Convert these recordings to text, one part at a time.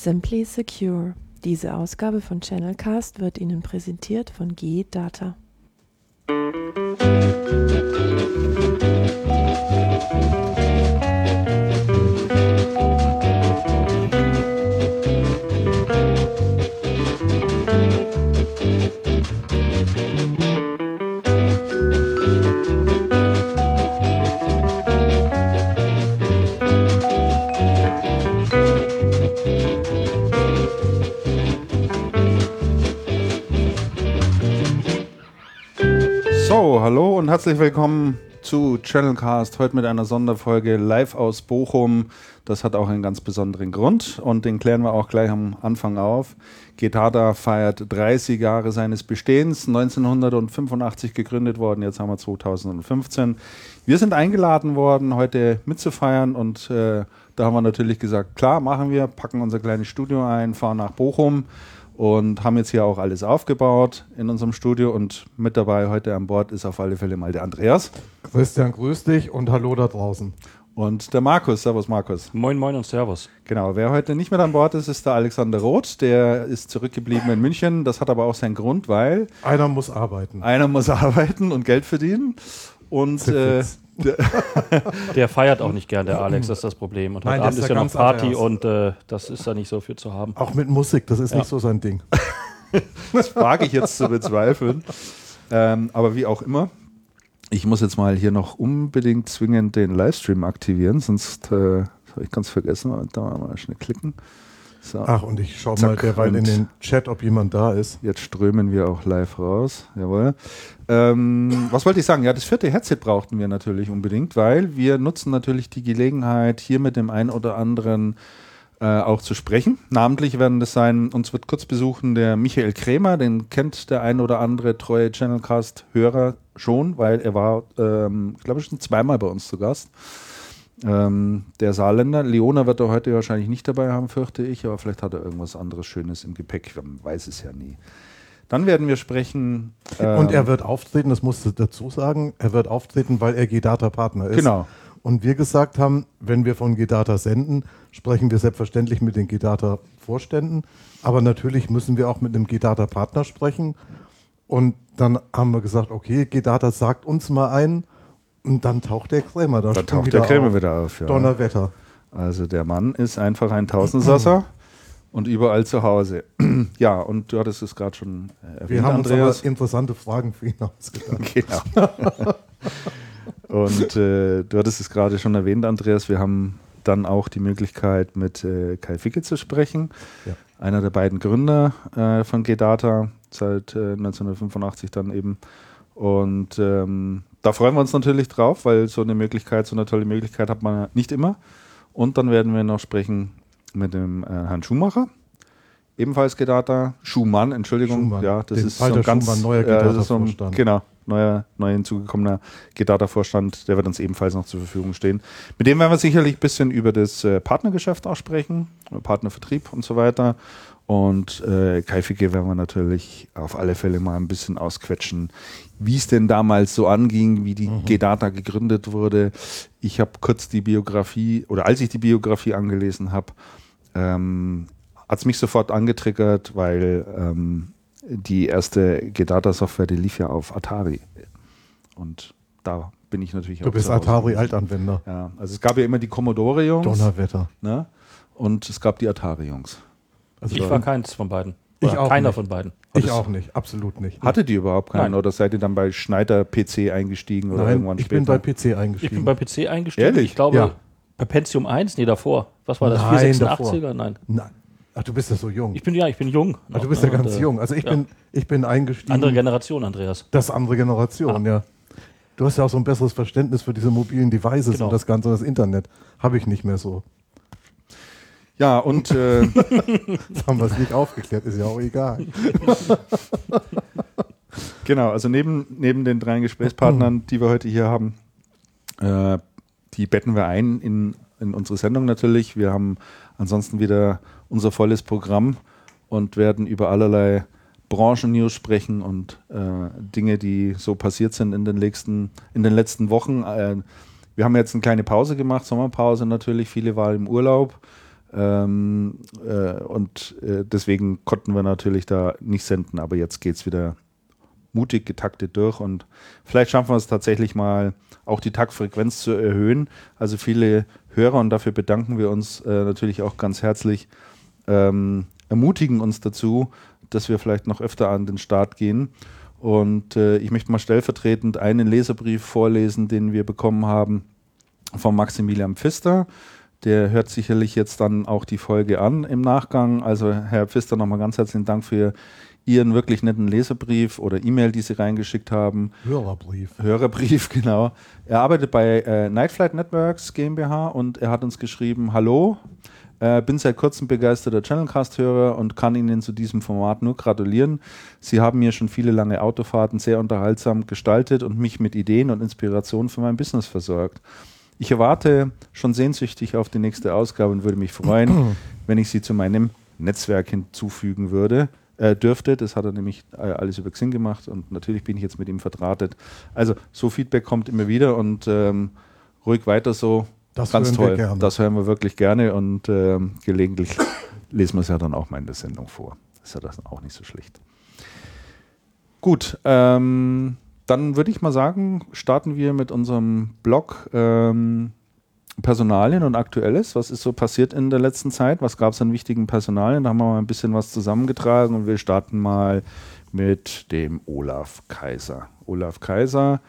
Simply Secure. Diese Ausgabe von Channelcast wird Ihnen präsentiert von G-Data. So, hallo und herzlich willkommen zu Channelcast. Heute mit einer Sonderfolge live aus Bochum. Das hat auch einen ganz besonderen Grund und den klären wir auch gleich am Anfang auf. Getada feiert 30 Jahre seines Bestehens, 1985 gegründet worden, jetzt haben wir 2015. Wir sind eingeladen worden, heute mitzufeiern und äh, da haben wir natürlich gesagt, klar, machen wir, packen unser kleines Studio ein, fahren nach Bochum und haben jetzt hier auch alles aufgebaut in unserem Studio und mit dabei heute an Bord ist auf alle Fälle mal der Andreas Christian, grüß dich und hallo da draußen. und der Markus. Servus Markus. Moin, moin und Servus. Genau, wer heute nicht mit an Bord ist, ist der Alexander Roth. Der ist zurückgeblieben in München. Das hat aber auch seinen Grund, weil Einer muss arbeiten. einer muss arbeiten und Geld verdienen. Und äh. Der feiert auch nicht gern, der Alex, das ist das Problem. Und Nein, heute Abend ist ist ja noch Party anders. und äh, das ist da nicht so viel zu haben. Auch mit Musik, das ist Ja. nicht so sein Ding. das wage ich jetzt zu bezweifeln. Ähm, aber wie auch immer, ich muss jetzt mal hier noch unbedingt zwingend den Livestream aktivieren, sonst äh, habe ich ganz vergessen. Da mal schnell klicken. So. Ach, und ich schaue mal derweil in den Chat, ob jemand da ist. Jetzt strömen wir auch live raus. Jawohl. Ähm, was wollte ich sagen? Ja, das vierte Headset brauchten wir natürlich unbedingt, weil wir nutzen natürlich die Gelegenheit, hier mit dem einen oder anderen äh, auch zu sprechen. Namentlich werden das sein, uns wird kurz besuchen der Michael Krämer, den kennt der ein oder andere treue Channelcast-Hörer schon, weil er war, ähm, glaube ich, schon zweimal bei uns zu Gast. Ähm, der Saarländer, Leona wird er heute wahrscheinlich nicht dabei haben, fürchte ich, aber vielleicht hat er irgendwas anderes Schönes im Gepäck. Man weiß es ja nie. Dann werden wir sprechen. ähm, Und er wird auftreten, das musst du dazu sagen, er wird auftreten, weil er G-Data-Partner ist. Genau. Und wir gesagt haben, wenn wir von G-Data senden, sprechen wir selbstverständlich mit den G-Data-Vorständen. Aber natürlich müssen wir auch mit einem G-Data-Partner sprechen. Und dann haben wir gesagt, okay, G-Data sagt uns mal ein. Und dann taucht der Krämer da. Dann taucht der Krämer wieder auf. Ja. Donnerwetter. Also der Mann ist einfach ein Tausendsasser und überall zu Hause. ja, und du hattest es gerade schon äh, erwähnt, Wir haben uns Andreas. aber interessante Fragen für ihn ausgedacht. Genau. Und äh, du hattest es gerade schon erwähnt, Andreas. Wir haben dann auch die Möglichkeit, mit äh, Kai Ficke zu sprechen. Ja. Einer der beiden Gründer äh, von G-Data, seit äh, 1985 dann eben. Und ähm, da freuen wir uns natürlich drauf, weil so eine Möglichkeit, so eine tolle Möglichkeit hat man ja nicht immer. Und dann werden wir noch sprechen mit dem äh, Herrn Schumacher. Ebenfalls G-Data. Schumann, Entschuldigung. Schumann. Ja, das Den ist so ein ganz Schumann, neuer ja, das ist so. Genau, neuer, neu hinzugekommener G-Data-Vorstand, der wird uns ebenfalls noch zur Verfügung stehen. Mit dem werden wir sicherlich ein bisschen über das äh, Partnergeschäft auch sprechen, Partnervertrieb und so weiter. Und äh, Kai Ficke werden wir natürlich auf alle Fälle mal ein bisschen ausquetschen, wie es denn damals so anging, wie die G-Data gegründet wurde. Ich habe kurz die Biografie, oder als ich die Biografie angelesen habe, ähm, hat es mich sofort angetriggert, weil ähm, die erste G-Data-Software, die lief ja auf Atari. Und da bin ich natürlich Du bist. Atari-Altanwender. Ja, also es gab ja immer die Commodore-Jungs Donnerwetter. ne? und es gab die Atari-Jungs. Also Ich war keins von beiden. Ich Oder auch keiner nicht. von beiden. ich auch nicht, absolut nicht. Hattet ihr überhaupt keinen Nein. oder seid ihr dann bei Schneider PC eingestiegen oder Nein, irgendwann ich später? bin bei PC Ich eingestiegen. bin bei PC eingestiegen. Ehrlich? Ich glaube, Ja. bei Pentium 1, nee, davor. Was war das? Nein, 486er? Nein. Nein. Ach, du bist ja so jung. Ich bin ja, ich bin jung. Ach, du bist ne? ja ganz Und, äh, jung. Also ich ja. bin, ich bin eingestiegen. Andere Generation, Andreas. Das ist andere Generation, ja. Du hast ja auch so ein besseres Verständnis für diese mobilen Devices Genau. und das ganze das Internet. Habe ich nicht mehr so. Ja, und äh, haben wir es nicht aufgeklärt, ist ja auch egal. genau, also neben, neben den drei Gesprächspartnern, die wir heute hier haben, äh, die betten wir ein in, in unsere Sendung natürlich. Wir haben ansonsten wieder unser volles Programm und werden über allerlei Branchen-News sprechen und äh, Dinge, die so passiert sind in den letzten, in den letzten Wochen. Äh, wir haben jetzt eine kleine Pause gemacht, Sommerpause natürlich. Viele waren im Urlaub. Ähm, äh, und äh, deswegen konnten wir natürlich da nicht senden, aber jetzt geht es wieder mutig getaktet durch und vielleicht schaffen wir es tatsächlich mal, auch die Taktfrequenz zu erhöhen. Also viele Hörer, und dafür bedanken wir uns äh, natürlich auch ganz herzlich, ähm, ermutigen uns dazu, dass wir vielleicht noch öfter an den Start gehen. Und äh, ich möchte mal stellvertretend einen Leserbrief vorlesen, den wir bekommen haben von Maximilian Pfister. Der hört sicherlich jetzt dann auch die Folge an im Nachgang. Also Herr Pfister, nochmal ganz herzlichen Dank für Ihren wirklich netten Leserbrief oder E-Mail, die Sie reingeschickt haben. Hörerbrief. Hörerbrief, genau. Er arbeitet bei äh, Nightflight Networks GmbH und er hat uns geschrieben, hallo, äh, bin seit kurzem begeisterter Channelcast-Hörer und kann Ihnen zu diesem Format nur gratulieren. Sie haben mir schon viele lange Autofahrten sehr unterhaltsam gestaltet und mich mit Ideen und Inspirationen für mein Business versorgt. Ich erwarte schon sehnsüchtig auf die nächste Ausgabe und würde mich freuen, wenn ich sie zu meinem Netzwerk hinzufügen würde äh, dürfte. Das hat er nämlich äh, alles über Xing gemacht und natürlich bin ich jetzt mit ihm verdrahtet. Also so Feedback kommt immer wieder und ähm, ruhig weiter so. Das Ganz hören toll. wir gerne. Das hören wir wirklich gerne und ähm, gelegentlich lesen wir es ja dann auch mal in der Sendung vor. Ist ja das auch nicht so schlecht. Gut, ähm, dann würde ich mal sagen, starten wir mit unserem Blog ähm, Personalien und Aktuelles. Was ist so passiert in der letzten Zeit? Was gab es an wichtigen Personalien? Da haben wir mal ein bisschen was zusammengetragen und wir starten mal mit dem Olaf Kaiser. Olaf Kaiser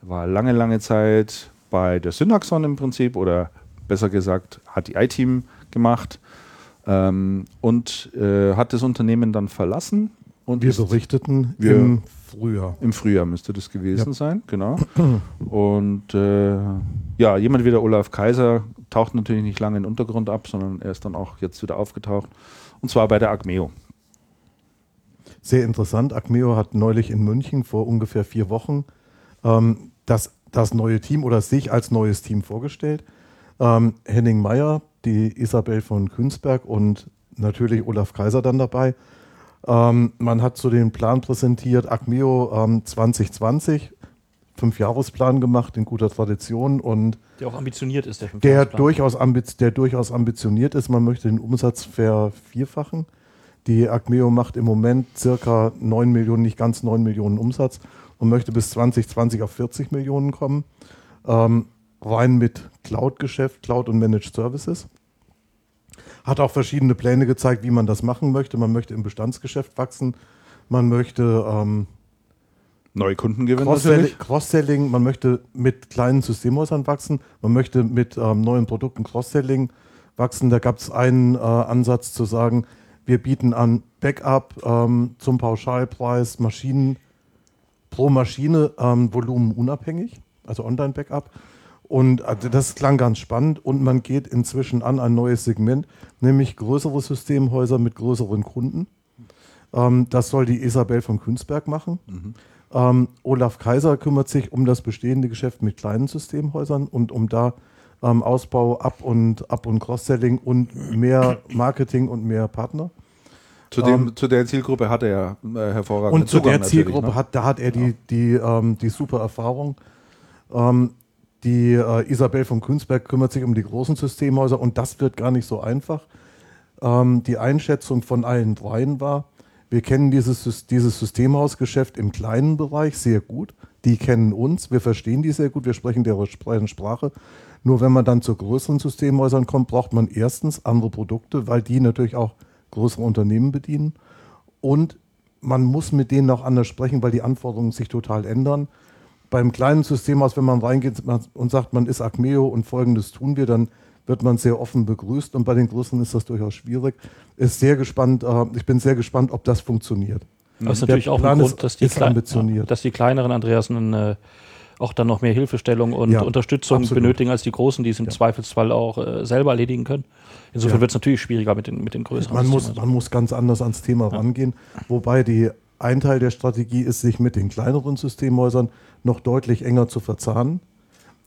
war lange, lange Zeit bei der Synaxon im Prinzip oder besser gesagt hat die I-Team gemacht ähm, und äh, hat das Unternehmen dann verlassen. Und Wir berichteten Wir- im Frühjahr. im Frühjahr müsste das gewesen Ja. sein, genau. Und äh, ja, jemand wie der Olaf Kaiser taucht natürlich nicht lange in den Untergrund ab, sondern er ist dann auch jetzt wieder aufgetaucht. Und zwar bei der Agmeo. Sehr interessant. Acmeo hat neulich in München vor ungefähr vier Wochen ähm, das, das neue Team oder sich als neues Team vorgestellt. Ähm, Henning Meyer, die Isabel von Künzberg und natürlich Olaf Kaiser dann dabei. Ähm, man hat so den Plan präsentiert, Acmeo ähm, 2020, Fünfjahresplan gemacht in guter Tradition und Der auch ambitioniert ist, der der durchaus, der durchaus ambitioniert ist. Man möchte den Umsatz vervierfachen. Die Acmeo macht im Moment circa 9 Millionen, nicht ganz 9 Millionen Umsatz und möchte bis 2020 auf 40 Millionen kommen. Ähm, rein mit Cloud-Geschäft, Cloud und Managed Services. Hat auch verschiedene Pläne gezeigt, wie man das machen möchte. Man möchte im Bestandsgeschäft wachsen. Man möchte ähm, Neue Cross-Selling, natürlich. Cross-Selling, man möchte mit kleinen Systemhäusern wachsen, man möchte mit ähm, neuen Produkten Cross-Selling wachsen. Da gab es einen äh, Ansatz zu sagen, wir bieten an Backup ähm, zum Pauschalpreis, Maschinen pro Maschine ähm, Volumen unabhängig, also Online-Backup. Und äh, das klang ganz spannend und man geht inzwischen an ein neues Segment, nämlich größere Systemhäuser mit größeren Kunden. Ähm, das soll die Isabel von Künzberg machen. Ähm, Olaf Kaiser kümmert sich um das bestehende Geschäft mit kleinen Systemhäusern und um da ähm, Ausbau, Up- und Up- und Cross-Selling und mehr Marketing und mehr Partner. Zu, dem, zu der Zielgruppe hat er ja äh, hervorragenden Und zu Zugang der Zielgruppe ne? hat, da hat er die, die, ähm, die super Erfahrung. Ähm, die äh, Isabel von Künzberg kümmert sich um die großen Systemhäuser und das wird gar nicht so einfach. Ähm, die Einschätzung von allen dreien war, wir kennen dieses, dieses Systemhausgeschäft im kleinen Bereich sehr gut. Die kennen uns, wir verstehen die sehr gut, wir sprechen deren Sprache. Nur wenn man dann zu größeren Systemhäusern kommt, braucht man erstens andere Produkte, weil die natürlich auch größere Unternehmen bedienen. Und man muss mit denen auch anders sprechen, weil die Anforderungen sich total ändern. Beim kleinen Systemhaus, wenn man reingeht und sagt, man ist Acmeo und folgendes tun wir, dann wird man sehr offen begrüßt. Und bei den größeren ist das durchaus schwierig. Ist sehr gespannt, äh, ich bin sehr gespannt, ob das funktioniert. Das ist natürlich auch ein Grund, dass die, ja, dass die kleineren Andreasen äh, auch dann noch mehr Hilfestellung und Ja, Unterstützung absolut. benötigen als die Großen, die es im Ja. Zweifelsfall auch äh, selber erledigen können. Insofern wird es natürlich schwieriger mit den, mit den größeren. Man muss, man muss ganz anders ans Thema rangehen. Wobei die ein Teil der Strategie ist, sich mit den kleineren Systemhäusern noch deutlich enger zu verzahnen.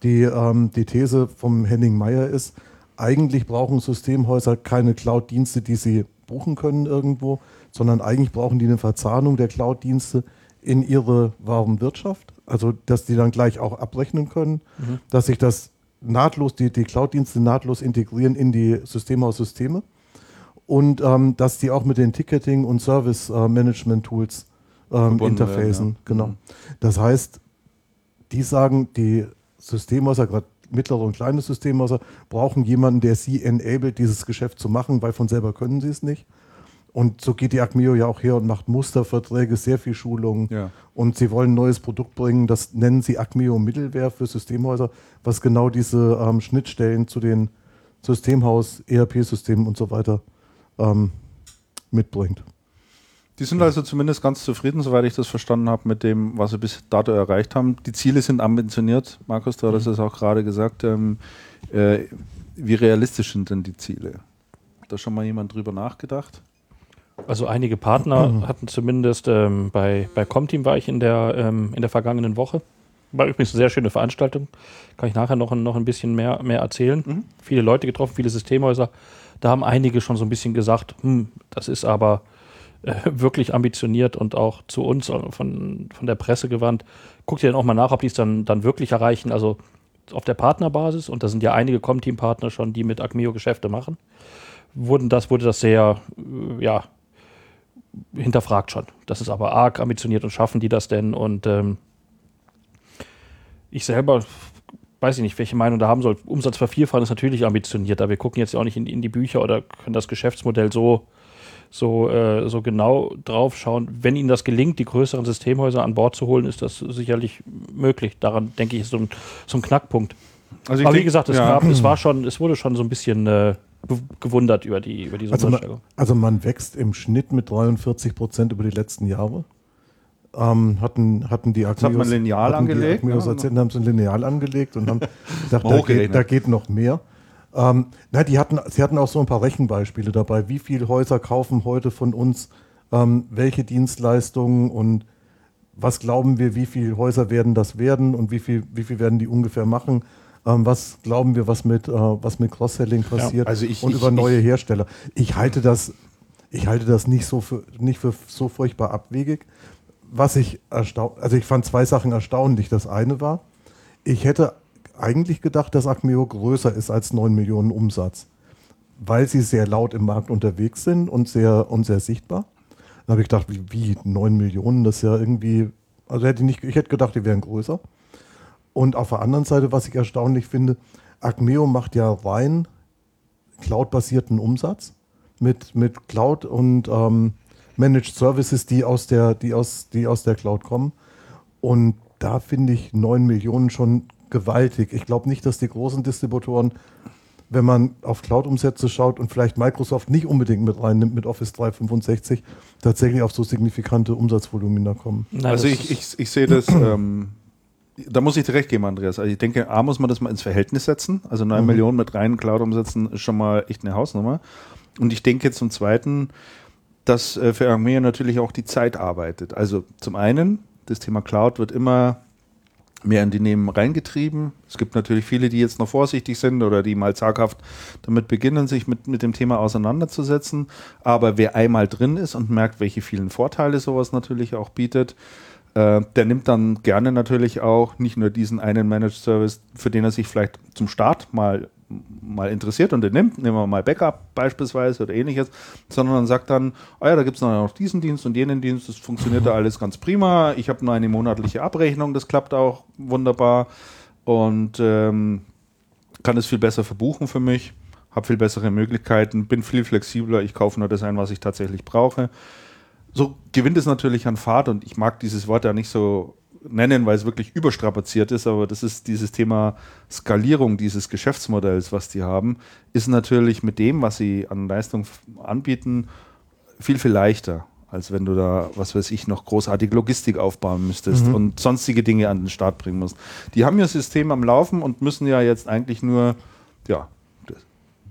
Die, ähm, die These vom Henning Meyer ist, eigentlich brauchen Systemhäuser keine Cloud-Dienste, die sie buchen können irgendwo, sondern eigentlich brauchen die eine Verzahnung der Cloud-Dienste in ihre Warenwirtschaft. Also, dass die dann gleich auch abrechnen können, dass sich das nahtlos, die, die Cloud-Dienste nahtlos integrieren in die Systemhaussysteme und ähm, dass die auch mit den Ticketing- und Service-Management-Tools ähm, Verbunden interfacen. werden, ja. Genau. Mhm. Das heißt, die sagen, die Systemhäuser, gerade mittlere und kleine Systemhäuser, brauchen jemanden, der sie enabled, dieses Geschäft zu machen, weil von selber können sie es nicht. Und so geht die Acmeo ja auch her und macht Musterverträge, sehr viel Schulungen. Ja. Und sie wollen ein neues Produkt bringen, das nennen sie Acmeo Mittelware für Systemhäuser, was genau diese ähm, Schnittstellen zu den Systemhaus, ERP-Systemen und so weiter ähm, mitbringt. Die sind also zumindest ganz zufrieden, soweit ich das verstanden habe, mit dem, was sie bis dato erreicht haben. Die Ziele sind ambitioniert. Markus, du hattest es auch gerade gesagt. Ähm, äh, wie realistisch sind denn die Ziele? Hat da schon mal jemand drüber nachgedacht? Also einige Partner hatten zumindest ähm, bei, bei Comteam war ich in der, ähm, in der vergangenen Woche. War übrigens eine sehr schöne Veranstaltung. Kann ich nachher noch, noch ein bisschen mehr, mehr erzählen. Viele Leute getroffen, viele Systemhäuser. Da haben einige schon so ein bisschen gesagt, hm, das ist aber äh, wirklich ambitioniert und auch zu uns äh, von, von der Presse gewandt. Guckt ihr dann auch mal nach, ob die es dann, dann wirklich erreichen. Also auf der Partnerbasis, und da sind ja einige Comteam-Partner schon, die mit Acmeo Geschäfte machen, wurden das, wurde das sehr, äh, ja, hinterfragt schon. Das ist aber arg ambitioniert und schaffen die das denn? Und ähm, ich selber weiß ich nicht, welche Meinung da haben soll. Umsatz vervierfachen ist natürlich ambitioniert, aber wir gucken jetzt auch nicht in, in die Bücher oder können das Geschäftsmodell so, so, äh, so genau drauf schauen. Wenn Ihnen das gelingt, die größeren Systemhäuser an Bord zu holen, ist das sicherlich möglich. Daran denke ich, ist so ein, so ein Knackpunkt. Also aber wie denk- gesagt, es, ja. gab, es war schon, es wurde schon so ein bisschen äh, gewundert über die, über diese Also man, also man wächst im Schnitt mit 43 Prozent über die letzten Jahre. Ähm, hatten, hatten die hat man lineal hatten angelegt, Die Acmeos ne? erzählt, haben ein Lineal angelegt und haben gedacht, da geht, da geht noch mehr. Ähm, na, die hatten, sie hatten auch so ein paar Rechenbeispiele dabei. Wie viele Häuser kaufen heute von uns ähm, welche Dienstleistungen und was glauben wir, wie viele Häuser werden das werden und wie viel, wie viel werden die ungefähr machen? Ähm, was glauben wir, was mit, äh, was mit Cross-Selling passiert also ich- und ich- über neue ich- Hersteller? Ich halte das, ich halte das nicht so für, nicht für so furchtbar abwegig. Was ich erstaunt, also ich fand zwei Sachen erstaunlich. Das eine war, ich hätte eigentlich gedacht, dass Acmeo größer ist als 9 Millionen Umsatz, weil sie sehr laut im Markt unterwegs sind und sehr, und sehr sichtbar. Dann habe ich gedacht, wie, wie 9 Millionen, das ist ja irgendwie, also hätte ich nicht, ich hätte gedacht, die wären größer. Und auf der anderen Seite, was ich erstaunlich finde, Acmeo macht ja rein cloud-basierten Umsatz mit, mit Cloud und ähm, Managed Services, die aus, der, die, aus, die aus der Cloud kommen. Und da finde ich 9 Millionen schon gewaltig. Ich glaube nicht, dass die großen Distributoren, wenn man auf Cloud-Umsätze schaut und vielleicht Microsoft nicht unbedingt mit reinnimmt mit Office 365, tatsächlich auf so signifikante Umsatzvolumina kommen. Nein, also ich, ich, ich sehe das, ähm, da muss ich dir recht geben, Andreas. Also ich denke, A, muss man das mal ins Verhältnis setzen. Also 9 Millionen mit reinen Cloud-Umsätzen ist schon mal echt eine Hausnummer. Und ich denke zum Zweiten, dass äh, für Armee natürlich auch die Zeit arbeitet. Also zum einen, das Thema Cloud wird immer mehr in die Nehmen reingetrieben. Es gibt natürlich viele, die jetzt noch vorsichtig sind oder die mal zaghaft damit beginnen, sich mit, mit dem Thema auseinanderzusetzen. Aber wer einmal drin ist und merkt, welche vielen Vorteile sowas natürlich auch bietet, äh, der nimmt dann gerne natürlich auch nicht nur diesen einen Managed Service, für den er sich vielleicht zum Start mal, mal interessiert und den nimmt, nehmen wir mal Backup beispielsweise oder ähnliches, sondern dann sagt dann, oh ja, da gibt es noch diesen Dienst und jenen Dienst, das funktioniert da alles ganz prima, ich habe nur eine monatliche Abrechnung, das klappt auch wunderbar und ähm, kann es viel besser verbuchen für mich, habe viel bessere Möglichkeiten, bin viel flexibler, ich kaufe nur das ein, was ich tatsächlich brauche. So gewinnt es natürlich an Fahrt und ich mag dieses Wort ja nicht so nennen, weil es wirklich überstrapaziert ist, aber das ist dieses Thema Skalierung dieses Geschäftsmodells, was die haben, ist natürlich mit dem, was sie an Leistung anbieten, viel, viel leichter, als wenn du da, was weiß ich, noch großartige Logistik aufbauen müsstest und sonstige Dinge an den Start bringen musst. Die haben ihr System am Laufen und müssen ja jetzt eigentlich nur, ja,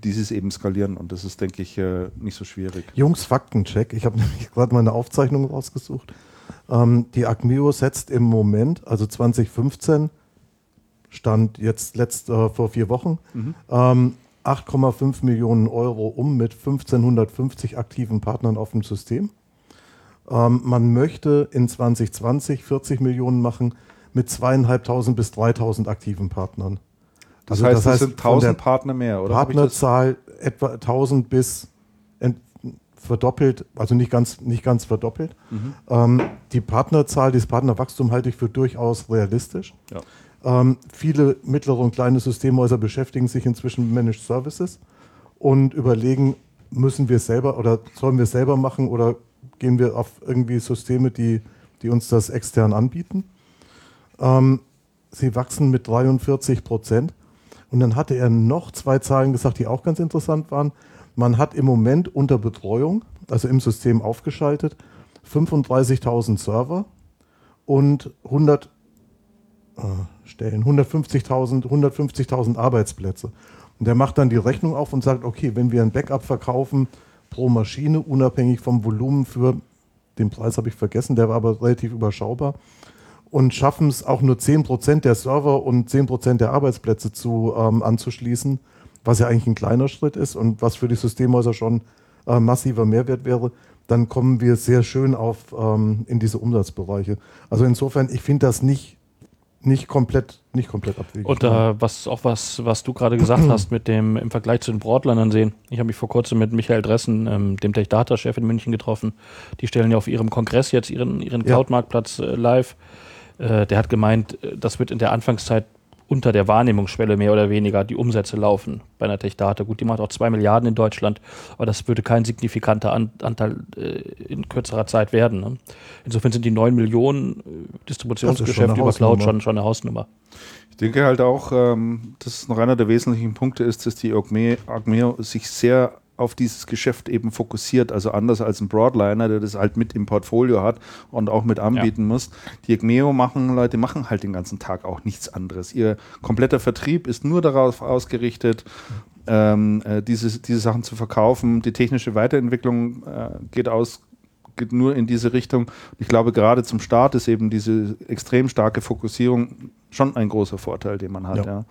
dieses eben skalieren und das ist, denke ich, äh, nicht so schwierig. Jungs, Faktencheck. Ich habe nämlich gerade meine Aufzeichnung rausgesucht. Ähm, die Acmeo setzt im Moment, also 2015, stand jetzt letzt, äh, vor vier Wochen, ähm, 8,5 Millionen Euro um mit 1550 aktiven Partnern auf dem System. Ähm, man möchte in 2020 40 Millionen machen mit zweieinhalbtausend bis 3000 aktiven Partnern. Das Also heißt, das es heißt, sind von 1000 der Partner mehr, oder? Partnerzahl etwa 1000 bis verdoppelt, also nicht ganz, nicht ganz verdoppelt. Mhm. Ähm, die Partnerzahl, das Partnerwachstum halte ich für durchaus realistisch. Ja. Ähm, viele mittlere und kleine Systemhäuser beschäftigen sich inzwischen mit Managed Services und überlegen, müssen wir es selber oder sollen wir es selber machen oder gehen wir auf irgendwie Systeme, die, die uns das extern anbieten. Ähm, sie wachsen mit 43 Prozent. Und dann hatte er noch zwei Zahlen gesagt, die auch ganz interessant waren. Man hat im Moment unter Betreuung, also im System aufgeschaltet, 35.000 Server und 100 äh, Stellen, 150.000 150.000 Arbeitsplätze. Und der macht dann die Rechnung auf und sagt, okay, wenn wir ein Backup verkaufen pro Maschine, unabhängig vom Volumen für, den Preis habe ich vergessen, der war aber relativ überschaubar, und schaffen es auch nur 10% der Server und 10% der Arbeitsplätze zu, ähm, anzuschließen, was ja eigentlich ein kleiner Schritt ist und was für die Systemhäuser schon äh, massiver Mehrwert wäre, dann kommen wir sehr schön auf ähm, in diese Umsatzbereiche. Also insofern, ich finde das nicht, nicht komplett, nicht komplett abwegig. Und äh, was auch was, was du gerade gesagt hast mit dem im Vergleich zu den Broadlinern sehen. Ich habe mich vor kurzem mit Michael Dressen, ähm, dem Tech Data Chef in München getroffen. Die stellen ja auf ihrem Kongress jetzt ihren, ihren Ja. Cloud-Marktplatz äh, live. Äh, der hat gemeint, äh, das wird in der Anfangszeit unter der Wahrnehmungsschwelle mehr oder weniger die Umsätze laufen bei einer Tech Data. Gut, die macht auch zwei Milliarden in Deutschland, aber das würde kein signifikanter An Anteil äh, in kürzerer Zeit werden. Ne? Insofern sind die 9 Millionen äh, Distributionsgeschäfte über Cloud schon, schon eine Hausnummer. Ich denke halt auch, ähm, dass noch einer der wesentlichen Punkte ist, dass die Agmeo sich sehr auf dieses Geschäft eben fokussiert, also anders als ein Broadliner, der das halt mit im Portfolio hat und auch mit anbieten muss. Die Agmeo machen, Leute machen halt den ganzen Tag auch nichts anderes. Ihr kompletter Vertrieb ist nur darauf ausgerichtet, ähm, äh, diese, diese Sachen zu verkaufen. Die technische Weiterentwicklung äh, geht aus, geht nur in diese Richtung. Ich glaube, gerade zum Start ist eben diese extrem starke Fokussierung schon ein großer Vorteil, den man hat. Ja. Ja.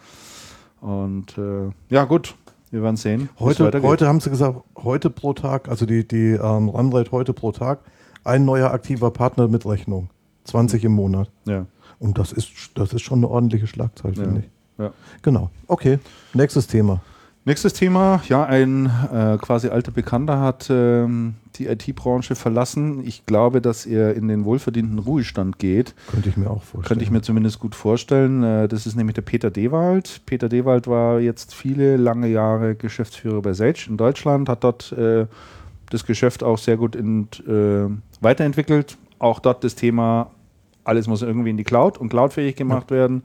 Und äh, ja, gut, wir werden sehen. Heute, heute haben sie gesagt, heute pro Tag, also die, die ähm, Runrate heute pro Tag, ein neuer aktiver Partner mit Rechnung. 20 im Monat. Ja. Und das ist, das ist schon eine ordentliche Schlagzahl, Ja. finde ich. Ja. Genau. Okay. Nächstes Thema. Nächstes Thema, ja, ein äh, quasi alter Bekannter hat ähm, die IT-Branche verlassen. Ich glaube, dass er in den wohlverdienten Ruhestand geht. Könnte ich mir auch vorstellen. Könnte ich mir zumindest gut vorstellen. Äh, Das ist nämlich der Peter Dewald. Peter Dewald war jetzt viele lange Jahre Geschäftsführer bei Sage in Deutschland, hat dort äh, das Geschäft auch sehr gut in, äh, weiterentwickelt. Auch dort das Thema, alles muss irgendwie in die Cloud und cloudfähig gemacht werden.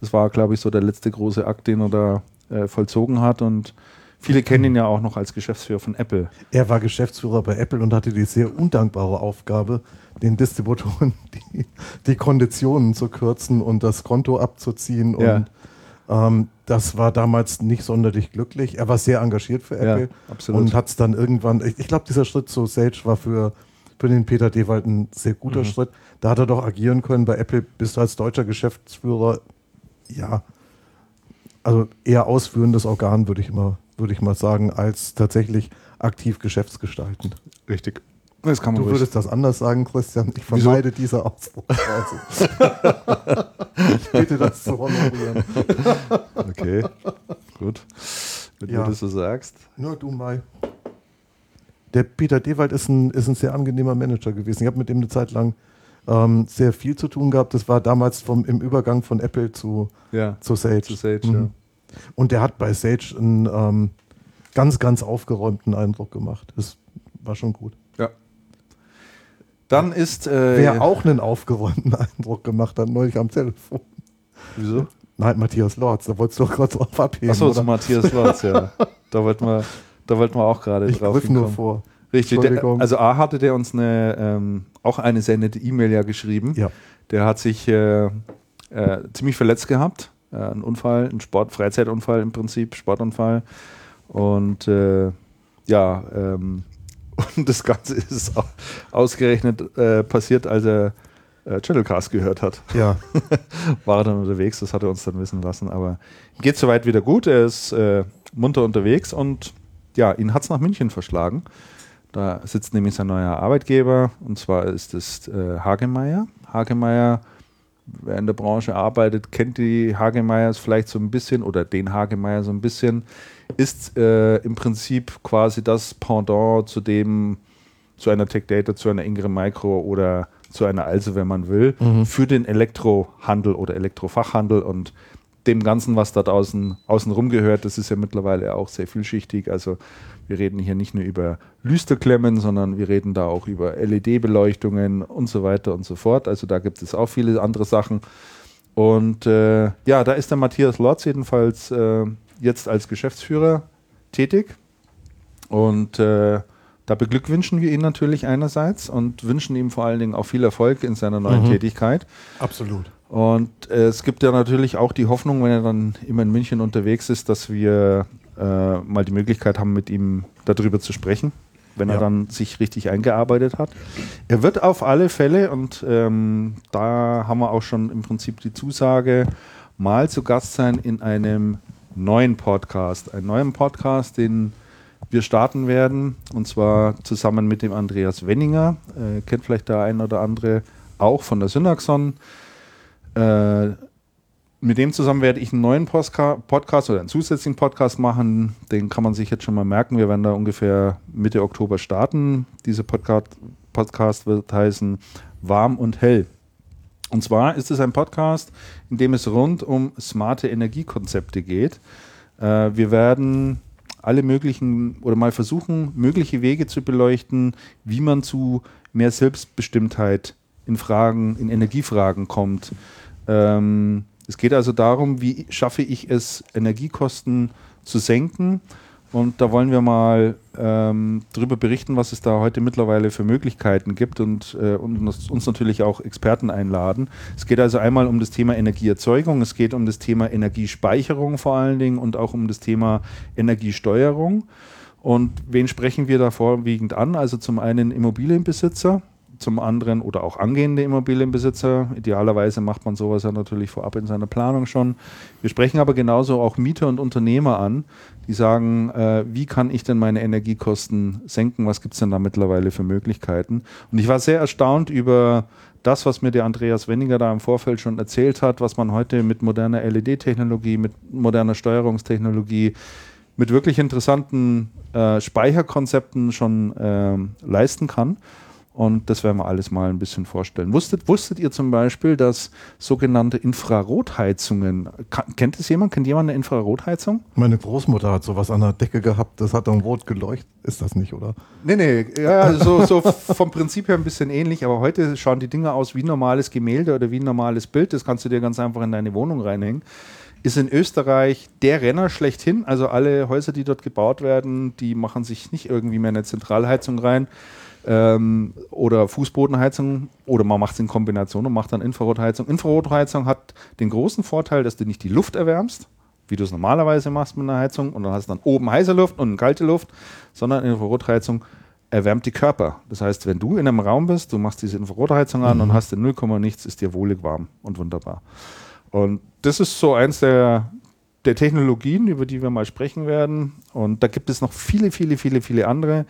Das war, glaube ich, so der letzte große Akt, den er da äh, vollzogen hat. Und viele kennen ihn ja auch noch als Geschäftsführer von Apple. Er war Geschäftsführer bei Apple und hatte die sehr undankbare Aufgabe, den Distributoren die, die Konditionen zu kürzen und das Konto abzuziehen. Ja. Und ähm, das war damals nicht sonderlich glücklich. Er war sehr engagiert für Ja, Apple absolut. und hat es dann irgendwann, ich, ich glaube, dieser Schritt zu Sage war für, für den Peter Dewald ein sehr guter Mhm. Schritt. Da hat er doch agieren können. Bei Apple bist du als deutscher Geschäftsführer, ja, also eher ausführendes Organ, würde ich mal, würde ich mal sagen, als tatsächlich aktiv geschäftsgestaltend. Richtig. Das kann man Du würdest das anders sagen, Christian. Ich Wieso? vermeide diese Ausdrucksweise. ich bitte das zu honorieren. Okay, gut. Wenn Ja. du das so sagst. Nur du mal. Der Peter Dewald ist ein, ist ein sehr angenehmer Manager gewesen. Ich habe mit ihm eine Zeit lang ähm, sehr viel zu tun gehabt. Das war damals vom, im Übergang von Apple zu, Ja, zu Sage. zu Sage, Mhm. Und der hat bei Sage einen ähm, ganz, ganz aufgeräumten Eindruck gemacht. Das war schon gut. ja. Dann ist. Äh, Wer auch einen aufgeräumten Eindruck gemacht hat, neulich am Telefon. Wieso? Nein, Matthias Lorz, da wolltest du doch gerade drauf abheben. Achso, zu? Matthias Lotz, ja. Da wollten wir, da wollten wir auch gerade Ich drauf griff nur vor. Richtig, der, also A hatte der uns eine, ähm, auch eine sehr nette E-Mail ja geschrieben. Ja. Der hat sich äh, äh, ziemlich verletzt gehabt. Äh, ein Unfall, ein Sport, Freizeitunfall im Prinzip, Sportunfall. Und äh, ja, ähm, und das Ganze ist au- ausgerechnet äh, passiert, als er äh, Channelcast gehört hat. Ja, War er dann unterwegs, das hat er uns dann wissen lassen. Aber ihm geht soweit wieder gut, er ist äh, munter unterwegs und ja, ihn hat es nach München verschlagen. Da sitzt nämlich sein neuer Arbeitgeber und zwar ist es äh, Hagemeyer. Hagemeyer wer in der Branche arbeitet, kennt die Hagemeyers vielleicht so ein bisschen oder den Hagemeyer so ein bisschen, ist äh, im Prinzip quasi das Pendant zu dem, zu einer Tech Data, zu einer Ingram Micro oder zu einer Also, wenn man will, mhm. für den Elektrohandel oder Elektrofachhandel und dem Ganzen, was da draußen außen rum gehört, das ist ja mittlerweile auch sehr vielschichtig. Also wir reden hier nicht nur über Lüsterklemmen, sondern wir reden da auch über LED-Beleuchtungen und so weiter und so fort. Also da gibt es auch viele andere Sachen. Und äh, ja, da ist der Matthias Lotz jedenfalls äh, jetzt als Geschäftsführer tätig. Und äh, da beglückwünschen wir ihn natürlich einerseits und wünschen ihm vor allen Dingen auch viel Erfolg in seiner neuen mhm. Tätigkeit. Absolut. Und äh, es gibt ja natürlich auch die Hoffnung, wenn er dann immer in München unterwegs ist, dass wir äh, mal die Möglichkeit haben, mit ihm darüber zu sprechen, wenn ja. er dann sich richtig eingearbeitet hat. Er wird auf alle Fälle, und ähm, da haben wir auch schon im Prinzip die Zusage, mal zu Gast sein in einem neuen Podcast. Einen neuen Podcast, den wir starten werden, und zwar zusammen mit dem Andreas Wenninger. Äh, kennt vielleicht der ein oder andere auch von der Synaxon. Äh, mit dem zusammen werde ich einen neuen Postka Podcast oder einen zusätzlichen Podcast machen. Den kann man sich jetzt schon mal merken. Wir werden da ungefähr Mitte Oktober starten. Dieser Podcast, Podcast wird heißen Warm und Hell. Und zwar ist es ein Podcast, in dem es rund um smarte Energiekonzepte geht. Äh, wir werden alle möglichen oder mal versuchen, mögliche Wege zu beleuchten, wie man zu mehr Selbstbestimmtheit in Fragen, in Energiefragen kommt. Ähm, es geht also darum, wie schaffe ich es, Energiekosten zu senken. Und da wollen wir mal ähm, darüber berichten, was es da heute mittlerweile für Möglichkeiten gibt und, äh, und uns, uns, natürlich auch Experten einladen. Es geht also einmal um das Thema Energieerzeugung, es geht um das Thema Energiespeicherung vor allen Dingen und auch um das Thema Energiesteuerung. Und wen sprechen wir da vorwiegend an? Also zum einen Immobilienbesitzer, zum anderen oder auch angehende Immobilienbesitzer. Idealerweise macht man sowas ja natürlich vorab in seiner Planung schon. Wir sprechen aber genauso auch Mieter und Unternehmer an, die sagen, äh, wie kann ich denn meine Energiekosten senken? Was gibt es denn da mittlerweile für Möglichkeiten? Und ich war sehr erstaunt über das, was mir der Andreas Wenninger da im Vorfeld schon erzählt hat, was man heute mit moderner LED-Technologie, mit moderner Steuerungstechnologie, mit wirklich interessanten äh, Speicherkonzepten schon äh, leisten kann. Und das werden wir alles mal ein bisschen vorstellen. Wusstet, wusstet ihr zum Beispiel, dass sogenannte Infrarotheizungen, kennt es jemand? Kennt jemand eine Infrarotheizung? Meine Großmutter hat sowas an der Decke gehabt, das hat dann rot geleuchtet. Ist das nicht, oder? Nee, nee, ja, so, so vom Prinzip her ein bisschen ähnlich, aber heute schauen die Dinger aus wie ein normales Gemälde oder wie ein normales Bild. Das kannst du dir ganz einfach in deine Wohnung reinhängen ist in Österreich der Renner schlechthin. Also alle Häuser, die dort gebaut werden, die machen sich nicht irgendwie mehr eine Zentralheizung rein, ähm, oder Fußbodenheizung oder man macht es in Kombination und macht dann Infrarotheizung. Infrarotheizung hat den großen Vorteil, dass du nicht die Luft erwärmst, wie du es normalerweise machst mit einer Heizung und dann hast du dann oben heiße Luft und kalte Luft, sondern Infrarotheizung erwärmt die Körper. Das heißt, wenn du in einem Raum bist, du machst diese Infrarotheizung an mhm. und hast in 0, nichts, ist dir wohlig warm und wunderbar. Und das ist so eins der, der Technologien, über die wir mal sprechen werden. Und da gibt es noch viele, viele, viele, viele andere.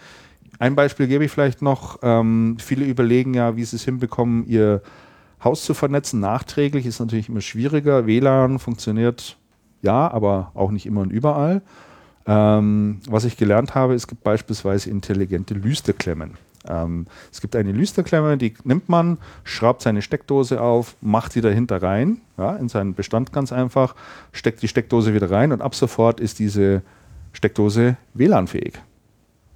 Ein Beispiel gebe ich vielleicht noch. Ähm, viele überlegen ja, wie sie es hinbekommen, ihr Haus zu vernetzen. Nachträglich ist natürlich immer schwieriger. WLAN funktioniert ja, aber auch nicht immer und überall. Ähm, was ich gelernt habe, es gibt beispielsweise intelligente Lüsterklemmen. Ähm, es gibt eine Lüsterklemme, die nimmt man, schraubt seine Steckdose auf, macht sie dahinter rein, ja, in seinen Bestand ganz einfach, steckt die Steckdose wieder rein und ab sofort ist diese Steckdose WLAN-fähig.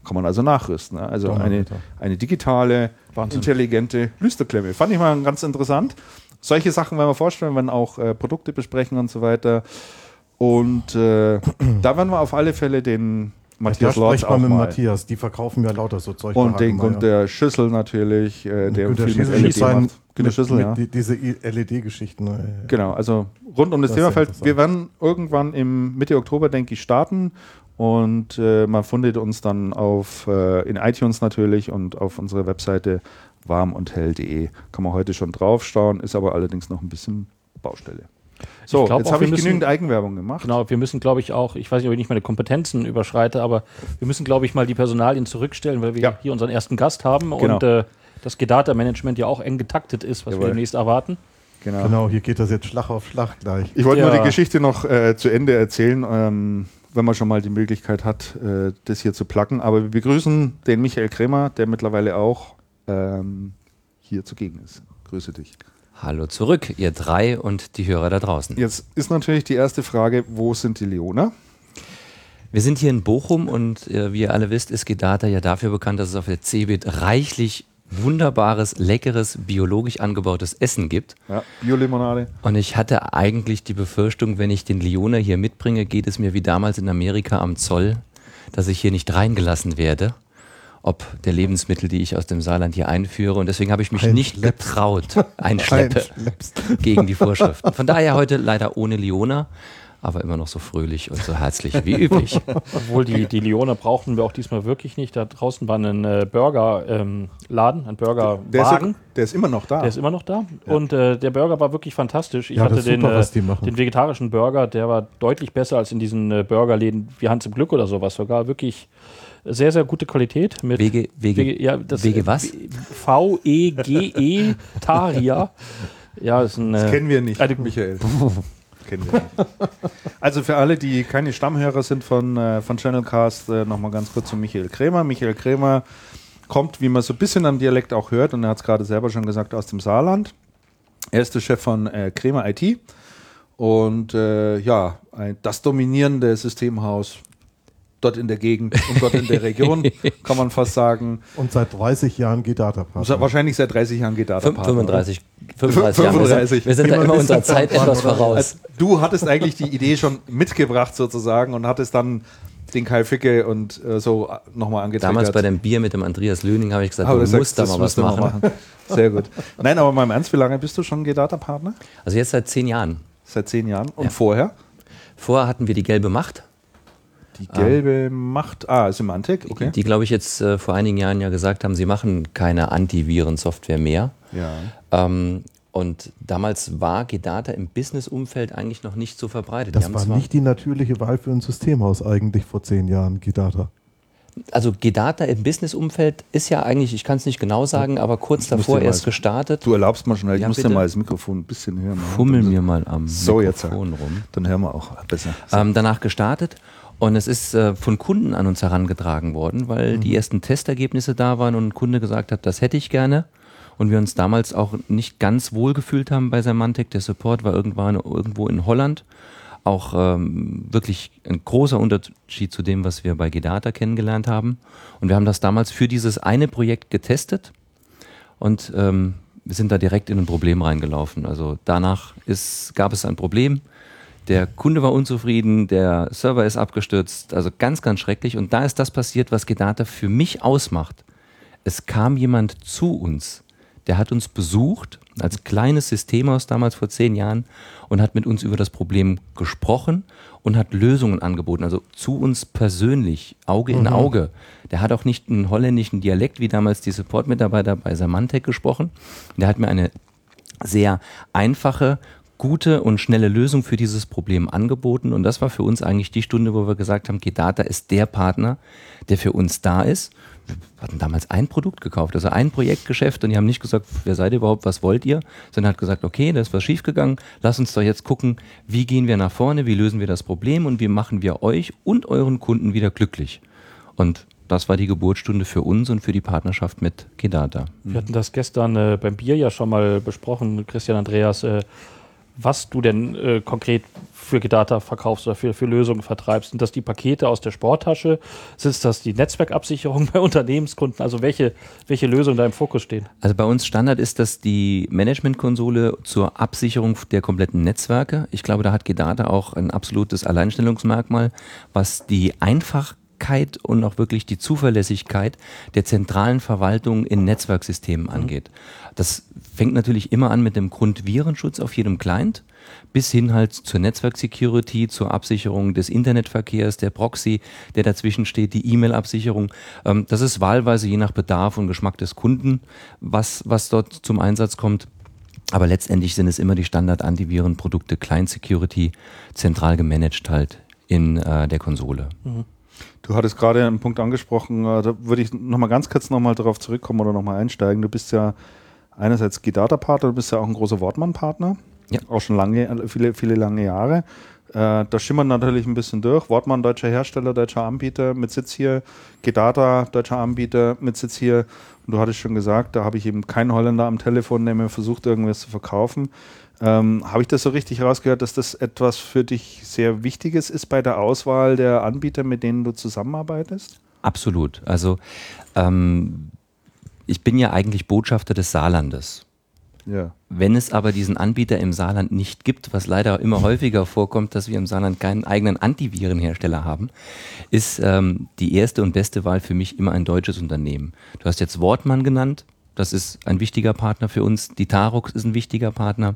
Kann man also nachrüsten. Ne? Also eine, eine digitale, Wahnsinn. intelligente Lüsterklemme. Fand ich mal ganz interessant. Solche Sachen werden wir vorstellen, wenn auch äh, Produkte besprechen und so weiter. Und äh, da werden wir auf alle Fälle den Matthias Lorz auch mit mal. Matthias, die verkaufen ja lauter so Zeug. Und den und der Schüssel natürlich, äh, der viel mit LED sein, macht. Günter Schüssel, ja. Die, diese LED-Geschichten. Äh, genau, also rund um das, das Themafeld. Wir werden irgendwann im Mitte Oktober, denke ich, starten und äh, man findet uns dann auf, äh, in iTunes natürlich und auf unserer Webseite warmundhell.de. Kann man heute schon drauf schauen, ist aber allerdings noch ein bisschen Baustelle. So, glaub, jetzt habe ich müssen, genügend Eigenwerbung gemacht. Genau, wir müssen, glaube ich, auch, ich weiß nicht, ob ich nicht meine Kompetenzen überschreite, aber wir müssen, glaube ich, mal die Personalien zurückstellen, weil wir ja. hier unseren ersten Gast haben genau. und äh, das Gedata-Management ja auch eng getaktet ist, was Jawohl. wir demnächst erwarten. Genau. Genau, hier geht das jetzt Schlag auf Schlag gleich. Ich wollte Ja. nur die Geschichte noch äh, zu Ende erzählen, ähm, wenn man schon mal die Möglichkeit hat, äh, das hier zu placken. Aber wir begrüßen den Michael Kremer, der mittlerweile auch ähm, hier zugegen ist. Grüße dich. Hallo zurück, ihr drei und die Hörer da draußen. Jetzt ist natürlich die erste Frage, wo sind die Leoner? Wir sind hier in Bochum und äh, wie ihr alle wisst, ist Gedata ja dafür bekannt, dass es auf der CeBIT reichlich wunderbares, leckeres, biologisch angebautes Essen gibt. Ja, Biolimonade. Und ich hatte eigentlich die Befürchtung, wenn ich den Leoner hier mitbringe, geht es mir wie damals in Amerika am Zoll, dass ich hier nicht reingelassen werde, ob der Lebensmittel, die ich aus dem Saarland hier einführe. Und deswegen habe ich mich nicht Einschleppst. getraut, einschleppe gegen die Vorschriften. Von daher heute leider ohne Leoner, aber immer noch so fröhlich und so herzlich wie üblich. Obwohl die, die Leone brauchten wir auch diesmal wirklich nicht. Da draußen war ein äh, Burgerladen, Laden, ein Der ist, Burgerwagen. der ist immer noch da. Der ist immer noch da. Und äh, der Burger war wirklich fantastisch. Ich Ja, hatte ist den, super, äh, den vegetarischen Burger, der war deutlich besser als in diesen äh, Burgerläden wie Hans im Glück oder sowas. Sogar wirklich sehr, sehr gute Qualität. Mit Wege, Wege, Wege, ja, das, Wege äh, was? V-E-G-E Taria. Ja, ist ein. das äh, kennen wir nicht, eine- Michael. kennen wir nicht. Also für alle, die keine Stammhörer sind von, äh, von Channelcast, äh, nochmal ganz kurz zu Michael Krämer. Michael Krämer kommt, wie man so ein bisschen am Dialekt auch hört, und er hat es gerade selber schon gesagt, aus dem Saarland. Er ist der Chef von äh, Krämer IT und äh, ja, ein, das dominierende Systemhaus dort in der Gegend und dort in der Region, kann man fast sagen. Und seit 30 Jahren geht Data So, wahrscheinlich seit 30 Jahren geht da Fün- 35, 35 Jahre. Wir 35. sind, wir sind da Immer unserer Zeit etwas oder? voraus. Also, du hattest eigentlich die Idee schon mitgebracht sozusagen und hattest dann den Kai Ficke und äh, so äh, nochmal angetriggert. Damals bei dem Bier mit dem Andreas Löning habe ich gesagt, Aber du musst da mal was mal machen. Sehr gut. Nein, aber mal im Ernst, wie lange bist du schon G-Data-Partner? Also jetzt seit zehn Jahren. Seit zehn Jahren. Und Ja. vorher? Vorher hatten wir die gelbe Macht, Die gelbe Macht. Ah, Semantik, okay. die, glaube ich, jetzt äh, vor einigen Jahren ja gesagt haben, sie machen keine Antivirensoftware mehr. ja. Ähm, und damals war Gedata im Business-Umfeld eigentlich noch nicht so verbreitet. Die Das haben war nicht die natürliche Wahl für ein Systemhaus eigentlich vor zehn Jahren, Gedata. Also Gedata im Business-Umfeld ist ja eigentlich, ich kann es nicht genau sagen, aber kurz musst davor dir mal- erst gestartet. Du erlaubst mal schnell, ich Ja, muss dir mal das Mikrofon ein bisschen hören. Fummel mir mal am So, jetzt. Mikrofon rum. Dann hören wir auch besser. ähm, danach gestartet. Und es ist äh, von Kunden an uns herangetragen worden, weil die ersten Testergebnisse da waren und ein Kunde gesagt hat, das hätte ich gerne. Und wir uns damals auch nicht ganz wohl gefühlt haben bei Semantic. Der Support war irgendwann irgendwo in Holland. Auch ähm, wirklich ein großer Unterschied zu dem, was wir bei Gedata kennengelernt haben. Und wir haben das damals für dieses eine Projekt getestet und ähm, wir sind da direkt in ein Problem reingelaufen. Also danach ist, gab es ein Problem. Der Kunde war unzufrieden, der Server ist abgestürzt, also ganz, ganz schrecklich. Und da ist das passiert, was Gedata für mich ausmacht. Es kam jemand zu uns, der hat uns besucht als kleines Systemhaus damals vor zehn Jahren und hat mit uns über das Problem gesprochen und hat Lösungen angeboten, also zu uns persönlich, Auge in Auge. Der hat auch nicht einen holländischen Dialekt wie damals die Support-Mitarbeiter bei Samantec gesprochen. Der hat mir eine sehr einfache, gute und schnelle Lösung für dieses Problem angeboten. Und das war für uns eigentlich die Stunde, wo wir gesagt haben, Gedata ist der Partner, der für uns da ist. Wir hatten damals ein Produkt gekauft, also ein Projektgeschäft und die haben nicht gesagt, wer seid ihr überhaupt, was wollt ihr, sondern hat gesagt, okay, da ist was schiefgegangen, lass uns doch jetzt gucken, wie gehen wir nach vorne, wie lösen wir das Problem und wie machen wir euch und euren Kunden wieder glücklich. Und das war die Geburtsstunde für uns und für die Partnerschaft mit Gedata. Wir hatten das gestern äh, beim Bier ja schon mal besprochen, Christian Andreas, äh, was du denn äh, konkret für Gedata verkaufst oder für, für Lösungen vertreibst. Sind das die Pakete aus der Sporttasche? Sind das die Netzwerkabsicherung bei Unternehmenskunden? Also welche, welche Lösungen da im Fokus stehen? Also bei uns Standard ist das die Managementkonsole zur Absicherung der kompletten Netzwerke. Ich glaube, da hat Gedata auch ein absolutes Alleinstellungsmerkmal, was die Einfachkeit und auch wirklich die Zuverlässigkeit der zentralen Verwaltung in Netzwerksystemen angeht. Das fängt natürlich immer an mit dem Grundvirenschutz auf jedem Client bis hin halt zur Netzwerk-Security, zur Absicherung des Internetverkehrs, der Proxy, der dazwischen steht, die E-Mail-Absicherung. Ähm, das ist wahlweise je nach Bedarf und Geschmack des Kunden, was, was dort zum Einsatz kommt. Aber letztendlich sind es immer die Standard-Antivirenprodukte, Client Security, zentral gemanagt halt in äh, der Konsole. Du hattest gerade einen Punkt angesprochen, äh, da würde ich nochmal ganz kurz nochmal darauf zurückkommen oder nochmal einsteigen. Du bist ja einerseits Gidata-Partner, du bist ja auch ein großer Wortmann-Partner. Ja. Auch schon lange, viele, viele lange Jahre. Äh, da schimmert natürlich ein bisschen durch. Wortmann, deutscher Hersteller, deutscher Anbieter mit Sitz hier. Gedata, deutscher Anbieter mit Sitz hier. Und du hattest schon gesagt, da habe ich eben keinen Holländer am Telefon, der mir versucht, irgendwas zu verkaufen. Ähm, habe ich das so richtig rausgehört, dass das etwas für dich sehr Wichtiges ist bei der Auswahl der Anbieter, mit denen du zusammenarbeitest? Absolut. Also ähm, ich bin ja eigentlich Botschafter des Saarlandes. Ja. Wenn es aber diesen Anbieter im Saarland nicht gibt, was leider immer häufiger vorkommt, dass wir im Saarland keinen eigenen Antivirenhersteller haben, ist ähm, die erste und beste Wahl für mich immer ein deutsches Unternehmen. Du hast jetzt Wortmann genannt. Das ist ein wichtiger Partner für uns. Die Tarux ist ein wichtiger Partner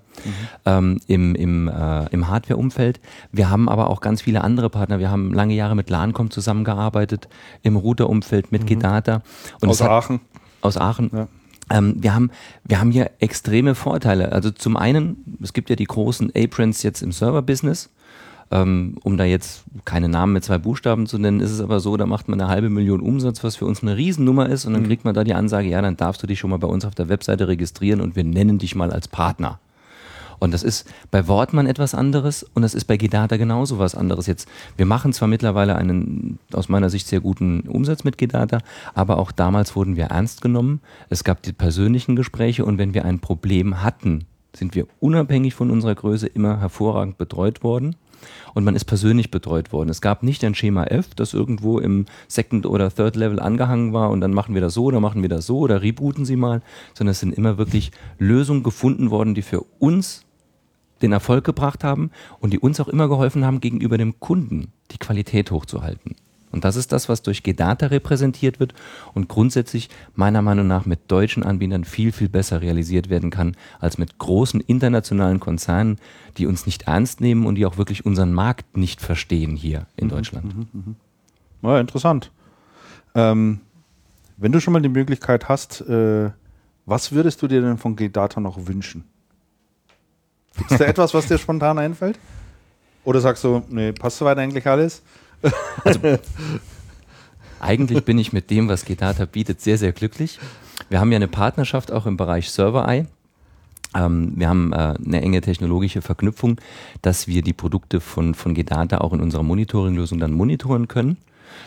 ähm, im, im, äh, im Hardware-Umfeld. Wir haben aber auch ganz viele andere Partner. Wir haben lange Jahre mit LANCOM zusammengearbeitet, im Router-Umfeld mit Gedata. Und Aus es hat- Aachen. Aus Aachen. Ja. Ähm, wir, haben, wir haben hier extreme Vorteile. Also zum einen, es gibt ja die großen A-Prints jetzt im Server-Business. Ähm, um da jetzt keine Namen mit zwei Buchstaben zu nennen, ist es aber so, da macht man eine halbe Million Umsatz, was für uns eine Riesennummer ist. Und dann kriegt man da die Ansage, ja, dann darfst du dich schon mal bei uns auf der Webseite registrieren und wir nennen dich mal als Partner. Und das ist bei Wortmann etwas anderes und das ist bei Gedata genauso was anderes. Jetzt, wir machen zwar mittlerweile einen aus meiner Sicht sehr guten Umsatz mit Gedata, aber auch damals wurden wir ernst genommen. Es gab die persönlichen Gespräche und wenn wir ein Problem hatten, sind wir unabhängig von unserer Größe immer hervorragend betreut worden. Und man ist persönlich betreut worden. Es gab nicht ein Schema F, das irgendwo im Second- oder Third-Level angehangen war und dann machen wir das so oder machen wir das so oder rebooten Sie mal, sondern es sind immer wirklich Lösungen gefunden worden, die für uns den Erfolg gebracht haben und die uns auch immer geholfen haben, gegenüber dem Kunden die Qualität hochzuhalten. Und das ist das, was durch Gedata repräsentiert wird und grundsätzlich meiner Meinung nach mit deutschen Anbietern viel, viel besser realisiert werden kann, als mit großen internationalen Konzernen, die uns nicht ernst nehmen und die auch wirklich unseren Markt nicht verstehen hier in Deutschland. Ja, interessant. Ähm, wenn du schon mal die Möglichkeit hast, äh, was würdest du dir denn von G-Data noch wünschen? Es da etwas, was dir spontan einfällt? Oder sagst du, nee, passt soweit eigentlich alles? Eigentlich bin ich mit dem, was Gedata bietet, sehr, sehr glücklich. Wir haben ja eine Partnerschaft auch im Bereich Server-Eye. Ähm, wir haben äh, eine enge technologische Verknüpfung, dass wir die Produkte von, von Gedata auch in unserer Monitoring-Lösung dann monitoren können.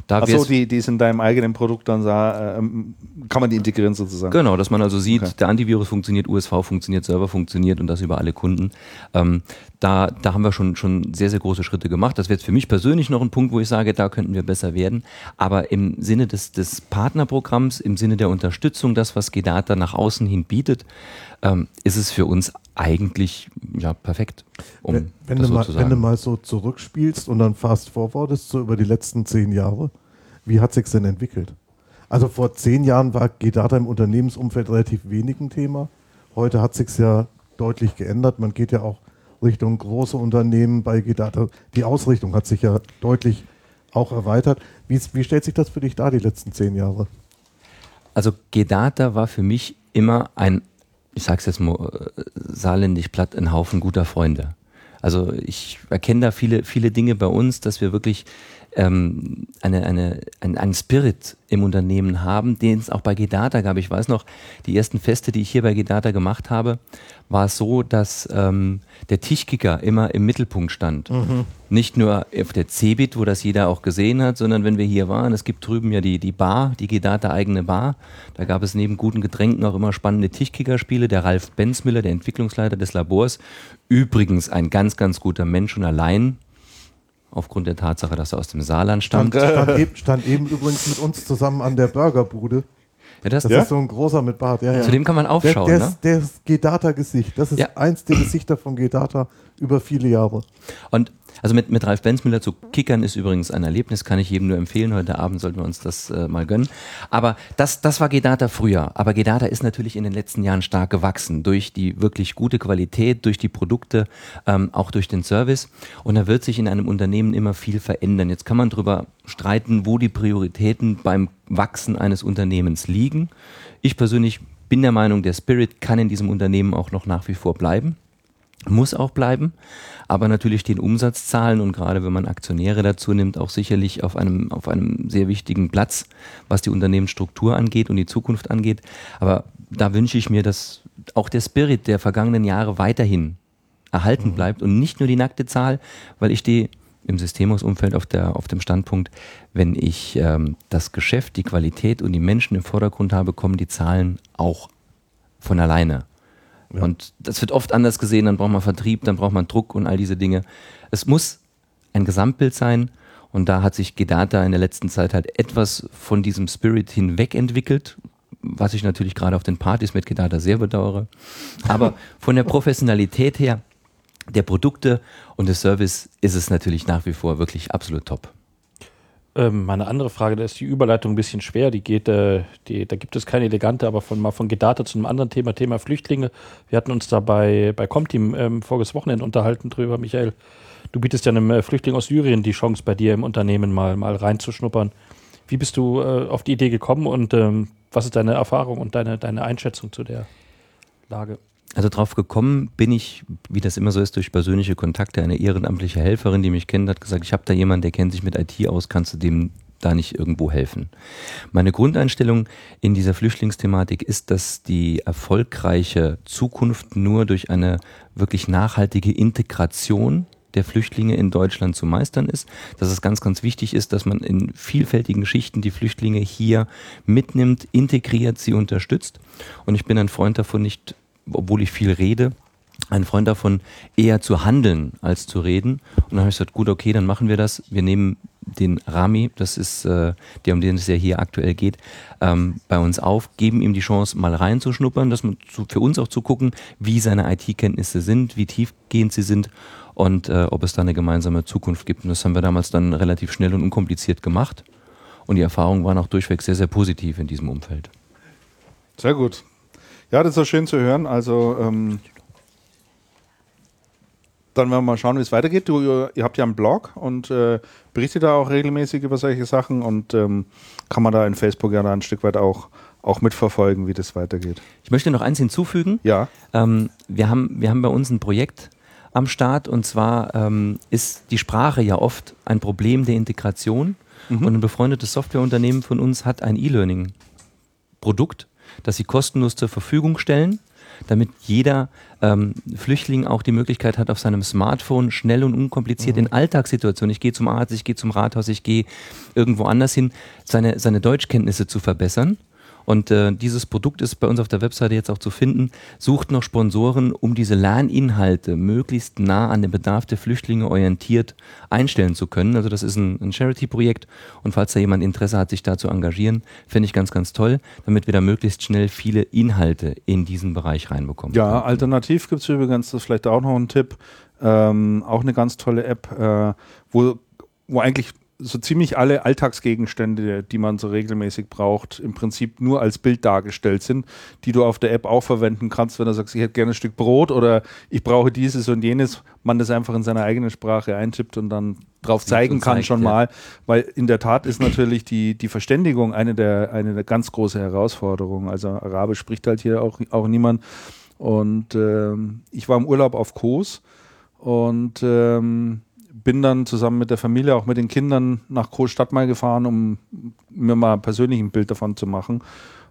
Da Achso, die, die sind in deinem eigenen Produkt dann, sa- ähm, kann man die integrieren sozusagen? Genau, dass man also sieht, Okay. der Antivirus funktioniert, USV funktioniert, Server funktioniert und das über alle Kunden. Ähm, da, da haben wir schon, schon sehr, sehr große Schritte gemacht. Das wäre jetzt für mich persönlich noch ein Punkt, wo ich sage, da könnten wir besser werden. Aber im Sinne des, des Partnerprogramms, im Sinne der Unterstützung, das, was Gedata nach außen hin bietet, ähm, ist es für uns eigentlich ja, perfekt, um wenn, wenn, das du so mal, wenn du mal so zurückspielst und dann fast forwardest, so über die letzten zehn Jahre, wie hat sich denn entwickelt? Also vor zehn Jahren war G-Data im Unternehmensumfeld relativ wenig ein Thema. Heute hat sich ja deutlich geändert. Man geht ja auch Richtung große Unternehmen bei G-Data. Die Ausrichtung hat sich ja deutlich auch erweitert. Wie, wie stellt sich das für dich dar, die letzten zehn Jahre? Also Gedata war für mich immer ein, ich sag's jetzt mal äh, saarländisch platt, ein Haufen guter Freunde. Also ich erkenne da viele, viele Dinge bei uns, dass wir wirklich ähm, eine, eine, ein, einen Spirit im Unternehmen haben, den es auch bei Gedata gab. Ich weiß noch, die ersten Feste, die ich hier bei Gedata gemacht habe, war es so, dass ähm, der Tischkicker immer im Mittelpunkt stand. Nicht nur auf der Cebit, wo das jeder auch gesehen hat, sondern wenn wir hier waren, es gibt drüben ja die, die Bar, die Gedata eigene Bar. Da gab es neben guten Getränken auch immer spannende Tischkickerspiele. Der Ralf Benzmüller, der Entwicklungsleiter des Labors, übrigens ein ganz, ganz guter Mensch und allein aufgrund der Tatsache, dass er aus dem Saarland Stand, stammt. stand, eben, stand eben übrigens mit uns zusammen an der Burgerbude. Ja, das, Das Ja? ist so ein großer mit Bart. Ja, ja. Zu dem kann man Der, aufschauen. der, ne? ist, der ist G-Data-Gesicht. Das ist Ja. eins der Gesichter von G-Data über viele Jahre. Und also mit, mit Ralf Benzmüller zu kickern ist übrigens ein Erlebnis, kann ich jedem nur empfehlen. Heute Abend sollten wir uns das äh, mal gönnen. Aber das, das war Gedata früher. Aber Gedata ist natürlich in den letzten Jahren stark gewachsen durch die wirklich gute Qualität, durch die Produkte, ähm, auch durch den Service. Und da wird sich in einem Unternehmen immer viel verändern. Jetzt kann man darüber streiten, wo die Prioritäten beim Wachsen eines Unternehmens liegen. Ich persönlich bin der Meinung, der Spirit kann in diesem Unternehmen auch noch nach wie vor bleiben muss auch bleiben, aber natürlich den Umsatzzahlen und gerade wenn man Aktionäre dazu nimmt, auch sicherlich auf einem, auf einem sehr wichtigen Platz, was die Unternehmensstruktur angeht und die Zukunft angeht. Aber da wünsche ich mir, dass, auch der Spirit der vergangenen Jahre weiterhin erhalten bleibt und nicht nur die nackte Zahl, weil ich stehe im Systemhausumfeld auf, der, auf dem Standpunkt, wenn ich ähm, das Geschäft, die Qualität und die Menschen im Vordergrund habe, kommen die Zahlen auch von alleine. Ja. Und das wird oft anders gesehen, dann braucht man Vertrieb, dann braucht man Druck und all diese Dinge. Es muss ein Gesamtbild sein und da hat sich Gedata in der letzten Zeit halt etwas von diesem Spirit hinweg entwickelt, was ich natürlich gerade auf den Partys mit Gedata sehr bedauere. Aber von der Professionalität her, der Produkte und des Service ist es natürlich nach wie vor wirklich absolut top. Ähm, meine andere Frage, da ist die Überleitung ein bisschen schwer. Die geht, äh, die, da gibt es keine elegante, aber von mal von Gedata zu einem anderen Thema, Thema Flüchtlinge. Wir hatten uns da bei, bei Comteam ähm, voriges Wochenende unterhalten drüber, Michael. Du bietest ja einem äh, Flüchtling aus Syrien die Chance, bei dir im Unternehmen mal, mal reinzuschnuppern. Wie bist du äh, auf die Idee gekommen und ähm, was ist deine Erfahrung und deine, deine Einschätzung zu der Lage? Also drauf gekommen bin ich, wie das immer so ist, durch persönliche Kontakte. Eine ehrenamtliche Helferin, die mich kennt, hat gesagt, ich habe da jemanden, der kennt sich mit IT aus, kannst du dem da nicht irgendwo helfen? Meine Grundeinstellung in dieser Flüchtlingsthematik ist, dass die erfolgreiche Zukunft nur durch eine wirklich nachhaltige Integration der Flüchtlinge in Deutschland zu meistern ist, dass es ganz, ganz wichtig ist, dass man in vielfältigen Schichten die Flüchtlinge hier mitnimmt, integriert, sie unterstützt. Und ich bin ein Freund davon, nicht obwohl ich viel rede, ein Freund davon, eher zu handeln als zu reden. Und dann habe ich gesagt, gut, okay, dann machen wir das. Wir nehmen den Rami, das ist äh, der, um den es ja hier aktuell geht, ähm, bei uns auf, geben ihm die Chance, mal reinzuschnuppern, dass man zu, für uns auch zu gucken, wie seine IT-Kenntnisse sind, wie tiefgehend sie sind und äh, ob es da eine gemeinsame Zukunft gibt. Und das haben wir damals dann relativ schnell und unkompliziert gemacht. Und die Erfahrungen waren auch durchweg sehr, sehr positiv in diesem Umfeld. Sehr gut. Ja, das ist auch schön zu hören. Also ähm, dann werden wir mal schauen, wie es weitergeht. Du, ihr, habt ja einen Blog und äh, berichtet da auch regelmäßig über solche Sachen und ähm, kann man da in Facebook ja da ein Stück weit auch, auch mitverfolgen, wie das weitergeht. Ich möchte noch eins hinzufügen. Ja. Ähm, wir, haben, wir haben bei uns ein Projekt am Start und zwar ähm, ist die Sprache ja oft ein Problem der Integration. Und ein befreundetes Softwareunternehmen von uns hat ein E-Learning-Produkt, das sie kostenlos zur Verfügung stellen, damit jeder ähm, Flüchtling auch die Möglichkeit hat, auf seinem Smartphone schnell und unkompliziert in Alltagssituationen, ich gehe zum Arzt, ich gehe zum Rathaus, ich gehe irgendwo anders hin, seine, seine Deutschkenntnisse zu verbessern. Und äh, dieses Produkt ist bei uns auf der Webseite jetzt auch zu finden. Sucht noch Sponsoren, um diese Lerninhalte möglichst nah an den Bedarf der Flüchtlinge orientiert einstellen zu können. Also das ist ein, ein Charity-Projekt und falls da jemand Interesse hat, sich da zu engagieren, finde ich ganz, ganz toll, damit wir da möglichst schnell viele Inhalte in diesen Bereich reinbekommen. Ja, alternativ gibt es übrigens, das ist vielleicht auch noch ein Tipp, ähm, auch eine ganz tolle App, äh, wo, wo eigentlich so ziemlich alle Alltagsgegenstände, die man so regelmäßig braucht, im Prinzip nur als Bild dargestellt sind, die du auf der App auch verwenden kannst, wenn du sagst, ich hätte gerne ein Stück Brot oder ich brauche dieses und jenes, man das einfach in seiner eigenen Sprache eintippt und dann drauf zeigen kann zeigt, schon ja. mal, weil in der Tat ist natürlich die, die Verständigung eine der, eine der ganz große Herausforderungen. Also Arabisch spricht halt hier auch, auch niemand. Und ähm, ich war im Urlaub auf Kos und ähm, bin dann zusammen mit der Familie, auch mit den Kindern nach Kos Stadtmal gefahren, um mir mal persönlich ein Bild davon zu machen.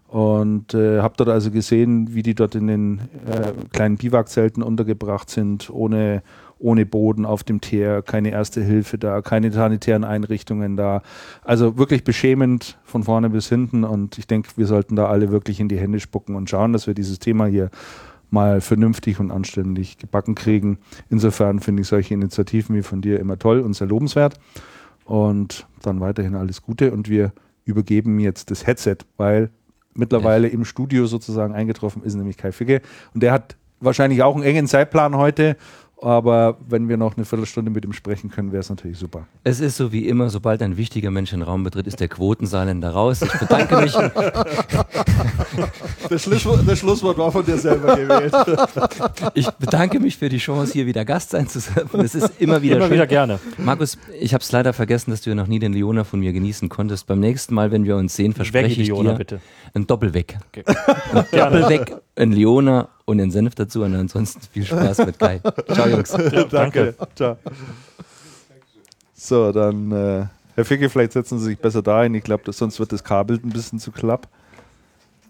Und äh, habe dort also gesehen, wie die dort in den äh, kleinen Biwakzelten untergebracht sind, ohne, ohne Boden auf dem Teer, keine erste Hilfe da, keine sanitären Einrichtungen da. Also wirklich beschämend von vorne bis hinten. Und ich denke, wir sollten da alle wirklich in die Hände spucken und schauen, dass wir dieses Thema hier mal vernünftig und anständig gebacken kriegen. Insofern finde ich solche Initiativen wie von dir immer toll und sehr lobenswert. Und dann weiterhin alles Gute. Und wir übergeben jetzt das Headset, weil mittlerweile im Studio sozusagen eingetroffen ist, nämlich Kai Ficke. Und der hat wahrscheinlich auch einen engen Zeitplan heute. Aber wenn wir noch eine Viertelstunde mit ihm sprechen können, wäre es natürlich super. Es ist so wie immer, sobald ein wichtiger Mensch den Raum betritt, ist der Quotensaarländer raus. Ich bedanke mich. Das Schlusswort, das Schlusswort war von dir selber gewählt. Ich bedanke mich für die Chance, hier wieder Gast sein zu dürfen. Es ist immer wieder Immer schön. wieder gerne. Markus, ich habe es leider vergessen, dass du ja noch nie den Leona von mir genießen konntest. Beim nächsten Mal, wenn wir uns sehen, verspreche ich Leona, dir bitte. ein Doppelweg. Okay. Ein Doppelweg, ein Leona und ein Senf dazu. Und ansonsten viel Spaß mit Kai. Ciao, Jungs. Danke. Ciao. So, dann, äh, Herr Ficke, vielleicht setzen Sie sich besser da hin. Ich glaube, sonst wird das Kabel ein bisschen zu klapp.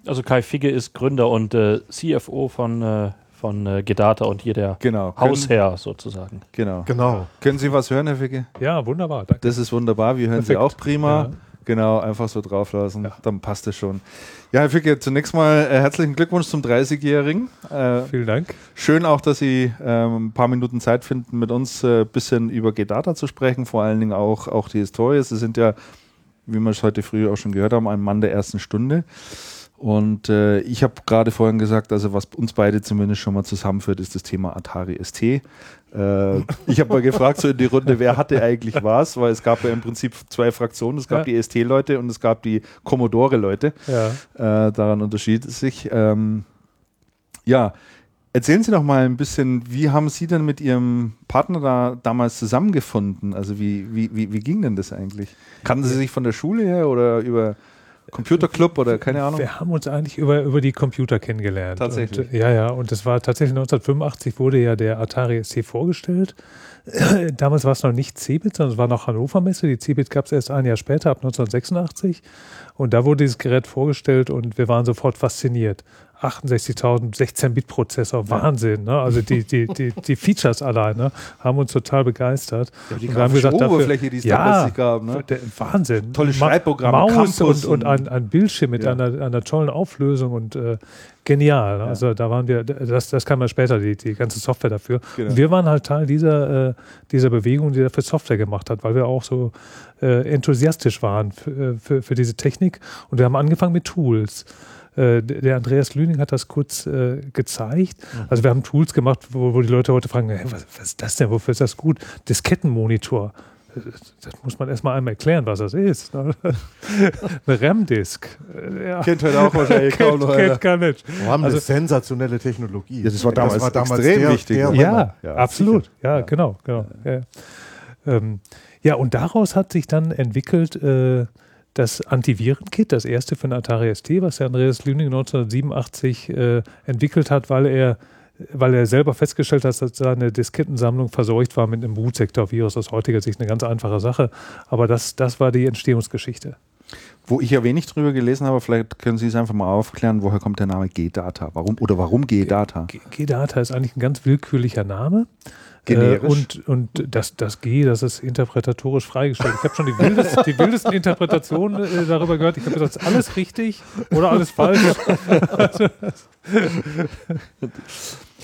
Also Kai Figge ist Gründer und äh, CFO von, äh, von äh, Gedata und hier der Genau. Können- Hausherr sozusagen. Genau. Genau. Können Sie was hören, Herr Ficke? Ja, wunderbar. Danke. Das ist wunderbar. Wir hören Sie Perfekt. auch prima. Ja. Genau, einfach so drauflassen. Ja. Dann passt es schon. Ja, Herr Ficke, zunächst mal äh, herzlichen Glückwunsch zum 30-Jährigen. Äh, Vielen Dank. schön auch, dass Sie ähm, ein paar Minuten Zeit finden, mit uns ein äh, bisschen über G-Data zu sprechen, vor allen Dingen auch, auch die Historie. Sie sind ja, wie wir es heute früh auch schon gehört haben, ein Mann der ersten Stunde. Und äh, ich habe gerade vorhin gesagt, also was uns beide zumindest schon mal zusammenführt, ist das Thema Atari ST. Äh, ich habe mal gefragt, so in die Runde, wer hatte eigentlich was, weil es gab ja im Prinzip zwei Fraktionen. Es gab Ja. die ST-Leute und es gab die Commodore-Leute. Ja. Äh, daran unterschied es sich. Ähm, ja, erzählen Sie doch mal ein bisschen, wie haben Sie denn mit Ihrem Partner da damals zusammengefunden? Also wie, wie, wie, wie ging denn das eigentlich? Kannten Sie sich von der Schule her oder über Computerclub oder keine Ahnung? Wir haben uns eigentlich über, über die Computer kennengelernt. Tatsächlich? Und, äh, ja, ja. Und das war tatsächlich 1985 wurde ja der Atari ST vorgestellt. Damals war es noch nicht Cebit, sondern es war noch Hannover Messe. Die Cebit gab es erst ein Jahr später, ab 1986. Und da wurde dieses Gerät vorgestellt und wir waren sofort fasziniert. 68.000 16-Bit-Prozessor, Wahnsinn. Ne? Also die, die, die, die Features alleine haben uns total begeistert. die Und haben gesagt, dafür- Oberfläche, die es ja, damals gab. Ne? der, Wahnsinn. Tolle Schreibprogramme, Maus Campus und, und ein, ein Bildschirm mit Ja. einer, einer tollen Auflösung und äh, genial. Also da waren wir, das, das kam ja später, die, die ganze Software dafür. Genau. Wir waren halt Teil dieser, äh, dieser Bewegung, die dafür Software gemacht hat, weil wir auch so äh, enthusiastisch waren für, für, für diese Technik. Und wir haben angefangen mit Tools. Äh, Der Andreas Lüning hat das kurz äh, gezeigt. Also wir haben Tools gemacht, wo, wo die Leute heute fragen, hey, was, was ist das denn, wofür ist das gut? Diskettenmonitor. Das muss man erstmal einmal erklären, was das ist. ne? Eine RAM-Disk. Äh, Ja. Kennt heute auch wahrscheinlich kaum Kennt, noch kennt gar nicht. Wir haben Also- eine sensationelle Technologie. Ja, das war damals extrem der, wichtig. Der Ja, ja, Absolut, ja, Ja. genau, genau. Ja. Ähm, ja, und daraus hat sich dann entwickelt äh, das Antivirenkit, das erste für den Atari ST, was der Andreas Lüning 1987 äh, entwickelt hat, weil er weil er selber festgestellt hat, dass seine Diskettensammlung verseucht war mit einem Bootsektor-Virus. Aus heutiger Sicht eine ganz einfache Sache. Aber das, das war die Entstehungsgeschichte. Wo ich ja wenig drüber gelesen habe, vielleicht können Sie es einfach mal aufklären, woher kommt der Name G-Data? Warum oder warum G-Data? G-Data ist eigentlich ein ganz willkürlicher Name. Generisch? Äh, und und das, das G, das ist interpretatorisch freigestellt. Ich habe schon die, wildesten, die wildesten Interpretationen äh, darüber gehört. Ich habe gesagt, alles richtig oder alles falsch?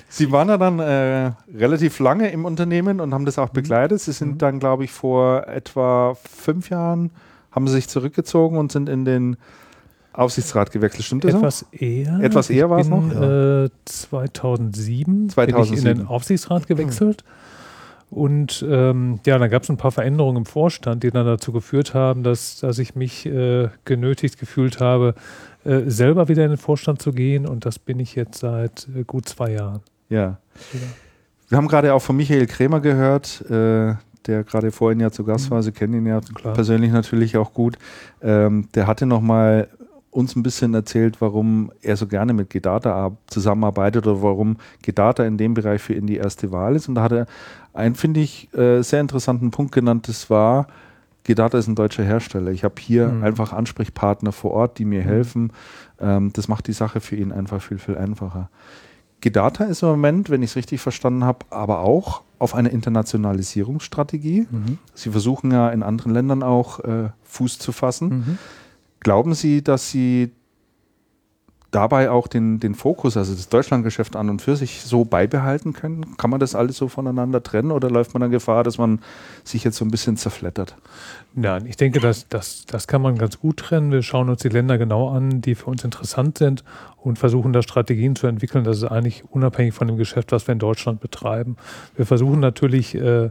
Sie waren ja dann äh, relativ lange im Unternehmen und haben das auch begleitet. Sie sind dann, glaube ich, vor etwa fünf Jahren, haben sich zurückgezogen und sind in den Aufsichtsrat gewechselt. Stimmt das? Etwas eher. Etwas eher war es noch? Äh, 2007, bin ich in 2007. den Aufsichtsrat gewechselt. Und ähm, ja, dann gab es ein paar Veränderungen im Vorstand, die dann dazu geführt haben, dass, dass ich mich äh, genötigt gefühlt habe, äh, selber wieder in den Vorstand zu gehen. Und das bin ich jetzt seit äh, gut zwei Jahren. Ja. Wir haben gerade auch von Michael Krämer gehört, äh, der gerade vorhin ja zu Gast war. Sie kennen ihn ja Klar. persönlich natürlich auch gut. Ähm, der hatte nochmal uns ein bisschen erzählt, warum er so gerne mit Gedata ar- zusammenarbeitet oder warum Gedata in dem Bereich für ihn die erste Wahl ist. Und da hat er einen, finde ich, äh, sehr interessanten Punkt genannt. Das war, Gedata ist ein deutscher Hersteller. Ich habe hier Mhm. einfach Ansprechpartner vor Ort, die mir helfen. Ähm, das macht die Sache für ihn einfach viel, viel einfacher. Gedata ist im Moment, wenn ich es richtig verstanden habe, aber auch auf einer Internationalisierungsstrategie. Sie versuchen ja in anderen Ländern auch äh, Fuß zu fassen. Glauben Sie, dass Sie dabei auch den, den Fokus, also das Deutschlandgeschäft an und für sich so beibehalten können? Kann man das alles so voneinander trennen oder läuft man dann Gefahr, dass man sich jetzt so ein bisschen zerflettert? Nein, ich denke, das, das, das kann man ganz gut trennen. Wir schauen uns die Länder genau an, die für uns interessant sind und versuchen da Strategien zu entwickeln. Das ist eigentlich unabhängig von dem Geschäft, was wir in Deutschland betreiben. Wir versuchen natürlich äh,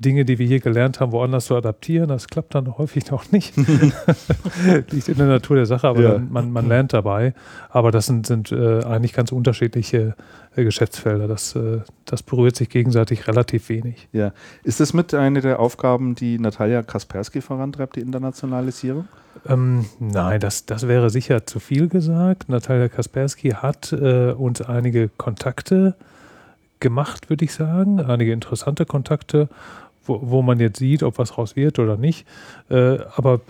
Dinge, die wir hier gelernt haben, woanders zu adaptieren. Das klappt dann häufig noch nicht. Liegt in der Natur der Sache, aber Ja. man, man lernt dabei. Aber das sind, sind äh, eigentlich ganz unterschiedliche äh, Geschäftsfelder. Das, äh, das berührt sich gegenseitig relativ wenig. Ja. Ist das mit einer der Aufgaben, die Natalia Kaspersky vorantreibt, die Internationalisierung? Ähm, nein, das, das wäre sicher zu viel gesagt. Natalia Kaspersky hat äh, uns einige Kontakte gemacht, würde ich sagen, einige interessante Kontakte. Wo, wo man jetzt sieht, ob was raus wird oder nicht. Äh, aber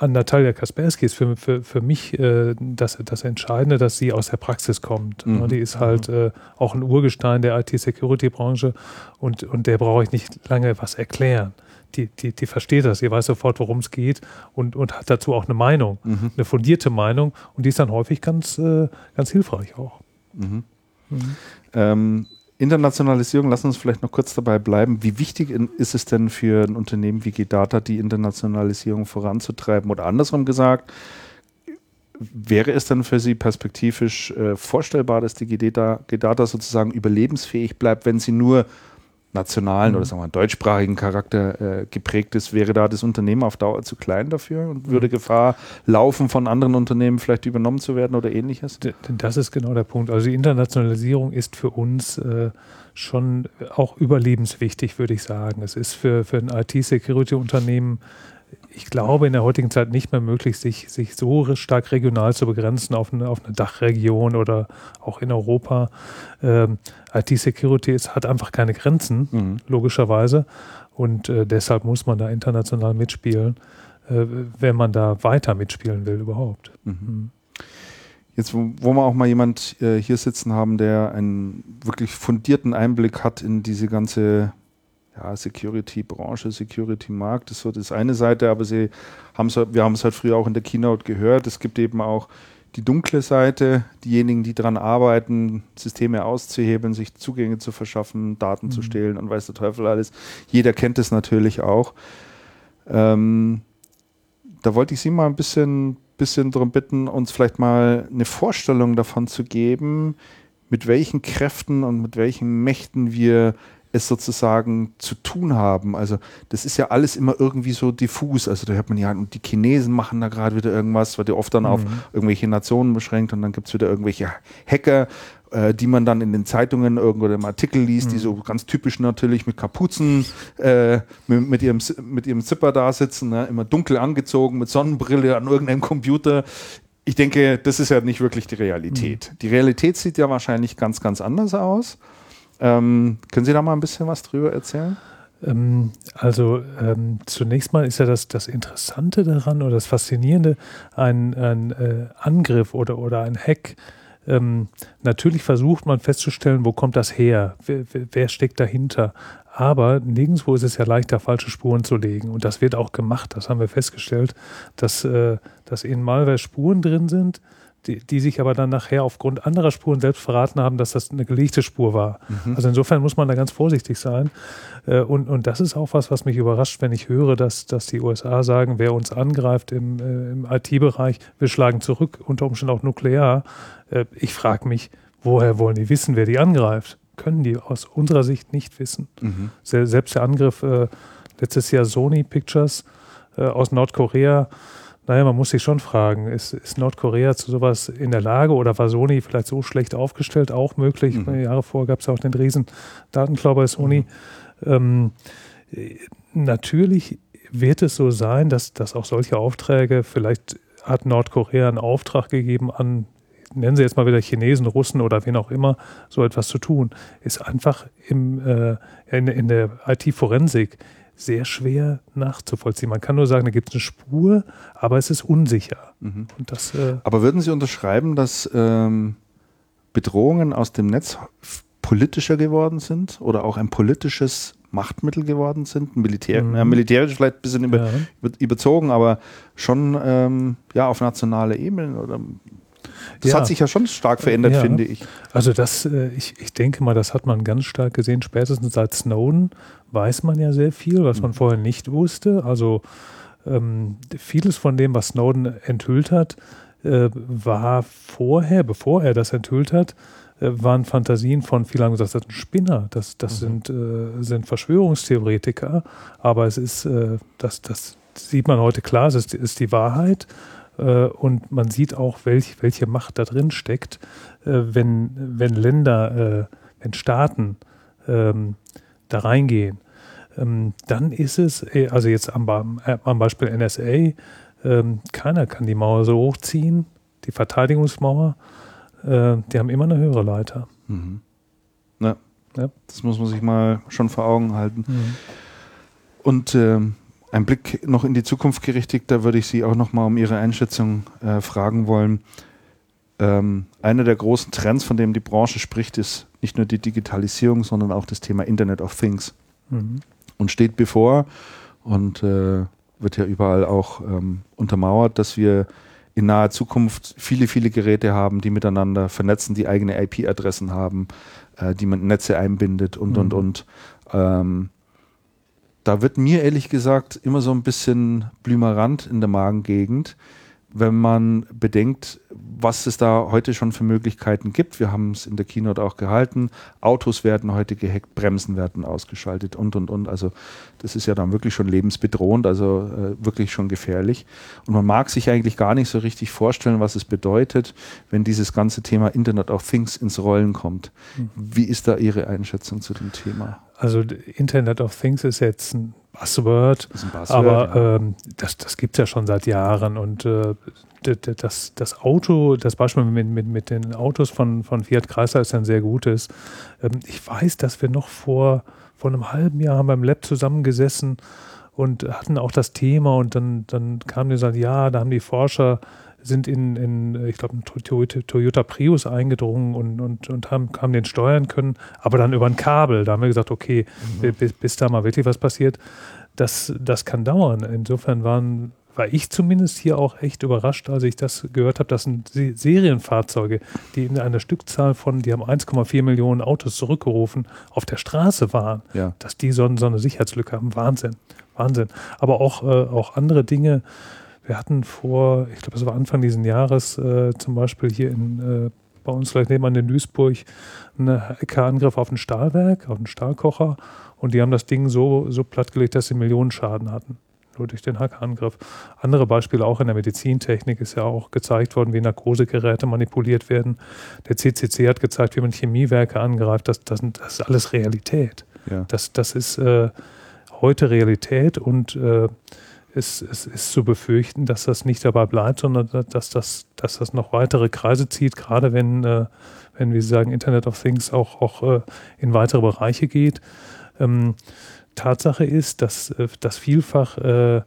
an Natalia Kaspersky ist für, für, für mich äh, das, das Entscheidende, dass sie aus der Praxis kommt. Mhm. Die ist halt äh, auch ein Urgestein der IT-Security-Branche und, und der brauche ich nicht lange was erklären. Die, die, die versteht das, sie weiß sofort, worum es geht und, und hat dazu auch eine Meinung, Mhm. eine fundierte Meinung und die ist dann häufig ganz, ganz hilfreich auch. Mhm. Ähm, Internationalisierung, lass uns vielleicht noch kurz dabei bleiben. Wie wichtig ist es denn für ein Unternehmen wie Gedata, die Internationalisierung voranzutreiben? Oder andersrum gesagt, wäre es dann für Sie perspektivisch äh, vorstellbar, dass die Gedata, Gedata sozusagen überlebensfähig bleibt, wenn sie nur nationalen oder sagen wir mal, deutschsprachigen Charakter äh, geprägt ist, wäre da das Unternehmen auf Dauer zu klein dafür und würde Gefahr laufen, von anderen Unternehmen vielleicht übernommen zu werden oder ähnliches? Das ist genau der Punkt. Also die Internationalisierung ist für uns äh, schon auch überlebenswichtig, würde ich sagen. Es ist für, für ein IT-Security-Unternehmen, ich glaube, in der heutigen Zeit nicht mehr möglich, sich, sich so stark regional zu begrenzen auf eine, auf eine Dachregion oder auch in Europa. Ähm, IT-Security hat einfach keine Grenzen, Mhm. logischerweise. Und äh, deshalb muss man da international mitspielen, äh, wenn man da weiter mitspielen will überhaupt. Mhm. Jetzt, wo, wo wir auch mal jemand äh, hier sitzen haben, der einen wirklich fundierten Einblick hat in diese ganze ja, Security-Branche, Security-Markt, das ist so das eine Seite, aber sie haben's, halt- wir haben es halt früher auch in der Keynote gehört, es gibt eben auch die dunkle Seite, diejenigen, die daran arbeiten, Systeme auszuhebeln, sich Zugänge zu verschaffen, Daten zu stehlen und weiß der Teufel alles. Jeder kennt es natürlich auch. Ähm, da wollte ich Sie mal ein bisschen, bisschen darum bitten, uns vielleicht mal eine Vorstellung davon zu geben, mit welchen Kräften und mit welchen Mächten wir es sozusagen zu tun haben. Also das ist ja alles immer irgendwie so diffus. Also da hört man ja, und die Chinesen machen da gerade wieder irgendwas, wird ja oft dann auf irgendwelche Nationen beschränkt und dann gibt es wieder irgendwelche Hacker, äh, die man dann in den Zeitungen irgendwo im Artikel liest, die so ganz typisch natürlich mit Kapuzen, äh, mit, mit, ihrem, mit ihrem Zipper da sitzen, ne? immer dunkel angezogen, mit Sonnenbrille an irgendeinem Computer. Ich denke, das ist ja nicht wirklich die Realität. Die Realität sieht ja wahrscheinlich ganz, ganz anders aus. Ähm, können Sie da mal ein bisschen was drüber erzählen? Ähm, also ähm, zunächst mal ist ja das, das Interessante daran oder das Faszinierende, ein, ein äh, Angriff oder, oder ein Hack. Ähm, natürlich versucht man festzustellen, wo kommt das her, wer, wer- steckt dahinter. Aber nirgendwo ist es ja leichter, falsche Spuren zu legen. Und das wird auch gemacht. Das haben wir festgestellt, dass, äh, dass in Malware Spuren drin sind, die, die sich aber dann nachher aufgrund anderer Spuren selbst verraten haben, dass das eine gelegte Spur war. Also insofern muss man da ganz vorsichtig sein. Äh, Und, und das ist auch was, was mich überrascht, wenn ich höre, dass, dass die USA sagen, wer uns angreift im, äh, im IT-Bereich, wir schlagen zurück, unter Umständen auch nuklear. Äh, Ich frage mich, woher wollen die wissen, wer die angreift? Können die aus unserer Sicht nicht wissen. Se- Selbst der Angriff äh, letztes Jahr Sony Pictures äh, aus Nordkorea, naja, man muss sich schon fragen, ist, ist Nordkorea zu sowas in der Lage oder war Sony vielleicht so schlecht aufgestellt? Auch möglich. Jahre vorher gab es auch den riesen Datenklau bei Sony. Ähm, äh, natürlich wird es so sein, dass, dass auch solche Aufträge, vielleicht hat Nordkorea einen Auftrag gegeben an, nennen Sie jetzt mal wieder Chinesen, Russen oder wen auch immer, so etwas zu tun, ist einfach im, äh, in, in der IT-Forensik sehr schwer nachzuvollziehen. Man kann nur sagen, da gibt es eine Spur, aber es ist unsicher. Und das, äh, Aber würden Sie unterschreiben, dass ähm, Bedrohungen aus dem Netz politischer geworden sind oder auch ein politisches Machtmittel geworden sind? Militär, Mhm. ja, militärisch vielleicht ein bisschen über, Ja. über, überzogen, aber schon ähm, ja, auf nationaler Ebene? Oder? Das Ja. hat sich ja schon stark verändert, Ja. finde ich. Also das, äh, ich, ich denke mal, das hat man ganz stark gesehen. Spätestens seit Snowden weiß man ja sehr viel, was man vorher nicht wusste. Also ähm, vieles von dem, was Snowden enthüllt hat, äh, war vorher, bevor er das enthüllt hat, äh, waren Fantasien von vielen haben gesagt, das ein Spinner, das, das sind, äh, sind Verschwörungstheoretiker, aber es ist, äh, das, das sieht man heute klar, es ist, ist die Wahrheit und man sieht auch, welch, welche Macht da drin steckt, äh, wenn, wenn Länder, äh, wenn Staaten ähm, da reingehen. Ähm, dann ist es, äh, also jetzt am, äh, am Beispiel NSA, ähm, keiner kann die Mauer so hochziehen, die Verteidigungsmauer, äh, die haben immer eine höhere Leiter. Ja. Ja. Das muss man sich mal schon vor Augen halten. Und ähm, ein Blick noch in die Zukunft gerichtet, da würde ich Sie auch noch mal um Ihre Einschätzung äh, fragen wollen. Ähm, einer der großen Trends, von dem die Branche spricht, ist nicht nur die Digitalisierung, sondern auch das Thema Internet of Things. Mhm. Und steht bevor und äh, wird ja überall auch ähm, untermauert, dass wir in naher Zukunft viele, viele Geräte haben, die miteinander vernetzen, die eigene IP-Adressen haben, äh, die man in Netze einbindet und, und, Mhm. und. Ähm, da wird mir ehrlich gesagt immer so ein bisschen blümerant in der Magengegend, wenn man bedenkt, was es da heute schon für Möglichkeiten gibt. Wir haben es in der Keynote auch gehalten. Autos werden heute gehackt, Bremsen werden ausgeschaltet und, und, und. Also das ist ja dann wirklich schon lebensbedrohend, also äh, wirklich schon gefährlich. Und man mag sich eigentlich gar nicht so richtig vorstellen, was es bedeutet, wenn dieses ganze Thema Internet of Things ins Rollen kommt. Wie ist da Ihre Einschätzung zu dem Thema? Also Internet of Things ist jetzt ein Buzzword, Das ist ein Buzzword, aber ja. ähm, das, das gibt es ja schon seit Jahren und äh, das, das Auto, das Beispiel mit, mit, mit den Autos von, von Fiat Chrysler ist ein sehr gutes. Ähm, ich weiß, dass wir noch vor, vor einem halben Jahr haben beim Lab zusammengesessen und hatten auch das Thema und dann, dann kam die gesagt, ja, da haben die Forscher sind in, in ich glaube, Toyota, Toyota Prius eingedrungen und, und, und haben, haben den steuern können, aber dann über ein Kabel. Da haben wir gesagt, okay, bis, bis da mal wirklich was passiert, das, das kann dauern. Insofern waren, war ich zumindest hier auch echt überrascht, als ich das gehört habe. Das sind Se- Serienfahrzeuge, die in einer Stückzahl von, die haben 1,4 Millionen Autos zurückgerufen, auf der Straße waren. Ja. Dass die so, so eine Sicherheitslücke haben, Wahnsinn. Wahnsinn. Aber auch, äh, auch andere Dinge. Wir hatten vor, ich glaube, es war Anfang dieses Jahres, äh, zum Beispiel hier in, äh, bei uns gleich nebenan in Duisburg, einen Hackerangriff auf ein Stahlwerk, auf einen Stahlkocher. Und die haben das Ding so, so plattgelegt, dass sie Millionenschaden hatten. Nur durch den Hackerangriff. Andere Beispiele auch in der Medizintechnik ist ja auch gezeigt worden, wie Narkosegeräte manipuliert werden. Der CCC hat gezeigt, wie man Chemiewerke angreift. Das, das, das ist alles Realität. Ja. Das, das ist äh, heute Realität und äh, es, es ist zu befürchten, dass das nicht dabei bleibt, sondern dass das, dass das noch weitere Kreise zieht, gerade wenn, äh, wenn Sie sagen, Internet of Things auch, auch äh, in weitere Bereiche geht. Ähm, Tatsache ist, dass, äh, dass vielfach äh,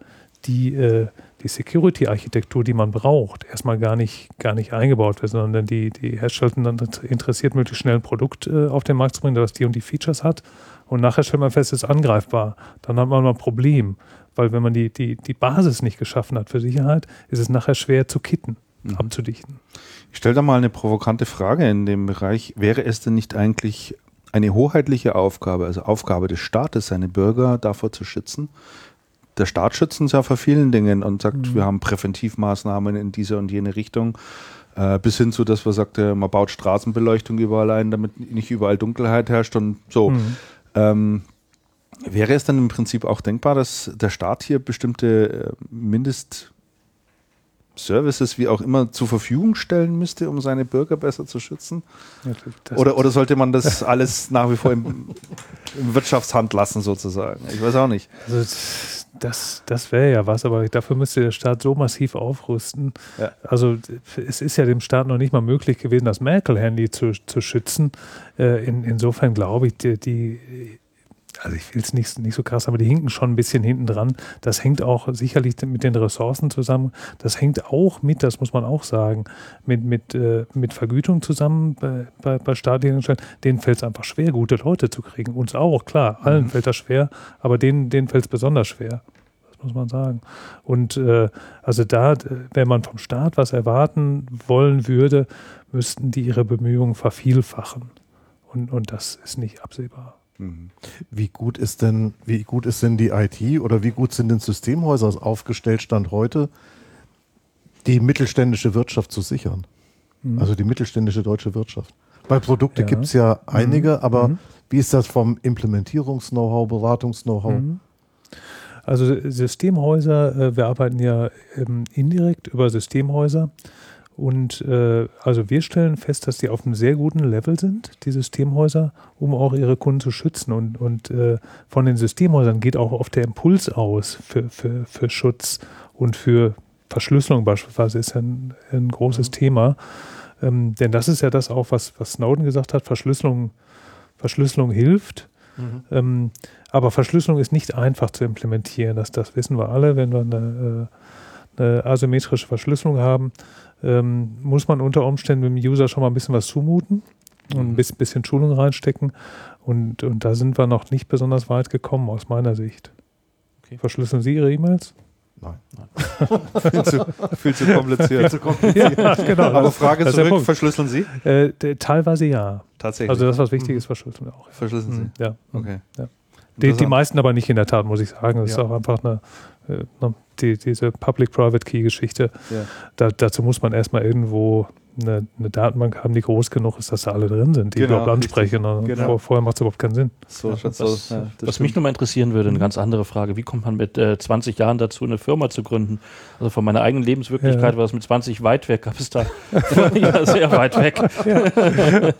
die, äh, die Security-Architektur, die man braucht, erstmal gar nicht, gar nicht eingebaut wird, sondern die, die Hersteller dann interessiert, möglichst schnell ein Produkt äh, auf den Markt zu bringen, das die und die Features hat. Und nachher stellt man fest, es ist angreifbar. Dann hat man mal ein Problem. Weil wenn man die, die, die Basis nicht geschaffen hat für Sicherheit, ist es nachher schwer zu kitten, abzudichten. Ich stelle da mal eine provokante Frage in dem Bereich. Wäre es denn nicht eigentlich eine hoheitliche Aufgabe, also Aufgabe des Staates, seine Bürger davor zu schützen? Der Staat schützt uns ja vor vielen Dingen und sagt, wir haben Präventivmaßnahmen in diese und jene Richtung. Äh, bis hin zu, dass man sagt, man baut Straßenbeleuchtung überall ein, damit nicht überall Dunkelheit herrscht und so. Mhm. Ähm, wäre es dann im Prinzip auch denkbar, dass der Staat hier bestimmte äh, Mindest Services wie auch immer zur Verfügung stellen müsste, um seine Bürger besser zu schützen? Oder, oder sollte man das alles nach wie vor im, im Wirtschaftshand lassen, sozusagen? Ich weiß auch nicht. Also das, das wäre ja was, aber dafür müsste der Staat so massiv aufrüsten. Ja. Also es ist ja dem Staat noch nicht mal möglich gewesen, das Merkel-Handy zu, zu schützen. Äh, in, insofern glaube ich, die, die also ich will es nicht, nicht so krass, aber die hinken schon ein bisschen hinten dran. Das hängt auch sicherlich mit den Ressourcen zusammen. Das hängt auch mit, das muss man auch sagen, mit, mit, äh, mit Vergütung zusammen bei, bei, bei staatlichen Stellen. Denen fällt es einfach schwer, gute Leute zu kriegen. Uns auch, klar, allen fällt das schwer, aber denen, denen fällt es besonders schwer. Das muss man sagen. Und äh, also da, äh, wenn man vom Staat was erwarten wollen würde, müssten die ihre Bemühungen vervielfachen. Und, und das ist nicht absehbar. Wie gut ist denn, wie gut ist denn die IT oder wie gut sind denn Systemhäuser aufgestellt, Stand heute, die mittelständische Wirtschaft zu sichern? Also die mittelständische deutsche Wirtschaft. Weil Produkte Ja. gibt es ja einige, aber Mhm. wie ist das vom Implementierungs-Know-how, Beratungs-Know-how? Mhm. Also Systemhäuser, äh, wir arbeiten ja ähm, indirekt über Systemhäuser und äh, also wir stellen fest, dass die auf einem sehr guten Level sind, die Systemhäuser, um auch ihre Kunden zu schützen und, und äh, von den Systemhäusern geht auch oft der Impuls aus für, für, für Schutz und für Verschlüsselung beispielsweise ist ja ein, ein großes Thema, ähm, denn das ist ja das auch, was, was Snowden gesagt hat, Verschlüsselung, Verschlüsselung hilft, Ähm, aber Verschlüsselung ist nicht einfach zu implementieren. Das, das wissen wir alle. Wenn wir eine, äh, eine asymmetrische Verschlüsselung haben, ähm, muss man unter Umständen dem User schon mal ein bisschen was zumuten und ein bisschen, bisschen Schulung reinstecken. Und, und da sind wir noch nicht besonders weit gekommen, aus meiner Sicht. Okay. Verschlüsseln Sie Ihre E-Mails? Nein. viel, zu, viel zu kompliziert. Ja, genau. Aber Frage das ist der zurück, Punkt. verschlüsseln Sie? Äh, teilweise ja. Tatsächlich. Also das, was wichtig ist, verschlüsseln wir auch. verschlüsseln Sie. Mhm, Ja. Okay. Die, die meisten aber nicht in der Tat, muss ich sagen. Das ist Ja. auch einfach eine, äh, ne, die, diese Public-Private-Key-Geschichte. Ja. Da, dazu muss man erstmal irgendwo eine, eine Datenbank haben, die groß genug ist, dass da alle drin sind, die Genau, ich überhaupt anspreche. Ne? Genau. Vor, vorher macht es überhaupt keinen Sinn. So, Ja, Was, aus. Ja, was mich nochmal interessieren würde, eine ganz andere Frage. Wie kommt man mit äh, 20 Jahren dazu, eine Firma zu gründen? Also von meiner eigenen Lebenswirklichkeit Ja. war es mit 20 weit weg. Gab es da, ja, sehr weit weg.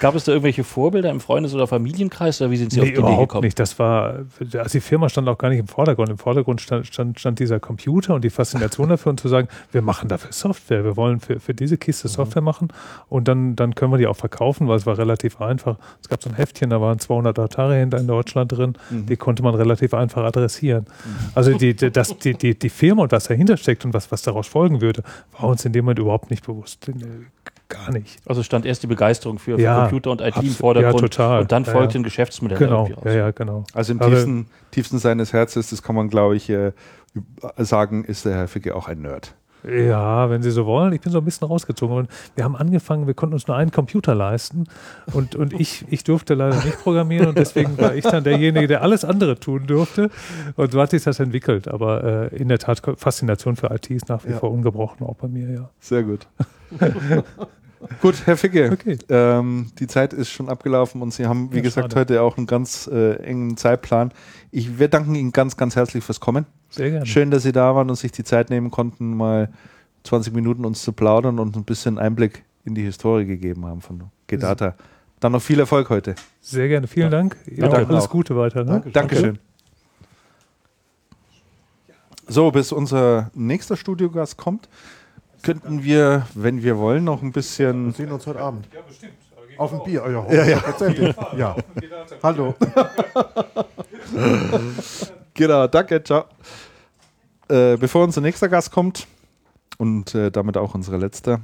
Gab es da irgendwelche Vorbilder im Freundes- oder Familienkreis oder wie sind Sie auf Nee, die Idee überhaupt gekommen? nicht. Das war, also die Firma stand auch gar nicht im Vordergrund. Im Vordergrund stand, stand, stand dieser Computer und die Faszination dafür und zu sagen, wir machen dafür Software. Wir wollen für, für diese Kiste Software machen und dann, dann können wir die auch verkaufen, weil es war relativ einfach. Es gab so ein Heftchen, da waren 200 Atari-Händler in Deutschland drin. Die konnte man relativ einfach adressieren. Also die, die, das, die, die, die Firma und was dahinter steckt und was, was daraus folgen würde, war uns in dem Moment überhaupt nicht bewusst. Gar nicht. Also stand erst die Begeisterung für, für Ja, Computer und IT im. Vordergrund Ja, total. und dann folgte ja. ein Geschäftsmodell Genau, ja, ja, genau. Also im tiefsten, tiefsten seines Herzens, das kann man, glaube ich, äh, sagen, ist der Herr Ficke auch ein Nerd. Ja, wenn Sie so wollen. Ich bin so ein bisschen rausgezogen. Und wir haben angefangen, wir konnten uns nur einen Computer leisten. Und, und ich, ich durfte leider nicht programmieren. Und deswegen war ich dann derjenige, der alles andere tun durfte. Und so hat sich das entwickelt. Aber äh, in der Tat, Faszination für IT ist nach wie Ja. vor ungebrochen, auch bei mir, ja. Sehr gut. gut, Herr Ficke, Okay. ähm, die Zeit ist schon abgelaufen und Sie haben, wie Ja, gesagt, schade. heute auch einen ganz äh, engen Zeitplan. Ich, wir danken Ihnen ganz, ganz herzlich fürs Kommen. Sehr gerne. Schön, dass Sie da waren und sich die Zeit nehmen konnten, mal 20 Minuten uns zu plaudern und ein bisschen Einblick in die Historie gegeben haben von Gedata. Dann noch viel Erfolg heute. Sehr gerne. Vielen Dank. Ihnen Danke alles auch. Gute weiter. Ne? Dankeschön. So, bis unser nächster Studiogast kommt, könnten wir, wenn wir wollen, noch ein bisschen. Wir sehen uns heute Abend. Ja, bestimmt. Auf ein Bier, ja, hundertprozentig. Ja, Hallo. Genau, danke, ciao. Äh, bevor unser nächster Gast kommt und äh, damit auch unsere letzte,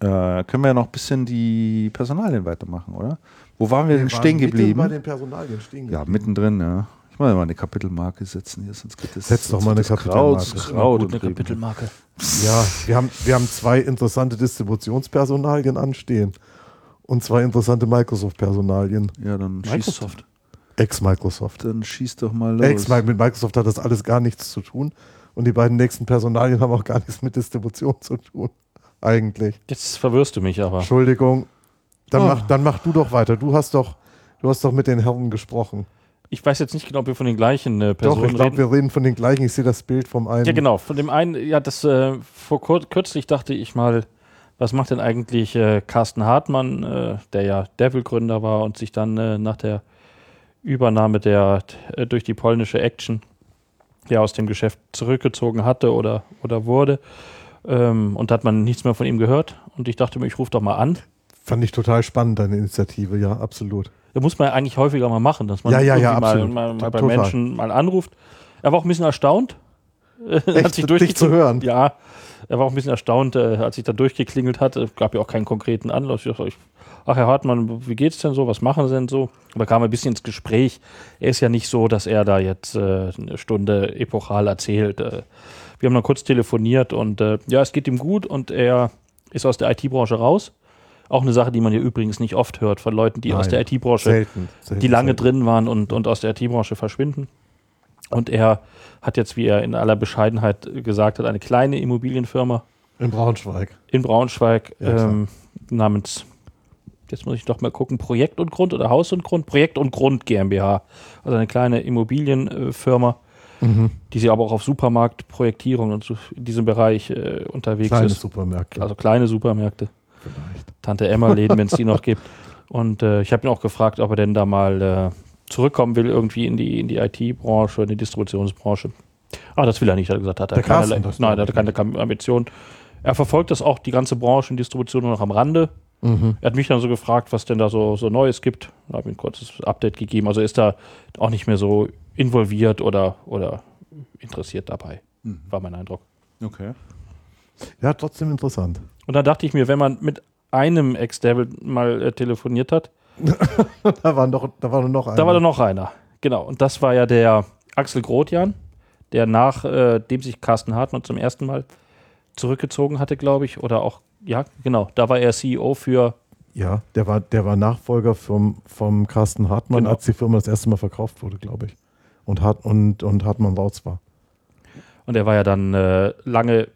äh, können wir ja noch ein bisschen die Personalien weitermachen, oder? Wo waren wir, denn waren stehen geblieben? Bei den Personalien stehen Ja, geblieben. mittendrin, ja. Ich muss mal eine Kapitelmarke setzen hier, sonst geht das. Setz doch mal eine das Kraut, Kapitelmarke. Kraut Gut, eine. Kapitelmarke. Ja, wir haben, wir haben zwei interessante Distributionspersonalien anstehen und zwei interessante Microsoft-Personalien. Ja, dann Microsoft. Ex-Microsoft. dann schießt doch mal los. Ex mit Microsoft hat das alles gar nichts zu tun und die beiden nächsten Personalien haben auch gar nichts mit Distribution zu tun. Eigentlich. Jetzt verwirrst du mich aber. Entschuldigung. Dann, Oh. mach, dann mach du doch weiter. Du hast doch, du hast doch mit den Herren gesprochen. Ich weiß jetzt nicht genau, ob wir von den gleichen äh, Doch, Personen ich glaube, wir reden von den gleichen. Ich sehe das Bild vom einen. Ja, genau. Von dem einen, ja, das äh, vor kur kürzlich dachte ich mal, was macht denn eigentlich äh, Carsten Hartmann, äh, der ja Devil-Gründer war und sich dann äh, nach der Übernahme der äh, durch die polnische Action ja aus dem Geschäft zurückgezogen hatte oder, oder wurde. Ähm, und hat man nichts mehr von ihm gehört. Und ich dachte mir, ich rufe doch mal an. Fand ich total spannend, deine Initiative. Ja, absolut. Da muss man ja eigentlich häufiger mal machen, dass man Ja, ja, ja, mal, mal, mal bei Total. Menschen mal anruft. Er war auch ein bisschen erstaunt. Echt, dich durchgeklingelt- zu hören? Ja, er war auch ein bisschen erstaunt, äh, als ich dann durchgeklingelt hatte. Gab ja auch keinen konkreten Anlass. Ich dachte, ach Herr Hartmann, wie geht's denn so? Was machen Sie denn so? Aber kam ein bisschen ins Gespräch. Er ist ja nicht so, dass er da jetzt äh, eine Stunde epochal erzählt. Äh, wir haben dann kurz telefoniert und äh, ja, es geht ihm gut und er ist aus der IT-Branche raus. Auch eine Sache, die man ja übrigens nicht oft hört von Leuten, die aus Nein, der IT-Branche die lange selten. drin waren und, und aus der IT-Branche verschwinden. Und er hat jetzt, wie er in aller Bescheidenheit gesagt hat, eine kleine Immobilienfirma In Braunschweig. in Braunschweig Ja, ähm, namens, jetzt muss ich doch mal gucken, Projekt und Grund oder Haus und Grund? Projekt und Grund GmbH. Also eine kleine Immobilienfirma, Mhm. die sich aber auch auf Supermarktprojektierung und in diesem Bereich äh, unterwegs Kleine ist. Supermärkte. Also kleine Supermärkte. Vielleicht. Tante Emma-Läden, wenn es die noch gibt. Und äh, ich habe ihn auch gefragt, ob er denn da mal äh, zurückkommen will, irgendwie in die, in die IT-Branche, in die Distributionsbranche. Aber das will er nicht, hat er gesagt, hat er Der Carsten, das nein, er hat keine Ambition. Er verfolgt das auch, die ganze Branche und Distribution nur noch am Rande. Mhm. Er hat mich dann so gefragt, was denn da so, so Neues gibt. Da habe ich ein kurzes Update gegeben. Also ist da auch nicht mehr so involviert oder, oder interessiert dabei, Mhm. war mein Eindruck. Okay. Ja, trotzdem interessant. Und dann dachte ich mir, wenn man mit einem Ex-Devil mal äh, telefoniert hat, Da war, noch, da war noch einer. da war da noch einer. Genau. Und das war ja der Axel Grotjan, der nach äh, dem sich Carsten Hartmann zum ersten Mal zurückgezogen hatte, glaube ich. Oder auch, ja, genau. Da war er CEO für, Ja, der war, der war Nachfolger vom, vom Carsten Hartmann, Genau. als die Firma das erste Mal verkauft wurde, glaube ich. Und, Hart, und, und Hartmann raus war. und er war ja dann äh, lange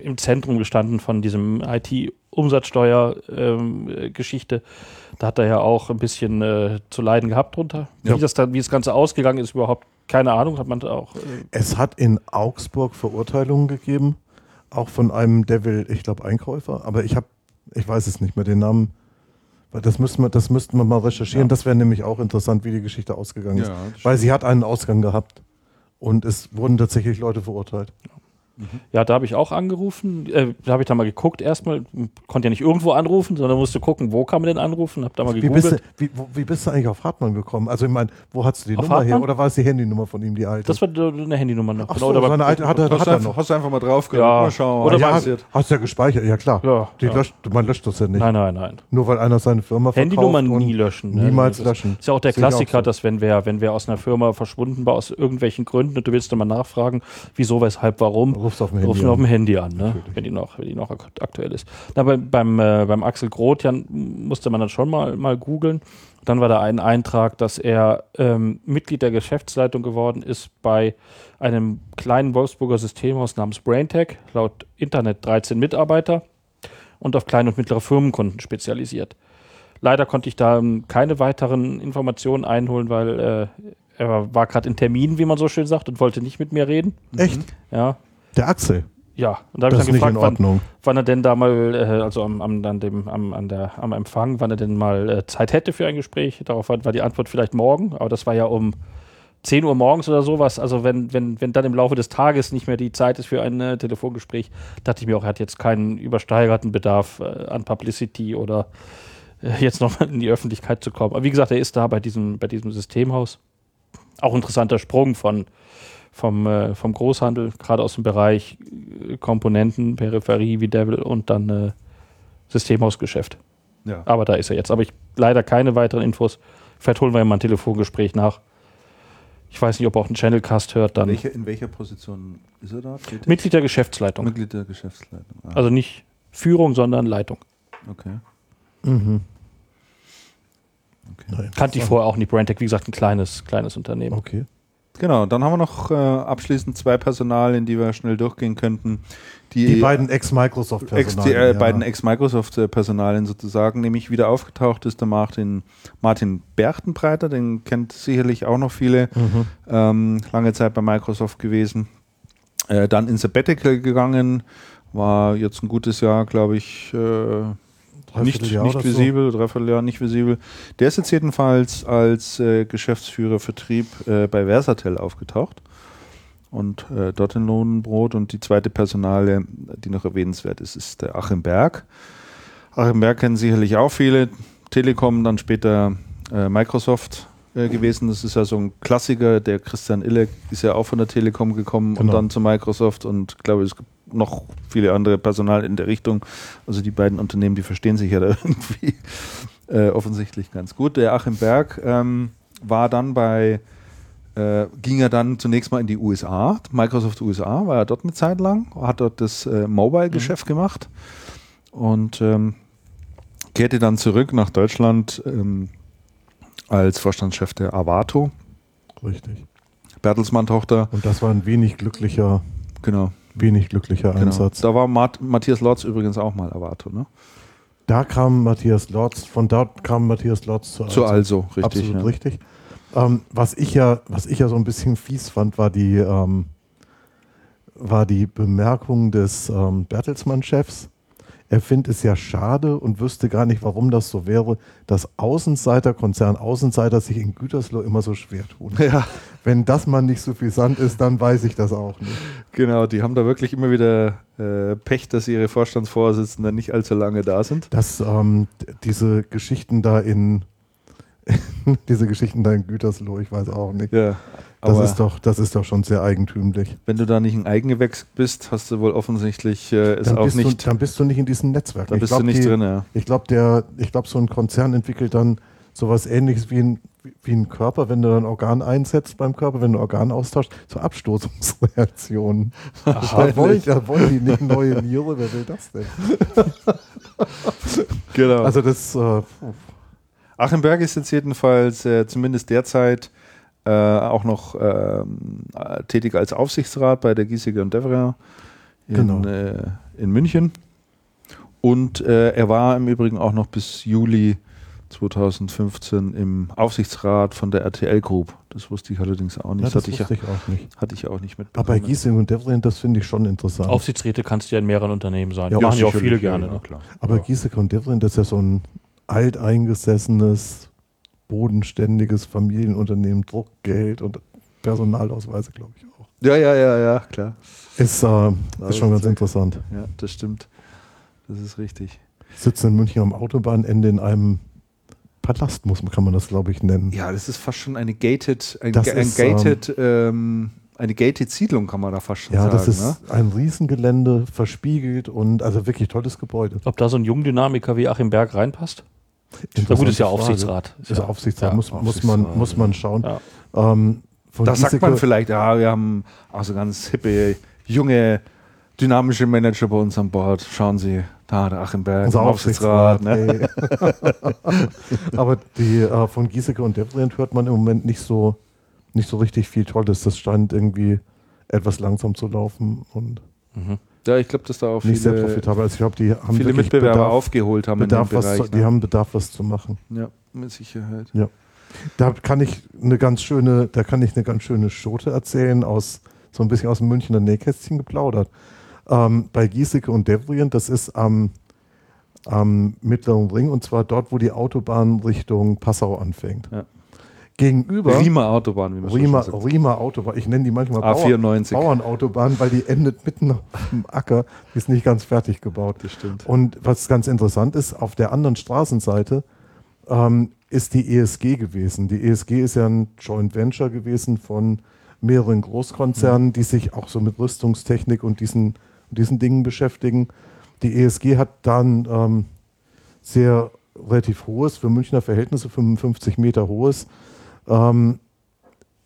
im Zentrum gestanden von diesem IT-Umsatzsteuer-Geschichte. da hat er ja auch ein bisschen äh, zu leiden gehabt drunter. Ja. Wie, das dann, wie das Ganze ausgegangen ist, überhaupt keine Ahnung. Hat man auch. Äh, Es hat in Augsburg Verurteilungen gegeben, auch von einem Devil, ich glaube, Einkäufer, aber ich habe, ich weiß es nicht mehr, den Namen. Weil das müssten wir, das müssten wir mal recherchieren. Ja. Das wäre nämlich auch interessant, wie die Geschichte ausgegangen ist. Ja, Weil sie hat einen Ausgang gehabt. Und es wurden tatsächlich Leute verurteilt. Ja, da habe ich auch angerufen. Äh, da habe ich da mal geguckt erstmal. Konnte ja nicht irgendwo anrufen, sondern musste gucken, wo kann man denn anrufen. Habe da mal Wie bist, du, gegoogelt. wie, wo, wie bist du eigentlich auf Hartmann gekommen? Also ich meine, wo hast du die Auf Nummer her? Hartmann? Oder war es die Handynummer von ihm, die alte? Das war eine Handynummer noch. Ach so, da war- seine alte hat Hast, hat du er einfach, noch. hast du einfach mal drauf Ja. Mal schauen, Oder ja, passiert. hast du ja gespeichert, ja klar. Ja, ja. Löscht, man löscht das ja nicht. Nein, nein, nein. Nur weil einer seine Firma verkauft Handynummern und nie löschen. ne? Niemals Das löschen. Ist ja auch der Sehe auch Klassiker, so. dass wenn wer, wenn wer aus einer Firma verschwunden war, aus irgendwelchen Gründen, und du willst dann mal nachfragen, wieso, weshalb, warum, Rufst auf dem Handy rufst auf dem Handy an, ne? wenn, die noch, wenn die noch ak- aktuell ist. Na, beim, beim, äh, beim Axel Grotjan musste man dann schon mal, mal googeln. Dann war da ein Eintrag, dass er ähm, Mitglied der Geschäftsleitung geworden ist bei einem kleinen Wolfsburger Systemhaus namens BrainTech, laut Internet 13 Mitarbeiter und auf kleine und mittlere Firmenkunden spezialisiert. Leider konnte ich da ähm, keine weiteren Informationen einholen, weil äh, er war gerade in Termin, wie man so schön sagt, und wollte nicht mit mir reden. Echt? Ja, Der Axel. ja. Und da habe Das ich ist dann gefragt, wann, Ordnung. wann er denn da mal, äh, also am, am, an dem, am, an der, am Empfang, wann er denn mal äh, Zeit hätte für ein Gespräch. Darauf war war die Antwort vielleicht morgen, aber das war ja um 10 Uhr morgens oder sowas. Also wenn, wenn, wenn dann im Laufe des Tages nicht mehr die Zeit ist für ein äh, Telefongespräch, dachte ich mir auch, er hat jetzt keinen übersteigerten Bedarf äh, an Publicity oder äh, jetzt nochmal in die Öffentlichkeit zu kommen. Aber wie gesagt, er ist da bei diesem, bei diesem Systemhaus. Auch interessanter Sprung von, vom, äh, vom Großhandel, gerade aus dem Bereich äh, Komponenten, Peripherie wie Devil und dann äh, Systemhausgeschäft. Ja. Aber da ist er jetzt. Aber ich leider keine weiteren Infos. Vielleicht holen wir mal ein Telefongespräch nach. Ich weiß nicht, ob er auch einen Channelcast hört. Dann Welche, in welcher Position ist er da? tätig? Mitglied der Geschäftsleitung. Mitglied der Geschäftsleitung. Ah, Also nicht Führung, sondern Leitung. okay. Mhm. okay. Kannte ich vorher auch nicht. Brandtech, wie gesagt, ein kleines, kleines Unternehmen. Okay. Genau, dann haben wir noch äh, abschließend zwei Personalien, die wir schnell durchgehen könnten. Die, Die beiden Ex-Microsoft-Personalien. Ex, die, äh, ja. beiden Ex-Microsoft-Personalien sozusagen, nämlich wieder aufgetaucht ist der Martin, Martin Berchtenbreiter, den kennt sicherlich auch noch viele, Mhm. ähm, lange Zeit bei Microsoft gewesen. Äh, dann in Sabbatical gegangen, war jetzt ein gutes Jahr, glaube ich, äh, nicht, Dreivierteljahr nicht oder so. visibel, dreiviertel nicht visibel. Der ist jetzt jedenfalls als äh, Geschäftsführer Vertrieb äh, bei Versatel aufgetaucht und äh, dort in Lohnbrot. Und die zweite Personale, die noch erwähnenswert ist, ist der Achim Berg. Achim Berg kennen sicherlich auch viele. Telekom, dann später äh, Microsoft äh, gewesen. Das ist ja so ein Klassiker. Der Christian Illek ist ja auch von der Telekom gekommen und Genau. dann zu Microsoft. Und ich glaube, es gibt noch viele andere Personal in der Richtung. Also die beiden Unternehmen, die verstehen sich ja da irgendwie äh, offensichtlich ganz gut. Der Achim Berg ähm, war dann bei, äh, ging er dann zunächst mal in die USA, Microsoft USA, war er dort eine Zeit lang, hat dort das äh, Mobile-Geschäft gemacht und ähm, kehrte dann zurück nach Deutschland ähm, als Vorstandschef der Avato, Richtig. Bertelsmann-Tochter, Und das war ein wenig glücklicher, genau. wenig glücklicher genau. Einsatz. Da war Mart Matthias Lotz übrigens auch mal Avato, ne? Da kam Matthias Lotz, von dort kam Matthias Lotz zu Zu also, richtig. Absolut ja. richtig. Ähm, was, ich ja, was ich ja so ein bisschen fies fand, war die, ähm, war die Bemerkung des ähm, Bertelsmann-Chefs. Er findet es ja schade und wüsste gar nicht, warum das so wäre, dass Außenseiter, Konzern Außenseiter sich in Gütersloh immer so schwer tun. Ja, Wenn das mal nicht suffisant ist, dann weiß ich das auch nicht. genau. Die haben da wirklich immer wieder äh, Pech, dass ihre Vorstandsvorsitzenden nicht allzu lange da sind. Dass ähm, diese Geschichten da in diese Geschichten da in Gütersloh, ich weiß auch nicht. Ja, Das aber ist doch, das ist doch schon sehr eigentümlich. wenn du da nicht ein Eigengewächs bist, hast du wohl offensichtlich äh, Dann auch bist, nicht, du, dann bist du nicht in diesem Netzwerk. da Ich bist glaub, du nicht die, drin. Ja. Ich glaube, der, ich glaube, so ein Konzern entwickelt dann sowas ähnliches wie ein, wie ein Körper, wenn du dann Organ einsetzt beim Körper, wenn du Organ austauschst, so Abstoßungsreaktionen. Da wollen, da wollen die nicht neue Niere, wer will das denn? Genau. Also das, äh, Achim Berg ist jetzt jedenfalls äh, zumindest derzeit äh, auch noch äh, tätig als Aufsichtsrat bei der Giesiger und Devria in, Genau. äh, in München. Und äh, er war im Übrigen auch noch bis Juli 2015 im Aufsichtsrat von der RTL Group. Das wusste ich allerdings auch nicht. ja, das das hatte, wusste ich, ich auch nicht. hatte ich auch nicht Aber mitbekommen. bei Giesing und Devlin, das finde ich schon interessant. Aufsichtsräte kannst du ja in mehreren Unternehmen sein. Ja, Ja, machen ja auch viele gerne. ja, ne? klar. Aber Giesing und Devlin, das ist ja so ein alteingesessenes, bodenständiges Familienunternehmen, Druckgeld und Personalausweise, glaube ich auch. Ja, ja, ja, ja, klar. Ist, äh, ist schon ganz interessant. Ja, das stimmt. Das ist richtig. Sitzen in München am Autobahnende in einem Palast, muss, man- kann man das, glaube ich, nennen. Ja, das ist fast schon eine gated, ein, ein ist, gated, ähm, eine gated Siedlung, kann man da fast schon Ja, sagen. das ist ne? ein Riesengelände, verspiegelt und also wirklich tolles Gebäude. Ob da so ein Jungdynamiker wie Achim Berg reinpasst? Na gut, ist ja Frage. Aufsichtsrat. Ist ja Aufsichtsrat, Ja, muss, muss, man, Aufsichtsrat, muss man schauen. Ja. Ähm, von Da sagt man vielleicht, ja, wir haben auch so ganz hippe, junge, dynamische Manager bei uns an Bord. Schauen Sie, da der Achim Berg, unser im Aufsichtsrat. ne? Aber die äh, von Giesecke und Devlin hört man im Moment nicht so, nicht so richtig viel Tolles. Das scheint irgendwie etwas langsam zu laufen und Mhm. Ja, ich glaube, dass da auch nicht sehr viele, profitabel. Also ich glaube, die haben viele Mitbewerber Bedarf, aufgeholt haben Bedarf in dem was Bereich. zu, die ne? haben Bedarf, was zu machen. ja, mit Sicherheit. Da kann ich eine ganz schöne, da kann ich eine ganz schöne Schote erzählen aus so ein bisschen aus dem Münchner Nähkästchen geplaudert. Ähm, bei Giesecke und Devrien, das ist am, am Mittleren Ring und zwar dort, wo die Autobahn Richtung Passau anfängt. Ja. Gegenüber Riemer Autobahn, wie man Riemer, sagt. Riemer Autobahn, ich nenne die manchmal Bauer, A94. Bauernautobahn, weil die endet mitten auf dem Acker, die ist nicht ganz fertig gebaut. Das stimmt. Und was ganz interessant ist, auf der anderen Straßenseite ähm, ist die ESG gewesen. Die ESG ist ja ein Joint Venture gewesen von mehreren Großkonzernen, die sich auch so mit Rüstungstechnik und diesen, diesen Dingen beschäftigen. Die ESG hat dann ähm, sehr relativ hohes, für Münchner Verhältnisse 55 Meter hohes, ähm,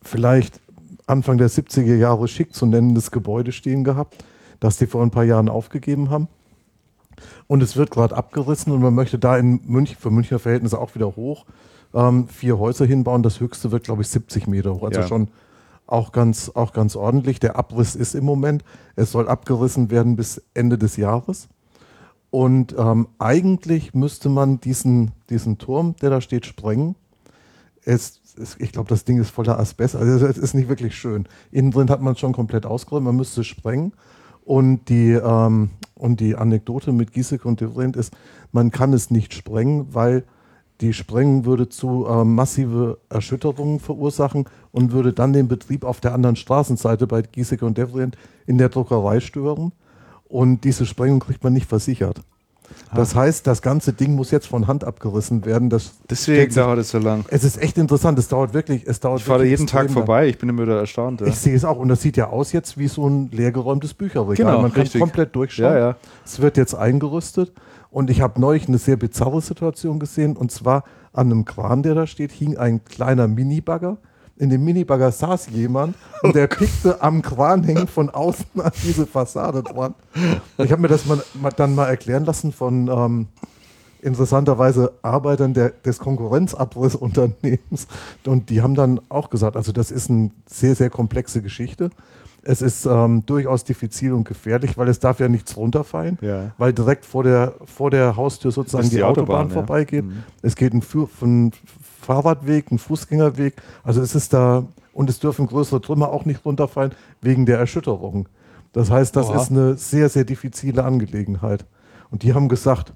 vielleicht Anfang der 70er Jahre schick zu nennendes Gebäude stehen gehabt, das die vor ein paar Jahren aufgegeben haben. Und es wird gerade abgerissen und man möchte da in München, für Münchner Verhältnisse auch wieder hoch, ähm, vier Häuser hinbauen. Das höchste wird, glaube ich, 70 Meter hoch. Also Ja. schon auch ganz, auch ganz ordentlich. Der Abriss ist im Moment, es soll abgerissen werden bis Ende des Jahres. Und ähm, eigentlich müsste man diesen, diesen Turm, der da steht, sprengen. Es, es, ich glaube, das Ding ist voller Asbest. Also es ist nicht wirklich schön. Innen drin hat man es schon komplett ausgeräumt. Man müsste sprengen. Und die, ähm, und die Anekdote mit Giesecke und Devriend ist, man kann es nicht sprengen, weil die Sprengung würde zu ähm, massive Erschütterungen verursachen und würde dann den Betrieb auf der anderen Straßenseite bei Giesecke und Devriend in der Druckerei stören. Und diese Sprengung kriegt man nicht versichert. Das heißt, das ganze Ding muss jetzt von Hand abgerissen werden. Das Deswegen dauert es so lang. es ist echt interessant. Es dauert wirklich. Es dauert Ich fahre jeden Tag lang. vorbei. Ich bin immer wieder erstaunt. Ja. Ich sehe es auch. Und das sieht ja aus jetzt wie so ein leergeräumtes Bücherregal. Genau, Man kann richtig. komplett durchschauen. Ja, ja. Es wird jetzt eingerüstet. Und ich habe neulich eine sehr bizarre Situation gesehen. Und zwar an einem Kran, der da steht, hing ein kleiner Minibagger. In dem Minibagger saß jemand und der pickte am Kran hängen von außen an diese Fassade dran. Ich habe mir das mal, dann mal erklären lassen von ähm, interessanterweise Arbeitern der, des Konkurrenzabbrissunternehmens. Und die haben dann auch gesagt, also das ist eine sehr, sehr komplexe Geschichte. Es ist ähm, durchaus diffizil und gefährlich, weil es darf ja nichts runterfallen, Ja. weil direkt vor der, vor der Haustür sozusagen die, die Autobahn, Autobahn, ja. vorbeigeht. Mhm. Es geht ein, Für ein Fahrradweg, ein Fußgängerweg. Also es ist da, und es dürfen größere Trümmer auch nicht runterfallen wegen der Erschütterung. Das heißt, das Oha. ist eine sehr, sehr diffizile Angelegenheit. Und die haben gesagt,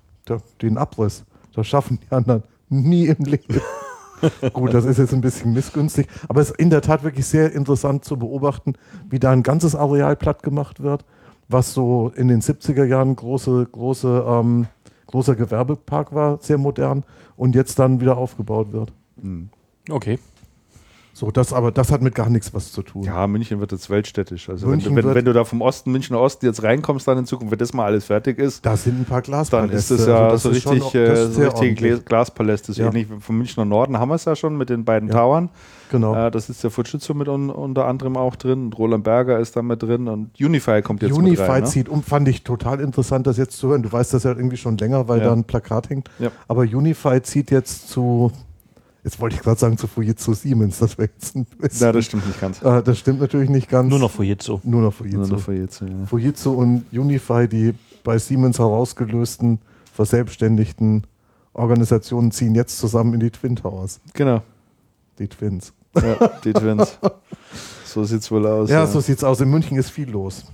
den Abriss, das schaffen die anderen nie im Leben. Gut, das ist jetzt ein bisschen missgünstig, aber es ist in der Tat wirklich sehr interessant zu beobachten, wie da ein ganzes Areal platt gemacht wird, was so in den 70er Jahren große, große, ähm, großer Gewerbepark war, sehr modern und jetzt dann wieder aufgebaut wird. Okay. So, das aber, das hat mit gar nichts was zu tun. Ja, München wird jetzt weltstädtisch. Also München wenn, du, wenn, wenn du da vom Osten, Münchner Osten jetzt reinkommst dann in Zukunft, wenn das mal alles fertig ist, Da sind ein paar dann Glaspaläste. ist das ja also so schon richtig, auch- das äh, so sehr richtige Glaspaläste. Ja. ähnlich vom Münchner Norden haben wir es ja schon mit den beiden Ja. Towern. Genau. Äh, das ist der Fujitsu mit un, unter anderem auch drin. Und Roland Berger ist da mit drin und Unify kommt jetzt Unify mit rein. Ne? zieht um, fand ich total interessant, das jetzt zu hören. Du weißt das ja irgendwie schon länger, weil Ja. da ein Plakat hängt. Ja. Aber Unify zieht jetzt zu, jetzt wollte ich gerade sagen, zu Fujitsu Siemens. Das wäre jetzt ein bisschen. Ja, das stimmt nicht ganz. äh, das stimmt natürlich nicht ganz. Nur noch Fujitsu. Nur noch Nur Fujitsu. noch Fujitsu, ja. Fujitsu und Unify, die bei Siemens herausgelösten, verselbstständigten Organisationen, ziehen jetzt zusammen in die Twin Towers. Genau. Die Twins. Ja, die Twins. So sieht's wohl aus. Ja, so sieht's aus. In München ist viel los.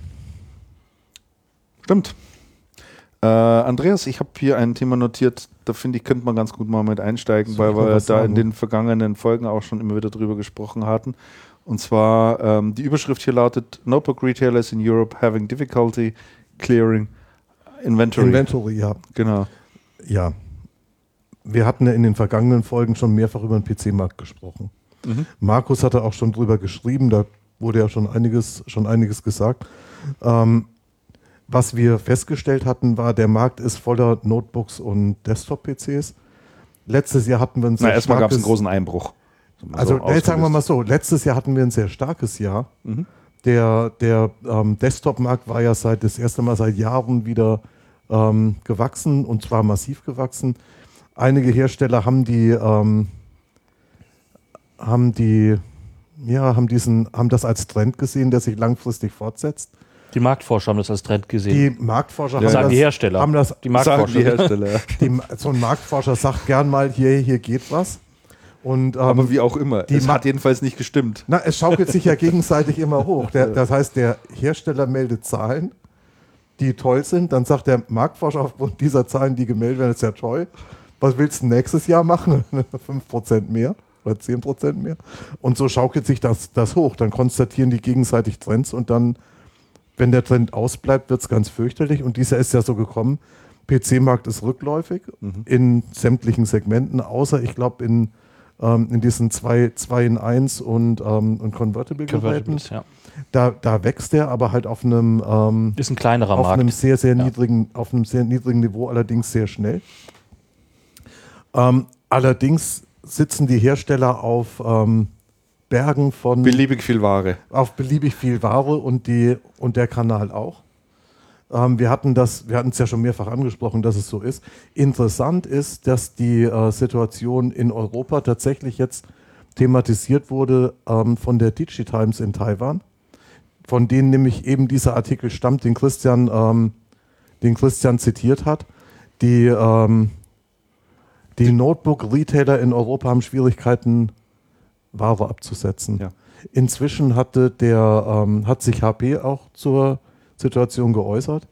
Stimmt. Äh, Andreas, ich habe hier ein Thema notiert, da finde ich, könnte man ganz gut mal mit einsteigen, weil wir da was in sagen? den vergangenen Folgen auch schon immer wieder drüber gesprochen hatten. Und zwar, ähm, die Überschrift hier lautet: Notebook Retailers in Europe having difficulty clearing inventory. Inventory, ja. genau. Ja. Wir hatten ja in den vergangenen Folgen schon mehrfach über den PC-Markt gesprochen. Mhm. Markus hatte auch schon drüber geschrieben, da wurde ja schon einiges, schon einiges gesagt. Ähm, was wir festgestellt hatten, war, der Markt ist voller Notebooks und Desktop-PCs. Letztes Jahr hatten wir ein Na, sehr erstmal gab es einen großen Einbruch. Also so jetzt sagen wir mal so, letztes Jahr hatten wir ein sehr starkes Jahr. Mhm. Der, der ähm, Desktop-Markt war ja seit das erste Mal seit Jahren wieder ähm, gewachsen und zwar massiv gewachsen. Einige Hersteller haben die, ähm, haben die, ja, haben diesen, haben das als Trend gesehen, der sich langfristig fortsetzt. Die Marktforscher haben das als Trend gesehen. Die Marktforscher Ja. haben, sagen das, die Hersteller. haben das die Sagen Marktforscher. die Hersteller. die, so ein Marktforscher sagt gern mal, hier, hier geht was. Und, ähm, Aber wie auch immer. die es hat jedenfalls nicht gestimmt. Na, es schaukelt sich ja gegenseitig immer hoch. Der, das heißt, der Hersteller meldet Zahlen, die toll sind. Dann sagt der Marktforscher aufgrund dieser Zahlen, die gemeldet werden, ist ja toll. Was willst du nächstes Jahr machen? 5% mehr oder 10% mehr? Und so schaukelt sich das, das hoch. Dann konstatieren die gegenseitig Trends und dann, wenn der Trend ausbleibt, wird es ganz fürchterlich. Und dieser ist ja so gekommen. PC-Markt ist rückläufig in sämtlichen Segmenten, außer ich glaube in, ähm, in diesen 2 zwei, in 1 und, ähm, und Convertible-Geräten. Ja. Da, da wächst der aber halt auf einem, ähm, Ist ein kleinerer auf einem Markt. sehr, sehr Ja. niedrigen, auf einem sehr niedrigen Niveau, allerdings sehr schnell. Ähm, allerdings sitzen die Hersteller auf ähm, Bergen von Beliebig viel Ware. auf beliebig viel Ware und, die, und der Kanal auch. Ähm, wir hatten das, wir hatten es ja schon mehrfach angesprochen, dass es so ist. Interessant ist, dass die äh, Situation in Europa tatsächlich jetzt thematisiert wurde ähm, von der DigiTimes in Taiwan, von denen nämlich eben dieser Artikel stammt, den Christian, ähm, den Christian zitiert hat. Die, ähm, die Notebook-Retailer in Europa haben Schwierigkeiten, Ware abzusetzen. Ja. Inzwischen hatte der, ähm, hat sich HP auch zur Situation geäußert.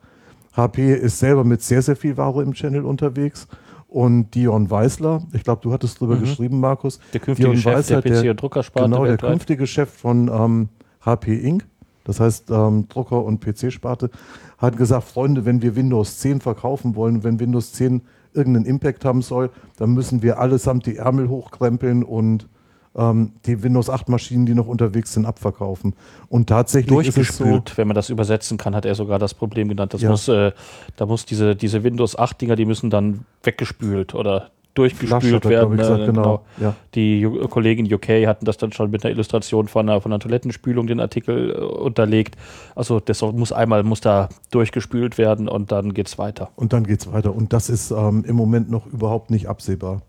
HP ist selber mit sehr, sehr viel Ware im Channel unterwegs. Und Dion Weisler, ich glaube, du hattest drüber Mhm. geschrieben, Markus. Der künftige Dion Chef der Weisler, PC- und Druckersparte Genau, der weltweit. künftige Chef von ähm, HP Inc., das heißt ähm, Drucker- und PC-Sparte, hat gesagt, Freunde, wenn wir Windows 10 verkaufen wollen, wenn Windows 10 irgendeinen Impact haben soll, dann müssen wir allesamt die Ärmel hochkrempeln und ähm, die Windows 8 Maschinen, die noch unterwegs sind, abverkaufen. Und tatsächlich es so, Durchgespült, wenn man das übersetzen kann, hat er sogar das Problem genannt. Das Ja. muss, äh, da muss diese, diese Windows 8 Dinger, die müssen dann weggespült oder durchgespült er, werden. gesagt, äh, genau. Ja. Die Ju- Kollegen in UK hatten das dann schon mit einer Illustration von einer, von einer Toilettenspülung den Artikel äh, unterlegt. Also das muss einmal muss da durchgespült werden und dann geht's weiter. Und dann geht es weiter. Und das ist ähm, im Moment noch überhaupt nicht absehbar.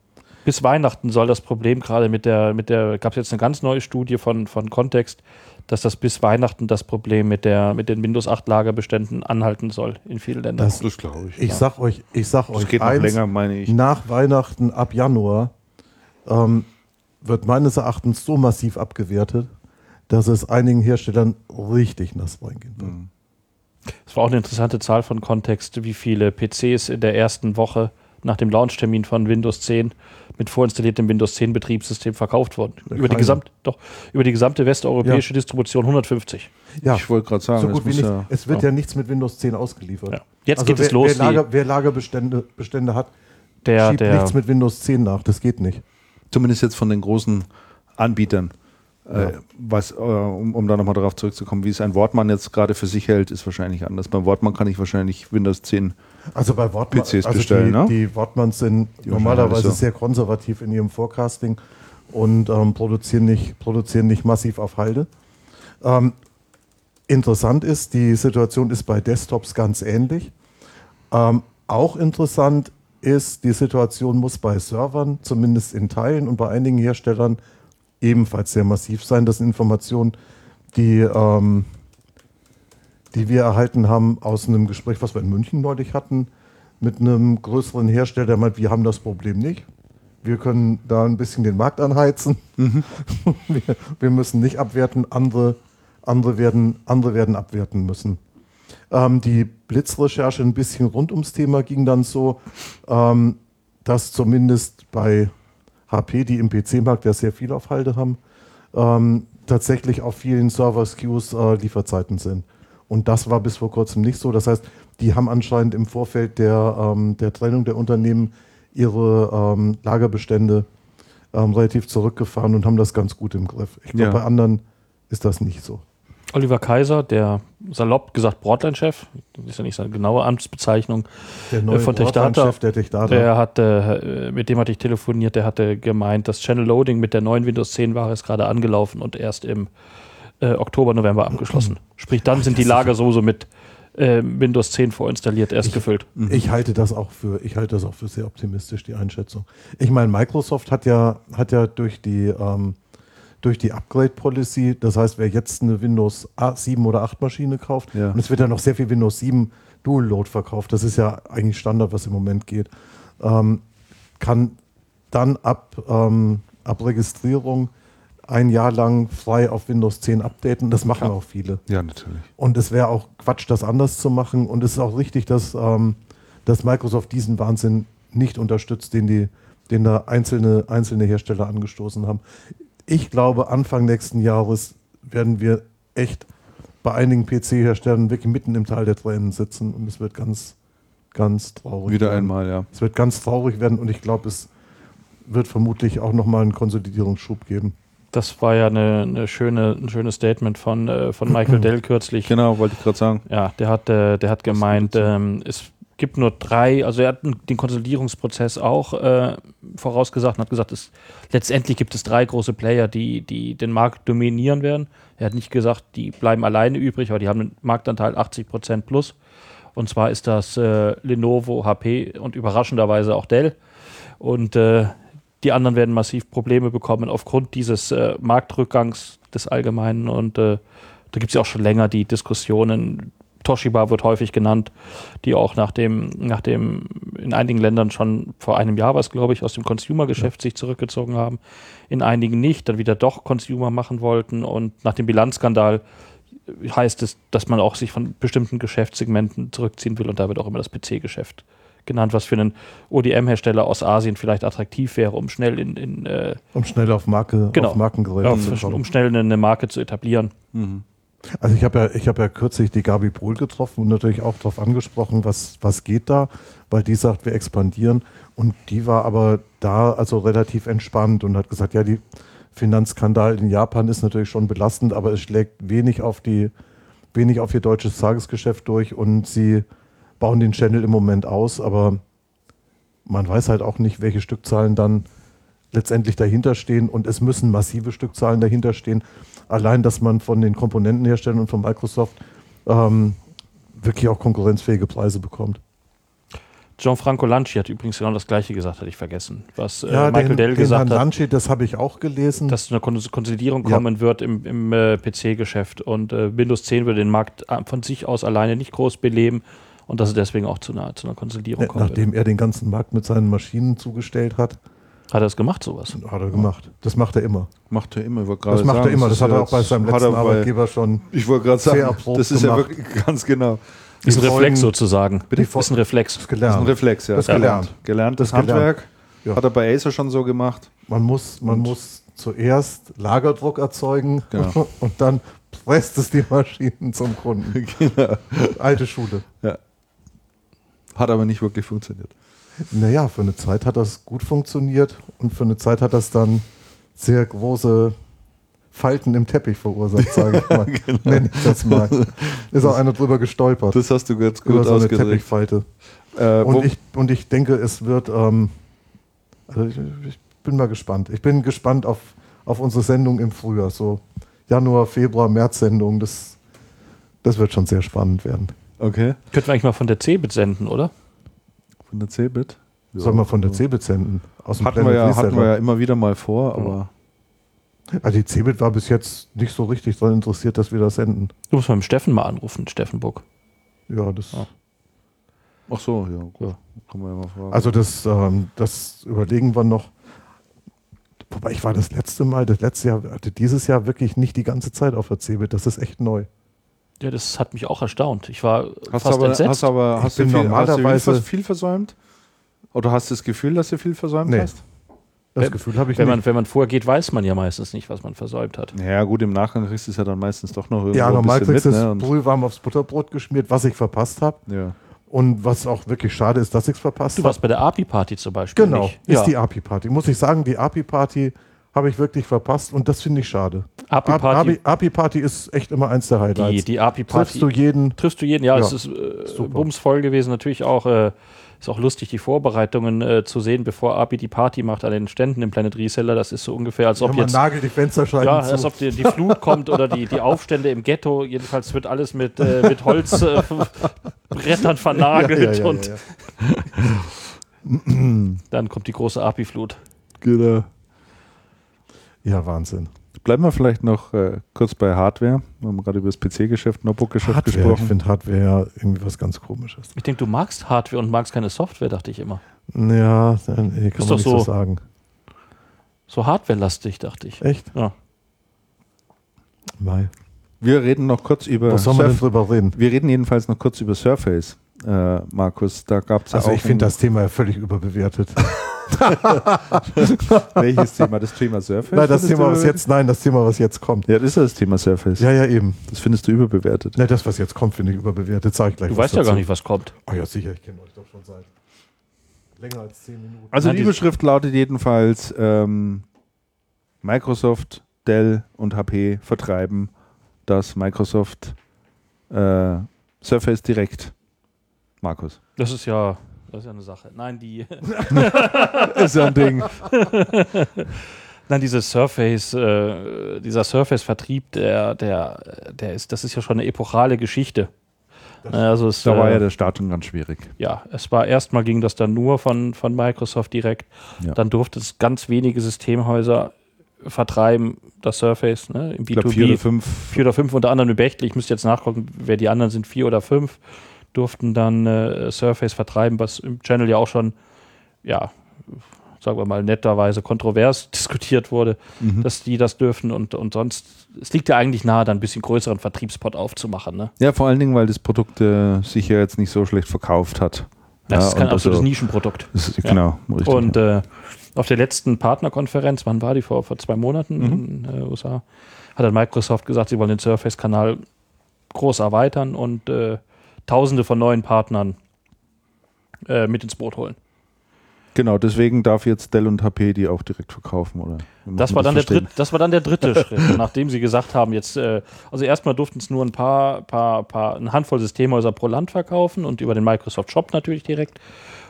Bis Weihnachten soll das Problem gerade mit der, mit der, gab es jetzt eine ganz neue Studie von, von Kontext, dass das bis Weihnachten das Problem mit der, mit den Windows 8 Lagerbeständen anhalten soll in vielen Ländern. Das, Das glaube ich. ich sag euch, ich sag Das euch geht noch eins, länger, meine ich. nach Weihnachten ab Januar ähm, wird meines Erachtens so massiv abgewertet, dass es einigen Herstellern richtig nass reingehen wird. Mhm. Es war auch eine interessante Zahl von Kontext, wie viele PCs in der ersten Woche nach dem Launchtermin von Windows 10 mit vorinstalliertem Windows 10 Betriebssystem verkauft wurden. Ja, Über die, keine. gesamt, doch, über die gesamte westeuropäische Distribution 150. Ja, Ich wollte gerade sagen, so es gut wie muss nichts. ja, es wird ja. nichts mit Windows 10 ausgeliefert. Ja. Jetzt Also geht wer, es los. Wer, Lager, wer Lagerbestände Bestände hat, der, schiebt der, nichts mit Windows 10 nach. Das geht nicht. zumindest jetzt von den großen Anbietern. Ja. Äh, was, äh, um, um da nochmal darauf zurückzukommen, wie es ein Wortmann jetzt gerade für sich hält, ist wahrscheinlich anders. Beim Wortmann kann ich wahrscheinlich Windows 10 Also bei Wortmann, PCs also bestellen, die, ne? die Wortmanns sind Die normalerweise so. sehr konservativ in ihrem Forecasting und ähm, produzieren, nicht, produzieren nicht massiv auf Halde. Ähm, interessant ist, die Situation ist bei Desktops ganz ähnlich. Ähm, auch interessant ist, die Situation muss bei Servern, zumindest in Teilen und bei einigen Herstellern, ebenfalls sehr massiv sein. Das sind Informationen, die, ähm, die wir erhalten haben aus einem Gespräch, was wir in München neulich hatten, mit einem größeren Hersteller, der meint, wir haben das Problem nicht. Wir können da ein bisschen den Markt anheizen. wir, wir müssen nicht abwerten, andere, andere, werden, andere werden abwerten müssen. Ähm, die Blitzrecherche ein bisschen rund ums Thema ging dann so, ähm, dass zumindest bei HP, die im PC-Markt ja sehr viel auf Halde haben, ähm, tatsächlich auf vielen Server-SKUs äh, Lieferzeiten sind. Und das war bis vor kurzem nicht so. Das heißt, die haben anscheinend im Vorfeld der, ähm, der Trennung der Unternehmen ihre ähm, Lagerbestände ähm, relativ zurückgefahren und haben das ganz gut im Griff. Ich glaube, Ja. bei anderen ist das nicht so. Oliver Kaiser, der salopp gesagt Broadline-Chef, das ist ja nicht seine genaue Amtsbezeichnung, Der neue von Techdata, der Techdata. der hatte, äh, mit dem hatte ich telefoniert, der hatte gemeint, das Channel Loading mit der neuen Windows 10 Ware ist gerade angelaufen und erst im äh, Oktober, November abgeschlossen. Sprich, dann sind die Lager sowieso mit äh, Windows 10 vorinstalliert erst gefüllt. Ich halte das auch für, ich halte das auch für sehr optimistisch, die Einschätzung. Ich meine, Microsoft hat ja, hat ja durch die, ähm, durch die Upgrade-Policy, das heißt, wer jetzt eine Windows 7 oder 8 Maschine kauft, Ja. und es wird ja noch sehr viel Windows 7 Dual-Load verkauft, das ist ja eigentlich Standard, was im Moment geht, ähm, kann dann ab, ähm, ab Registrierung ein Jahr lang frei auf Windows 10 updaten. Das machen auch viele. ja, natürlich. Und es wäre auch Quatsch, das anders zu machen. Und es ist auch richtig, dass, ähm, dass Microsoft diesen Wahnsinn nicht unterstützt, den, die, den da einzelne, einzelne Hersteller angestoßen haben. Ich glaube, Anfang nächsten Jahres werden wir echt bei einigen PC-Herstellern wirklich mitten im Tal der Tränen sitzen. Und es wird ganz, ganz traurig Wieder werden. einmal, ja. Es wird ganz traurig werden und ich glaube, es wird vermutlich auch nochmal einen Konsolidierungsschub geben. Das war ja eine, eine schöne, ein schönes Statement von, äh, von Michael Dell kürzlich. Genau, wollte ich gerade sagen. Ja, der hat, äh, der hat gemeint, ähm, es gibt nur drei, also er hat den Konsolidierungsprozess auch äh, vorausgesagt und hat gesagt, es, letztendlich gibt es drei große Player, die, die den Markt dominieren werden. Er hat nicht gesagt, die bleiben alleine übrig, aber die haben einen Marktanteil 80 Prozent plus. Und zwar ist das äh, Lenovo, HP und überraschenderweise auch Dell. Und äh, die anderen werden massiv Probleme bekommen aufgrund dieses äh, Marktrückgangs des Allgemeinen. Und äh, da gibt es ja auch schon länger die Diskussionen. Toshiba wird häufig genannt, die auch nach dem, nach dem in einigen Ländern schon vor einem Jahr was, glaube ich, aus dem Consumer-Geschäft sich zurückgezogen haben. In einigen nicht, dann wieder doch Consumer machen wollten. Und nach dem Bilanzskandal heißt es, dass man auch sich von bestimmten Geschäftssegmenten zurückziehen will. Und da wird auch immer das PC-Geschäft genannt, was für einen ODM-Hersteller aus Asien vielleicht attraktiv wäre, um schnell in, in äh, Um schnell auf, Marke, Genau. auf Markengeräte ja, zu kommen. um schnell eine Marke zu etablieren. Also ich habe ja, ich habe ja kürzlich die Gabi Pohl getroffen und natürlich auch darauf angesprochen, was, was geht da, weil die sagt, wir expandieren. Und die war aber da also relativ entspannt und hat gesagt, ja, die Finanzskandal in Japan ist natürlich schon belastend, aber es schlägt wenig auf die, wenig auf ihr deutsches Tagesgeschäft durch und sie bauen den Channel im Moment aus, aber man weiß halt auch nicht, welche Stückzahlen dann letztendlich dahinter stehen und es müssen massive Stückzahlen dahinter stehen. Allein, dass man von den Komponentenherstellern und von Microsoft ähm, wirklich auch konkurrenzfähige Preise bekommt. Gianfranco Lanci hat übrigens genau das Gleiche gesagt, hatte ich vergessen. Was äh, Ja, Michael den, Dell den gesagt Herrn hat, Lanci, das habe ich auch gelesen. dass zu einer Kon- Konsolidierung Ja. kommen wird im, im äh, PC-Geschäft. Und äh, Windows 10 würde den Markt äh, von sich aus alleine nicht groß beleben und dass es deswegen auch zu einer, zu einer Konsolidierung wird. nachdem er den ganzen Markt mit seinen Maschinen zugestellt hat. Hat er es gemacht, sowas? Hat er gemacht. Das macht er immer. Macht er immer. ich wollte Das macht sagen, er immer. Das ist hat er ja auch bei seinem letzten bei- Arbeitgeber schon. Ich wollte gerade sagen, das ist ja gemacht. wirklich ganz genau. Ist ein Reflex sozusagen. Bitte? Ist ein Reflex. Das Das ist ein gelernt. Reflex, ja. Das gelernt. Gelerntes Das gelernt. Handwerk. Ja. Hat er bei Acer schon so gemacht. Man muss, man muss zuerst Lagerdruck erzeugen Genau. und dann presst es die Maschinen zum Kunden. genau. Alte Schule. Hat aber nicht wirklich funktioniert. Naja, für eine Zeit hat das gut funktioniert und für eine Zeit hat das dann sehr große Falten im Teppich verursacht, sage ich mal. Nenn ich das mal. Ist auch einer drüber gestolpert. Das hast du jetzt über gut so eine ausgedrückt. Teppichfalte. Äh, Und ich, und ich denke, es wird. Ähm, also ich, ich bin mal gespannt. Ich bin gespannt auf, auf unsere Sendung im Frühjahr. So Januar, Februar, März Sendung. Das, das wird schon sehr spannend werden. Okay. Könnten wir eigentlich mal von der Cebit senden, oder? Von der Cebit. Sollen wir von der Cebit senden? Aus dem Hatten wir, ja, hatten wir ja immer wieder mal vor, aber Also die Cebit war bis jetzt nicht so richtig daran interessiert, dass wir das senden. Du musst mal mit Steffen mal anrufen, Steffen Buck. Ja, das. Ja. ach so, ja, gut. Ja. Kann man ja mal fragen. Also das, ähm, das überlegen wir noch. Wobei ich war das letzte Mal, das letzte Jahr, hatte dieses Jahr wirklich nicht die ganze Zeit auf der Cebit. Das ist echt neu. Ja, das hat mich auch erstaunt. Ich war hast fast aber, entsetzt. hast aber hast du viel, hast du normalerweise- viel, versäumt? Oder hast du das Gefühl, dass du viel versäumt Nee. hast? Das Wenn- Gefühl habe ich wenn, nicht. man, wenn man vorgeht, weiß man ja meistens nicht, was man versäumt hat. Ja, gut, im Nachgang kriegst du es ja dann meistens doch noch irgendwo ja, ein normal bisschen kriegst du Ne? Und, brühwarm aufs Butterbrot geschmiert, was ich verpasst habe. ja. Und was auch wirklich schade ist, dass ich es verpasst Du habe. warst bei der API-Party zum Beispiel. Genau, Nicht? ist ja. die API-Party. Muss ich sagen, die API-Party habe ich wirklich verpasst und das finde ich schade. API-Party, API-Party ist echt immer eins der die, Highlights. die Triffst du jeden. Triffst du jeden? Ja, Ja, es ist äh, bumsvoll gewesen. Natürlich auch, äh, ist auch lustig, die Vorbereitungen äh, zu sehen, bevor API die Party macht an den Ständen im Planet Reseller. Das ist so ungefähr, als ob Ja, jetzt. nagelt die Fensterscheiben Ja, zu. als ob die, die Flut kommt oder die, die Aufstände im Ghetto. Jedenfalls wird alles mit, äh, mit Holzbrettern äh, vernagelt Ja, und dann kommt die große API-Flut. Genau. Ja, Wahnsinn. Bleiben wir vielleicht noch äh, kurz bei Hardware. Wir haben gerade über das PC-Geschäft, Notebook-Geschäft Hardware, ich gesprochen. finde Hardware ja irgendwie was ganz komisches. Ich denke, du magst Hardware und magst keine Software, dachte ich immer. Ja, nee, kann Ist man doch nicht so so. sagen. So Hardware-lastig, dachte ich. Echt? Ja. Mei. Wir reden noch kurz über Was soll man denn drüber reden? Wir reden jedenfalls noch kurz über Surface, äh, Markus. Da gab es ja Also auch ich finde das Thema ja völlig überbewertet. Welches Thema? Das Thema Surface? nein, das Thema, was jetzt, nein, das Thema, was jetzt kommt. Ja, das ist ja das Thema Surface. Ja, ja, eben. Das findest du überbewertet. Na, das, was jetzt kommt, finde ich überbewertet. Sag ich gleich Du weißt ja dazu. gar nicht, was kommt. Oh ja, sicher, ich kenne euch doch schon seit länger als zehn Minuten. Also Nein, die Überschrift lautet jedenfalls, ähm, Microsoft, Dell und HP vertreiben das Microsoft äh, Surface Direct. Markus. Das ist ja, das ist ja eine Sache. Nein, die, Ist ja ein Ding. nein, diese Surface, äh, dieser Surface-Vertrieb, der, der, der ist, das ist ja schon eine epochale Geschichte. Also es, Da war äh, ja der Start schon ganz schwierig. ja, es war erstmal ging das dann nur von, von Microsoft direkt. Ja. Dann durfte es ganz wenige Systemhäuser vertreiben, das Surface, ne, im Ich glaube B2B. vier oder fünf. vier oder fünf, unter anderem in Bechtle, ich müsste jetzt nachgucken, wer die anderen sind, vier oder fünf, durften dann äh, Surface vertreiben, was im Channel ja auch schon, ja, sagen wir mal, netterweise kontrovers diskutiert wurde, Mhm. dass die das dürfen und, und sonst, es liegt ja eigentlich nahe, dann ein bisschen größeren Vertriebspot aufzumachen. Ne? Ja, vor allen Dingen, weil das Produkt äh, sich ja jetzt nicht so schlecht verkauft hat. Das ja, ist kein und absolutes also- Nischenprodukt. Das ist, Ja. Genau, richtig. Und äh, auf der letzten Partnerkonferenz, wann war die vor, vor zwei Monaten Mhm. in äh, USA, hat dann Microsoft gesagt, sie wollen den Surface-Kanal groß erweitern und äh, tausende von neuen Partnern äh, mit ins Boot holen. genau, deswegen darf jetzt Dell und HP die auch direkt verkaufen, oder? Das war, dann der verstehen? dritt, das war dann der dritte Schritt, nachdem sie gesagt haben, jetzt, äh, also erstmal durften es nur ein paar, paar, paar, eine Handvoll Systemhäuser pro Land verkaufen und über den Microsoft Shop natürlich direkt.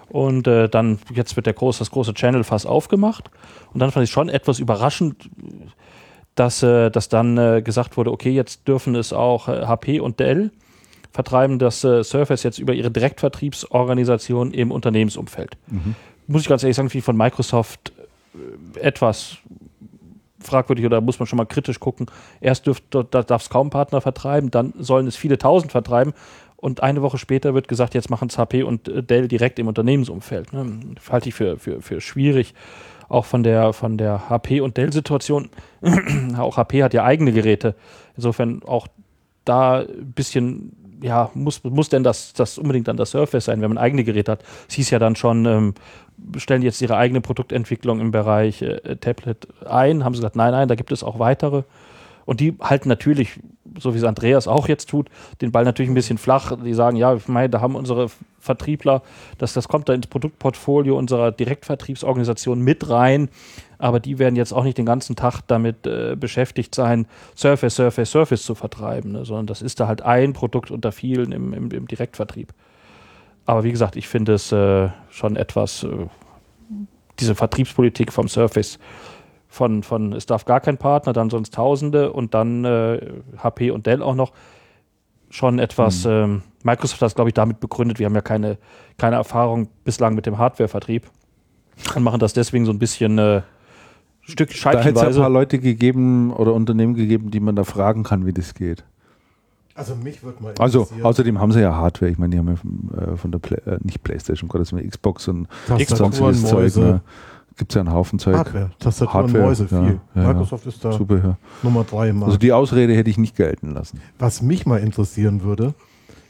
Und äh, dann, jetzt wird der groß, das große Channel-Fass aufgemacht. Und dann fand ich schon etwas überraschend, dass, äh, dass dann äh, gesagt wurde, okay, jetzt dürfen es auch äh, HP und Dell vertreiben das äh, Surface jetzt über ihre Direktvertriebsorganisation im Unternehmensumfeld. Muss ich ganz ehrlich sagen, wie von Microsoft äh, etwas fragwürdig oder muss man schon mal kritisch gucken. Erst darf es kaum Partner vertreiben, dann sollen es viele tausend vertreiben und eine Woche später wird gesagt, jetzt machen es HP und äh, Dell direkt im Unternehmensumfeld. Ne? Halte ich für, für, für schwierig. auch von der, von der HP und Dell-Situation. auch HP hat ja eigene Geräte. Insofern auch da ein bisschen, ja, muss, muss denn das, das unbedingt dann das Surface sein, wenn man eigene Geräte hat? Es hieß ja dann schon, ähm, stellen jetzt ihre eigene Produktentwicklung im Bereich äh, Tablet ein. Haben sie gesagt, nein, nein, da gibt es auch weitere. Und die halten natürlich, so wie es Andreas auch jetzt tut, den Ball natürlich ein bisschen flach. Die sagen, ja, ich meine, da haben unsere Vertriebler, das, das kommt da ins Produktportfolio unserer Direktvertriebsorganisation mit rein. Aber die werden jetzt auch nicht den ganzen Tag damit äh, beschäftigt sein, Surface, Surface, Surface zu vertreiben, ne? sondern das ist da halt ein Produkt unter vielen im, im, im Direktvertrieb. Aber wie gesagt, ich finde es äh, schon etwas, äh, diese Vertriebspolitik vom Surface von, von, es darf gar kein Partner, dann sonst Tausende und dann äh, HP und Dell auch noch. Schon etwas, mhm. ähm, Microsoft hat das, glaube ich, damit begründet, wir haben ja keine, keine Erfahrung bislang mit dem Hardware-Vertrieb und machen das deswegen so ein bisschen äh, Stück Da hätte es ein paar Leute gegeben oder Unternehmen gegeben, die man da fragen kann, wie das geht. Also mich würde mal Also außerdem haben sie ja Hardware. Ich meine, die haben ja äh, von der Play äh, nicht Playstation, Gott, das ist Xbox und sonstiges Zeug. Ne? Gibt es ja einen Haufen Zeug. Hardware, Tastatur Hardware, und Mäuse, viel. Ja, ja, Microsoft ist da Zubehör. Nummer drei im Also die Ausrede hätte ich nicht gelten lassen. Was mich mal interessieren würde,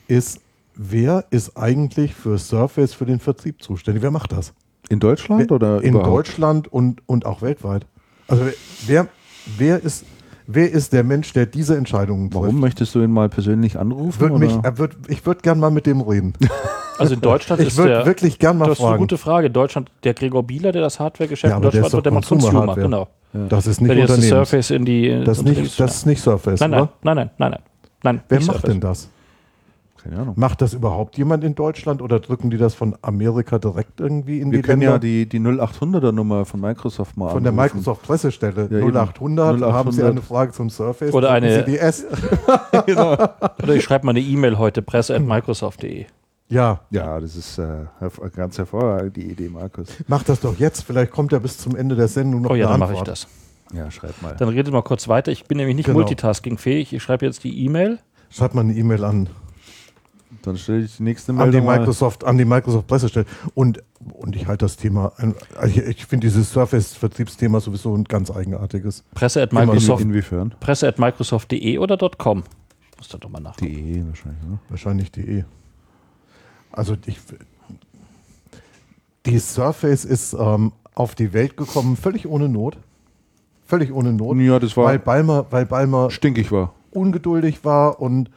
ist, wer ist eigentlich für Surface für den Vertrieb zuständig? Wer macht das? In Deutschland wer, oder In überhaupt? Deutschland und, und auch weltweit. Also wer, wer ist Wer ist der Mensch, der diese Entscheidungen trifft? Warum möchtest du ihn mal persönlich anrufen? Würd mich, er würd, ich würde gern mal mit dem reden. Also in Deutschland ich ist der, wirklich gern mal das fragen. ist eine gute Frage. In Deutschland der Gregor Bieler, der das Hardware-Geschäft ja, in Deutschland macht, der macht Consumer, genau. Ja. Das ist nicht Unternehmen. Surface in die das, nicht, das ist nicht Surface, nein, nein, nein, nein, nein, nein, nein. Wer macht denn das? Keine Ahnung. Macht das überhaupt jemand in Deutschland oder drücken die das von Amerika direkt irgendwie in Wir die können Länder? ja die, die 0800er Nummer von Microsoft mal Von anrufen. der Microsoft Pressestelle Ja, 0800, 0800. haben Sie eine Frage zum Surface? Oder eine- Sie die S. genau. Oder ich schreibe mal eine E-Mail heute, presse.microsoft.de. Ja, Ja, das ist äh, ganz hervorragend, die Idee, Markus. mach das doch jetzt. Vielleicht kommt ja bis zum Ende der Sendung noch Oh ja, eine dann mache ich das. Ja, schreib mal. Dann redet mal kurz weiter. Ich bin nämlich nicht Genau. multitaskingfähig. Ich schreibe jetzt die E-Mail. Schreibt mal eine E-Mail an, Dann stelle ich die nächste an Meldung die mal. Microsoft, an die Microsoft Pressestelle. Und, und ich halte das Thema, ich, ich finde dieses Surface-Vertriebsthema sowieso ein ganz eigenartiges. Presse.microsoft, Inwiefern? presse.microsoft.de oder .com. Muss da doch mal nach. Die wahrscheinlich, ne? Wahrscheinlich die. Also ich, die Surface ist ähm, auf die Welt gekommen, völlig ohne Not. Völlig ohne Not. Ja, das war Weil Balmer, weil Balmer stinkig war. ungeduldig war und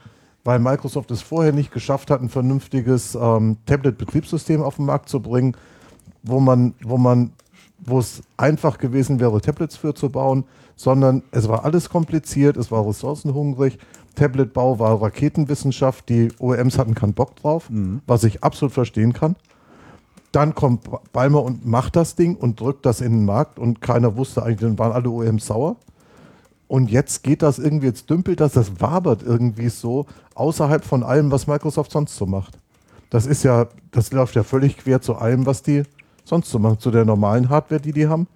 weil Microsoft es vorher nicht geschafft hat, ein vernünftiges ähm, Tablet-Betriebssystem auf den Markt zu bringen, wo man, wo man, wo es einfach gewesen wäre, Tablets für zu bauen, sondern es war alles kompliziert, es war ressourcenhungrig. Tabletbau war Raketenwissenschaft, die OEMs hatten keinen Bock drauf, was ich absolut verstehen kann. Dann kommt Balmer und macht das Ding und drückt das in den Markt und keiner wusste eigentlich, dann waren alle OEMs sauer. Und jetzt geht das irgendwie, jetzt dümpelt das, das wabert irgendwie so außerhalb von allem, was Microsoft sonst so macht. Das ist ja, das läuft ja völlig quer zu allem, was die sonst so machen. Zu der normalen Hardware, die die haben,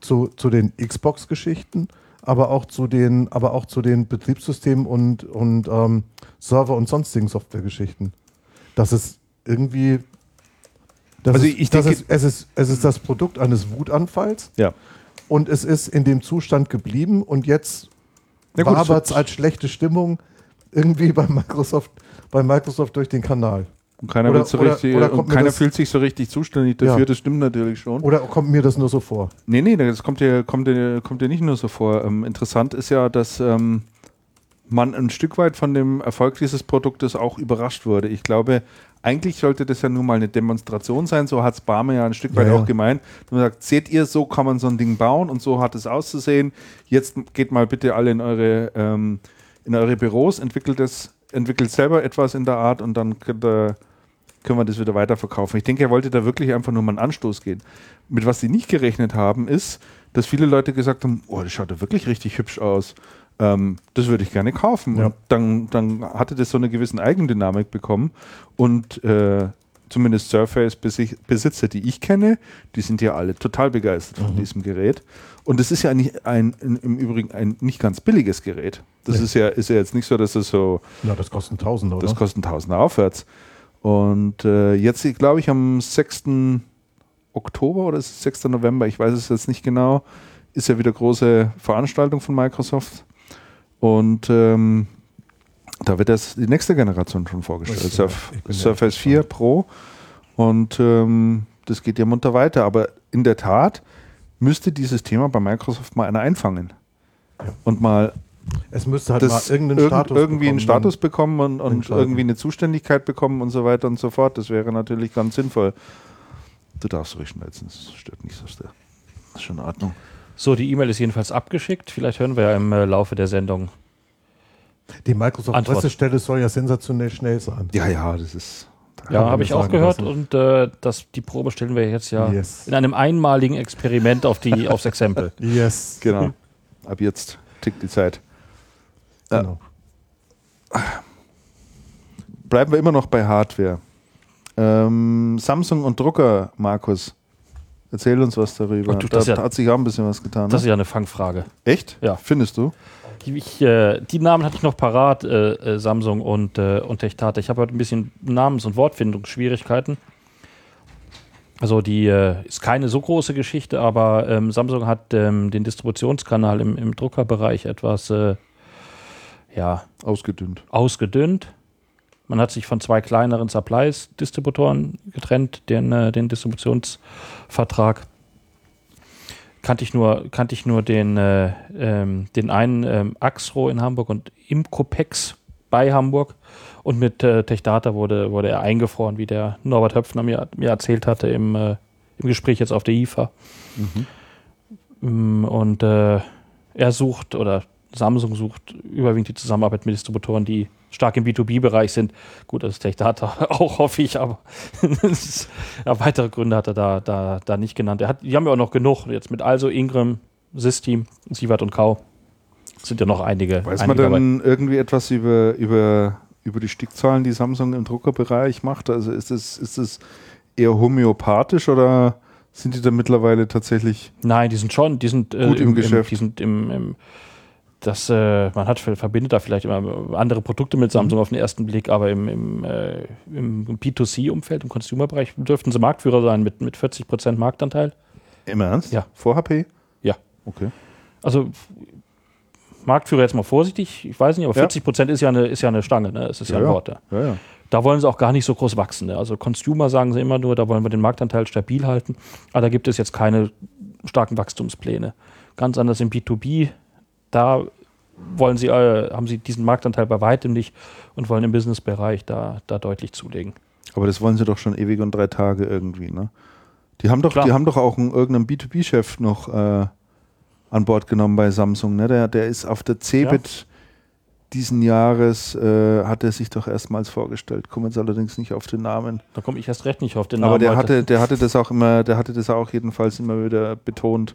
zu, zu den Xbox-Geschichten, aber auch zu den, aber auch zu den Betriebssystemen und, und ähm, Server und sonstigen Softwaregeschichten. Das ist irgendwie. Das Also ist, ich das denke- ist, es, ist, es ist das Produkt eines Wutanfalls Ja. Und es ist in dem Zustand geblieben und jetzt Ja wabert es als schlechte Stimmung irgendwie bei Microsoft, bei Microsoft durch den Kanal. Und keiner, Oder- so oder- richtig, oder und kommt mir keiner fühlt sich so richtig zuständig dafür, Ja. das stimmt natürlich schon. Oder kommt mir das nur so vor? Nee, nee, das kommt dir, kommt dir, kommt dir nicht nur so vor. Ähm, interessant ist ja, dass ähm, man ein Stück weit von dem Erfolg dieses Produktes auch überrascht wurde. Ich glaube, eigentlich sollte das ja nur mal eine Demonstration sein, so hat es Barmer ja ein Stück weit Ja, ja. auch gemeint. Man sagt, seht ihr, so kann man so ein Ding bauen und so hat es auszusehen. Jetzt geht mal bitte alle in eure, ähm, in eure Büros, entwickelt es, entwickelt selber etwas in der Art und dann könnt ihr, können wir das wieder weiterverkaufen. Ich denke, er wollte da wirklich einfach nur mal einen Anstoß gehen. Mit was sie nicht gerechnet haben, ist, dass viele Leute gesagt haben, oh, das schaut ja wirklich richtig hübsch aus. Ähm, das würde ich gerne kaufen. Ja. Und dann, dann hatte das so eine gewisse Eigendynamik bekommen. Und äh, zumindest Surface-Besitzer, die ich kenne, die sind ja alle total begeistert von diesem Gerät. Und es ist ja nicht ein, ein, im Übrigen ein nicht ganz billiges Gerät. Das Nee. ist, ja, ist ja jetzt nicht so, dass es so Na, das kostet 1000, oder? das kostet 1000 aufwärts. Und äh, jetzt, glaube ich, am 6. Oktober oder ist es 6. November, ich weiß es jetzt nicht genau, ist ja wieder große Veranstaltung von Microsoft. Und ähm, da wird das die nächste Generation schon vorgestellt. Ich Surf, ich ja Surface 4 Pro. Und ähm, das geht ja munter weiter. Aber in der Tat müsste dieses Thema bei Microsoft mal einer einfangen. Und mal Es müsste halt mal irgendeinen irgend- Status irgendwie einen Status bekommen und, und irgendwie eine Zuständigkeit bekommen und so weiter und so fort. Das wäre natürlich ganz sinnvoll. Du darfst ruhig schmelzen, das stört nicht so sehr. Das ist schon in Ordnung. So, die E-Mail ist jedenfalls abgeschickt. Vielleicht hören wir ja im äh, Laufe der Sendung. Die Microsoft Antwort. Pressestelle soll ja sensationell schnell sein. Ja, ja, das ist. Ja, man habe ich auch gehört lassen. und äh, das, die Probe stellen wir jetzt ja Yes. in einem einmaligen Experiment auf die, aufs Exempel. Yes. Genau. Ab jetzt tickt die Zeit. Ja. Genau. Bleiben wir immer noch bei Hardware. Ähm, Samsung und Drucker, Markus. Erzähl uns was darüber. Ach du, da das ist ja- hat sich auch ein bisschen was getan. Das ist Ne? ja eine Fangfrage. Echt? Ja. Findest du? Ich, äh, die Namen hatte ich noch parat, äh, äh, Samsung und, äh, und Techtate. Ich habe heute ein bisschen Namens- und Wortfindungsschwierigkeiten. Also die äh, ist keine so große Geschichte, aber ähm, Samsung hat ähm, den Distributionskanal im, im Druckerbereich etwas äh, ja, Ausgedünnt. ausgedünnt. Man hat sich von zwei kleineren Supplies-Distributoren getrennt, den, äh, den Distributionsvertrag. Kannte ich nur, kannte ich nur den, äh, ähm, den einen ähm, Axro in Hamburg und Imcopex bei Hamburg. Und mit äh, Techdata wurde, wurde er eingefroren, wie der Norbert Höpfner mir, mir erzählt hatte im, äh, im Gespräch jetzt auf der IFA. Mm, Und äh, er sucht oder Samsung sucht überwiegend die Zusammenarbeit mit Distributoren, die stark im B2B-Bereich sind. Gut, das ist Techdata auch, hoffe ich, aber ja, weitere Gründe hat er da, da, da nicht genannt. Er hat, die haben ja auch noch genug. Jetzt mit Also, Ingram, System, Sievert und Kau sind ja noch einige. Weiß einige man denn irgendwie etwas über, über, über die Stückzahlen, die Samsung im Druckerbereich macht? Also ist es, ist es eher homöopathisch oder sind die da mittlerweile tatsächlich Nein, die sind schon, die sind äh, Gut im Geschäft. die sind im, im das, äh, man hat verbindet da vielleicht immer andere Produkte mit Samsung auf den ersten Blick, aber im, im, äh, im B2C-Umfeld, im Consumer-Bereich dürften sie Marktführer sein mit, mit 40% Marktanteil. im Ernst? Ja. Vor HP? Ja. Okay. Also Marktführer jetzt mal vorsichtig, ich weiß nicht, aber Ja. 40% ist ja eine, ist ja eine Stange, ne? Es ist ja, Ja, ein. Wort. Ja. Ja, ja. Da wollen sie auch gar nicht so groß wachsen. Ne? Also Consumer sagen sie immer nur, da wollen wir den Marktanteil stabil halten. Aber da gibt es jetzt keine starken Wachstumspläne. Ganz anders im B2B, da wollen sie, äh, haben sie diesen Marktanteil bei weitem nicht und wollen im Businessbereich da, da deutlich zulegen. Aber das wollen sie doch schon ewig und drei Tage irgendwie, ne? Die haben doch, Klar. die haben doch auch einen, irgendeinen B2B-Chef noch äh, an Bord genommen bei Samsung, ne? Der, der ist auf der CeBIT diesen Jahres, äh, hat er sich doch erstmals vorgestellt. Komme jetzt allerdings nicht auf den Namen. Da komme ich erst recht nicht auf den Namen. Aber der heute. hatte, der hatte das auch immer, der hatte das auch jedenfalls immer wieder betont.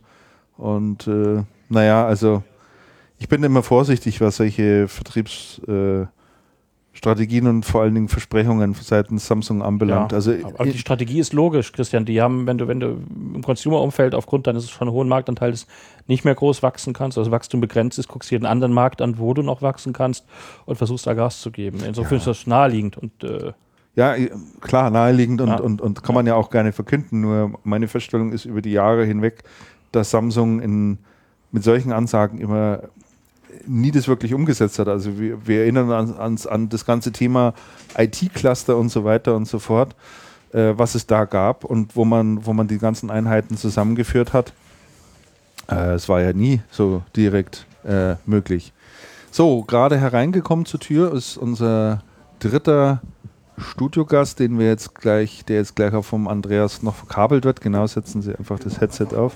Und äh, naja, also ich bin immer vorsichtig, was solche Vertriebsstrategien äh, und vor allen Dingen Versprechungen seitens Samsung anbelangt. Ja, also Aber die Strategie ist logisch, Christian. Die haben, wenn du, wenn du im Consumer-Umfeld aufgrund deines schon hohen Marktanteils nicht mehr groß wachsen kannst, also Wachstum begrenzt ist, guckst dir einen anderen Markt an, wo du noch wachsen kannst und versuchst da Gas zu geben. Insofern ist das naheliegend und äh, Ja, klar, naheliegend und, Ja. und, und kann man ja auch gerne verkünden. Nur meine Feststellung ist über die Jahre hinweg, dass Samsung in, mit solchen Ansagen immer nie das wirklich umgesetzt hat. Also wir, wir erinnern uns an, an das ganze Thema IT-Cluster und so weiter und so fort, äh, was es da gab und wo man, wo man die ganzen Einheiten zusammengeführt hat. Äh, es war ja nie so direkt äh, möglich. So, gerade hereingekommen zur Tür ist unser dritter Studiogast, den wir jetzt gleich, der jetzt gleich auch vom Andreas noch verkabelt wird. Genau, setzen Sie einfach das Headset auf.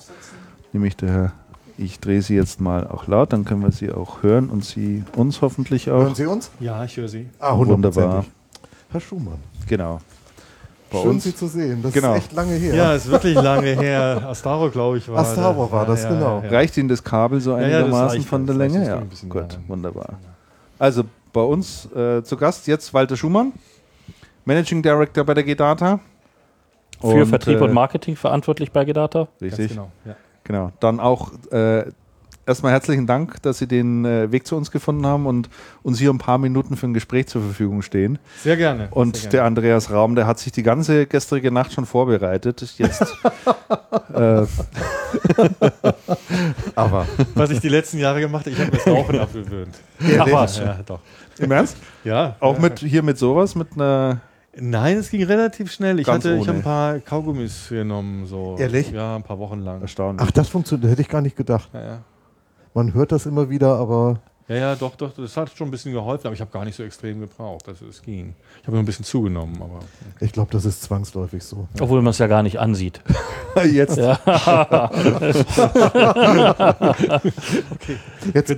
Nämlich der Herr. Ich drehe sie jetzt mal auch laut, dann können wir sie auch hören und Sie uns hoffentlich auch. Hören Sie uns? Ja, ich höre Sie. Ah, Wunderbar. Herr Schumann, Genau. Bei schön uns. Sie zu sehen. Das Genau. ist echt lange her. Ja, ist wirklich lange her. Astaro, glaube ich, war Astaro war das, genau. Reicht Ihnen das Kabel so Ja, ja, das einigermaßen von der das Länge? das Ja, geht ein bisschen gut, wunderbar. Also bei uns äh, zu Gast jetzt Walter Schumann, Managing Director bei der G-Data. für Und, Vertrieb äh, und Marketing verantwortlich bei Gedata. Richtig. Genau. Ja. Genau. Dann auch äh, erstmal herzlichen Dank, dass Sie den äh, Weg zu uns gefunden haben und uns hier ein paar Minuten für ein Gespräch zur Verfügung stehen. Sehr gerne. Und sehr der gerne. Andreas Raum, der hat sich die ganze gestrige Nacht schon vorbereitet. Jetzt äh, Aber Was ich die letzten Jahre gemacht habe, ich habe mir das Rauchen abgewöhnt. Ach Ja, was? Ja, doch. im Ernst? Ja. Auch ja. mit hier mit sowas, mit einer. Nein, es ging relativ schnell. Ich Ganz hatte, ich habe ein paar Kaugummis genommen, so. Ehrlich? Ja, ein paar Wochen lang. Erstaunlich. ach, das funktioniert, hätte ich gar nicht gedacht. Ja, ja. Man hört das immer wieder, aber Ja, ja, doch, doch, das hat schon ein bisschen geholfen, aber ich habe gar nicht so extrem gebraucht. Also es ging. Ich habe nur ein bisschen zugenommen, aber. ich glaube, das ist zwangsläufig so. Obwohl man es ja gar nicht ansieht. Jetzt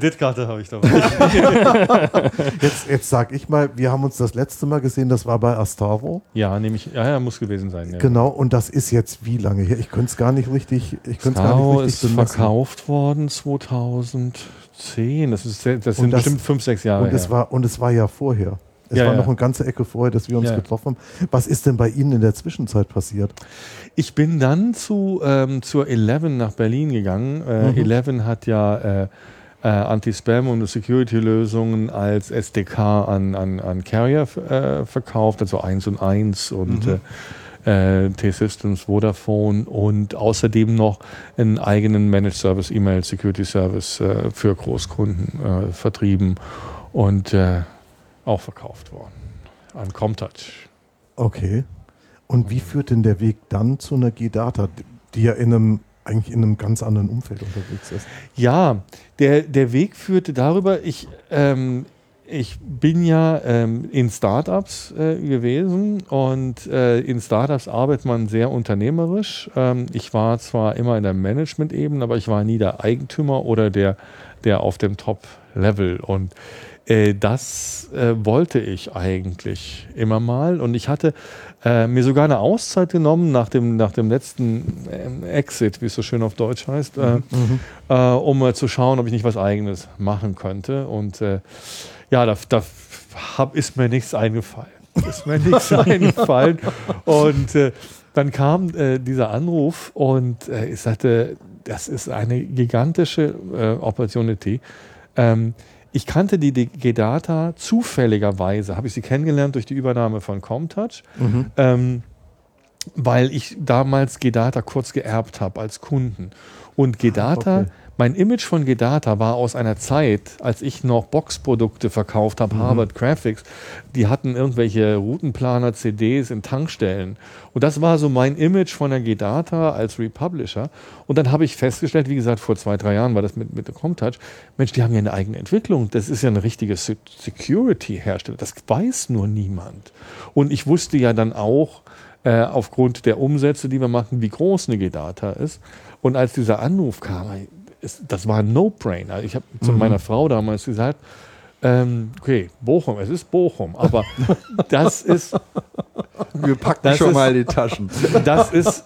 Kreditkarte habe ich dabei. Jetzt, jetzt sag ich mal, wir haben uns das letzte Mal gesehen, das war bei Astavo. ja, nehme ich. Ja, ja, muss gewesen sein. Ja. Genau, und das ist jetzt wie lange her? Ich könnte es gar nicht richtig, ich könnte es gar nicht ist richtig bemessen. verkauft worden 2010. Das, ist, das sind das- bestimmt fünf, sechs Jahre Und es her. war, und es war ja vorher. Es Ja, war ja. noch eine ganze Ecke vorher, dass wir uns Ja. getroffen haben. Was ist denn bei Ihnen in der Zwischenzeit passiert? Ich bin dann zu, ähm, zur Eleven nach Berlin gegangen. Äh, Mhm. Eleven hat ja äh, äh, Anti-Spam und Security-Lösungen als SDK an, an, an Carrier äh, verkauft, also 1 und 1 und Mhm. Äh, T-Systems, Vodafone und außerdem noch einen eigenen Managed Service, E-Mail Security Service äh, für Großkunden äh, vertrieben und äh, auch verkauft worden an Comtouch. Okay. Und wie führt denn der Weg dann zu einer G-Data, die ja in einem, eigentlich in einem ganz anderen Umfeld unterwegs ist? Ja, der, der Weg führte darüber, ich, ähm, ich bin ja ähm, in Startups äh, gewesen und äh, in Startups arbeitet man sehr unternehmerisch. Ähm, ich war zwar immer in der Management-Ebene, aber ich war nie der Eigentümer oder der, der auf dem Top-Level. Und äh, das äh, wollte ich eigentlich immer mal. Und ich hatte äh, mir sogar eine Auszeit genommen nach dem, nach dem letzten ähm, Exit, wie es so schön auf Deutsch heißt, äh, äh, um mal zu schauen, ob ich nicht was Eigenes machen könnte. Und ja, da, da hab, ist mir nichts eingefallen. Ist mir nichts eingefallen. Und äh, dann kam äh, dieser Anruf und äh, ich sagte, das ist eine gigantische äh, Opportunity. Ähm, ich kannte die G-Data zufälligerweise, habe ich sie kennengelernt durch die Übernahme von Comtouch, ähm, weil ich damals G-Data kurz geerbt habe als Kunden. Und G-Data, okay. Mein Image von G-Data war aus einer Zeit, als ich noch Boxprodukte verkauft habe, Harvard Graphics. Die hatten irgendwelche Routenplaner, CDs in Tankstellen. Und das war so mein Image von der G-Data als Republisher. Und dann habe ich festgestellt, wie gesagt, vor zwei, drei Jahren war das mit, mit der Comtouch, Mensch, die haben ja eine eigene Entwicklung. Das ist ja eine richtige Se- Security-Hersteller. Das weiß nur niemand. Und ich wusste ja dann auch, äh, aufgrund der Umsätze, die wir machen, wie groß eine G-Data ist. Und als dieser Anruf kam, ist, das war ein No-Brainer. Ich habe zu meiner Frau damals gesagt, ähm, okay, Bochum, es ist Bochum, aber das ist, wir packen schon ist- mal die Taschen. das ist,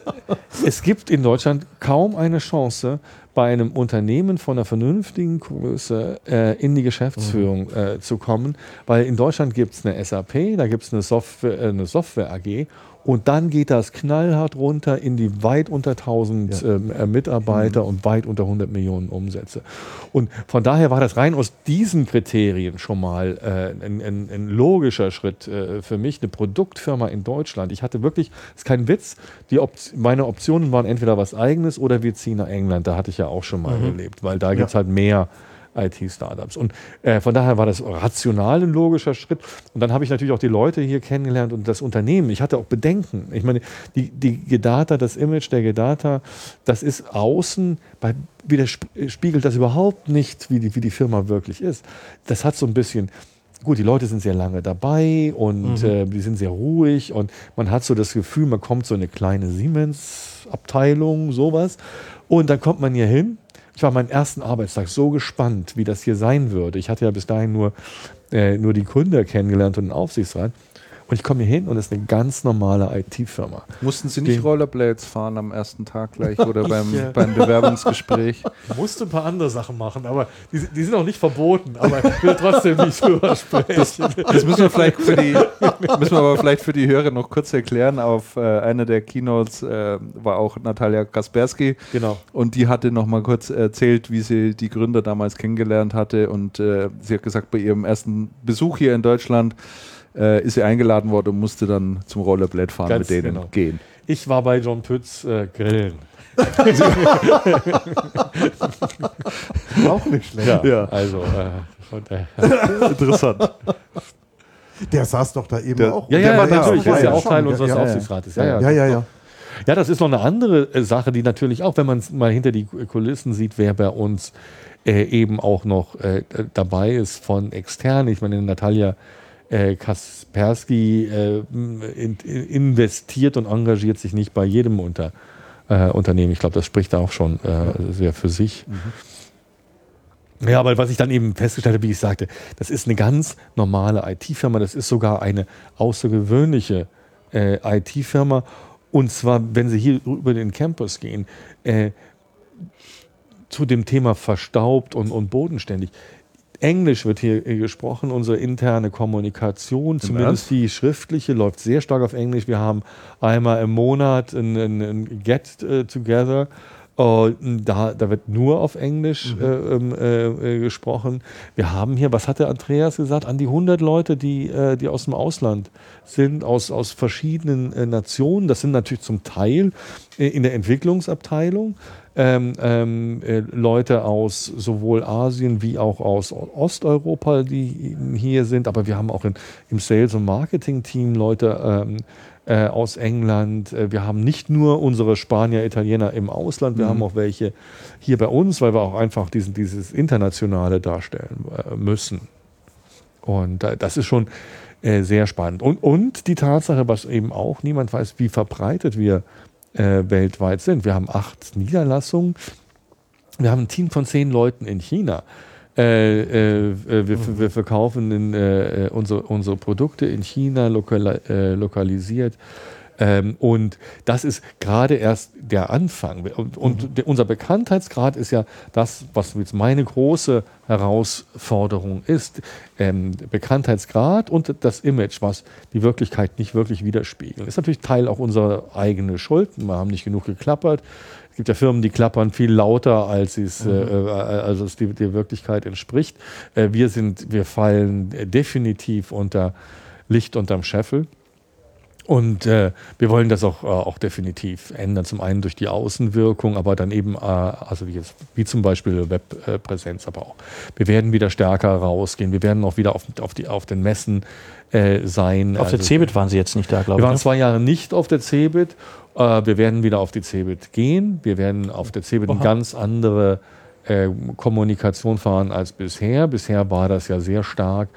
es gibt in Deutschland kaum eine Chance, bei einem Unternehmen von einer vernünftigen Größe äh, in die Geschäftsführung äh, zu kommen, weil in Deutschland gibt es eine SAP, da gibt es eine Software, äh, eine Software AG und dann geht das knallhart runter in die weit unter 1000 ähm, äh, Mitarbeiter und weit unter 100 Millionen Umsätze. Und von daher war das rein aus diesen Kriterien schon mal äh, ein, ein, ein logischer Schritt äh, für mich, eine Produktfirma in Deutschland. Ich hatte wirklich, ist kein Witz, die Op meine Optionen waren entweder was eigenes oder wir ziehen nach England. Da hatte ich ja auch schon mal gelebt, weil da gibt es halt mehr IT-Startups. Und äh, von daher war das rational ein logischer Schritt. Und dann habe ich natürlich auch die Leute hier kennengelernt und das Unternehmen. Ich hatte auch Bedenken. Ich meine, die, die Gedata, das Image der Gedata, das ist außen, bei, widerspiegelt das überhaupt nicht, wie die, wie die Firma wirklich ist. Das hat so ein bisschen, gut, die Leute sind sehr lange dabei und äh, die sind sehr ruhig und man hat so das Gefühl, man kommt so in eine kleine Siemens-Abteilung, sowas. Und dann kommt man hier hin. Ich war meinen ersten Arbeitstag so gespannt, wie das hier sein würde. Ich hatte ja bis dahin nur, äh, nur die Gründer kennengelernt und den Aufsichtsrat. Und ich komme hier hin und es ist eine ganz normale IT-Firma. Mussten Sie nicht Den- Rollerblades fahren am ersten Tag gleich oder beim, äh, beim Bewerbungsgespräch? Ich musste ein paar andere Sachen machen, aber die, sind- die sind auch nicht verboten, aber ich will trotzdem nicht drüber sprechen. Das müssen wir vielleicht für die, müssen wir aber vielleicht für die Hörer noch kurz erklären. Auf äh, einer der Keynotes äh, war auch Natalia Kaspersky Genau. und die hatte noch mal kurz erzählt, wie sie die Gründer damals kennengelernt hatte und äh, sie hat gesagt, bei ihrem ersten Besuch hier in Deutschland äh, ist sie eingeladen worden und musste dann zum Rollerblade fahren Ganz mit denen genau. gehen. Ich war bei John Pütz äh, grillen. Auch nicht schlecht. Ja, Ja. also äh. Interessant. Der saß doch da eben Der- auch. Ja, Der ja, war natürlich. ist ja auch. Teil unseres ja, ja, Aufsichtsrates. Ja, ja. ja, ja, ja. Ja, das ist noch eine andere äh, Sache, die natürlich auch, wenn man mal hinter die Kulissen sieht, wer bei uns äh, eben auch noch äh, dabei ist von extern. Ich meine, Natalia äh, Kaspersky äh, in, in, investiert und engagiert sich nicht bei jedem Unter, äh, Unternehmen. Ich glaube, das spricht da auch schon äh, sehr für sich. Ja, aber was ich dann eben festgestellt habe, wie ich sagte, das ist eine ganz normale IT-Firma, das ist sogar eine außergewöhnliche äh, IT-Firma. Und zwar, wenn Sie hier über den Campus gehen, äh, zu dem Thema verstaubt und, und bodenständig. Englisch wird hier äh, gesprochen, unsere interne Kommunikation, zumindest die schriftliche, läuft sehr stark auf Englisch. Wir haben einmal im Monat ein, ein, ein Get äh, Together. Äh, da, da wird nur auf Englisch äh, ähm, äh, äh, gesprochen. Wir haben hier, was hat der Andreas gesagt, an die 100 Leute, die, die aus dem Ausland sind, aus, aus verschiedenen Nationen. Das sind natürlich zum Teil in der Entwicklungsabteilung ähm, ähm, äh, Leute aus sowohl Asien wie auch aus Osteuropa, die hier sind. Aber wir haben auch in, im Sales- und Marketing-Team Leute ähm, äh, aus England. Äh, wir haben nicht nur unsere Spanier, Italiener im Ausland, wir haben auch welche hier bei uns, weil wir auch einfach diesen, dieses Internationale darstellen äh, müssen. Und äh, das ist schon äh, sehr spannend. Und, und die Tatsache, was eben auch niemand weiß, wie verbreitet wir äh, weltweit sind. Wir haben acht Niederlassungen. Wir haben ein Team von zehn Leuten in China. Äh, äh, äh, wir, wir verkaufen in, äh, unsere, unsere Produkte in China lokal, lokalisiert. Ähm, und das ist gerade erst der Anfang. Und, und der, unser Bekanntheitsgrad ist ja das, was jetzt meine große Herausforderung ist. Ähm, Bekanntheitsgrad und das Image, was die Wirklichkeit nicht wirklich widerspiegeln. Ist natürlich Teil auch unserer eigenen Schuld. Wir haben nicht genug geklappert. Es gibt ja Firmen, die klappern viel lauter, als es, äh, äh, als es die, die Wirklichkeit entspricht. Äh, wir, sind, wir fallen definitiv unter Licht unterm Scheffel. Und äh, wir wollen das auch, äh, auch definitiv ändern. Zum einen durch die Außenwirkung, aber dann eben, äh, also wie, jetzt, wie zum Beispiel Webpräsenz, aber auch. Wir werden wieder stärker rausgehen. Wir werden auch wieder auf, auf, die, auf den Messen äh, sein. Auf der Also- CeBIT waren Sie jetzt nicht da, glaube wir ich. waren ne? zwei Jahre nicht auf der CeBIT. Äh, wir werden wieder auf die CeBIT gehen. Wir werden auf der CeBIT eine Aha. ganz andere äh, Kommunikation fahren als bisher. Bisher war das ja sehr stark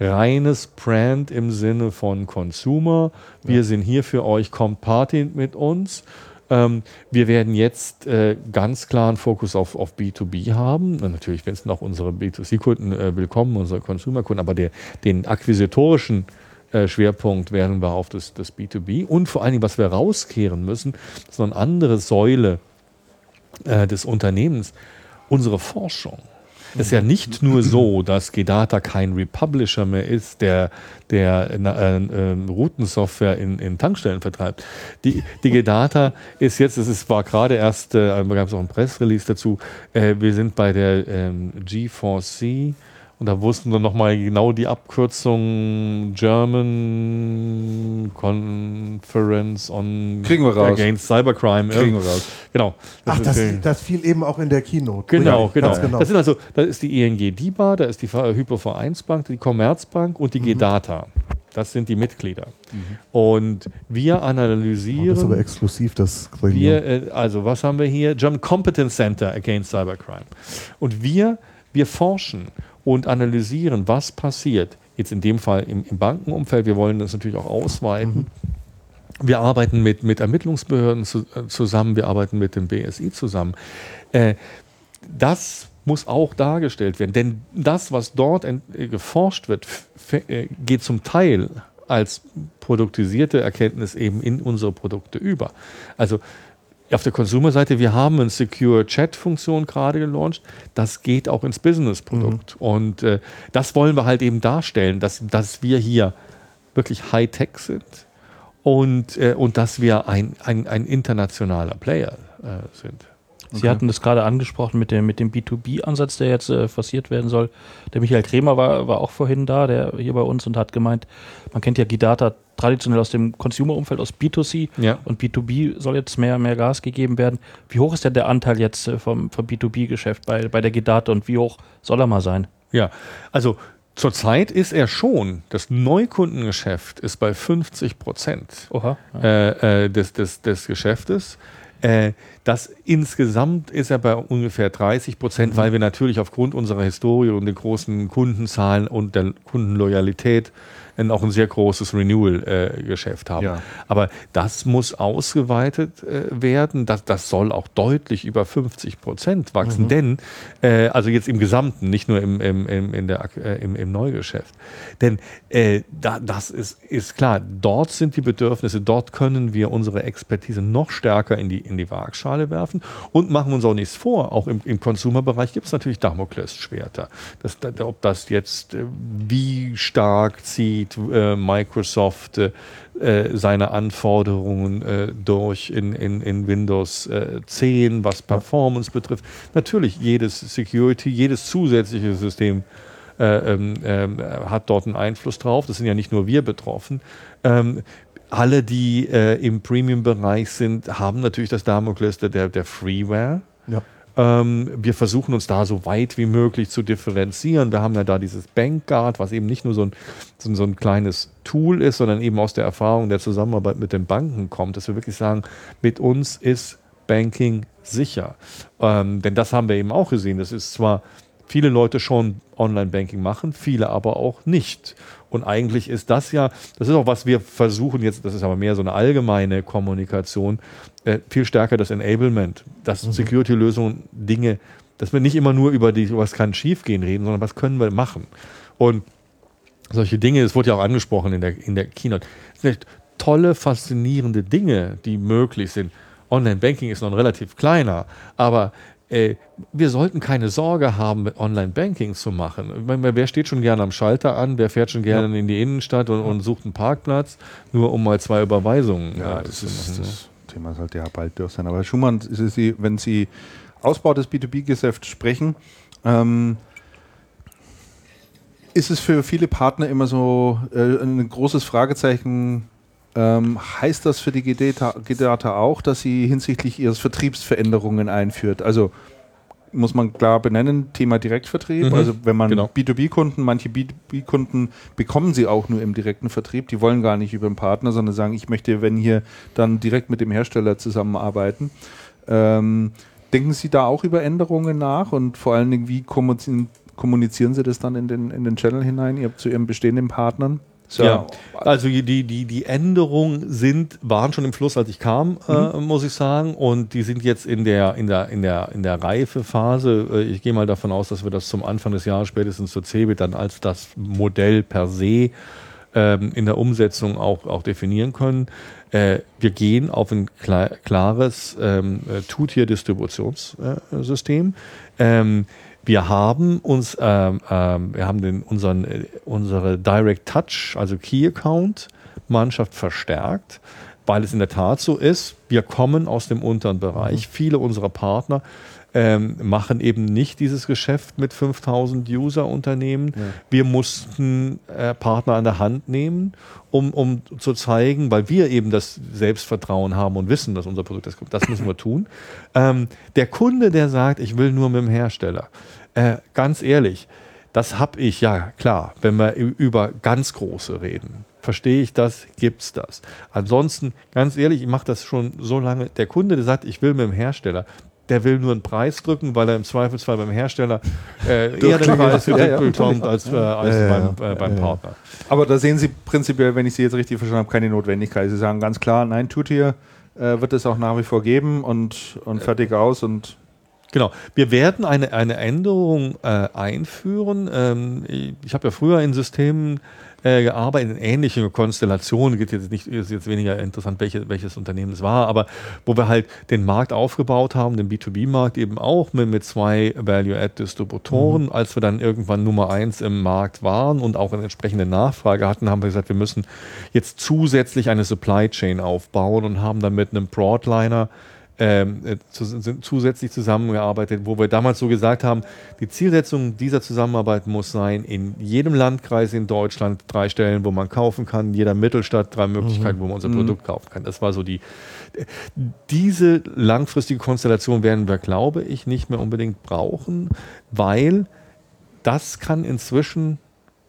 reines Brand im Sinne von Consumer. Wir sind hier für euch, kommt Party mit uns. Ähm, wir werden jetzt äh, ganz klar einen Fokus auf, auf B2B haben. Und natürlich, wenn es noch unsere B2C-Kunden äh, willkommen, unsere Consumer-Kunden, aber der, den akquisitorischen äh, Schwerpunkt werden wir auf das, das B2B und vor allen Dingen, was wir rauskehren müssen, so eine andere Säule äh, des Unternehmens, unsere Forschung. Es ist ja nicht nur so, dass Gedata kein Republisher mehr ist, der, der äh, äh, Routensoftware in, in Tankstellen vertreibt. Die, die Gedata ist jetzt, es ist, war gerade erst, äh, gab es auch ein Pressrelease dazu, äh, wir sind bei der ähm, G4C und da wussten wir nochmal genau die Abkürzung German Conference on Kriegen wir raus. Against Cybercrime. Kriegen wir raus. Genau. Ach, ist, das, das fiel eben auch in der Keynote. Genau, Ja, genau. genau. Das sind also, da ist die ING DIBA, da ist die Hypovereinsbank, die Commerzbank und die GData. Das sind die Mitglieder. Und wir Oh, das ist aber analysieren, exklusiv, das Gremium. wir, äh, also was haben wir hier? German Competence Center Against Cybercrime. Und wir, wir forschen und analysieren, was passiert. Jetzt in dem Fall im, im Bankenumfeld. Wir wollen das natürlich auch ausweiten. Wir arbeiten mit, mit Ermittlungsbehörden zu, äh, zusammen, wir arbeiten mit dem BSI zusammen. Äh, das muss auch dargestellt werden, denn das, was dort äh, geforscht wird, äh, geht zum Teil als produktisierte Erkenntnis eben in unsere Produkte über. Also auf der Consumer-Seite, wir haben eine Secure Chat-Funktion gerade gelauncht. Das geht auch ins Business-Produkt. Mhm. Und äh, das wollen wir halt eben darstellen, dass, dass wir hier wirklich High-Tech sind und, äh, und dass wir ein, ein, ein internationaler Player äh, sind. Sie okay. hatten das gerade angesprochen mit dem, mit dem B2B-Ansatz, der jetzt äh, forciert werden soll. Der Michael Kremer war, war auch vorhin da, der hier bei uns und hat gemeint, man kennt ja Gidata traditionell aus dem Consumer-Umfeld, aus B2C ja. und B2B soll jetzt mehr, mehr Gas gegeben werden. Wie hoch ist denn der Anteil jetzt äh, vom, vom B2B-Geschäft bei, bei der Gidata und wie hoch soll er mal sein? Ja, also Zurzeit ist er schon, das Neukundengeschäft ist bei 50 Prozent äh, äh, des, des, des Geschäftes. Äh, das insgesamt ist er bei ungefähr 30 Prozent, mhm. weil wir natürlich aufgrund unserer Historie und den großen Kundenzahlen und der Kundenloyalität auch ein sehr großes Renewal-Geschäft äh, haben. Ja. Aber das muss ausgeweitet äh, werden. Das, das soll auch deutlich über 50 Prozent wachsen, mhm. denn, äh, also jetzt im Gesamten, nicht nur im, im, im, in der, äh, im, im Neugeschäft. Denn äh, da, das ist, ist klar, dort sind die Bedürfnisse, dort können wir unsere Expertise noch stärker in die, in die Waagschale werfen und machen uns auch nichts vor. Auch im, im Consumer-Bereich gibt es natürlich Damoklesschwerter. Das, ob das jetzt äh, wie stark zieht, äh, Microsoft äh, äh, seine Anforderungen äh, durch in, in, in Windows 10, was Performance betrifft. Natürlich, jedes Security, jedes zusätzliche System ähm, ähm, hat dort einen Einfluss drauf. Das sind ja nicht nur wir betroffen. Ähm, alle, die äh, im Premium-Bereich sind, haben natürlich das Damoklес der, der Freeware. Ja. Ähm, wir versuchen uns da so weit wie möglich zu differenzieren. Wir haben ja da dieses Bankguard, was eben nicht nur so ein, so, so ein kleines Tool ist, sondern eben aus der Erfahrung der Zusammenarbeit mit den Banken kommt, dass wir wirklich sagen, mit uns ist Banking sicher. Ähm, denn das haben wir eben auch gesehen. Das ist zwar viele Leute schon Online-Banking machen, viele aber auch nicht. Und eigentlich ist das ja, das ist auch was wir versuchen jetzt, das ist aber mehr so eine allgemeine Kommunikation, äh, viel stärker das Enablement, dass mhm. Security-Lösungen Dinge, dass wir nicht immer nur über die, was kann schiefgehen reden, sondern was können wir machen. Und solche Dinge, es wurde ja auch angesprochen in der, in der Keynote, sind tolle, faszinierende Dinge, die möglich sind. Online-Banking ist noch ein relativ kleiner, aber äh, wir sollten keine Sorge haben, Online-Banking zu machen. Meine, wer steht schon gerne am Schalter an, wer fährt schon gerne ja. in die Innenstadt und, und, sucht einen Parkplatz, nur um mal zwei Überweisungen ja, äh, das zu ist machen. Das ne? Thema sollte ja bald durch sein. Aber Schumann, Sie, wenn Sie Ausbau des B2B-Geschäfts sprechen, ähm, ist es für viele Partner immer so äh, ein großes Fragezeichen, ähm, heißt das für die GData auch, dass sie hinsichtlich ihres Vertriebsveränderungen einführt? Also muss man klar benennen, Thema Direktvertrieb. Mhm, also wenn man genau. B2B-Kunden, manche B2B-Kunden bekommen sie auch nur im direkten Vertrieb, die wollen gar nicht über den Partner, sondern sagen, ich möchte, wenn hier dann direkt mit dem Hersteller zusammenarbeiten. Ähm, denken Sie da auch über Änderungen nach und vor allen Dingen, wie kommunizieren Sie das dann in den, in den Channel hinein, zu Ihren bestehenden Partnern? So. Ja, also die, die, die Änderungen sind, waren schon im Fluss, als ich kam, äh, mhm. äh, muss ich sagen. Und die sind jetzt in der, in der, in der, in der Reifephase. Äh, ich gehe mal davon aus, dass wir das zum Anfang des Jahres, spätestens zur CeBIT, dann als das Modell per se ähm, in der Umsetzung auch, auch definieren können. Äh, wir gehen auf ein klar, klares ähm, äh, Two-Tier-Distributionssystem. Ähm, wir haben uns, ähm, ähm, wir haben den, unseren, äh, unsere Direct Touch, also Key Account Mannschaft verstärkt, weil es in der Tat so ist, wir kommen aus dem unteren Bereich. Mhm. Viele unserer Partner ähm, machen eben nicht dieses Geschäft mit 5000 User-Unternehmen. Ja. Wir mussten äh, Partner an der Hand nehmen, um, um zu zeigen, weil wir eben das Selbstvertrauen haben und wissen, dass unser Produkt das kommt. Das müssen wir tun. Ähm, der Kunde, der sagt, ich will nur mit dem Hersteller, äh, ganz ehrlich, das habe ich, ja klar, wenn wir über ganz große reden. Verstehe ich das, gibt es das. Ansonsten, ganz ehrlich, ich mache das schon so lange. Der Kunde, der sagt, ich will mit dem Hersteller, der will nur einen Preis drücken, weil er im Zweifelsfall beim Hersteller äh, eher den Preis ja, bekommt als, äh, als beim, äh, beim Partner. Aber da sehen Sie prinzipiell, wenn ich Sie jetzt richtig verstanden habe, keine Notwendigkeit. Sie sagen ganz klar, nein, tut hier, äh, wird es auch nach wie vor geben und, und fertig aus und Genau. Wir werden eine, eine Änderung äh, einführen. Ähm, ich habe ja früher in Systemen äh, gearbeitet, in ähnlichen Konstellationen. Geht jetzt nicht, ist jetzt weniger interessant, welche, welches Unternehmen es war, aber wo wir halt den Markt aufgebaut haben, den B2B-Markt eben auch mit, mit zwei Value-Add-Distributoren. Mhm. Als wir dann irgendwann Nummer eins im Markt waren und auch eine entsprechende Nachfrage hatten, haben wir gesagt, wir müssen jetzt zusätzlich eine Supply Chain aufbauen und haben dann mit einem Broadliner ähm, äh, zu, zusätzlich zusammengearbeitet, wo wir damals so gesagt haben, die Zielsetzung dieser Zusammenarbeit muss sein, in jedem Landkreis in Deutschland drei Stellen, wo man kaufen kann, jeder Mittelstadt drei Möglichkeiten, mhm. wo man unser Produkt kaufen kann. Das war so die. Diese langfristige Konstellation werden wir, glaube ich, nicht mehr unbedingt brauchen, weil das kann inzwischen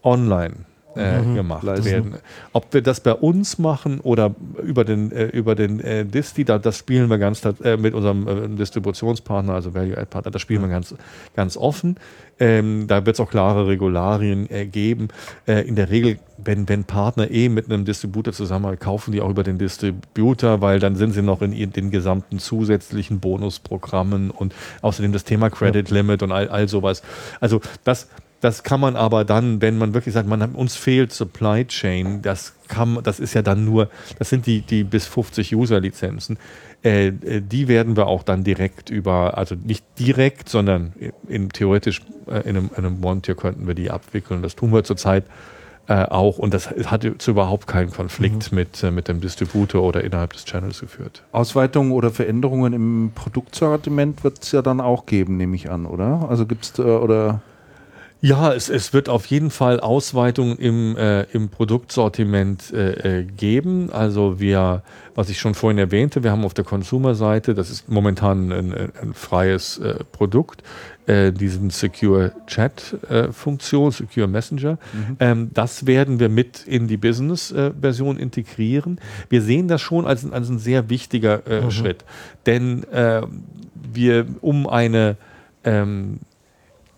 online äh, mhm, gemacht leisten. werden. Ob wir das bei uns machen oder über den, äh, über den äh, Disti, da, das spielen wir ganz äh, mit unserem äh, Distributionspartner, also Value Add Partner, das spielen wir ganz, ganz offen. Ähm, da wird es auch klare Regularien äh, geben. in der Regel, wenn, wenn Partner eh mit einem Distributor zusammenarbeiten, kaufen die auch über den Distributor, weil dann sind sie noch in, in den gesamten zusätzlichen Bonusprogrammen und außerdem das Thema Credit Limit und all, all sowas. Also das das kann man aber dann, wenn man wirklich sagt, man hat, uns fehlt Supply Chain, das kann, das ist ja dann nur, das sind die, die bis 50 User-Lizenzen. Äh, äh, die werden wir auch dann direkt über, also nicht direkt, sondern in, theoretisch äh, in einem, in einem One-Tier könnten wir die abwickeln. Das tun wir zurzeit äh, auch und das hat zu überhaupt keinen Konflikt mhm. mit, äh, mit dem Distributor oder innerhalb des Channels geführt. Ausweitungen oder Veränderungen im Produktsortiment wird es ja dann auch geben, nehme ich an, oder? Also gibt es oder ja, es, es wird auf jeden Fall Ausweitungen im, äh, im Produktsortiment äh, äh, geben. Also wir, was ich schon vorhin erwähnte, wir haben auf der Consumer-Seite, das ist momentan ein, ein freies äh, Produkt, äh, diesen Secure Chat-Funktion, äh, Secure Messenger. Mhm. Ähm, das werden wir mit in die Business-Version integrieren. Wir sehen das schon als, als ein sehr wichtiger mhm. Schritt. Denn wir, um eine ähm,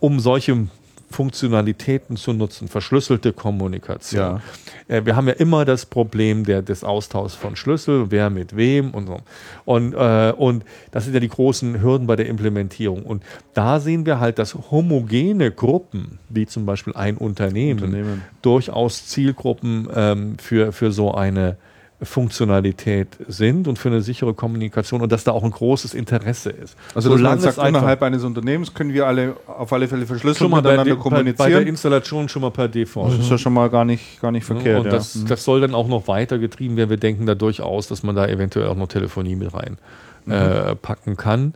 um solche Funktionalitäten zu nutzen, verschlüsselte Kommunikation. Ja. Äh, wir haben ja immer das Problem der, des Austauschs von Schlüssel, wer mit wem und so. Und, äh, und das sind ja die großen Hürden bei der Implementierung. Und da sehen wir halt, dass homogene Gruppen, wie zum Beispiel ein Unternehmen, Unternehmen. durchaus Zielgruppen ähm, für, für so eine Funktionalität sind und für eine sichere Kommunikation und dass da auch ein großes Interesse ist. Also Solange man sagt, innerhalb eines Unternehmens können wir alle auf alle Fälle verschlüsselt miteinander kommunizieren. Bei, bei der Installation schon mal per Default. Das ist ja schon mal gar nicht, gar nicht verkehrt. Und das, ja. das soll dann auch noch weiter getrieben werden. Wir denken da durchaus, dass man da eventuell auch noch Telefonie mit rein mhm. äh, packen kann.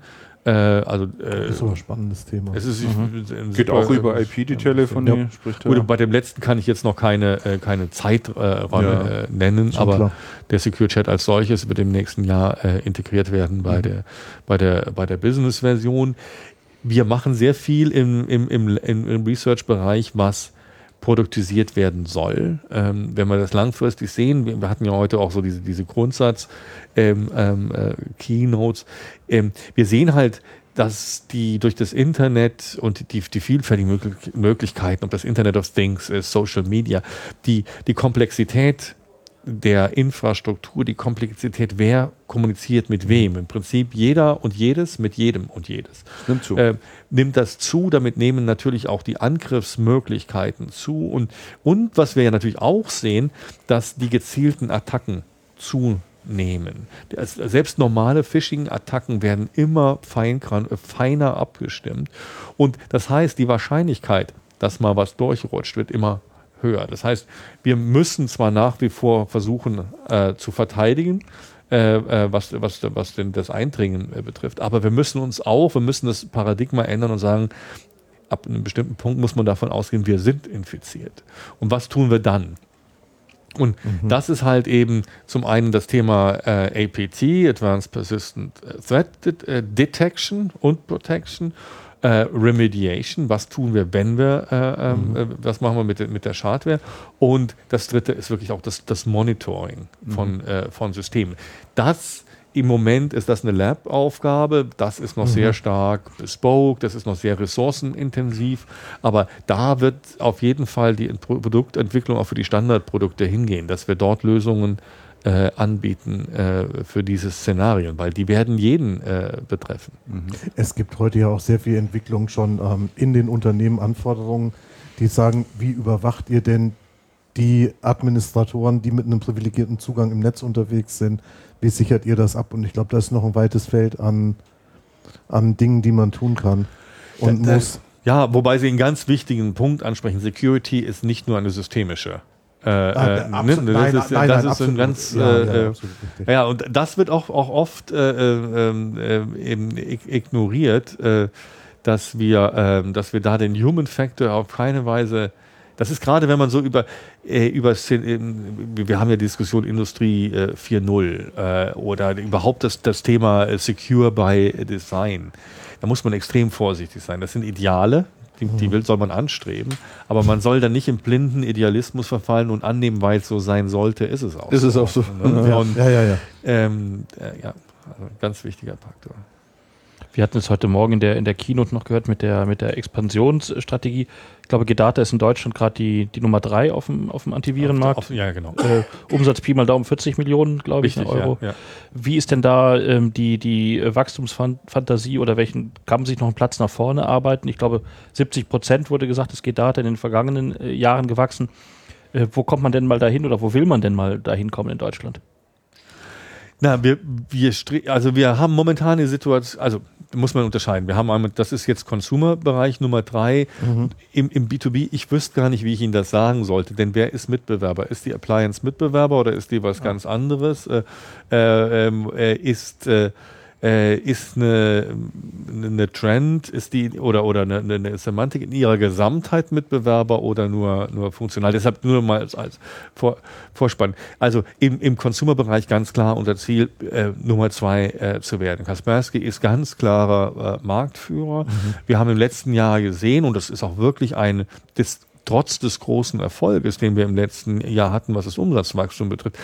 Äh, also, äh, das ist aber ein spannendes Thema. Es ist, mhm. Geht auch über IP die Telefonie. Ja. Spricht Gut, bei dem letzten kann ich jetzt noch keine, äh, keine Zeiträume ja. Äh, nennen, aber klar. der Secure Chat als solches wird im nächsten Jahr äh, integriert werden bei mhm. der, bei der, bei der Business-Version. Wir machen sehr viel im, im, im, im Research-Bereich, was produktisiert werden soll. Ähm, wenn wir das langfristig sehen, wir, hatten ja heute auch so diese, diese Grundsatz ähm, ähm, äh, Keynotes. Ähm, wir sehen halt, dass die durch das Internet und die, die vielfältigen Möglichkeiten, ob das Internet of Things ist, Social Media, die, die Komplexität der Infrastruktur, die Komplexität, wer kommuniziert mit wem. Im Prinzip jeder und jedes mit jedem und jedes. Nimmt zu. Äh, nimmt das zu, damit nehmen natürlich auch die Angriffsmöglichkeiten zu. Und, und was wir ja natürlich auch sehen, dass die gezielten Attacken zunehmen. Selbst normale Phishing-Attacken werden immer fein, feiner abgestimmt. Und das heißt, die Wahrscheinlichkeit, dass mal was durchrutscht, wird immer höher. Das heißt, wir müssen zwar nach wie vor versuchen äh, zu verteidigen, äh, äh, was, was, was denn das Eindringen äh, betrifft, aber wir müssen uns auch, wir müssen das Paradigma ändern und sagen, ab einem bestimmten Punkt muss man davon ausgehen, wir sind infiziert. Und was tun wir dann? Und mhm. das ist halt eben zum einen das Thema äh, APT, Advanced Persistent Threat Detection und Protection äh, Remediation, was tun wir, wenn wir, äh, ähm, mhm. äh, was machen wir mit, mit der Schadware. Und das dritte ist wirklich auch das, das Monitoring von, mhm. Äh, von Systemen. Das im Moment ist das eine Lab-Aufgabe, das ist noch mhm. sehr stark bespoke, das ist noch sehr ressourcenintensiv, aber da wird auf jeden Fall die Produktentwicklung auch für die Standardprodukte hingehen, dass wir dort Lösungen äh, anbieten äh, für diese Szenarien, weil die werden jeden äh, betreffen. Es gibt heute ja auch sehr viel Entwicklung schon ähm, in den Unternehmen, Anforderungen, die sagen, wie überwacht ihr denn die Administratoren, die mit einem privilegierten Zugang im Netz unterwegs sind, wie sichert ihr das ab? Und ich glaube, da ist noch ein weites Feld an, an Dingen, die man tun kann und Da- da- muss. Ja, wobei Sie einen ganz wichtigen Punkt ansprechen. Security ist nicht nur eine systemische. Äh, Ah, äh, ne? Das nein, ist, nein, das nein, ist ein absolut. ganz Ja, ja, äh, äh, absolut richtig. Ja, und das wird auch, auch oft äh, äh, äh, eben ig- ignoriert, äh, dass, wir, äh, dass wir da den Human Factor auf keine Weise. Das ist gerade, wenn man so über, äh, über ähm, wir haben ja die Diskussion Industrie äh, 4.0 äh, oder überhaupt das, das Thema äh, Secure by Design. Da muss man extrem vorsichtig sein. Das sind Ideale, die, die will, soll man anstreben, aber man soll dann nicht im blinden Idealismus verfallen und annehmen, weil es so sein sollte, ist es auch Ist es auch so. Ne? Ja, Und, ja, ja, ja. ähm, äh, ja, also ganz wichtiger Faktor. Wir hatten es heute Morgen in der, in der Keynote noch gehört mit der, mit der Expansionsstrategie. Ich glaube, Gedata ist in Deutschland gerade die, die Nummer drei auf dem, auf dem Antivirenmarkt. Auf- Ja, genau. Äh, Umsatz Pi mal Daumen 40 Millionen, glaube ich, Richtig, Euro. ja, ja. Wie ist denn da ähm, die, die Wachstumsfantasie oder welchen kann man sich noch einen Platz nach vorne arbeiten? Ich glaube, 70 Prozent wurde gesagt, es geht Data in den vergangenen äh, Jahren gewachsen. Äh, wo kommt man denn mal dahin oder wo will man denn mal dahin kommen in Deutschland? Na, wir, wir, also wir haben momentan die Situation, also muss man unterscheiden. Wir haben einmal, das ist jetzt Consumer-Bereich Nummer drei. Im, Im B2B, ich wüsste gar nicht, wie ich Ihnen das sagen sollte, denn wer ist Mitbewerber? Ist die Appliance Mitbewerber oder ist die was ganz anderes? Äh, äh, ähm, äh, ist, äh, ist eine, eine Trend, ist die oder, oder eine, eine Semantik in ihrer Gesamtheit Mitbewerber oder nur, nur funktional? Deshalb nur mal als, als Vor, Vorspann. Also im, im Consumer-Bereich ganz klar unser Ziel, äh, Nummer zwei äh, zu werden. Kaspersky ist ganz klarer äh, Marktführer. Wir haben im letzten Jahr gesehen, und das ist auch wirklich ein, das, trotz des großen Erfolges, den wir im letzten Jahr hatten, was das Umsatzwachstum betrifft,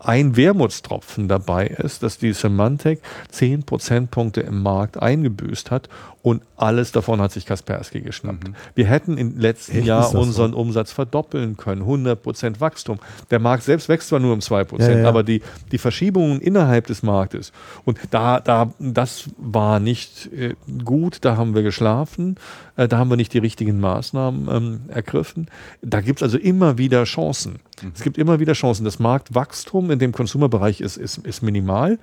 ein Wermutstropfen dabei ist, dass die Semantic 10 Prozentpunkte im Markt eingebüßt hat und alles davon hat sich Kaspersky geschnappt. Wir hätten im letzten Echt, Jahr das so? unseren Umsatz verdoppeln können, 100 Prozent Wachstum. Der Markt selbst wächst zwar nur um 2 Prozent, Ja, ja. aber die, die Verschiebungen innerhalb des Marktes und da, da, das war nicht äh, gut, da haben wir geschlafen, äh, da haben wir nicht die richtigen Maßnahmen ähm, ergriffen. Da gibt es also immer wieder Chancen. Es gibt immer wieder Chancen. Das Marktwachstum in dem Consumer-Bereich ist, ist, ist minimal,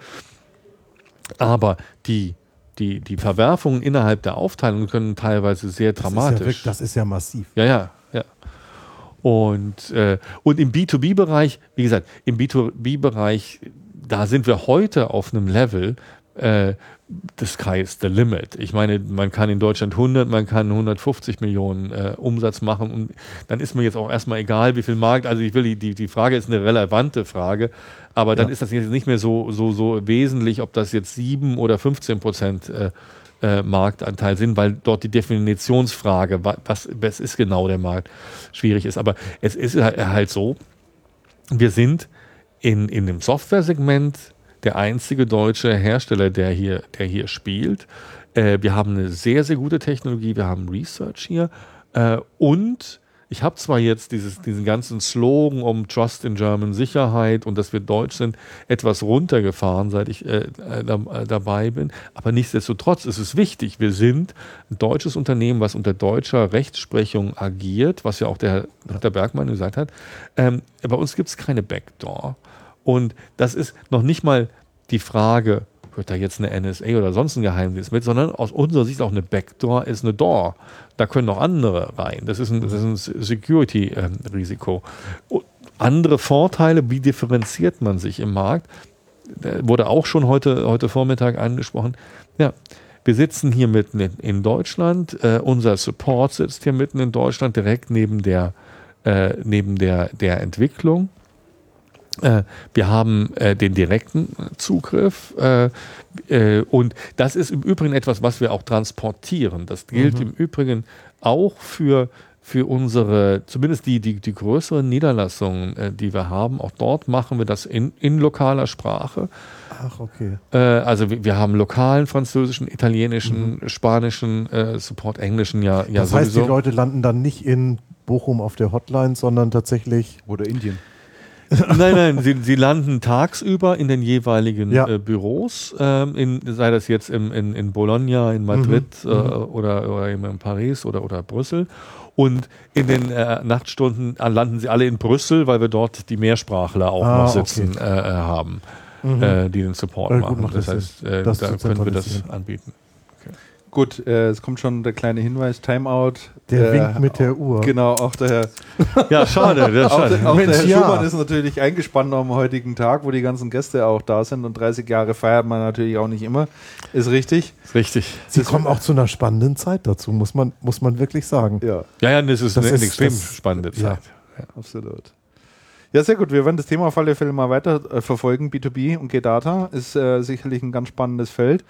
aber die, die, die Verwerfungen innerhalb der Aufteilung können teilweise sehr Das ja dramatisch. wirklich, das ist ja massiv. Ja, ja, ja. Und, äh, und im B2B-Bereich, wie gesagt, im B2B-Bereich, da sind wir heute auf einem Level, äh, the sky is the limit. Ich meine, man kann in Deutschland 100, man kann 150 Millionen äh, Umsatz machen und dann ist mir jetzt auch erstmal egal, wie viel Markt, also ich will, die, die, Frage ist eine relevante Frage, aber dann Ja. ist das jetzt nicht mehr so, so, so wesentlich, ob das jetzt 7 oder 15 Prozent äh, äh, Marktanteil sind, weil dort die Definitionsfrage, wa- was, was ist genau der Markt, schwierig ist. Aber es ist halt halt so, wir sind in, in dem Software-Segment der einzige deutsche Hersteller, der hier, der hier spielt. Äh, wir haben eine sehr, sehr gute Technologie, wir haben Research hier äh, und ich habe zwar jetzt dieses, diesen ganzen Slogan um Trust in German Sicherheit und dass wir deutsch sind, etwas runtergefahren, seit ich äh, äh, da, äh, dabei bin, aber nichtsdestotrotz ist es wichtig. Wir sind ein deutsches Unternehmen, was unter deutscher Rechtsprechung agiert, was ja auch der Herr Dr. Bergmann gesagt hat. Ähm, bei uns gibt es keine Backdoor. Und das ist noch nicht mal die Frage, gehört da jetzt eine NSA oder sonst ein Geheimdienst mit, sondern aus unserer Sicht auch eine Backdoor ist eine Door. Da können noch andere rein. Das ist ein, ein Security-Risiko. Und andere Vorteile, wie differenziert man sich im Markt, wurde auch schon heute, heute Vormittag angesprochen. Ja, wir sitzen hier mitten in, in Deutschland. Äh, unser Support sitzt hier mitten in Deutschland, direkt neben der, äh, neben der, der Entwicklung. Äh, wir haben äh, den direkten Zugriff äh, äh, und das ist im Übrigen etwas, was wir auch transportieren. Das gilt im Übrigen auch für, für unsere, zumindest die, die, die größeren Niederlassungen, äh, die wir haben. Auch dort machen wir das in, in lokaler Sprache. Ach, okay. Äh, also wir, wir haben lokalen französischen, italienischen, spanischen äh, Support, englischen ja, ja das heißt, sowieso. die Leute landen dann nicht in Bochum auf der Hotline, sondern tatsächlich. Oder Indien. Nein, nein, sie, sie landen tagsüber in den jeweiligen Ja. äh, Büros, ähm, in, sei das jetzt im, in, in Bologna, in Madrid Mhm. Äh, oder, oder eben in Paris oder, oder Brüssel. Und in den äh, Nachtstunden äh, landen sie alle in Brüssel, weil wir dort die Mehrsprachler auch Ah, noch okay. sitzen äh, äh, haben, Mhm. die den Support gut, machen. macht Das das heißt, da können wir das anbieten. Gut, äh, es kommt schon der kleine Hinweis, Timeout. Der äh, winkt mit der Uhr. Genau, auch der, Ja, schade. Das auch der, auch der Mensch, Herr ja. Schumann ist natürlich eingespannt am heutigen Tag, wo die ganzen Gäste auch da sind und 30 Jahre feiert man natürlich auch nicht immer. Ist richtig? Richtig. Sie kommen auch zu einer spannenden Zeit dazu, muss man, muss man wirklich sagen. Ja, Ja, ja, das ist Das eine, ist- extrem das- spannende ja. Zeit. absolut. Ja, sehr gut. Wir werden das Thema auf alle Fälle mal weiter äh, verfolgen. B2B und G-Data ist äh, sicherlich ein ganz spannendes Feld.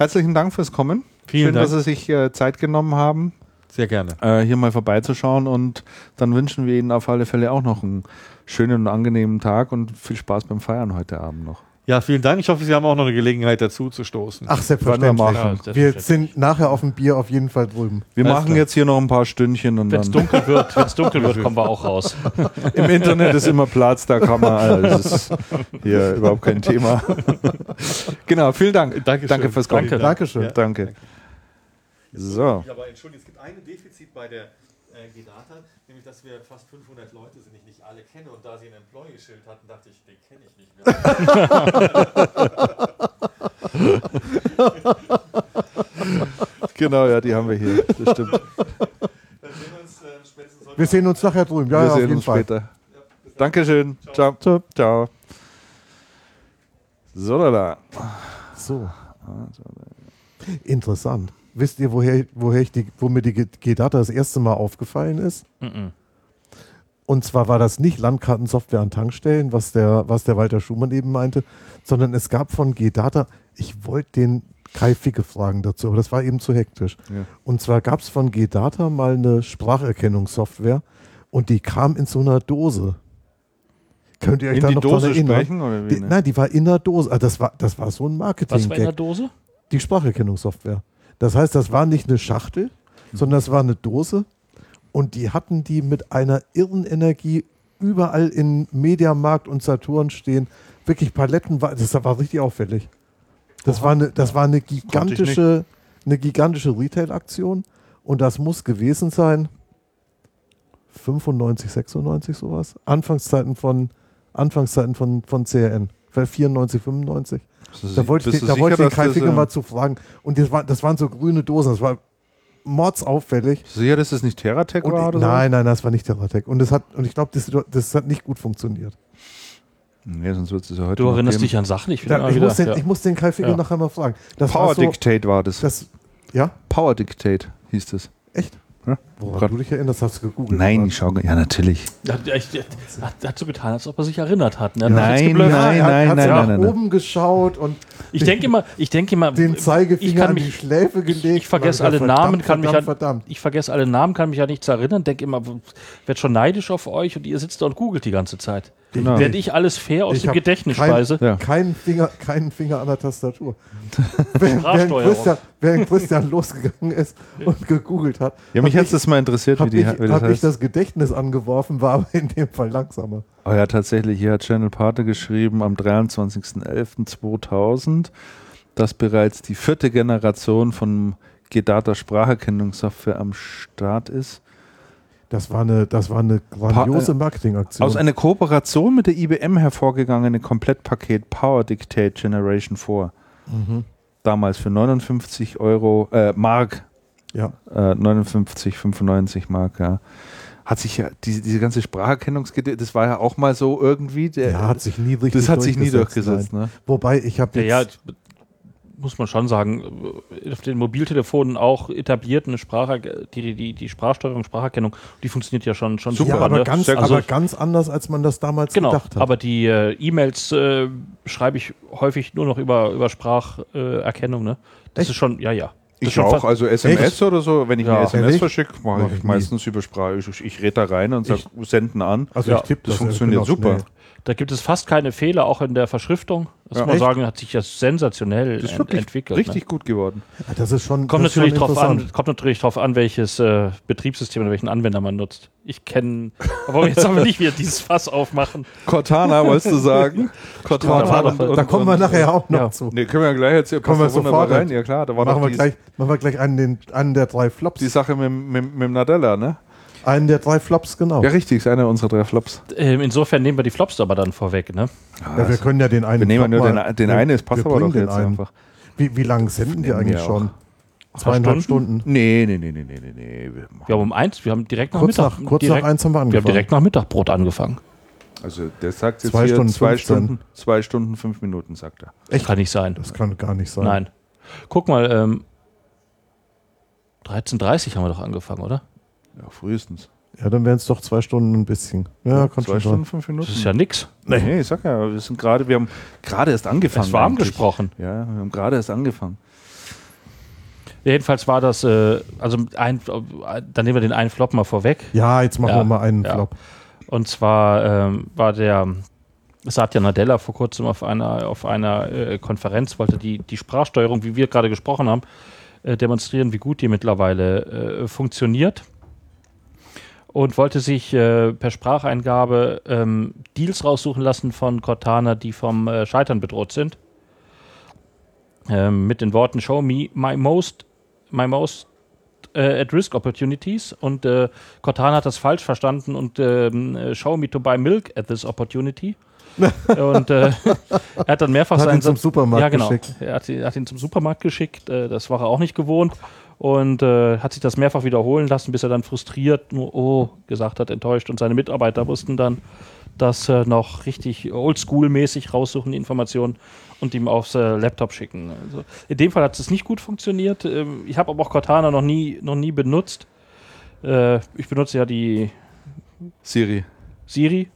Herzlichen Dank fürs Kommen. Vielen Schön, Dank. dass Sie sich äh, Zeit genommen haben, Sehr gerne. äh, hier mal vorbeizuschauen. Und dann wünschen wir Ihnen auf alle Fälle auch noch einen schönen und angenehmen Tag und viel Spaß beim Feiern heute Abend noch. Ja, vielen Dank. Ich hoffe, Sie haben auch noch eine Gelegenheit dazu zu stoßen. Ach, selbstverständlich. Wir Ja, machen. Wir sind nachher auf dem Bier auf jeden Fall drüben. Wir Alles machen klar. jetzt hier noch ein paar Stündchen und Wenn es dann dunkel wird, wenn's dunkel wird, kommen wir auch raus. im Internet ist immer Platz, da kann man alles. ist hier überhaupt kein Thema. genau, vielen Dank. Dankeschön. Danke fürs Kommen. Danke. Dankeschön. Ja. Danke. So. aber entschuldigen, es gibt ein Defizit bei der äh, Gedata, nämlich dass wir fast 500 Leute sind, die ich nicht alle kenne. Und da sie ein Employee-Schild hatten, dachte ich, den kenne ich nicht mehr. Genau, ja, die haben wir hier. Das stimmt. Dann sehen wir uns äh, spätestens heute Wir sehen uns nachher drüben. Ja, wir ja, auf sehen jeden uns Fall. später. Dankeschön. Ciao. Ciao. Ciao. So, da, da. So. Interessant. Wisst ihr, woher, woher ich die, wo mir die G-Data das erste Mal aufgefallen ist? Mhm. Und zwar war das nicht Landkartensoftware an Tankstellen, was der, was der Walter Schumann eben meinte, sondern es gab von G-Data, ich wollte den Kai Ficke fragen dazu, aber das war eben zu hektisch. Ja. Und zwar gab es von G-Data mal eine Spracherkennungssoftware und die kam in so einer Dose. Könnt ihr euch In da die noch Dose dran erinnern? sprechen oder wie? Die, ne? nein, die war in der Dose. Ah, das, war, das war so ein Was war in der. Dose? Die Spracherkennungssoftware. Das heißt, das war nicht eine Schachtel, sondern das war eine Dose und die hatten die mit einer irren Energie überall in Mediamarkt und Saturn stehen. Wirklich Paletten, war, das war richtig auffällig. Das war eine, das war eine gigantische, eine gigantische Retail-Aktion und das muss gewesen sein 95, 96 sowas. Anfangszeiten von, Anfangszeiten von, von CRN. Vielleicht 94, 95. Da wollte ich, da wollte ich Kai äh, mal zu fragen. Und das, war, das waren so grüne Dosen. Das war mordsauffällig. Sicher, dass das nicht Terratec Und, war oder nein, nein, das war nicht Terratec. Und, das hat, und ich glaube, das, das hat nicht gut funktioniert. Nee, sonst wird es ja heute Du erinnerst geben. dich an Sachen? Ich, Da, ich, wieder, muss den, ja. ich muss den Kai Ficke Ja. nachher mal fragen. Das Power war so, Dictate war das. das, ja, Power Dictate hieß das. echt? Ja. Woran du dich erinnerst, hast du gegoogelt. Nein, ich schau, ja natürlich. Hat, hat, hat so getan, als ob er sich erinnert hat. Ne? Nein, Hat jetzt geblufft. Ja, nein, er hat, nein, hat nein, nein, nach nein, nein. oben geschaut und Ich denke immer, ich denke immer, den ich Zeigefinger kann an die mich- Schläfe gelegt. ich vergesse und alle dann Namen, verdammt, kann mich verdammt, an- verdammt. ich vergesse alle Namen, kann mich ja nicht zu erinnern, denke immer, werd schon neidisch auf euch und ihr sitzt da und googelt die ganze Zeit. Genau. Während ich alles fair aus Ich dem Gedächtnis kein- speise. Ja. Keinen Finger, keinen Finger an der Tastatur. während. Christian, während Christian losgegangen ist und gegoogelt hat, Ja, mich hätte es mal interessiert, wie, habe die, ich, wie das hab ich heißt. das Gedächtnis angeworfen, war aber in dem Fall langsamer. Oh ja, tatsächlich. Hier hat Channel Partner geschrieben am 23.11.2000, dass bereits die vierte Generation von Gedata Spracherkennungssoftware am Start ist. Das war eine, das war eine grandiose Marketingaktion. Aus einer Kooperation mit der IBM hervorgegangene Komplettpaket Power Dictate Generation 4. mhm. Damals für 59 Euro, äh, Mark, Ja. äh, 59, 95 Mark, ja. Hat sich ja, diese, diese ganze Spracherkennungsgedächte, das war ja auch mal so irgendwie. Der, ja, hat sich nie richtig das hat sich nie durchgesetzt, ne? Wobei, ich habe Ja, jetzt, ja, muss man schon sagen, äh, auf den Mobiltelefonen auch etabliert eine Sprache, die, die, die Sprachsteuerung, Spracherkennung, die funktioniert ja schon, schon ja, super. aber, ne? ganz, Sehr gut. aber ganz anders, als man das damals Genau, gedacht hat. aber die äh, E-Mails äh, schreibe ich häufig nur noch über, über Spracherkennung. Äh, Erkennung, ne? Das Echt? ist schon, ja, ja. Das ist Ich auch, also SMS Echt? oder so, wenn ich Ja. eine SMS Ehrlich? verschicke, mache Mach ich, meistens über Sprache. Ich, ich rede da rein und sage, senden an. also ja, ich tippe das das, funktioniert genau super. schnell. Da gibt es fast keine Fehler, auch in der Verschriftung. muss Ja. man Echt? sagen, hat sich das sensationell Das ist ent entwickelt. richtig ne? gut geworden. Ja, das ist schon. Kommt das ist natürlich, schon drauf an, kommt natürlich drauf an, welches äh, Betriebssystem oder welchen Anwender man nutzt. Ich kenne, aber jetzt haben wir nicht wieder dieses Fass aufmachen. Cortana, wolltest du sagen? Cortana. da war und- und- Da kommen wir nachher auch noch ja. zu. Nee, können wir gleich jetzt hier Kommen wir sofort rein. Ja klar, da war Machen noch wir, gleich, machen wir gleich einen, den, einen der drei Flops. die Sache mit, mit, mit Nadella, ne? Einen der drei Flops, genau. Ja, Ja, richtig, ist einer unserer drei Flops. Ähm, insofern nehmen wir die Flops aber dann vorweg. Ne? wir können ja den einen. Wir nehmen Flop nur mal- den, den wir- einen, es passt wir aber doch jetzt einen. einfach. Wie, wie lange senden die Nehmen eigentlich wir schon? Zweieinhalb Stunden. Nee, nee, nee, nee, nee, nee, nee. Wir Wir haben um eins, wir haben direkt nach Kurz, Mittag. nach, kurz direkt, nach eins haben wir wir haben angefangen. direkt nach Mittagbrot angefangen. Also der sagt jetzt Zwei hier Stunden zwei 15. Stunden, zwei Stunden, fünf Minuten, sagt er. Echt? Kann nicht sein. Das kann gar nicht sein. Nein. Guck mal, ähm, 13.30 haben wir doch angefangen, oder? Ja, frühestens. Ja, dann wären es doch zwei Stunden ein bisschen. Ja, kommt zwei schon Stunden, fünf Minuten. Das ist ja nix. Nee, ich sag ja, wir sind gerade, wir haben gerade erst angefangen. Es war eigentlich. angesprochen. Ja, wir haben gerade erst angefangen. Jedenfalls war das, äh, also ein, dann nehmen wir den einen Flop mal vorweg. Ja, jetzt machen Ja, wir mal einen ja. Flop. Und zwar ähm, war der Satya Nadella vor kurzem auf einer, auf einer äh, Konferenz, wollte die, die Sprachsteuerung, wie wir gerade gesprochen haben, äh, demonstrieren, wie gut die mittlerweile äh, funktioniert. Und wollte sich äh, per Spracheingabe ähm, Deals raussuchen lassen von Cortana, die vom äh, Scheitern bedroht sind. Ähm, mit den Worten Show me my most, my most äh, at risk opportunities und äh, Cortana hat das falsch verstanden und ähm, äh, show me to buy milk at this opportunity. und äh, er hat dann mehrfach Hat seinen ihn zum Supermarkt ja, genau. geschickt. Er hat, hat ihn zum Supermarkt geschickt, das war er auch nicht gewohnt und äh, hat sich das mehrfach wiederholen lassen, bis er dann frustriert nur oh gesagt hat, enttäuscht und seine Mitarbeiter mussten dann das äh, noch richtig oldschool-mäßig raussuchen, die Informationen und ihm aufs äh, Laptop schicken. Also in dem Fall hat es nicht gut funktioniert. Ähm, ich habe aber auch Cortana noch nie, noch nie benutzt. Äh, ich benutze ja die Siri. Siri.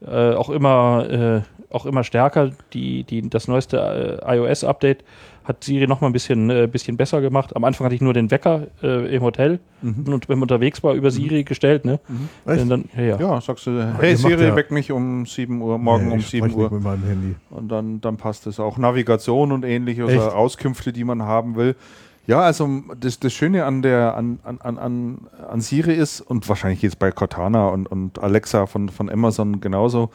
Äh, auch immer, äh, auch immer stärker. Die, die, das neueste äh, iOS-Update hat Siri noch mal ein bisschen, äh, bisschen besser gemacht. Am Anfang hatte ich nur den Wecker äh, im Hotel und wenn man unterwegs war über Siri gestellt. Ne? Echt? Und Dann, ja, ja. Ja, sagst du, hey Siri, ja- weck mich um 7 Uhr, morgen Nee, um ich 7 sprech Uhr. mit meinem Handy. Und dann, dann passt es auch. Navigation und ähnliche, also Auskünfte, die man haben will. Ja, also das, das Schöne an der an, an, an- an, an Siri ist, und wahrscheinlich jetzt bei Cortana und, und Alexa von, von Amazon genauso,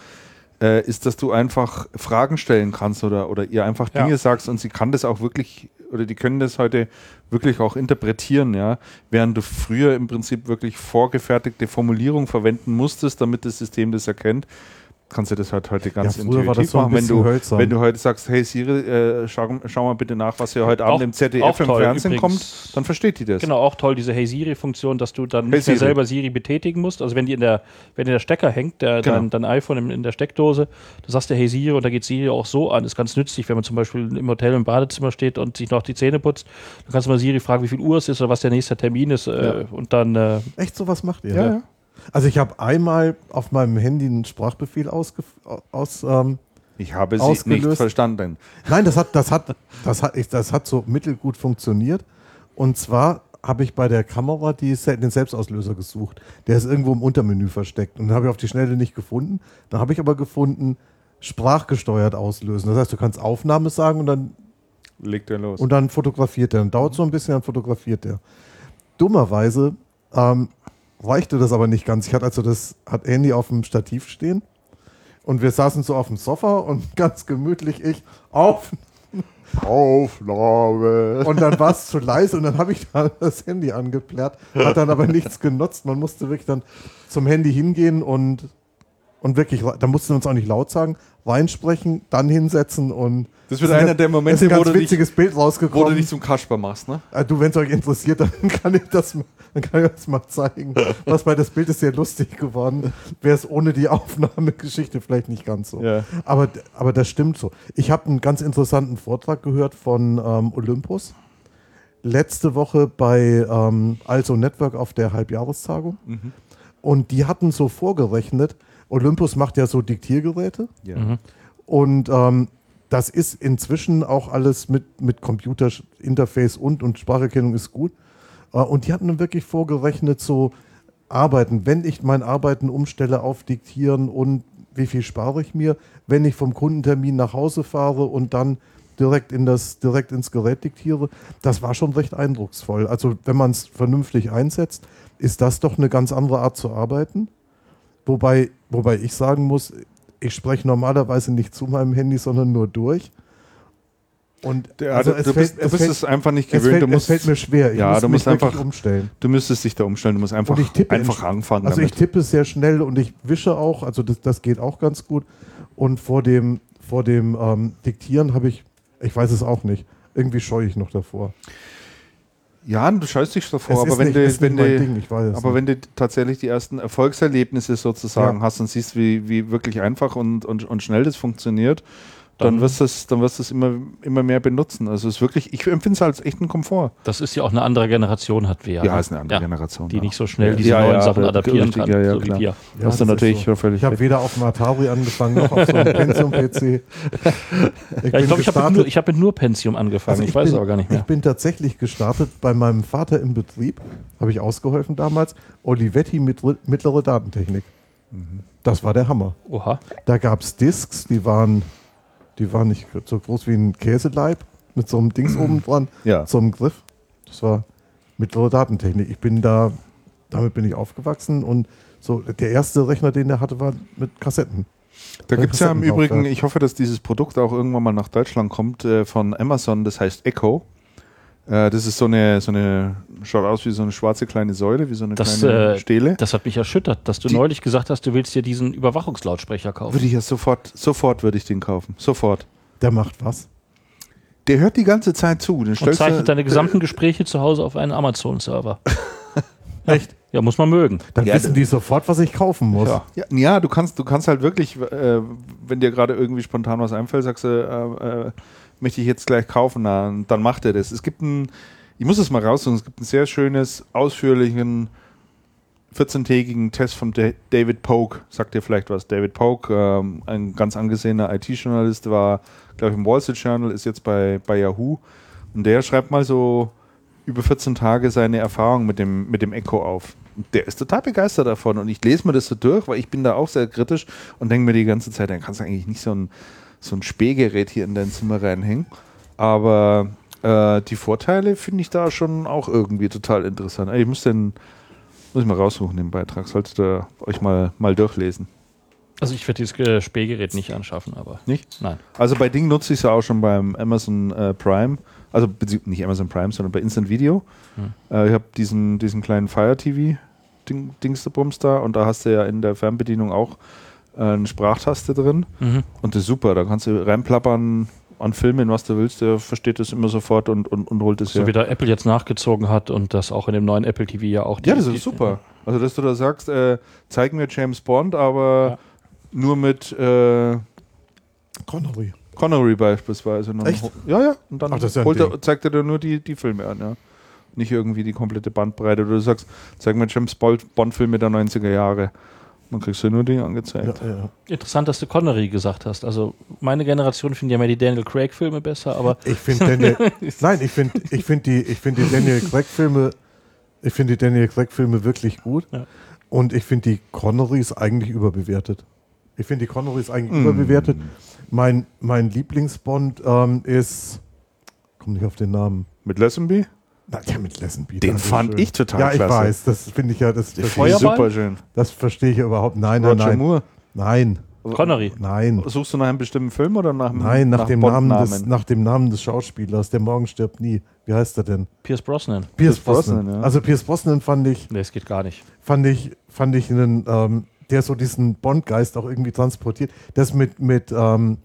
äh, ist, dass du einfach Fragen stellen kannst oder, oder ihr einfach Ja. Dinge sagst und sie kann das auch wirklich, oder die können das heute wirklich auch interpretieren, ja. Während du früher im Prinzip wirklich vorgefertigte Formulierungen verwenden musstest, damit das System das erkennt, kannst du das halt heute ganz Ja, war das intuitiv so machen. Wenn du, hölzern. wenn du heute sagst, hey Siri, äh, schau, schau mal bitte nach, was hier heute Abend Auch- im ZDF auch im toll Fernsehen übrigens. kommt, dann versteht die das. Genau, auch toll, diese Hey Siri-Funktion, dass du dann Hey nicht mehr Siri. selber Siri betätigen musst. Also wenn die in der, wenn dir der Stecker hängt, der, Genau. dein, dein iPhone in, in der Steckdose, du sagst der Hey Siri und da geht Siri auch so an. ist ganz nützlich, wenn man zum Beispiel im Hotel im Badezimmer steht und sich noch die Zähne putzt. Dann kannst du mal Siri fragen, wie viel Uhr es ist oder was der nächste Termin ist. Äh, und dann äh, Echt, sowas macht ihr? Ja, ja. Also ich habe einmal auf meinem Handy einen Sprachbefehl ausge aus. Ähm, Ich habe sie Ausgelöst. nicht verstanden. nein, das hat, das hat, das hat, ich, das hat so mittelgut funktioniert. Und zwar habe ich bei der Kamera die, den Selbstauslöser gesucht. Der ist irgendwo im Untermenü versteckt. Und den habe ich auf die Schnelle nicht gefunden. Dann habe ich aber gefunden, sprachgesteuert auslösen. Das heißt, du kannst Aufnahme sagen und dann Legt er los. und dann fotografiert er. Dann dauert so ein bisschen, dann fotografiert er. Dummerweise ähm, reichte das aber nicht ganz. Ich hatte also das hat Handy auf dem Stativ stehen und wir saßen so auf dem Sofa und ganz gemütlich ich auf Aufnahme. und dann war es zu leise und dann habe ich da das Handy angeplärt, hat dann aber nichts genutzt. Man musste wirklich dann zum Handy hingehen und und wirklich, da mussten wir uns auch nicht laut sagen, reinsprechen, dann hinsetzen und Das wird einer der Momente, ein wo ganz du dich- witziges Bild Wo rausgekommen. du dich zum Kasper machst, ne? Ah, du, wenn es euch interessiert, dann kann ich das, dann kann ich das mal zeigen. Was bei das Bild ist sehr lustig geworden. Wäre es ohne die Aufnahmegeschichte vielleicht nicht ganz so. Ja. Aber, aber das stimmt so. Ich habe einen ganz interessanten Vortrag gehört von ähm, Olympus. Letzte Woche bei ähm, Also Network auf der Halbjahrestagung. Und die hatten so vorgerechnet, Olympus macht ja so Diktiergeräte. Ja. Und ähm, das ist inzwischen auch alles mit, mit Computerinterface und, und Spracherkennung ist gut. Äh, und die hatten dann wirklich vorgerechnet, so Arbeiten, wenn ich mein Arbeiten umstelle auf Diktieren und wie viel spare ich mir, wenn ich vom Kundentermin nach Hause fahre und dann direkt, in das, direkt ins Gerät diktiere. Das war schon recht eindrucksvoll. Also wenn man es vernünftig einsetzt, ist das doch eine ganz andere Art zu arbeiten. Wobei, wobei ich sagen muss, ich spreche normalerweise nicht zu meinem Handy, sondern nur durch. Und Ja, also du, es du fällt- bist, du es bist fällt- es einfach nicht es gewöhnt. fällt, du musst, es fällt mir schwer. Ich ja, muss du musst einfach- umstellen. du müsstest dich da umstellen. Du musst einfach, ich einfach anfangen Also ich damit. tippe sehr schnell und ich wische auch, also das, das geht auch ganz gut. Und vor dem, vor dem ähm, Diktieren habe ich, ich weiß es auch nicht, irgendwie scheue ich noch davor. Ja, du scheust dich davor, aber wenn nicht- wenn Ding, aber wenn du tatsächlich die ersten Erfolgserlebnisse sozusagen Ja. hast und siehst, wie, wie wirklich einfach und, und, und schnell das funktioniert, dann, Dann- wirst du es, dann wirst du es immer, immer mehr benutzen. Also es ist wirklich, ich empfinde es als echten Komfort. Das ist ja auch eine andere Generation, hat wir. Ja, ne? ist eine andere Generation. Die ja. nicht so schnell Ja, diese ja, neuen ja, Sachen da- adaptieren richtig, kann, ja, ja, so klar. Ja, hast du das ist natürlich so. völlig Ich habe weder auf dem Atari angefangen noch auf so einem Pentium-PC. Ich, Ja, ich bin glaube, ich habe mit, ich hab mit nur Pensium angefangen. Also ich, weiß bin, es aber gar nicht mehr. Ich bin tatsächlich gestartet bei meinem Vater im Betrieb, habe ich ausgeholfen damals, Olivetti mit, mittlere Datentechnik. Mhm. Das war der Hammer. Oha. Da gab es Discs, die waren, die waren nicht so groß wie ein Käseleib, mit so einem Dings oben dran, Ja. so einem Griff. Das war mittlere Datentechnik. Ich bin da, damit bin ich aufgewachsen und so der erste Rechner, den er hatte, war mit Kassetten. Da gibt es ja im. Übrigen, ich hoffe, dass dieses Produkt auch irgendwann mal nach Deutschland kommt, äh, von Amazon, das heißt Echo. Äh, das ist so eine, so eine, schaut aus wie so eine schwarze kleine Säule, wie so eine Das, kleine äh, Stele. Das hat mich erschüttert, dass du Die- neulich gesagt hast, du willst dir diesen Überwachungslautsprecher kaufen. Würde ich ja sofort, sofort würde ich den kaufen. Sofort. Der macht was? Der hört die ganze Zeit zu. Den Und zeichnet du- deine gesamten Gespräche zu Hause auf einen Amazon-Server. Echt? Ja, muss man mögen. Dann Ja, wissen die sofort, was ich kaufen muss. Ja, ja, ja, du kannst, du kannst halt wirklich, äh, wenn dir gerade irgendwie spontan was einfällt, sagst du, äh, äh, möchte ich jetzt gleich kaufen, und dann macht er das. Es gibt ein, ich muss es mal raussuchen, es gibt ein sehr schönes, ausführlichen 14-tägigen Test von Da- David Polk. Sagt dir vielleicht was? David Polk, ähm, ein ganz angesehener IT-Journalist, war, glaube ich, im Wall Street Journal, ist jetzt bei, bei Yahoo. Und der schreibt mal so über 14 Tage seine Erfahrung mit dem, mit dem Echo auf. Und der ist total begeistert davon. Und ich lese mir das so durch, weil ich bin da auch sehr kritisch und denke mir die ganze Zeit, dann kannst du eigentlich nicht so ein, so ein Spähgerät hier in dein Zimmer reinhängen. Aber äh, die Vorteile finde ich da schon auch irgendwie total interessant. Ich muss den, muss ich mal raussuchen, den Beitrag. Solltet ihr euch mal, mal durchlesen. Also ich werde dieses äh, Spähgerät nicht anschaffen, aber Nicht? nein. Also bei Ding nutze ich es ja auch schon beim Amazon äh, Prime. Also nicht Amazon Prime, sondern bei Instant Video. Äh, ich habe diesen, diesen kleinen Fire TV Ding, Dingsterbums da und da hast du ja in der Fernbedienung auch eine Sprachtaste drin. Mhm. Und das ist super. Da kannst du reinplappern an Filmen, was du willst. Der versteht das immer sofort und, und, und holt es So her. wie der Apple jetzt nachgezogen hat und das auch in dem neuen Apple TV ja auch. Ja, die- das die- ist super. Also, dass du da sagst, äh, zeig mir James Bond, aber Ja. nur mit äh, Connery. Connery beispielsweise. Echt? Ja, ja. Und dann Ach, das ja er, zeigt er dir nur die, die Filme an, ja. Nicht irgendwie die komplette Bandbreite. Oder du sagst, zeig mir James Bond- Bond-Filme der 90er Jahre. Dann kriegst du nur die Ja, angezeigt. ja. Interessant, dass du Connery gesagt hast. Also meine Generation findet ja mehr die Daniel Craig-Filme besser, aber Ich finde Daniel, nein, ich finde, ich finde die, ich finde die Daniel Craig Filme, ich finde die Daniel Craig Filme wirklich gut. Ja. Und ich finde die Connerys eigentlich überbewertet. Ich finde die Connerys eigentlich Mm. überbewertet. Mein, mein Lieblingsbond ähm, ist, komm nicht auf den Namen. Mit Lazenby? Na, ja, mit Lazenby. Den fand ich total Ja, ich klasse. weiß. Das finde ich ja, das, ich Feuerball? super schön. das verstehe ich überhaupt. Nein, nein, Roger nein. Moore. Nein, Connery. nein. Suchst du nach einem bestimmten Film oder nach, dem- Nein, nach, dem Namen des, nach dem Namen des Schauspielers. Der Morgen stirbt nie. Wie heißt er denn? Pierce Brosnan. Pierce Brosnan, Brosnan. ja. Also Pierce Brosnan fand ich, Nee, es geht gar nicht. fand ich, fand ich einen, ähm, der so diesen Bond-Geist auch irgendwie transportiert. Das mit, mit ähm,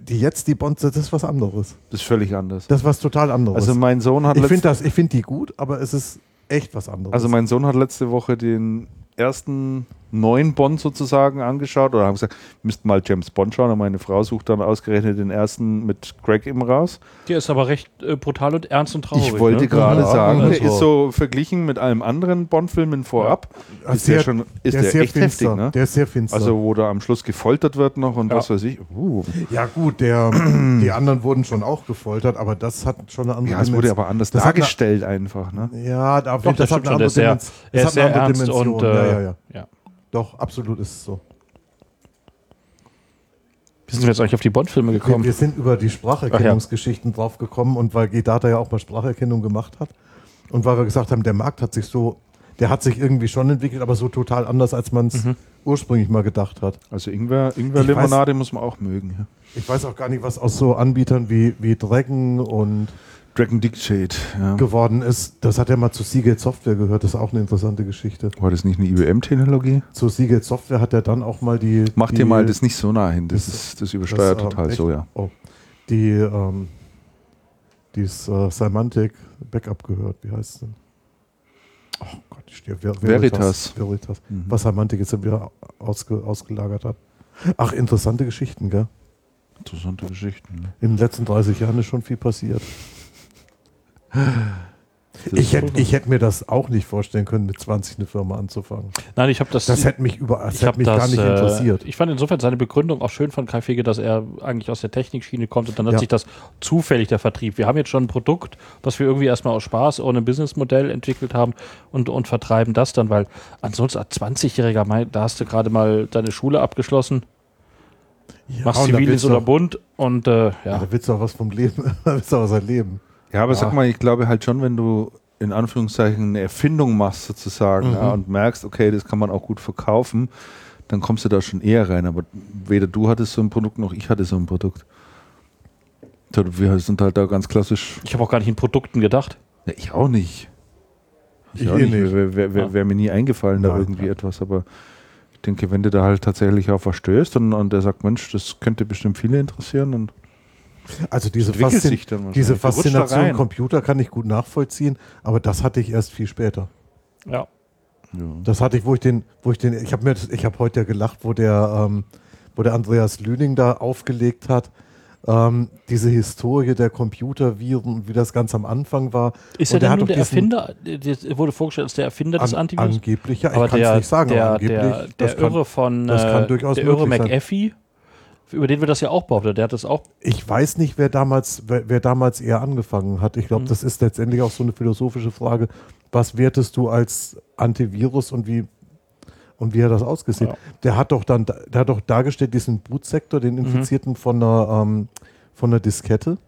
die jetzt die Bond, das ist was anderes. Das ist völlig anders. Das ist was total anderes. Also mein Sohn hat ich finde das, ich finde die gut, aber es ist echt was anderes. Also mein Sohn hat letzte Woche den ersten neuen Bond sozusagen angeschaut oder haben gesagt, wir müssten mal James Bond schauen und meine Frau sucht dann ausgerechnet den ersten mit Greg im raus. Der ist aber recht äh, brutal und ernst und traurig. ich wollte ne? gerade Ja, sagen, der also- ist so verglichen mit allem anderen Bond-Filmen vorab, Ah, ist der schon ist der, sehr echt finster. heftig, ne? Der ist sehr finster. Also wo da am Schluss gefoltert wird noch und Ja. was weiß ich. Uh. ja gut, der, die anderen wurden schon auch gefoltert, aber das hat schon eine andere Ja, es wurde Dimension. aber anders Das hat eine- dargestellt einfach, ne? Ja, da, Doch, das schon. Der ist sehr, Dimension- er das ist sehr hat eine andere ernst Dimension. und ja, äh, ja, ja. ja. Doch, absolut ist es so. Wie sind wir jetzt eigentlich auf die Bond-Filme gekommen? wir sind über die Spracherkennungsgeschichten drauf gekommen und weil G-Data ja auch mal Spracherkennung gemacht hat und weil wir gesagt haben, der Markt hat sich so, der hat sich irgendwie schon entwickelt, aber so total anders, als man es ursprünglich mal gedacht hat. Also Ingwer, Ingwer Ich Limonade muss man auch mögen. Ja. Ich weiß auch gar nicht, was aus so Anbietern wie, wie Dragon und Dragon Dictate. Ja. geworden ist. Das hat ja mal zu Seagate Software gehört, das ist auch eine interessante Geschichte. War das nicht eine IBM-Technologie? Zu Seagate Software hat er dann auch mal die. Mach die, dir mal das nicht so nah hin. Das, das- ist, das übersteuert das, ähm, total echt? so, ja. Oh, die, ähm, dieses äh, Semantic Backup gehört. Wie heißt es denn? Oh Gott, ich stehe. Ver Veritas. Veritas. Mhm. Was Semantic jetzt wieder ausge, ausgelagert hat. Ach, interessante Geschichten, gell? Interessante Geschichten. ne? In den letzten 30 Jahren ist schon viel passiert. Ich hätte ich hätt mir das auch nicht vorstellen können, mit 20 eine Firma anzufangen. Nein, ich habe das. Das hätte mich überall, das ich hätte mich das, gar nicht äh, interessiert. Ich fand insofern seine Begründung auch schön von Kai Fege, dass er eigentlich aus der Technikschiene kommt und dann hat Ja. sich das zufällig der Vertrieb. Wir haben jetzt schon ein Produkt, das wir irgendwie erstmal aus Spaß ohne Businessmodell entwickelt haben und, und vertreiben das dann, weil ansonsten als 20-Jähriger, mein, da hast du gerade mal deine Schule abgeschlossen, Ja, machst du oder Bund und äh, Ja, ja. da willst du auch was vom Leben, da willst du auch was erleben. Ja, aber Ja. sag mal, ich glaube halt schon, wenn du in Anführungszeichen eine Erfindung machst sozusagen Mhm. ja, und merkst, okay, das kann man auch gut verkaufen, dann kommst du da schon eher rein. Aber weder du hattest so ein Produkt noch ich hatte so ein Produkt. Wir sind halt da ganz klassisch. Ich habe auch gar nicht in Produkten gedacht. Ja, ich auch nicht. Ich, Ich auch eh nicht. nicht. Wäre wär, wär, Ja. wär mir nie eingefallen, da Nein. irgendwie etwas. Aber ich denke, wenn du da halt tatsächlich auf was stößt und, und der sagt, Mensch, das könnte bestimmt viele interessieren, dann Also diese, Faszin diese Faszination. Computer kann ich gut nachvollziehen, aber das hatte ich erst viel später. Ja. Ja. Das hatte ich, wo ich den, wo ich den, ich habe mir, das- ich habe heute ja gelacht, wo der, ähm, wo der Andreas Lüning da aufgelegt hat, ähm, diese Historie der Computerviren, wie das ganz am Anfang war. Ist Und er der denn der Erfinder? Der wurde vorgestellt als der Erfinder des An, Antivirus. angeblich, ja, ich Aber kann es der, nicht sagen, der, aber angeblich, der, der das kann, Irre von das kann äh, durchaus der Irre. McAfee, über den wir das ja auch behauptet, der hat das auch. Ich weiß nicht, wer damals, wer, wer damals eher angefangen hat. Ich glaube, Mhm. das ist letztendlich auch so eine philosophische Frage. Was wertest du als Antivirus und wie und wie hat das ausgesehen? Ja. Der hat doch dann, der hat doch dargestellt diesen Bootsektor, den Mhm. Infizierten von einer ähm, von einer Diskette.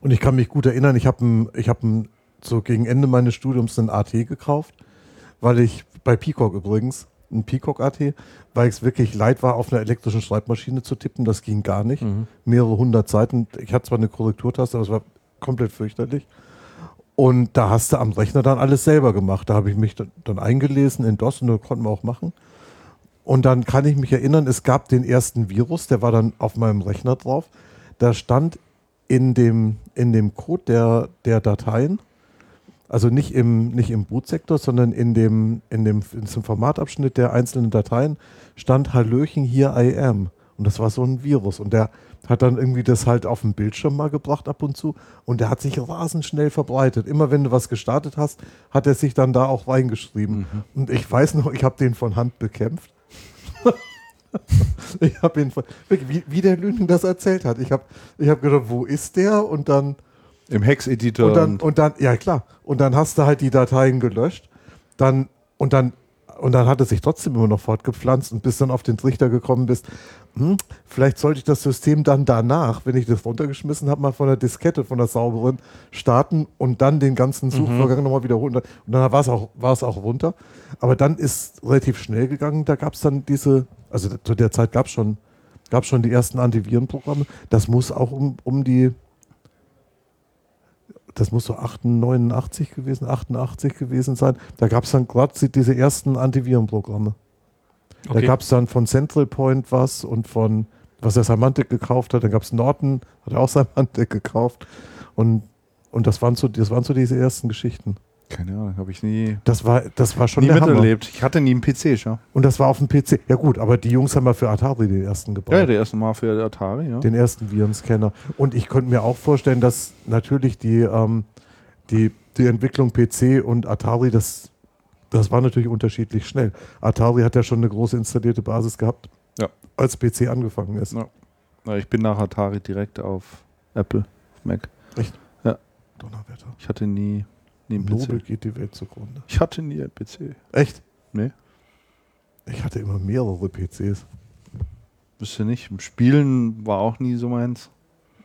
Und ich kann mich gut erinnern, ich habe ich habe so gegen Ende meines Studiums einen AT gekauft, weil ich bei Peacock übrigens ein Peacock AT, weil es wirklich leid war, auf einer elektrischen Schreibmaschine zu tippen. Das ging gar nicht Mhm. mehrere hundert Seiten. Ich hatte zwar eine Korrekturtaste, aber es war komplett fürchterlich. Und da hast du am Rechner dann alles selber gemacht. Da habe ich mich dann, dann eingelesen in DOS und das konnten wir auch machen. Und dann kann ich mich erinnern, es gab den ersten Virus, der war dann auf meinem Rechner drauf. Da stand in dem, in dem Code der, der Dateien, also nicht im, nicht im Bootsektor, sondern in dem, in dem, in diesem Formatabschnitt der einzelnen Dateien stand Hallöchen, hier I am. Und das war so ein Virus. Und der hat dann irgendwie das halt auf den Bildschirm mal gebracht ab und zu. Und der hat sich rasend schnell verbreitet. Immer wenn du was gestartet hast, hat er sich dann da auch reingeschrieben. Und ich weiß noch, ich habe den von Hand bekämpft. ich habe ihn, von, wie, wie der Lüning das erzählt hat. Ich habe ich hab gedacht, wo ist der? Und dann Im Hex-Editor. und dann, und dann, ja klar, und dann hast du halt die Dateien gelöscht, dann, und dann, und dann hat es sich trotzdem immer noch fortgepflanzt und bis dann auf den Trichter gekommen bist, hm, vielleicht sollte ich das System dann danach, wenn ich das runtergeschmissen habe, mal von der Diskette, von der sauberen, starten und dann den ganzen Suchvorgang nochmal wiederholen. Und dann war es auch, war es auch runter. Aber dann ist relativ schnell gegangen, da gab es dann diese, also zu der Zeit gab es schon, gab schon die ersten Antivirenprogramme. Das muss auch um, um die das muss so 89 gewesen, 88 gewesen sein. Da gab es dann gerade diese ersten Antivirenprogramme. Da Okay. gab es dann von Central Point was und von, was er Symantec gekauft hat. Dann gab es Norton, hat er auch Symantec gekauft. Und, und das, waren so, das waren so diese ersten Geschichten. Keine Ahnung, habe ich nie, Das war, das war schon nie miterlebt. Ich hatte nie einen PC, schau. Und das war auf dem PC. Ja gut, aber die Jungs haben mal für Atari den ersten gebaut. Ja, der erste Mal für Atari, ja. den ersten Virenscanner. Und ich könnte mir auch vorstellen, dass natürlich die, ähm, die, die Entwicklung PC und Atari, das, das war natürlich unterschiedlich schnell. Atari hat ja schon eine große installierte Basis gehabt, Ja. als PC angefangen ist. Ja. Ich bin nach Atari direkt auf Apple, auf Mac. Donnerwetter. Ich hatte nie, nie einen Nobel PC. geht die Welt zugrunde. Ich hatte nie einen PC. Echt? Nee. Ich hatte immer mehrere PCs. wüsste nicht. Im Spielen war auch nie so meins.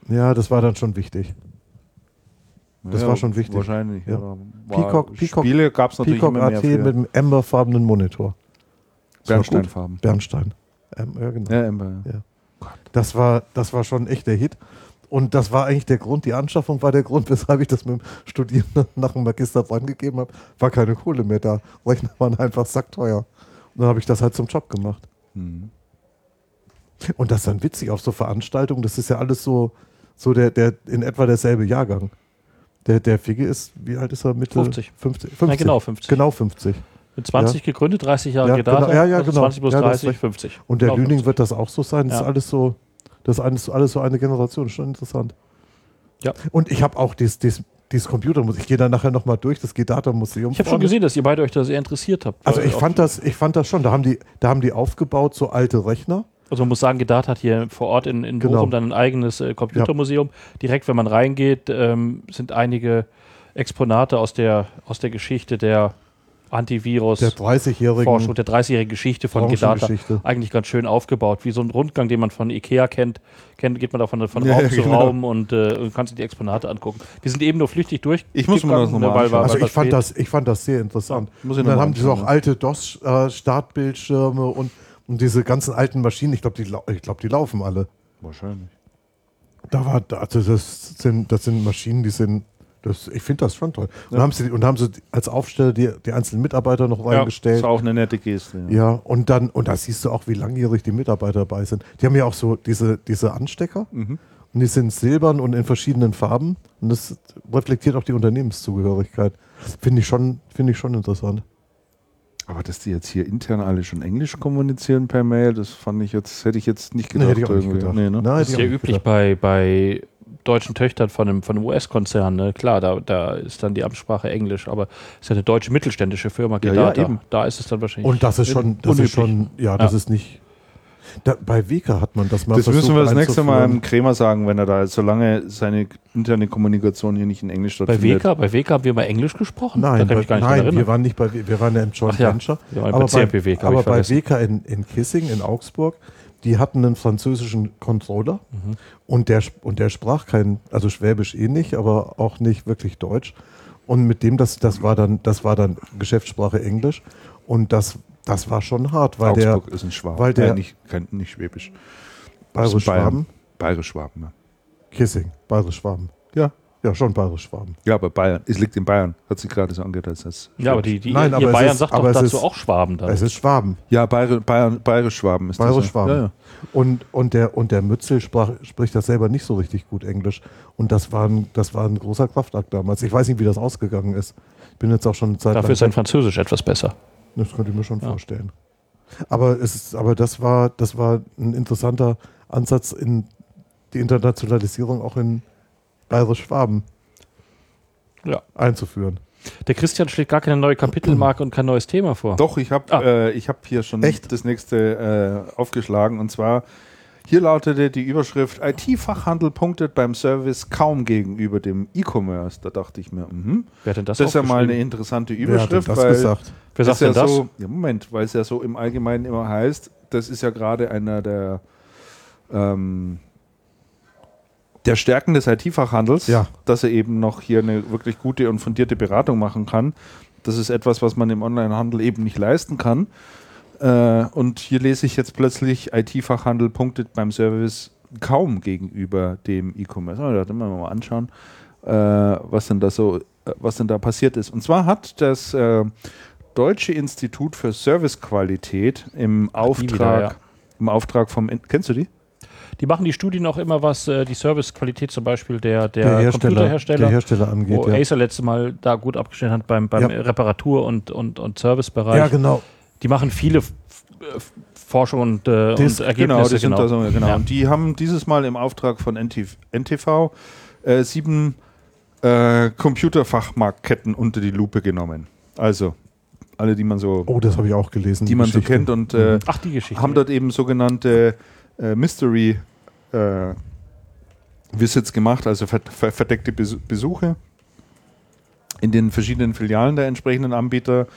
Ja, das war dann schon wichtig. Das ja, war schon wichtig. Wahrscheinlich. Ja. War, Peacock- Peacock- Spiele gab es natürlich Peacock immer mehr AT mit einem amberfarbenen Monitor. Bernsteinfarben. Bernstein. Ähm, ja, genau. Ja, Ember. Ja. Das war, das war schon echt der Hit. Und das war eigentlich der Grund, die Anschaffung war der Grund, weshalb ich das mit dem Studieren nach dem Magister angegeben habe. War keine Kohle mehr da. Rechner waren einfach sackteuer. Und dann habe ich das halt zum Job gemacht. Mhm. Und das ist dann witzig auf so Veranstaltungen. Das ist ja alles so, so der, der in etwa derselbe Jahrgang. Der, der Figge ist, wie alt ist er? Mitte 50. 50. Ja, 50. genau, 50. Genau 50. Mit 20 gegründet, 30 Jahre Ja, Gedata, genau. Ja, ja, also genau. 20 plus Ja, das ist 30, recht. 50. Und der Genau, Lüning 50. wird das auch so sein. Das Ja. ist alles so, das ist alles, alles so eine Generation. Schon interessant. Ja. Und ich habe auch dieses, dieses, dieses Computermuseum. Ich gehe da nachher nochmal durch, das Gedata-Museum. Ich habe schon gesehen, dass ihr beide euch da sehr interessiert habt. Also ich fand das, ich fand das schon. Da haben die, da haben die aufgebaut, so alte Rechner. Also man muss sagen, Gedata hat hier vor Ort in, in Genau. Bochum dann ein eigenes äh, Computermuseum. Direkt, wenn man reingeht, ähm, sind einige Exponate aus der, aus der Geschichte der Antivirus. Der 30-jährigen Forschung der 30-jährigen Geschichte von Gedata eigentlich ganz schön aufgebaut. Wie so ein Rundgang, den man von Ikea kennt, kennt geht man da von, von Ja, Raum ja, zu genau. Raum und, äh, und kannst dir die Exponate angucken. Wir sind eben nur flüchtig durch. Ich muss mir das noch mal weil, anschauen. Also ich fand, das, ich fand das sehr interessant. Muss ich und dann haben die so auch alte DOS-Startbildschirme und, und diese ganzen alten Maschinen. Ich glaube, die, ich glaub, die laufen alle. Wahrscheinlich. Da war, da- also das sind, das sind Maschinen, die sind, das, ich finde das schon toll. Und, Ja. haben sie, und haben sie als Aufsteller die, die einzelnen Mitarbeiter noch Ja, reingestellt. ist auch eine nette Geste. Ja, und dann, und da siehst du auch, wie langjährig die Mitarbeiter dabei sind. Die haben ja auch so diese, diese Anstecker Mhm. und die sind silbern und in verschiedenen Farben. Und das reflektiert auch die Unternehmenszugehörigkeit. Finde ich schon, finde ich schon interessant. Aber dass die jetzt hier intern alle schon Englisch kommunizieren per Mail, das fand ich jetzt, hätte ich jetzt nicht gedacht. hätte ich auch nicht gedacht. Nee, ne? Nein, Das ist ja üblich gedacht. bei, bei deutschen Töchtern von einem, von einem US-Konzern. Ne? Klar, da, da ist dann die Amtssprache Englisch, aber es ist ja eine deutsche mittelständische Firma, Ja, ja, eben. Da ist es dann wahrscheinlich. Und das ist schon, das ist schon, ja, das Ja. ist nicht. Da, bei Weka hat man das mal Das müssen wir das nächste Mal im Krämer sagen, wenn er da ist, solange seine interne Kommunikation hier nicht in Englisch bei stattfindet. WK, bei WK haben wir mal Englisch gesprochen. da Nein, bei, nein wir waren nicht bei, wir waren ja im Joint ja, Venture. wir waren aber bei hab aber bei. WK in, in Kissing, in Augsburg, die hatten einen französischen Controller Mhm. und, der, und der sprach kein, also Schwäbisch eh nicht, aber auch nicht wirklich Deutsch. Und mit dem, das, das war dann, das war dann Geschäftssprache Englisch. Und das, das war schon hart, weil Augsburg ist ein Schwaben. weil der- äh, nicht, kein, nicht Schwäbisch. der Aus Bayern. Bayerisch-Schwaben, Bayerisch-Schwaben, ja. Kissing, Bayerisch-Schwaben. Ja. Ja, schon Bayerisch-Schwaben. Ja, aber Bayern, es liegt in Bayern. Hat sich gerade so angehört, als das. ja, aber die, die Nein, aber es Bayern ist- sagt aber dazu ist- auch Schwaben dann. Es ist Schwaben. Ja, Bayer, Bayern, Bayerisch-Schwaben ist das. Bayerisch-Schwaben. Ja, ja. Und, und, der, und der Mützel sprach, spricht das selber nicht so richtig gut Englisch. Und das war, ein, das war ein großer Kraftakt damals. Ich weiß nicht, wie das ausgegangen ist. Ich bin jetzt auch schon eine Zeit Dafür ist sein. Französisch etwas besser. Das könnte ich mir schon Ja. vorstellen. Aber, es ist, aber das, war, das war ein interessanter Ansatz in die Internationalisierung auch in Bayerisch-Schwaben Ja. einzuführen. Der Christian schlägt gar keine neue Kapitelmarke und kein neues Thema vor. Doch, ich habe Ah. äh, ich hab hier schon Echt? das nächste äh, aufgeschlagen. Und zwar, hier lautete die Überschrift: IT-Fachhandel punktet beim Service kaum gegenüber dem E-Commerce. Da dachte ich mir, mhm, Wer hat denn das, das, ist ja mal eine interessante Wer hat denn Überschrift. das weil gesagt? Wer sagt es ja denn das? So, ja, Moment, weil es ja so im Allgemeinen immer heißt, das ist ja gerade einer der, ähm, der Stärken des IT-Fachhandels, Ja. dass er eben noch hier eine wirklich gute und fundierte Beratung machen kann. Das ist etwas, was man im Onlinehandel eben nicht leisten kann. Äh, und hier lese ich jetzt plötzlich, IT-Fachhandel punktet beim Service kaum gegenüber dem E-Commerce. Oh, da müssen wir mal anschauen, äh, was denn da so, äh, was denn da passiert ist. Und zwar hat das äh, Deutsche Institut für Servicequalität im Auftrag, wieder, ja. im Auftrag vom, kennst du die? Die machen die Studien auch immer, was äh, die Servicequalität zum Beispiel der, der, Der Hersteller, Computerhersteller, der Hersteller angeht. wo Ja. Acer letztes Mal da gut abgestellt hat beim, beim Ja. Reparatur- und, und, und Servicebereich. ja, genau. Die machen viele Forschung und, äh, Das- und Ergebnisse. Genau, die sind da so, genau. Ja. Und die haben dieses Mal im Auftrag von NT NTV äh, sieben äh, Computerfachmarktketten unter die Lupe genommen. Also alle, die man so, Oh, das habe ich auch gelesen. die man so kennt und äh, Ach, die Geschichte. haben dort eben sogenannte äh, Mystery äh, Visits gemacht, also ver ver verdeckte Besu Besuche in den verschiedenen Filialen der entsprechenden Anbieter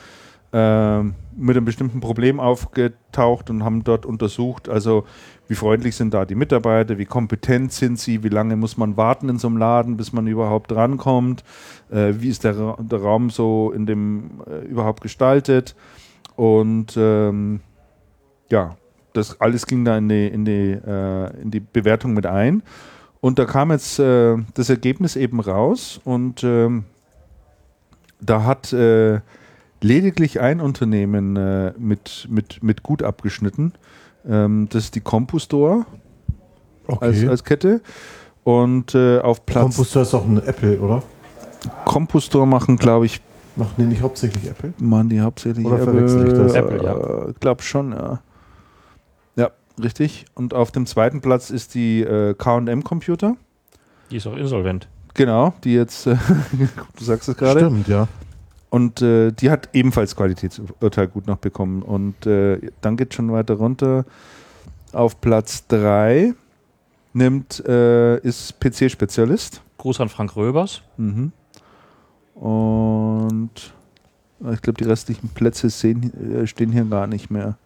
ähm, mit einem bestimmten Problem aufgetaucht und haben dort untersucht, also wie freundlich sind da die Mitarbeiter, wie kompetent sind sie, wie lange muss man warten in so einem Laden, bis man überhaupt rankommt, äh, wie ist der, Ra der Raum so in dem äh, überhaupt gestaltet und ähm, ja, das alles ging da in die, in die, äh, in die Bewertung mit ein. Und da kam jetzt äh, das Ergebnis eben raus und ähm, da hat äh, lediglich ein Unternehmen äh, mit, mit, mit gut abgeschnitten. Ähm, das ist die Compustore Okay. als, als Kette. Und äh, auf Platz Compustor ist doch ein Apple, oder? Compustore machen, glaube ich, Machen die nicht hauptsächlich Apple? machen die hauptsächlich Oder verwechsel ich das? Apple, ja. Äh, glaub schon, ja. Richtig. Und auf dem zweiten Platz ist die äh, KM Computer. Die ist auch insolvent. Genau, die jetzt, äh, du sagst es gerade. Stimmt, ja. Und äh, die hat ebenfalls Qualitätsurteil gut noch bekommen. Und äh, dann geht schon weiter runter. Auf Platz 3 nimmt, äh, ist PC-Spezialist. Gruß an Frank Röbers. Mhm. Und ich glaube, die restlichen Plätze sehen, äh, stehen hier gar nicht mehr.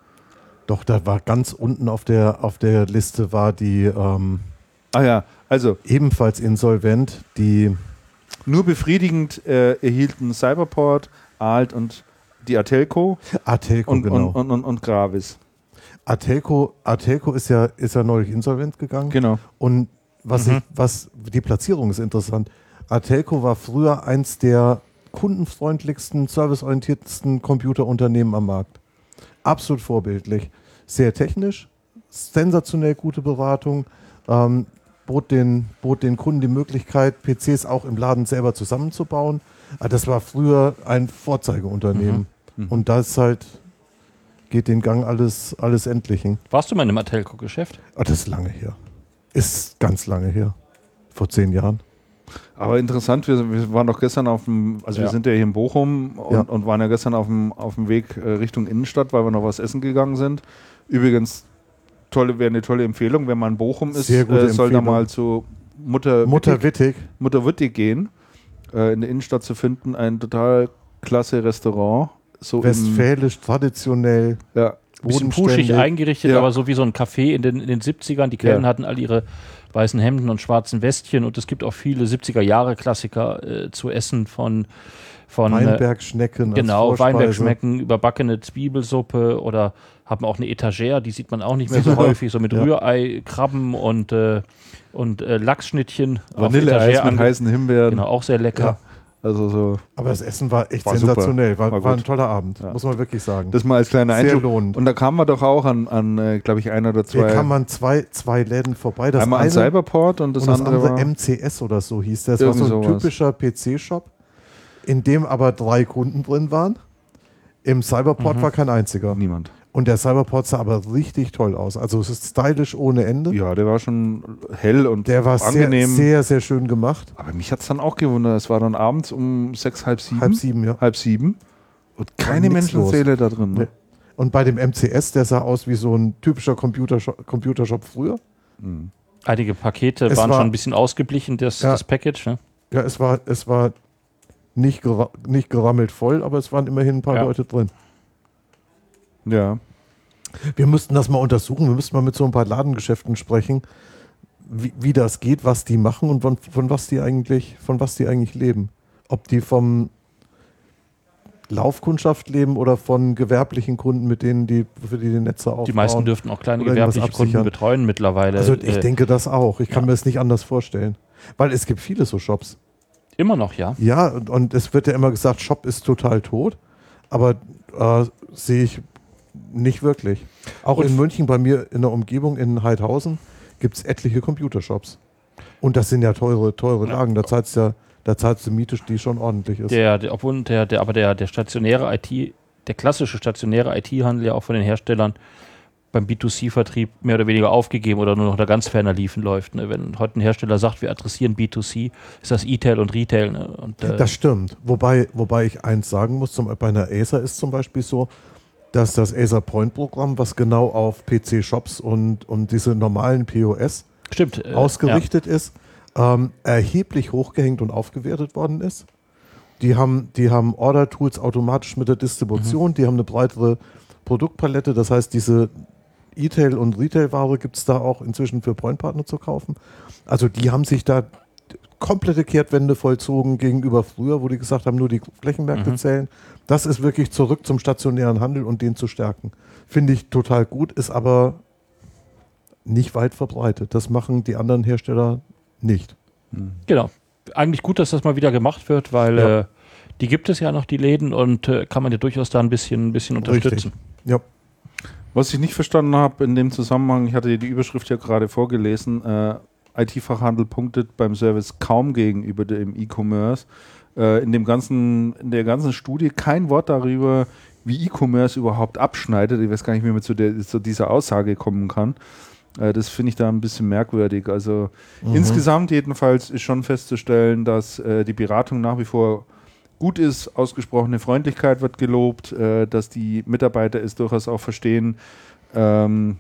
Doch, da war ganz unten auf der, auf der Liste war die ähm, Ah ja, also ebenfalls insolvent, die nur befriedigend äh, erhielten Cyberport, Alt und die Atelco Atelco, und, genau. und, und, und, und Gravis. Atelco, Atelco ist ja, ist ja neulich insolvent gegangen. Genau. Und was, ich, was die Platzierung ist interessant. Atelco war früher eins der kundenfreundlichsten, serviceorientiertesten Computerunternehmen am Markt. Absolut vorbildlich. Sehr technisch, sensationell gute Beratung, ähm, bot, den, bot den Kunden die Möglichkeit, PCs auch im Laden selber zusammenzubauen. Ah, Das war früher ein Vorzeigeunternehmen. Und das ist halt, geht den Gang alles, alles Endlichen. Warst du mal in einem Atelco-Geschäft? Ah, das ist lange her. Ist ganz lange her. Vor zehn Jahren. Aber interessant, wir, wir waren doch gestern auf dem, also wir Ja. sind ja hier in Bochum und, Ja. und waren ja gestern auf dem, auf dem Weg äh, Richtung Innenstadt, weil wir noch was essen gegangen sind. Übrigens, tolle, wäre eine tolle Empfehlung, wenn man in Bochum ist, äh, soll da mal zu Mutter, Mutter Wittig, Wittig. Mutter Wittig gehen, äh, in der Innenstadt zu finden. Ein total klasse Restaurant. So im, Westfälisch, traditionell, ja, Bisschen puschig eingerichtet, Ja. aber so wie so ein Café in den, in den 70ern. Die Kellner Ja. hatten all ihre weißen Hemden und schwarzen Westchen und es gibt auch viele 70er-Jahre-Klassiker äh, zu essen von, von äh, Weinbergschnecken. Genau, Vorspeise. Weinberg schmecken, überbackene Zwiebelsuppe oder haben auch eine Etagere, die sieht man auch nicht mehr so häufig, so mit Ja. Rührei, Krabben und, äh, und äh, Lachsschnittchen. Vanilleeis mit heißen Himbeeren. Genau, auch sehr lecker. Also so, Aber das Essen war echt War sensationell. War, War war, ein toller Abend, Ja. muss man wirklich sagen. das mal als kleiner Sehr Einschub. lohnend. Und da kamen wir doch auch an, an äh, glaube ich, ein oder zwei. Hier kann man zwei, zwei Läden vorbei. Das einmal an Cyberport und das, und das andere, andere war, MCS oder so hieß. Das war Irgendwie so ein sowas. typischer PC-Shop, in dem aber drei Kunden drin waren. Im Cyberport Mhm. war kein einziger. niemand. Und der Cyberport sah aber richtig toll aus. Also es ist stylisch ohne Ende. Ja, der war schon hell und Der war sehr, angenehm. sehr, sehr schön gemacht. Aber mich hat es dann auch gewundert. Es war dann abends um sechs, halb sieben. Halb sieben, ja. Halb sieben. Und keine Menschenseele da drin. Ne? Und bei dem MCS, der sah aus wie so ein typischer Computershop, Computershop früher. Mhm. Einige Pakete Es waren war- schon ein bisschen ausgeblichen, das, Ja. das Package. Ne? Ja, es war, es war nicht, gera nicht gerammelt voll, aber es waren immerhin ein paar Ja. Leute drin. Ja. Wir müssten das mal untersuchen. Wir müssten mal mit so ein paar Ladengeschäften sprechen, wie, wie das geht, was die machen und von, von was die eigentlich, von was die eigentlich leben. Ob die vom Laufkundschaft leben oder von gewerblichen Kunden, mit denen die für die, die Netze aufbauen. Die meisten dürften auch kleine gewerbliche Kunden betreuen mittlerweile. Also ich Äh, denke das auch. Ich kann ja. mir das nicht anders vorstellen. Weil es gibt viele so Shops. Immer noch, ja. Ja, und, und es wird ja immer gesagt, Shop ist total tot. Aber äh, sehe ich nicht wirklich. Auch Und- in München, bei mir in der Umgebung in Heidhausen, gibt es etliche Computershops. Und das sind ja teure, teure Lagen. Da zahlst du ja, da zahlst du Miete, die schon ordentlich ist. Der, der, obwohl der, der, aber der, der stationäre IT, der klassische stationäre IT-Handel ja auch von den Herstellern beim B2C-Vertrieb mehr oder weniger aufgegeben oder nur noch da ganz ferner liefen läuft. Ne? Wenn heute ein Hersteller sagt, wir adressieren B2C, ist das E-Tail und Retail. Ne? Und, äh, Das stimmt. Wobei, wobei ich eins sagen muss, zum, bei einer Acer ist zum Beispiel so, dass das Acer Point Programm, was genau auf PC-Shops und, und diese normalen POS stimmt. äh, ausgerichtet ist, ähm, erheblich hochgehängt und aufgewertet worden ist. Die haben, die haben Order-Tools automatisch mit der Distribution, die haben eine breitere Produktpalette. Das heißt, diese E-Tail- und Retail-Ware gibt es da auch inzwischen für Point-Partner zu kaufen. Also die haben sich da komplette Kehrtwende vollzogen gegenüber früher, wo die gesagt haben, nur die Flächenmärkte Mhm. zählen. Das ist wirklich zurück zum stationären Handel und den zu stärken. Finde ich total gut, ist aber nicht weit verbreitet. Das machen die anderen Hersteller nicht. Genau. Eigentlich gut, dass das mal wieder gemacht wird, weil Ja. äh, die gibt es ja noch, die Läden, und äh, kann man ja durchaus da ein bisschen, ein bisschen unterstützen. Ja. Was ich nicht verstanden habe in dem Zusammenhang, ich hatte die Überschrift ja gerade vorgelesen, äh, IT-Fachhandel punktet beim Service kaum gegenüber dem E-Commerce. Äh, in, dem ganzen, in der ganzen Studie kein Wort darüber, wie E-Commerce überhaupt abschneidet. Ich weiß gar nicht, wie man zu, der, zu dieser Aussage kommen kann. Äh, das finde ich da ein bisschen merkwürdig. Also insgesamt jedenfalls ist schon festzustellen, dass äh, die Beratung nach wie vor gut ist, ausgesprochene Freundlichkeit wird gelobt, äh, dass die Mitarbeiter es durchaus auch verstehen, ähm,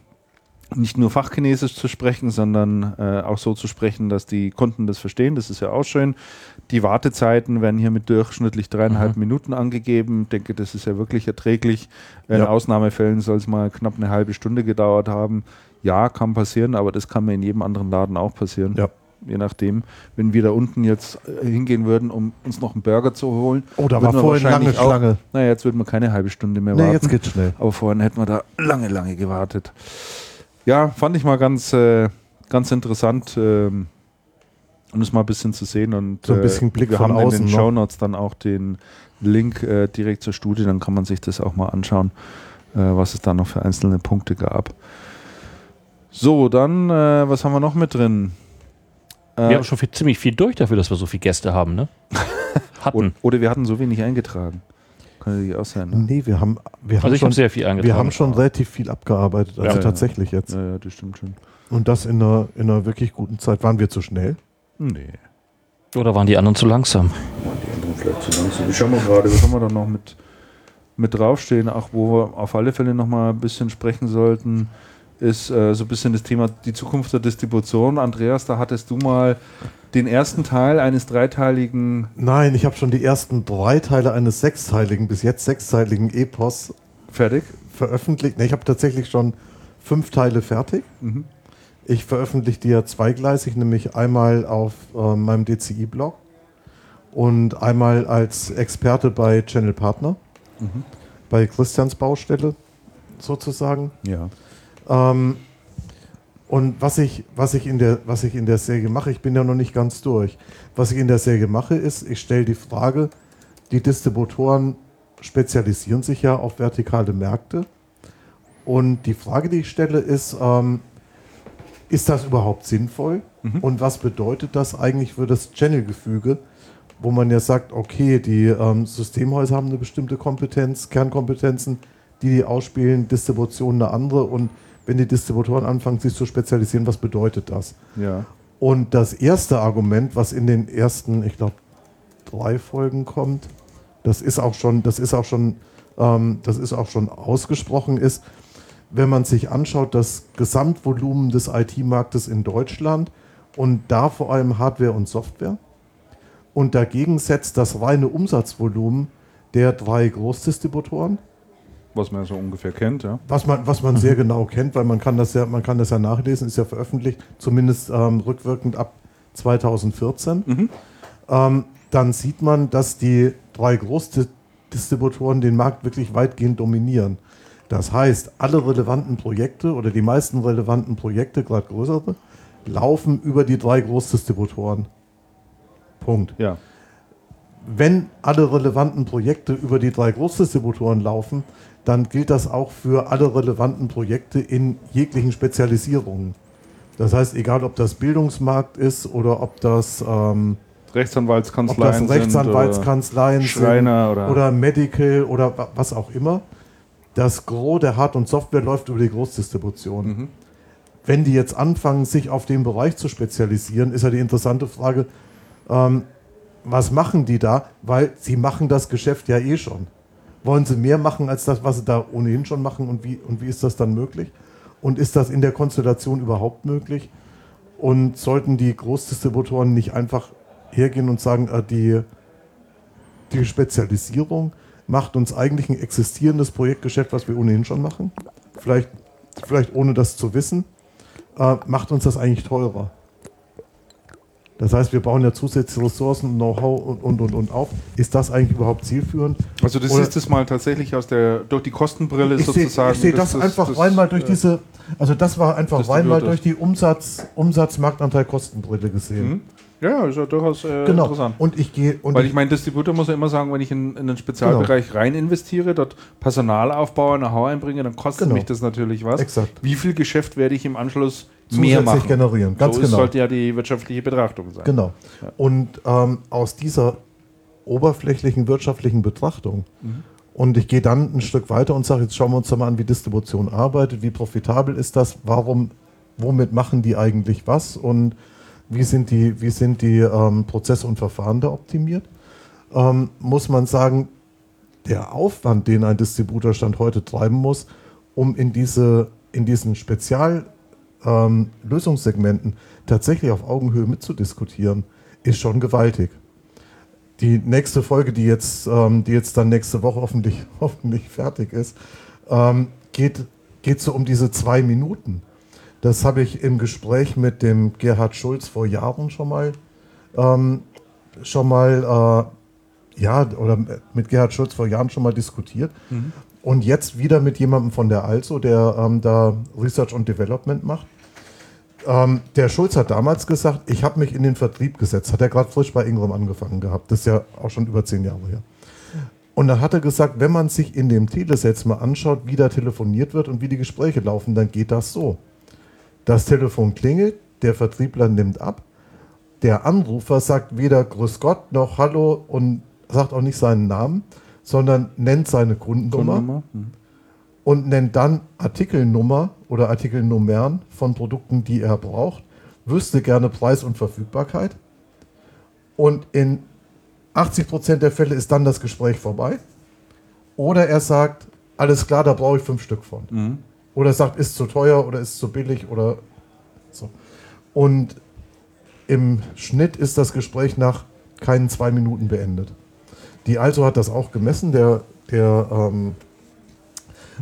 nicht nur Fachchinesisch zu sprechen, sondern äh, auch so zu sprechen, dass die Kunden das verstehen. Das ist ja auch schön. Die Wartezeiten werden hier mit durchschnittlich dreieinhalb Minuten angegeben. Ich denke, das ist ja wirklich erträglich. In Ja. Ausnahmefällen soll es mal knapp eine halbe Stunde gedauert haben. Ja, kann passieren, aber das kann mir in jedem anderen Laden auch passieren. Ja. Je nachdem, wenn wir da unten jetzt äh, hingehen würden, um uns noch einen Burger zu holen. Oh, da war vorhin lange auch- Schlange. Naja, jetzt würden wir keine halbe Stunde mehr Nee, warten. jetzt geht's schnell. Aber vorhin hätten wir da lange, lange gewartet. Ja, fand ich mal ganz, äh, ganz interessant, ähm, um das mal ein bisschen zu sehen. Und, So ein bisschen Blick wir von haben außen in den noch. Shownotes dann auch den Link äh, direkt zur Studie, dann kann man sich das auch mal anschauen, äh, was es da noch für einzelne Punkte gab. So, dann, äh, was haben wir noch mit drin? Äh, Wir haben schon viel, ziemlich viel durch dafür, dass wir so viele Gäste haben, ne? Hatten. oder wir hatten so wenig eingetragen. Kann natürlich auch sein. Ne? Nee, wir haben, wir haben Also ich schon, habe sehr viel wir haben schon relativ viel abgearbeitet, also Ja, ja. tatsächlich jetzt. Ja, ja, das stimmt schon. Und das in einer, in einer wirklich guten Zeit. Waren wir zu schnell? Nee. Oder waren die anderen zu langsam? Die anderen vielleicht zu langsam. Ich schau mal gerade, was haben wir da noch mit, mit draufstehen? Ach, wo wir auf alle Fälle noch mal ein bisschen sprechen sollten, ist äh, so ein bisschen das Thema die Zukunft der Distribution. Andreas, da hattest du mal den ersten Teil eines dreiteiligen Nein, ich habe schon die ersten drei Teile eines sechsteiligen, bis jetzt sechsteiligen Epos fertig. veröffentlicht. Nee, ich habe tatsächlich schon fünf Teile fertig. Mhm. Ich veröffentliche die ja zweigleisig, nämlich einmal auf äh, meinem DCI-Blog und einmal als Experte bei Channel Partner, Mhm. bei Christians Baustelle sozusagen. Ja. Ähm, und was ich, was, ich in der, was ich in der Serie mache, ich bin ja noch nicht ganz durch. Was ich in der Serie mache, ist, ich stelle die Frage, die Distributoren spezialisieren sich ja auf vertikale Märkte. Und die Frage, die ich stelle, ist, ähm, ist das überhaupt sinnvoll? Und was bedeutet das eigentlich für das Channel-Gefüge, wo man ja sagt, okay, die ähm, Systemhäuser haben eine bestimmte Kompetenz, Kernkompetenzen, die die ausspielen, Distribution eine andere. Und wenn die Distributoren anfangen, sich zu spezialisieren, was bedeutet das? Ja. Und das erste Argument, was in den ersten, ich glaube, drei Folgen kommt, das ist auch schon, das ist auch schon, ähm, das ist auch schon ausgesprochen, ist, wenn man sich anschaut, das Gesamtvolumen des IT-Marktes in Deutschland und da vor allem Hardware und Software und dagegen setzt das reine Umsatzvolumen der drei Großdistributoren, Was man ja so ungefähr kennt, ja. was man, was man sehr genau kennt, weil man kann das ja, man kann das ja nachlesen, ist ja veröffentlicht, zumindest ähm, rückwirkend ab 2014. Ähm, dann sieht man, dass die drei Großdistributoren den Markt wirklich weitgehend dominieren. Das heißt, alle relevanten Projekte oder die meisten relevanten Projekte, gerade größere, laufen über die drei Großdistributoren. Punkt Ja. wenn alle relevanten Projekte über die drei Großdistributoren laufen, dann gilt das auch für alle relevanten Projekte in jeglichen Spezialisierungen. Das heißt, egal ob das Bildungsmarkt ist oder ob das, ähm, ob Rechtsanwaltskanzleien das Rechtsanwaltskanzleien sind, oder Schreiner sind oder, oder Medical oder wa- was auch immer, das Gros der Hard- und Software läuft über die Großdistribution. Mhm. Wenn die jetzt anfangen, sich auf den Bereich zu spezialisieren, ist ja die interessante Frage, ähm, was machen die da? Weil sie machen das Geschäft ja eh schon. Wollen sie mehr machen als das, was sie da ohnehin schon machen und wie, und wie ist das dann möglich? Und ist das in der Konstellation überhaupt möglich? Und sollten die Großdistributoren nicht einfach hergehen und sagen, äh, die, die Spezialisierung macht uns eigentlich ein existierendes Projektgeschäft, was wir ohnehin schon machen, vielleicht, vielleicht ohne das zu wissen, äh, macht uns das eigentlich teurer. Das heißt, wir bauen ja zusätzliche Ressourcen, Know-how und, und, und, und auf. Ist das eigentlich überhaupt zielführend? Also du Oder- siehst es mal tatsächlich aus der durch die Kostenbrille ich sehe sozusagen. ich seh das, einfach rein mal durch äh, diese, also das war einfach das rein mal Distributor. durch die Umsatz, Umsatz-Marktanteil Kostenbrille gesehen. Mhm. Ja, ist ja durchaus äh, Genau. interessant. Und ich gehe Weil ich, ich meine, Distributor muss ja immer sagen, wenn ich in, in einen Spezialbereich rein investiere, dort Personal aufbaue, Know-how einbringe, dann kostet Genau. mich das natürlich was. Exakt. Wie viel Geschäft werde ich im Anschluss mehr machen? generieren. Ganz so ist, genau. sollte ja die wirtschaftliche Betrachtung sein. Genau. Und ähm, aus dieser oberflächlichen wirtschaftlichen Betrachtung und ich gehe dann ein Stück weiter und sage, jetzt schauen wir uns doch mal an, wie Distribution arbeitet, wie profitabel ist das, warum, womit machen die eigentlich was und wie sind die, wie sind die ähm, Prozesse und Verfahren da optimiert, ähm, muss man sagen, der Aufwand, den ein Distributorstand heute treiben muss, um in, diese, in diesen Spezial, ähm, Lösungssegmenten tatsächlich auf Augenhöhe mitzudiskutieren, ist schon gewaltig. Die nächste Folge, die jetzt, ähm, die jetzt dann nächste Woche hoffentlich, hoffentlich fertig ist, ähm, geht, geht so um diese zwei Minuten. Das habe ich im Gespräch mit dem Gerhard Schulz vor Jahren schon mal, ähm, schon mal, äh, ja, oder mit Gerhard Schulz vor Jahren schon mal diskutiert. Und jetzt wieder mit jemandem von der Also, der ähm, da Research und Development macht. Ähm, der Schulz hat damals gesagt, ich habe mich in den Vertrieb gesetzt. Hat er gerade frisch bei Ingram angefangen gehabt. Das ist ja auch schon über zehn Jahre her. Und dann hat er gesagt, wenn man sich in dem Telesatz mal anschaut, wie da telefoniert wird und wie die Gespräche laufen, dann geht das so. Das Telefon klingelt, der Vertriebler nimmt ab, der Anrufer sagt weder Grüß Gott noch Hallo und sagt auch nicht seinen Namen, sondern nennt seine Kundennummer Kundennummer. Mhm. Und nennt dann Artikelnummer oder Artikelnummern von Produkten, die er braucht, wüsste gerne Preis und Verfügbarkeit. Und in 80% der Fälle ist dann das Gespräch vorbei. Oder er sagt, alles klar, da brauche ich fünf Stück von. Mhm. Oder sagt, ist zu teuer oder ist zu billig oder so. Und im Schnitt ist das Gespräch nach keinen zwei Minuten beendet. Die Also hat das auch gemessen. Der, der ähm,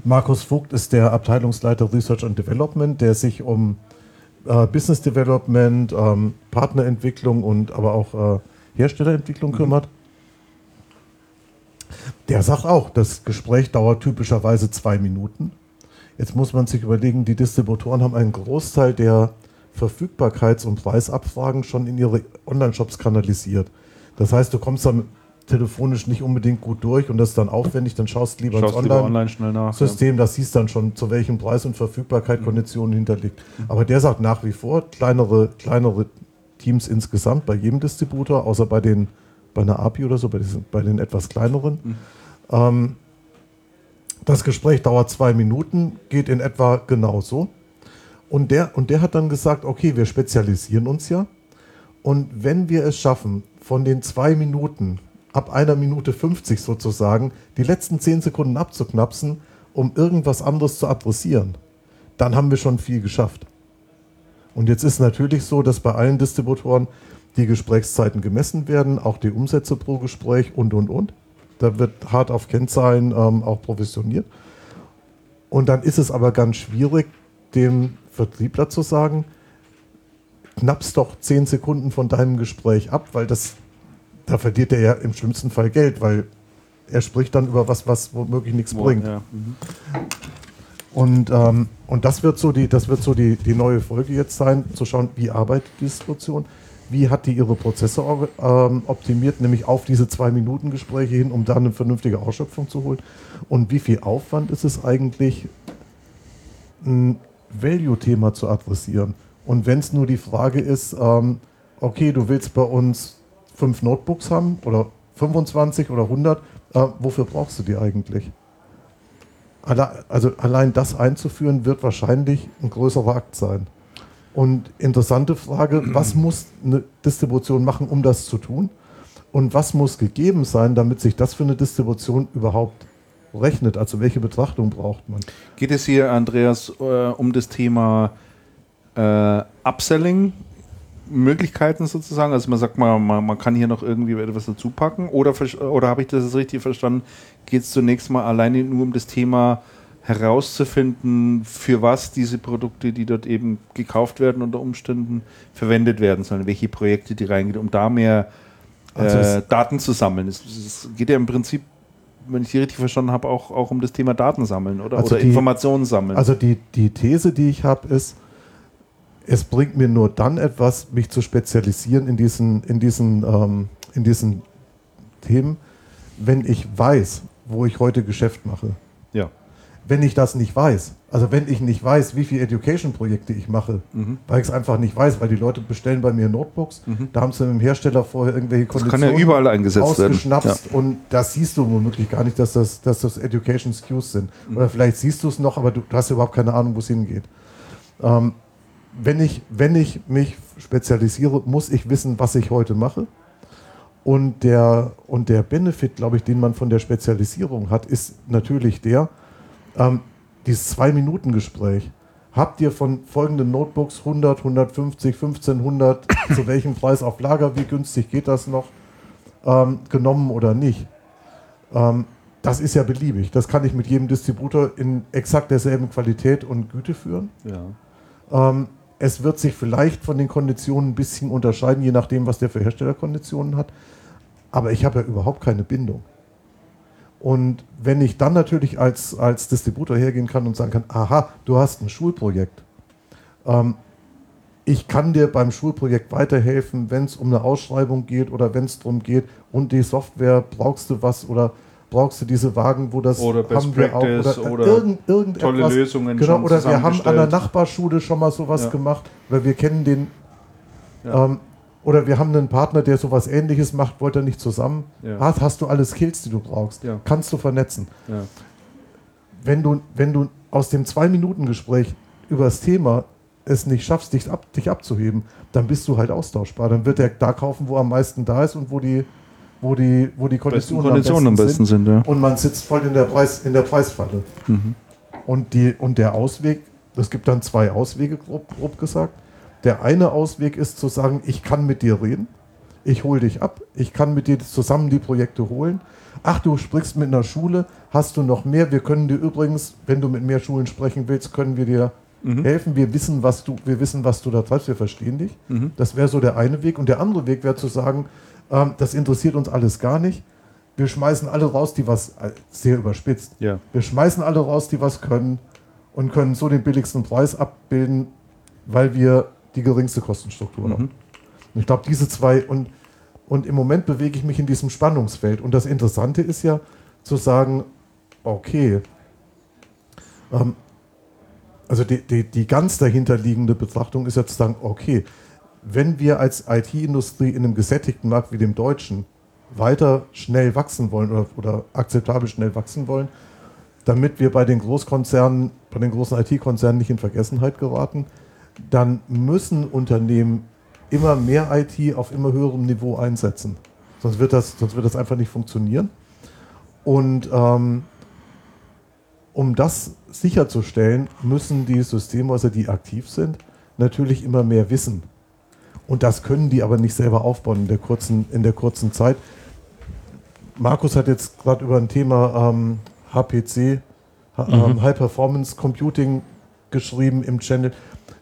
Markus Vogt ist der Abteilungsleiter Research and Development, der sich um äh, Business Development, ähm, Partnerentwicklung und aber auch äh, Herstellerentwicklung kümmert. Der sagt auch, das Gespräch dauert typischerweise zwei Minuten. Jetzt muss man sich überlegen, die Distributoren haben einen Großteil der Verfügbarkeits- und Preisabfragen schon in ihre Online-Shops kanalisiert. Das heißt, du kommst dann telefonisch nicht unbedingt gut durch und das ist dann aufwendig, dann schaust lieber Schaust ins lieber Online online schnell nach. System, das siehst dann schon, zu welchem Preis und Verfügbarkeit Konditionen hinterliegt. Aber der sagt nach wie vor, kleinere, kleinere Teams insgesamt bei jedem Distributor, außer bei den bei einer API oder so, bei, diesen, bei den etwas kleineren. Ähm, das Gespräch dauert zwei Minuten, geht in etwa genauso. Und der, und der hat dann gesagt, okay, wir spezialisieren uns ja. Und wenn wir es schaffen, von den zwei Minuten, ab einer Minute 50 sozusagen, die letzten zehn Sekunden abzuknapsen, um irgendwas anderes zu adressieren, dann haben wir schon viel geschafft. Und jetzt ist natürlich so, dass bei allen Distributoren die Gesprächszeiten gemessen werden, auch die Umsätze pro Gespräch und, und, und. Da wird hart auf Kennzahlen ähm, auch provisioniert. Und dann ist es aber ganz schwierig, dem Vertriebler zu sagen, knappst doch zehn Sekunden von deinem Gespräch ab, weil das, da verliert er ja im schlimmsten Fall Geld, weil er spricht dann über was, was womöglich nichts bringt. Ja. Mhm. Und, ähm, und das wird so, die, das wird so die, die neue Folge jetzt sein, zu schauen, wie arbeitet die Distribution, wie hat die ihre Prozesse ähm, optimiert, nämlich auf diese Zwei-Minuten-Gespräche hin, um da eine vernünftige Ausschöpfung zu holen. Und wie viel Aufwand ist es eigentlich, ein Value-Thema zu adressieren? Und wenn es nur die Frage ist, ähm, okay, du willst bei uns fünf Notebooks haben oder 25 oder 100, äh, wofür brauchst du die eigentlich? Alle, also allein das einzuführen, wird wahrscheinlich ein größerer Akt sein. Und interessante Frage, was muss eine Distribution machen, um das zu tun? Und was muss gegeben sein, damit sich das für eine Distribution überhaupt rechnet? Also welche Betrachtung braucht man? Geht es hier, Andreas, äh, um das Thema äh, Upselling Möglichkeiten sozusagen? Also man sagt mal, man, man kann hier noch irgendwie etwas dazu packen oder, oder habe ich das jetzt richtig verstanden? Geht es zunächst mal alleine nur um das Thema herauszufinden, für was diese Produkte, die dort eben gekauft werden, unter Umständen verwendet werden sollen, welche Projekte die reingehen, um da mehr Also äh, Daten zu sammeln. Es, es geht ja im Prinzip, wenn ich die richtig verstanden habe, auch, auch um das Thema Daten sammeln oder, Also oder die- Informationen sammeln. Also die, die These, die ich habe, ist, es bringt mir nur dann etwas, mich zu spezialisieren in diesen, in diesen, ähm, in diesen Themen, wenn ich weiß, wo ich heute Geschäft mache. ja. Wenn ich das nicht weiß, also wenn ich nicht weiß, wie viele Education-Projekte ich mache, Mhm. weil ich es einfach nicht weiß, weil die Leute bestellen bei mir Notebooks, da haben sie mit dem Hersteller vorher irgendwelche Das kann Konditionen ja überall eingesetzt werden. ausgeschnapst und das siehst du womöglich gar nicht, dass das, dass das Education Skews sind. Mhm. Oder vielleicht siehst du es noch, aber du, du hast überhaupt keine Ahnung, wo es hingeht. Ähm, wenn, ich, wenn ich mich spezialisiere, muss ich wissen, was ich heute mache. Und der, und der Benefit, glaube ich, den man von der Spezialisierung hat, ist natürlich der, ähm, dieses Zwei-Minuten-Gespräch. Habt ihr von folgenden Notebooks 100, 150, 1500, zu welchem Preis auf Lager, wie günstig geht das noch, ähm, genommen oder nicht? Ähm, das ist ja beliebig. Das kann ich mit jedem Distributor in exakt derselben Qualität und Güte führen. Ja. Es wird sich vielleicht von den Konditionen ein bisschen unterscheiden, je nachdem, was der für Herstellerkonditionen hat. Aber ich habe ja überhaupt keine Bindung. Und wenn ich dann natürlich als, als Distributor hergehen kann und sagen kann, aha, du hast ein Schulprojekt. Ähm, ich kann dir beim Schulprojekt weiterhelfen, wenn es um eine Ausschreibung geht oder wenn es darum geht, und die Software, brauchst du was oder brauchst du diese Wagen, wo das Oder Best haben wir auch, oder irgend, irgendetwas. tolle Lösungen Genau, schon oder wir haben an der. Nachbarschule schon mal sowas Ja. gemacht, weil wir kennen den. Ja. Ähm, oder wir haben einen Partner, der sowas ähnliches macht, wollte er nicht zusammen. Ja. Hast, hast du alle Skills, die du brauchst? Ja. Kannst du vernetzen. Wenn du, wenn du aus dem Zwei-Minuten-Gespräch über das Thema es nicht schaffst, dich, ab, dich abzuheben, dann bist du halt austauschbar. Dann wird er da kaufen, wo am meisten da ist und wo die, wo die, wo die Besten Konditionen, Konditionen am besten sind, ja. und man sitzt voll in der, Preis, in der Preisfalle. Mhm. Und, die, und der Ausweg, es gibt dann zwei Auswege, grob, grob gesagt. Der eine Ausweg ist zu sagen, ich kann mit dir reden, ich hole dich ab, ich kann mit dir zusammen die Projekte holen. Ach, du sprichst mit einer Schule, hast du noch mehr? Wir können dir übrigens, wenn du mit mehr Schulen sprechen willst, können wir dir helfen. Wir wissen, was du, wir wissen, was du da treibst, wir verstehen dich. Das wäre so der eine Weg. Und der andere Weg wäre zu sagen, ähm, das interessiert uns alles gar nicht. Wir schmeißen alle raus, die was, äh, sehr überspitzt, Ja. wir schmeißen alle raus, die was können und können so den billigsten Preis abbilden, weil wir die geringste Kostenstruktur haben. Und ich glaube, diese zwei, und, und im Moment bewege ich mich in diesem Spannungsfeld. Und das Interessante ist ja zu sagen, okay, ähm, also die, die, die ganz dahinterliegende Betrachtung ist ja zu sagen, okay, wenn wir als IT-Industrie in einem gesättigten Markt wie dem deutschen weiter schnell wachsen wollen oder, oder akzeptabel schnell wachsen wollen, damit wir bei den Großkonzernen, bei den großen IT-Konzernen nicht in Vergessenheit geraten, dann müssen Unternehmen immer mehr IT auf immer höherem Niveau einsetzen. Sonst wird das, sonst wird das einfach nicht funktionieren. Und ähm, um das sicherzustellen, müssen die Systemhäuser, die aktiv sind, natürlich immer mehr wissen. Und das können die aber nicht selber aufbauen in der kurzen, in der kurzen Zeit. Markus hat jetzt gerade über ein Thema ähm, HPC, ähm, High Performance Computing geschrieben im Channel.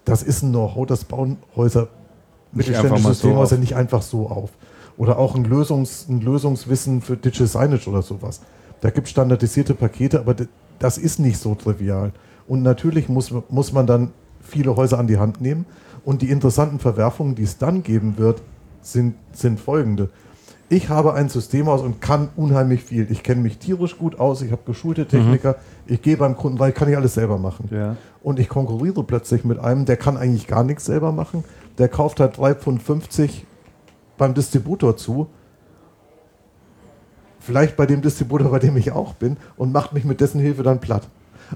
Das ist ein Know-how, das bauen Häuser, mittelständische so Systemhäuser auf. nicht einfach so auf. Oder auch ein, Lösungs-, ein Lösungswissen für Digital Signage oder sowas. Da gibt es standardisierte Pakete, aber das ist nicht so trivial. Und natürlich muss, muss man dann viele Häuser an die Hand nehmen. Und die interessanten Verwerfungen, die es dann geben wird, sind, sind folgende. Ich habe ein Systemhaus und kann unheimlich viel. Ich kenne mich tierisch gut aus, ich habe geschulte Techniker, ich gehe beim Kunden, weil ich kann ich alles selber machen. Ja. Und ich konkurriere plötzlich mit einem, der kann eigentlich gar nichts selber machen. Der kauft halt 3,50 Pfund beim Distributor zu. Vielleicht bei dem Distributor, bei dem ich auch bin, und macht mich mit dessen Hilfe dann platt.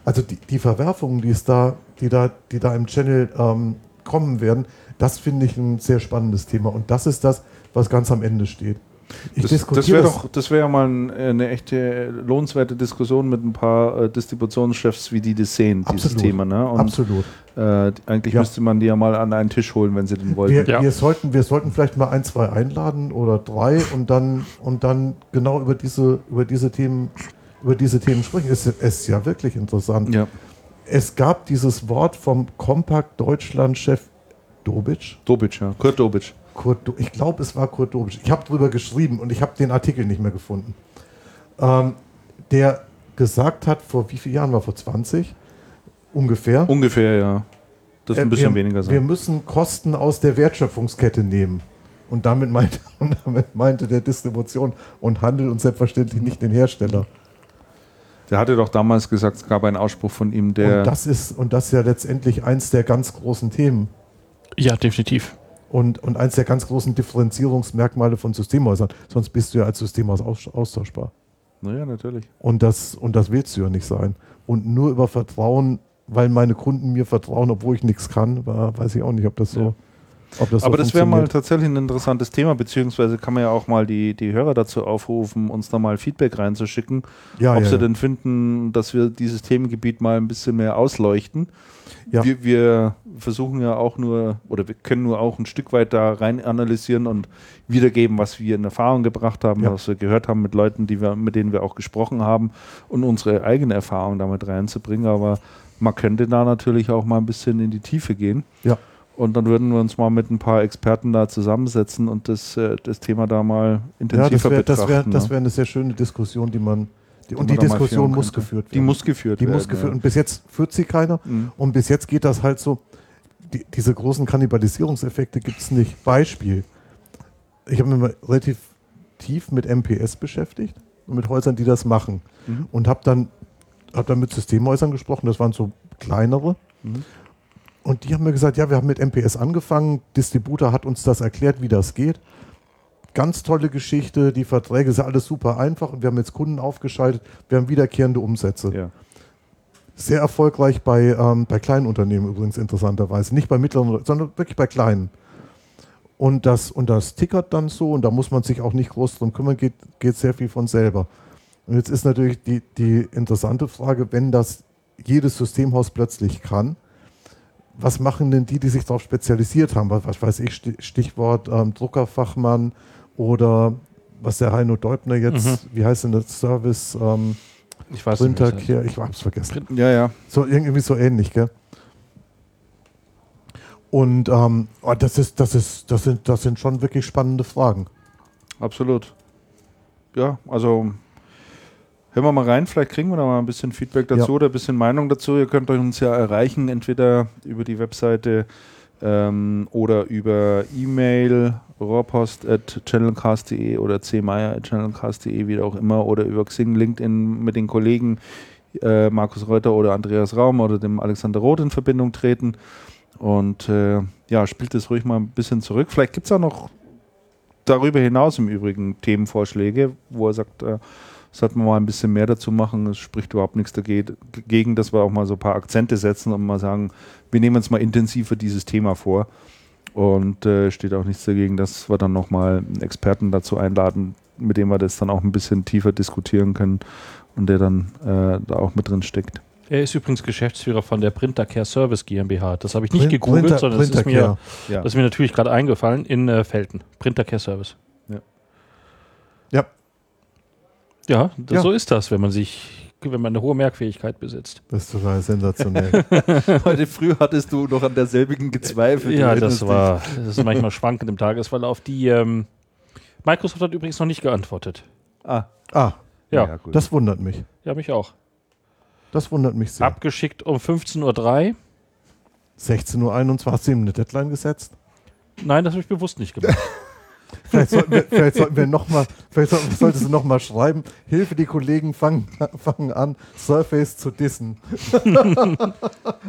Also die, die Verwerfungen, die es da, die da, die da im Channel ähm, kommen werden, das finde ich ein sehr spannendes Thema. Und das ist das, was ganz am Ende steht. Ich Das, das diskutiere wäre doch, das wäre ja mal ein, eine echte lohnenswerte Diskussion mit ein paar äh, Distributionschefs, wie die das sehen, dieses Absolut. Thema. Ne? Und Absolut. Äh, eigentlich Ja. müsste man die ja mal an einen Tisch holen, wenn sie den wollten. Wir, Ja. wir, sollten, wir sollten vielleicht mal ein, zwei einladen oder drei und dann, und dann genau über diese, über diese Themen, über diese Themen sprechen. Es es ist ja wirklich interessant. ja, Es gab dieses Wort vom Kompakt Deutschland-Chef Dobitsch. Dobic, ja. Kurt Dobic. Kurt, Do- ich glaube, es war Kurt Dobitsch. Ich habe drüber geschrieben und ich habe den Artikel nicht mehr gefunden. Ähm, der gesagt hat, vor wie vielen Jahren war vor 20 ungefähr. Ungefähr, ja. Das ist ein Äh, bisschen wir, weniger Wir sein. müssen Kosten aus der Wertschöpfungskette nehmen. Und damit meinte, und damit meinte der Distribution und Handel und selbstverständlich nicht den Hersteller. Der hatte doch damals gesagt, es gab einen Ausspruch von ihm, der. und, das ist, und das ist ja letztendlich eins der ganz großen Themen. Ja, definitiv. Und, und eins der ganz großen Differenzierungsmerkmale von Systemhäusern. Sonst bist du ja als Systemhaus aus, austauschbar. naja, natürlich. Und das, und das willst du ja nicht sein. Und nur über Vertrauen, weil meine Kunden mir vertrauen, obwohl ich nichts kann, weiß ich auch nicht, ob das so. Ob das so Aber das wäre mal tatsächlich ein interessantes Thema, beziehungsweise kann man ja auch mal die, die Hörer dazu aufrufen, uns da mal Feedback reinzuschicken, ja, ob ja, sie ja. denn finden, dass wir dieses Themengebiet mal ein bisschen mehr ausleuchten. Wir, wir versuchen ja auch nur, oder wir können nur auch ein Stück weit da rein analysieren und wiedergeben, was wir in Erfahrung gebracht haben, was wir gehört haben mit Leuten, die wir, mit denen wir auch gesprochen haben und unsere eigene Erfahrung damit reinzubringen. Aber man könnte da natürlich auch mal ein bisschen in die Tiefe gehen. Ja. Und dann würden wir uns mal mit ein paar Experten da zusammensetzen und das, äh, das Thema da mal Ja, intensiver das wäre das wär, betrachten. das ne? wär eine sehr schöne Diskussion, die man. Die, und die Diskussion muss geführt werden. Die muss geführt Die werden. muss geführt ja. Und bis jetzt führt sie keiner. Mhm. Und bis jetzt geht das halt so. Die, diese großen Kannibalisierungseffekte gibt es nicht. Beispiel. Ich habe mich mal relativ tief mit MPS beschäftigt und mit Häusern, die das machen. Mhm. Und habe dann, hab dann mit Systemhäusern gesprochen, das waren so kleinere. Mhm. Und die haben mir gesagt, ja, wir haben mit MPS angefangen, Distributor hat uns das erklärt, wie das geht. Ganz tolle Geschichte, die Verträge sind alles super einfach und wir haben jetzt Kunden aufgeschaltet, wir haben wiederkehrende Umsätze. Ja. Sehr erfolgreich bei, ähm, bei kleinen Unternehmen übrigens interessanterweise. Nicht bei mittleren, sondern wirklich bei kleinen. Und das, und das tickert dann so und da muss man sich auch nicht groß drum kümmern, geht, geht sehr viel von selber. Und jetzt ist natürlich die, die interessante Frage, wenn das jedes Systemhaus plötzlich kann, was machen denn die, die sich darauf spezialisiert haben? Was, was weiß ich, Sti- Stichwort ähm, Druckerfachmann oder was der Heino Deubner jetzt, wie heißt denn das Service, ähm, Ich weiß nicht. Printer, das heißt. ich hab's vergessen. ja, ja. So irgendwie so ähnlich, gell? Und ähm, oh, das ist, das ist, das sind, das sind schon wirklich spannende Fragen. Absolut. Ja, also hören wir mal rein, vielleicht kriegen wir da mal ein bisschen Feedback dazu Ja. oder ein bisschen Meinung dazu. Ihr könnt euch uns ja erreichen, entweder über die Webseite ähm, oder über E-Mail, rohrpost at channelcast.de oder cmeier at channelcast.de, wie auch immer, oder über Xing, LinkedIn mit den Kollegen äh, Markus Reuter oder Andreas Raum oder dem Alexander Roth in Verbindung treten. Und äh, ja, spielt es ruhig mal ein bisschen zurück. Vielleicht gibt es auch noch darüber hinaus im Übrigen Themenvorschläge, wo er sagt, äh, sollten wir mal ein bisschen mehr dazu machen. Es spricht überhaupt nichts dage- dagegen, dass wir auch mal so ein paar Akzente setzen und mal sagen, wir nehmen uns mal intensiver dieses Thema vor. Und äh, steht auch nichts dagegen, dass wir dann nochmal einen Experten dazu einladen, mit dem wir das dann auch ein bisschen tiefer diskutieren können und der dann äh, da auch mit drin steckt. Er ist übrigens Geschäftsführer von der Printercare Service GmbH. Das habe ich nicht Print- gegoogelt, Printer- sondern das ist, mir, Ja. das ist mir natürlich gerade eingefallen in äh, Felten. Printercare Service. Ja, Ja, das, Ja. so ist das, wenn man sich, wenn man eine hohe Merkfähigkeit besitzt. das ist total sensationell. Heute früh hattest du noch an derselbigen gezweifelt. ja, das war, das ist manchmal schwankend im Tagesverlauf. Die ähm, Microsoft hat übrigens noch nicht geantwortet. Ah, ah, Ja, gut. das wundert mich. ja, mich auch. Das wundert mich sehr. Abgeschickt um 15.03 Uhr. 16.21 Uhr, hast du ihm eine Deadline gesetzt? Nein, das habe ich bewusst nicht gemacht. Vielleicht sollten wir, vielleicht sollten wir nochmal, vielleicht sollten, solltest du nochmal schreiben, Hilfe, die Kollegen fangen, fangen an, Surface zu dissen.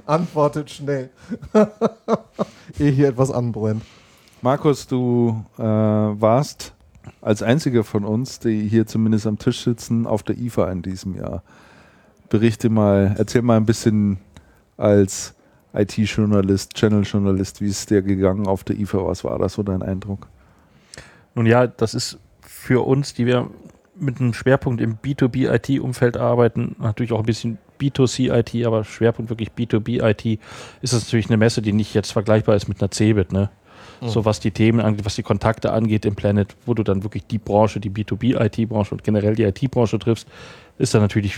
Antwortet schnell. Ehe hier etwas anbrennt. Markus, du äh, warst als einziger von uns, die hier zumindest am Tisch sitzen, auf der IFA in diesem Jahr. Berichte mal, erzähl mal ein bisschen als IT-Journalist, Channel-Journalist, wie ist dir gegangen auf der IFA? Was war das so dein Eindruck? Nun ja, das ist für uns, die wir mit einem Schwerpunkt im B2B-IT-Umfeld arbeiten, natürlich auch ein bisschen B2C-IT, aber Schwerpunkt wirklich B2B-IT, ist das natürlich eine Messe, die nicht jetzt vergleichbar ist mit einer CeBIT, ne? So was die Themen angeht, was die Kontakte angeht im Planet, wo du dann wirklich die Branche, die B2B-IT-Branche und generell die IT-Branche triffst, ist dann natürlich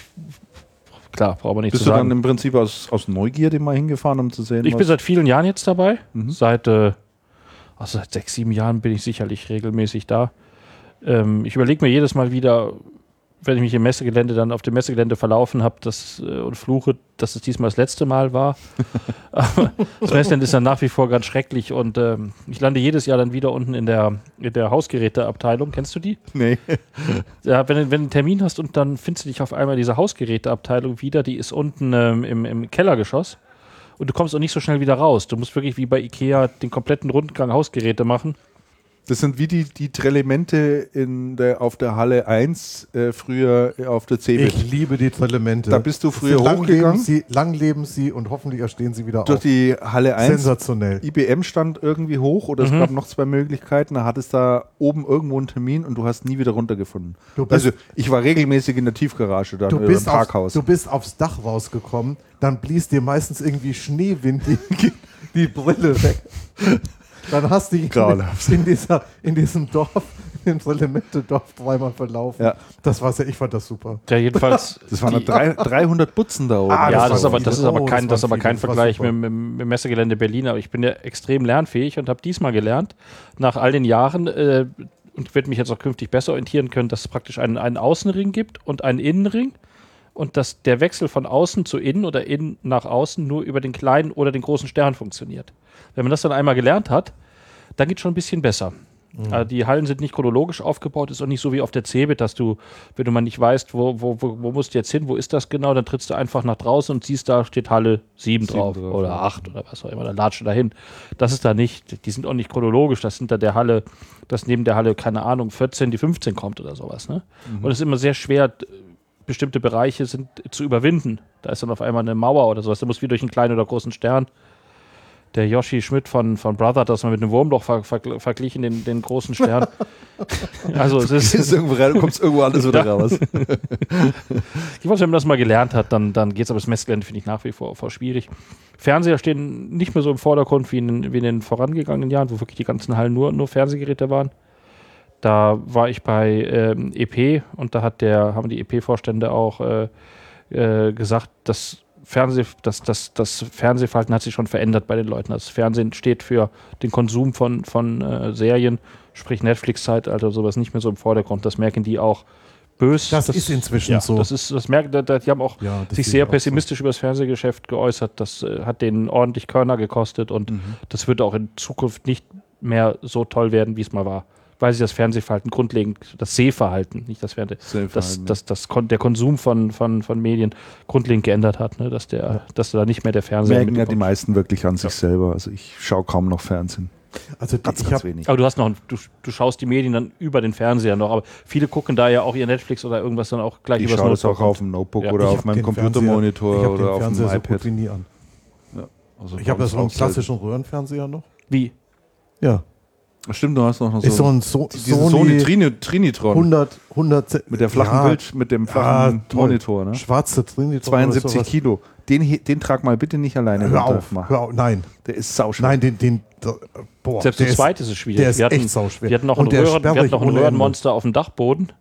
klar, braucht man nicht Bist zu du sagen. dann im Prinzip aus, aus Neugierde mal hingefahren, um zu sehen, Ich bin seit vielen Jahren jetzt dabei. Mhm. Seit, äh, also seit sechs, sieben Jahren bin ich sicherlich regelmäßig da. Ähm, ich überlege mir jedes Mal wieder, wenn ich mich im Messegelände dann auf dem Messegelände verlaufen habe das, äh, und fluche, dass es diesmal das letzte Mal war. Aber das Messegelände ist dann nach wie vor ganz schrecklich und ähm, ich lande jedes Jahr dann wieder unten in der, in der Hausgeräteabteilung. Kennst du die? nee. Ja, wenn, du- wenn du einen Termin hast und dann findest du dich auf einmal in dieser Hausgeräteabteilung wieder, die ist unten ähm, im, im Kellergeschoss und du kommst auch nicht so schnell wieder raus. Du musst wirklich wie bei Ikea den kompletten Rundgang Hausgeräte machen. Das sind wie die, die Trelemente in der, auf der Halle 1 äh, früher auf der CeBIT. Ich liebe die Elemente. Da bist du früher lang leben, hochgegangen. sie, lang leben sie und hoffentlich erstehen sie wieder Durch auf. die Halle 1 Sensationell. IBM stand irgendwie hoch oder es Mhm. gab noch zwei Möglichkeiten. Da hattest da oben irgendwo einen Termin und du hast nie wieder runtergefunden. Du bist- also ich war regelmäßig in der Tiefgarage oder bist, im Parkhaus. Auf, du bist aufs Dach rausgekommen, dann blies dir meistens irgendwie Schneewind die, die Brille weg. Dann hast du dich in, dieser, in diesem Dorf, in dem Elemente-Dorf dreimal verlaufen. Ja. Das war sehr, ich fand das super. Der jedenfalls. das waren die, drei, 300 Butzen da oben. Ah, ja, das das ist aber, das ist aber Oh, kein, das das aber kein. Das Vergleich mit, mit, mit Messegelände Berlin. Aber ich bin ja extrem lernfähig und habe diesmal gelernt, nach all den Jahren, äh, und werde mich jetzt auch künftig besser orientieren können, dass es praktisch einen, einen Außenring gibt und einen Innenring. Und dass der Wechsel von außen zu innen oder innen nach außen nur über den kleinen oder den großen Stern funktioniert. Wenn man das dann einmal gelernt hat, dann geht es schon ein bisschen besser. Also die Hallen sind nicht chronologisch aufgebaut, ist auch nicht so wie auf der CeBIT, dass du, wenn du mal nicht weißt, wo, wo, wo, wo musst du jetzt hin, wo ist das genau, dann trittst du einfach nach draußen und siehst, da steht Halle 7 drauf, drauf, oder ja. 8 oder was auch immer, dann latscht du dahin. Das ist da nicht, die sind auch nicht chronologisch, das hinter der Halle, dass neben der Halle, keine Ahnung, 14 die 15 kommt oder sowas. Ne? Und es ist immer sehr schwer, bestimmte Bereiche sind zu überwinden. Da ist dann auf einmal eine Mauer oder sowas, da muss wie durch einen kleinen oder großen Stern der Yoshi Schmidt von, von Brother hat das mal mit einem Wurmloch ver, ver, verglichen, den, den großen Stern. also es ist, ist irgendwo rein, du kommst irgendwo alles wieder raus. ich weiß, wenn man das mal gelernt hat, dann, dann geht es, aber das Messgelände finde ich nach wie vor, vor schwierig. Fernseher stehen nicht mehr so im Vordergrund wie in, den- wie in den vorangegangenen Jahren, wo wirklich die ganzen Hallen nur, nur Fernsehgeräte waren. Da war ich bei ähm, EP und da hat der, haben die EP-Vorstände auch äh, äh, gesagt, dass Fernseh, das, das, das Fernsehverhalten hat sich schon verändert bei den Leuten. Das Fernsehen steht für den Konsum von, von äh, Serien, sprich Netflix-Zeitalter, sowas nicht mehr so im Vordergrund. Das merken die auch bös. Das ist inzwischen ja, so. Das ist, das merken, die haben auch Ja, das sich sehr auch pessimistisch über das Fernsehgeschäft geäußert. Das äh, hat denen ordentlich Körner gekostet und Mhm. das wird auch in Zukunft nicht mehr so toll werden, wie es mal war. Weil sich das Fernsehverhalten grundlegend, das Sehverhalten, nicht das Fernsehen, das, das, das, kon der Konsum von, von, von Medien grundlegend geändert hat, ne? dass, der, dass da nicht mehr der Fernseher merken ja die meisten wirklich an sich selber. Also ich schaue kaum noch Fernsehen. Also die, Ganz, ich ganz habe wenig. Aber du hast noch, du, du schaust die Medien dann über den Fernseher noch, aber viele gucken da ja auch ihr Netflix oder irgendwas dann auch gleich Ich übers schaue das Notebook. auch auf dem Notebook Ja. oder ich auf hab meinem Computermonitor ich hab oder den auf dem Fernseher so iPad. gut wie nie an. Also Ich habe ja so einen selten. klassischen Röhrenfernseher noch. Wie? Ja. Stimmt, du hast noch so, Ist so ein so diese Sony, Sony Trini, Trinitron 100, 100 mit der flachen ja, Bild, mit dem flachen ja. Monitor. Ne? Schwarze Trinitron. 72 oder sowas. Kilo. Den, den trag mal bitte nicht alleine Hör auf, Mach. hör auf, nein, Der ist sauschwer. nein, den, den, der- boah, Selbst der zu ist- zweit ist es schwierig. der ist wir hatten, echt sauschwer. Wir hatten noch Und ein, der Röhren, wir sperrig hatten noch ein ohne Ende. Röhrenmonster auf dem Dachboden.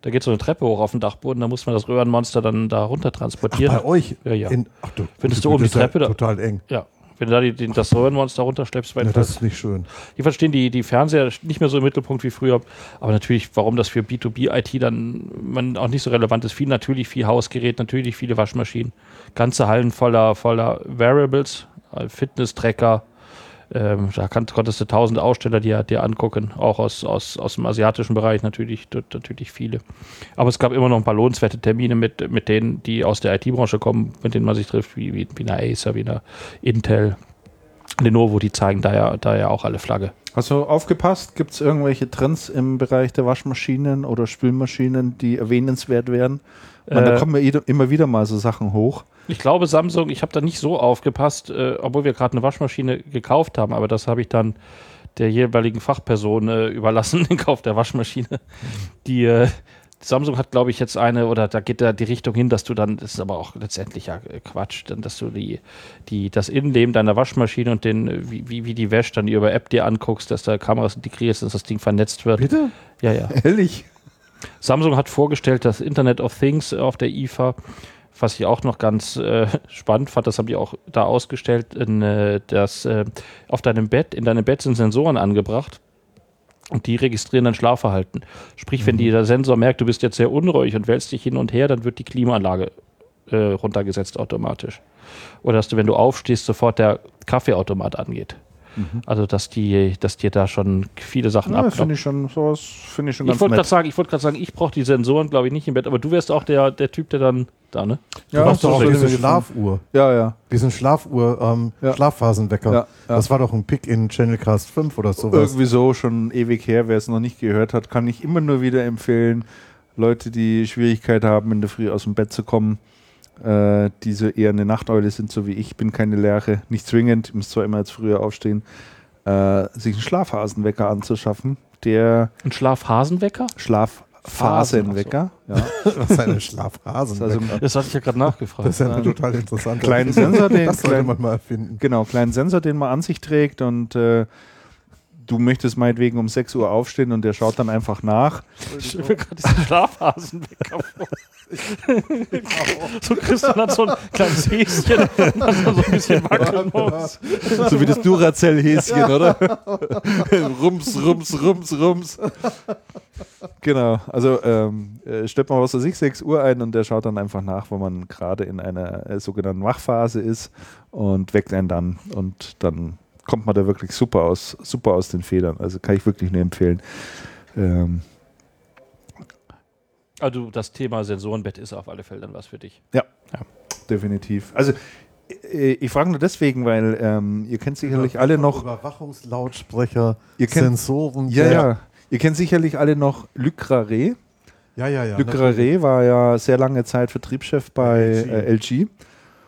Da geht so eine Treppe hoch auf den Dachboden, da muss man das Röhrenmonster dann da runter Ach, transportieren. bei euch? Ja, ja. In, ach, du, Findest gut, du oben das die ist ja Treppe da? Total eng. ja. Wenn du da die, die, das Röhrenmonster runterschleppst, Ja, das ist nicht schön. Jedenfalls stehen die, die Fernseher nicht mehr so im Mittelpunkt wie früher. Aber natürlich, warum das für B2B-IT dann man auch nicht so relevant ist, viel natürlich viel Hausgerät, natürlich viele Waschmaschinen, ganze Hallen voller, voller Variables, äh, Fitness-Tracker. Ähm, da kann, konntest du tausend Aussteller dir, dir angucken, auch aus, aus, aus dem asiatischen Bereich natürlich, natürlich viele. Aber es gab immer noch ein paar lohnenswerte Termine mit, mit denen, die aus der IT-Branche kommen, mit denen man sich trifft, wie, wie, wie eine Acer, wie eine Intel, Lenovo, die zeigen da ja, da ja auch alle Flagge. Du aufgepasst? Gibt es irgendwelche Trends im Bereich der Waschmaschinen oder Spülmaschinen, die erwähnenswert wären? Meine, da Äh, kommen ja immer wieder mal so Sachen hoch. Ich glaube, Samsung, ich habe da nicht so aufgepasst, äh, obwohl wir gerade eine Waschmaschine gekauft haben, aber das habe ich dann der jeweiligen Fachperson äh, überlassen, den Kauf der Waschmaschine. Die äh, Samsung hat, glaube ich, jetzt eine, oder da geht da die Richtung hin, dass du dann, das ist aber auch letztendlich ja äh, Quatsch, dann, dass du die, die, das Innenleben deiner Waschmaschine und den, wie, wie, wie die wäscht, dann über App dir anguckst, dass da Kameras integrierst, dass das Ding vernetzt wird. Bitte? Ja, ja. Ehrlich? Samsung hat vorgestellt, das Internet of Things auf der IFA, was ich auch noch ganz äh, spannend fand, das haben die auch da ausgestellt, in, äh, dass äh, auf deinem Bett, in deinem Bett sind Sensoren angebracht und die registrieren dein Schlafverhalten. Sprich, wenn die, der Sensor merkt, du bist jetzt sehr unruhig und wälzt dich hin und her, dann wird die Klimaanlage äh, runtergesetzt automatisch. Oder dass du, wenn du aufstehst, sofort der Kaffeeautomat angeht. Also, dass die, dass dir da schon viele Sachen Ja, abknopfen. finde ich schon, sowas finde ich schon Ich ganz wollte gerade sagen, ich wollte gerade sagen, ich brauche die Sensoren, glaube ich, nicht im Bett, aber du wärst auch der, der Typ, der dann da, ne? Du hast doch auch würde diese. Schlafuhr. Ja, ja. Diesen Schlafuhr, ähm, Ja. Schlafphasenwecker. Ja, ja. Das war doch ein Pick in Channelcast 5 oder sowas. Irgendwie so, schon ewig her. Wer es noch nicht gehört hat, kann ich immer nur wieder empfehlen. Leute, die Schwierigkeit haben, in der Früh aus dem Bett zu kommen, äh, die so eher eine Nachteule sind, so wie ich, bin keine Lerche, nicht zwingend, ich muss zwar immer jetzt früher aufstehen, äh, sich einen Schlafphasenwecker anzuschaffen. Der Ein Schlafhasenwecker? Schlafphasenwecker, ja. Das ist eine Schlafhasen. Also Das hatte ich ja gerade nachgefragt. das ist ja total interessant. kleinen Sensor, den das sollte kleinen, man mal erfinden. genau, kleinen Sensor, den man an sich trägt und äh, du möchtest meinetwegen um 6 Uhr aufstehen und der schaut dann einfach nach. Ich mir gerade diesen Schlafhasenwecker vor. so Christian hat so ein kleines Häschen, das so ein bisschen wackeln muss. So wie das Duracell-Häschen, oder? rums, rums, rums, rums. Genau, also ähm, äh, stellt man was weiß ich, 6 Uhr ein und der schaut dann einfach nach, wo man gerade in einer äh, sogenannten Wachphase ist und weckt einen dann und dann kommt man da wirklich super aus, super aus den Federn. Also kann ich wirklich nur empfehlen. Ähm, Also das Thema Sensorenbett ist auf alle Fälle dann was für dich. definitiv. Also äh, ich frage nur deswegen, weil ähm, ihr kennt sicherlich alle noch Überwachungslautsprecher, Ihr kennt- Sensoren. Ja, ja. Ihr kennt sicherlich alle noch Luc Raré. ja, ja, ja. Luc. Raré war ja sehr lange Zeit Vertriebschef bei LG. äh, LG.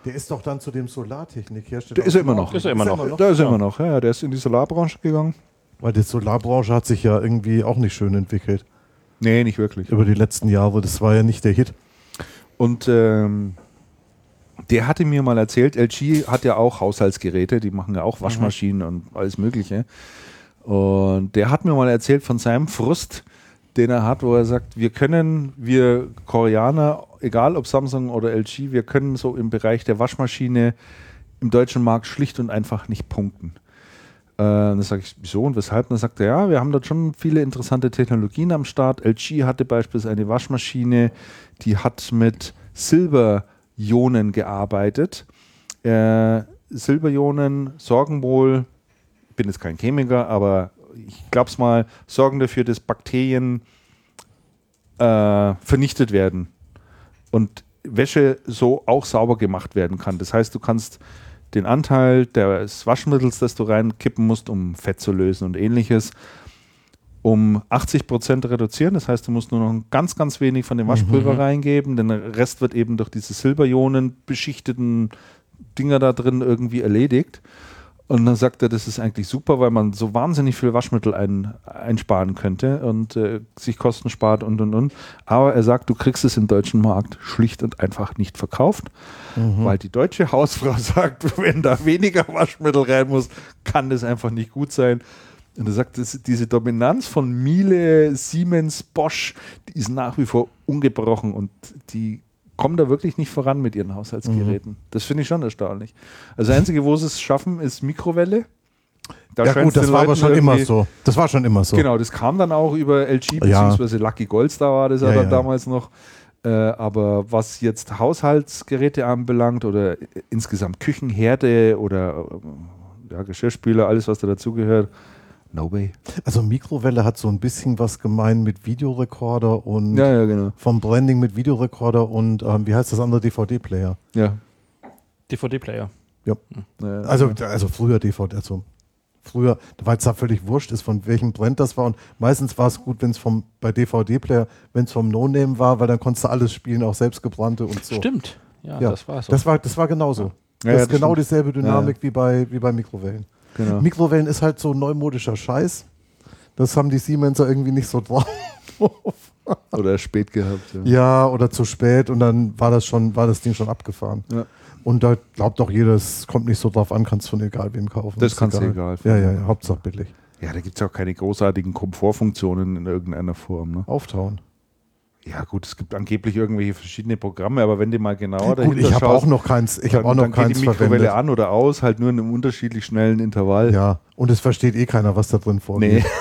Der ist doch dann zu dem Solartechnikhersteller. Der ist er immer noch. Ist er immer noch. Da ist er immer noch. Ja, der ist in die Solarbranche gegangen. Weil die Solarbranche hat sich ja irgendwie auch nicht schön entwickelt Nee, nicht wirklich. über die letzten Jahre. Das war ja nicht der Hit. Und ähm, der hatte mir mal erzählt, LG hat ja auch Haushaltsgeräte, die machen ja auch Waschmaschinen und alles Mögliche. Und der hat mir mal erzählt von seinem Frust, den er hat, wo er sagt, wir können, wir Koreaner, egal ob Samsung oder LG, wir können so im Bereich der Waschmaschine im deutschen Markt schlicht und einfach nicht punkten. Äh, dann sage ich, wieso und weshalb? Dann sagt er, ja, wir haben dort schon viele interessante Technologien am Start. LG hatte beispielsweise eine Waschmaschine, die hat mit Silberionen gearbeitet. Äh, Silberionen sorgen wohl, ich bin jetzt kein Chemiker, aber ich glaube es mal, sorgen dafür, dass Bakterien äh, vernichtet werden und Wäsche so auch sauber gemacht werden kann. Das heißt, du kannst den Anteil des Waschmittels, das du reinkippen musst, um Fett zu lösen und ähnliches, um 80 Prozent reduzieren. Das heißt, du musst nur noch ein ganz, ganz wenig von dem Waschpulver reingeben. Den Rest wird eben durch diese Silberionen beschichteten Dinger da drin irgendwie erledigt. Und dann sagt er, das ist eigentlich super, weil man so wahnsinnig viel Waschmittel ein, einsparen könnte und äh, sich Kosten spart und und und. Aber er sagt, du kriegst es im deutschen Markt schlicht und einfach nicht verkauft, weil die deutsche Hausfrau sagt, wenn da weniger Waschmittel rein muss, kann das einfach nicht gut sein. Und er sagt, diese Dominanz von Miele, Siemens, Bosch, die ist nach wie vor ungebrochen und die kommen da wirklich nicht voran mit ihren Haushaltsgeräten. Das finde ich schon erstaunlich. Also das Einzige, wo sie es schaffen, ist Mikrowelle. Da ja gut, das war aber schon immer so. Das war schon immer so. Genau, das kam dann auch über LG Ja. bzw. Lucky Goldstar war das ja, Ja, damals noch. Äh, aber was jetzt Haushaltsgeräte anbelangt oder insgesamt Küchenherde oder äh, ja, Geschirrspüler, alles was da dazugehört, no way. Also Mikrowelle hat so ein bisschen was gemein mit Videorekorder und Ja, ja, genau. vom Branding mit Videorekorder und ähm, wie heißt das andere DVD-Player? Ja. DVD-Player. ja. Also, also früher DVD, also früher, weil es da völlig wurscht ist, von welchem Brand das war. Und meistens war es gut, wenn es vom bei DVD-Player, wenn es vom No-Name war, weil dann konntest du alles spielen, auch selbstgebrannte und so. Stimmt. Ja, Ja, das war so. Das war, das war genauso. Ja, das ja, ist genau stimmt. dieselbe Dynamik wie, bei, wie bei Mikrowellen. Genau. Mikrowellen ist halt so neumodischer Scheiß. Das haben die Siemenser irgendwie nicht so drauf. Oder spät gehabt. Ja. Ja, oder zu spät und dann war das schon, war das Ding schon abgefahren. Ja. Und da glaubt doch jeder, es kommt nicht so drauf an, kannst von egal wem kaufen. Das kannst du egal Ja, ja, ja, Hauptsache billig. Ja, da gibt es ja auch keine großartigen Komfortfunktionen in irgendeiner Form. Ne? Auftauen. Ja, gut, es gibt angeblich irgendwelche verschiedene Programme, aber wenn du mal genauer Gut, dahinter ich habe auch noch keins, ich habe auch noch dann geht keins die Mikrowelle verwendet. an oder aus, halt nur in einem unterschiedlich schnellen Intervall. Ja, und es versteht eh keiner, was da drin vorgeht. Nee.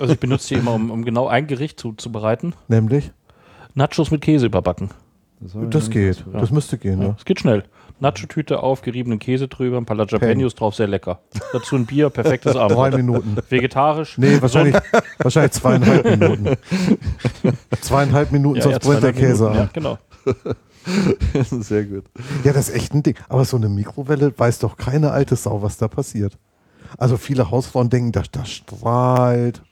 Also ich benutze die immer, um, um genau ein Gericht zuzubereiten. Nämlich? Nachos mit Käse überbacken. Das geht. Ja. Das müsste gehen, Ja, ja. es geht schnell. Nacho-Tüte auf, geriebenen Käse drüber, ein paar Jalapenos drauf, sehr lecker. Dazu ein Bier, perfektes Drei Abendbrot. Minuten. Vegetarisch. Nee, wahrscheinlich, wahrscheinlich zweieinhalb Minuten. zweieinhalb Minuten, Ja, sonst ja, brennt der 200 Käse Minuten, Ja, genau. Sehr gut. Ja, das ist echt ein Ding. Aber so eine Mikrowelle weiß doch keine alte Sau, was da passiert. Also viele Hausfrauen denken, das, das strahlt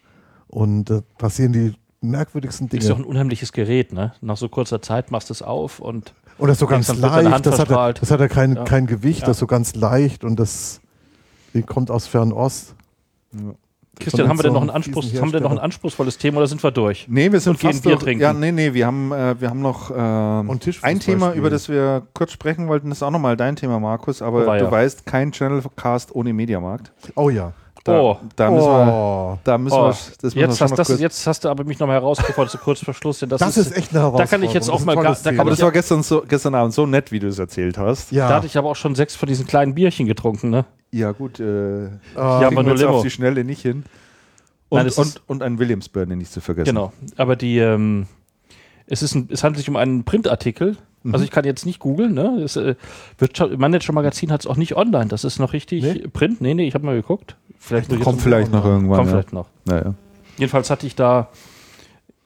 und da passieren die merkwürdigsten Ist doch Dinge. ein unheimliches Gerät, ne? Nach so kurzer Zeit machst du es auf und Und das ist so ganz leicht, das hat, ja- verstrahlt. das hat ja kein, Ja. kein Gewicht, Ja. das ist so ganz leicht und das kommt aus Fernost. Christian, haben wir denn noch ein Anspruchs, haben wir denn noch ein anspruchsvolles Thema oder sind wir durch? Nee, wir sind Und gehen fast Bier durch. trinken. Ja, nee, nee, wir haben, äh, wir haben noch Und Tischfußball ein Thema, über das wir kurz sprechen wollten. Das ist auch nochmal dein Thema, Markus. Aber Oh, war du ja. weißt, kein Channelcast ohne Mediamarkt. Oh ja. Da, Oh. da müssen wir, Oh, da müssen Oh, wir, das müssen wir jetzt, schon hast, das, jetzt hast du aber mich nochmal herausgefordert, so kurz vor Schluss. Denn das, das ist echt eine Da Herausforderung. kann ich jetzt Das auch ist ein mal da kann Thema. aber das war gestern, so, gestern Abend so nett, wie du es erzählt hast. ja. Da hatte ich aber auch schon sechs von diesen kleinen Bierchen getrunken, ne? Ja, gut, äh, Ah, Ja, aber wir nur Limo. auf die Schnelle nicht hin. Und, Nein, ist- und, und ein Williamsburn nicht zu vergessen. Genau. Aber die, ähm, es, ist ein, es handelt sich um einen Printartikel. Mhm. Also ich kann jetzt nicht googeln, ne? Das äh, Wirtschaft, Manager Magazin hat es auch nicht online. Das ist noch richtig Nee? Print. Nee, nee, ich habe mal geguckt. Vielleicht Kommt vielleicht noch irgendwann. Kommt ja. vielleicht noch. Naja. Jedenfalls hatte ich da,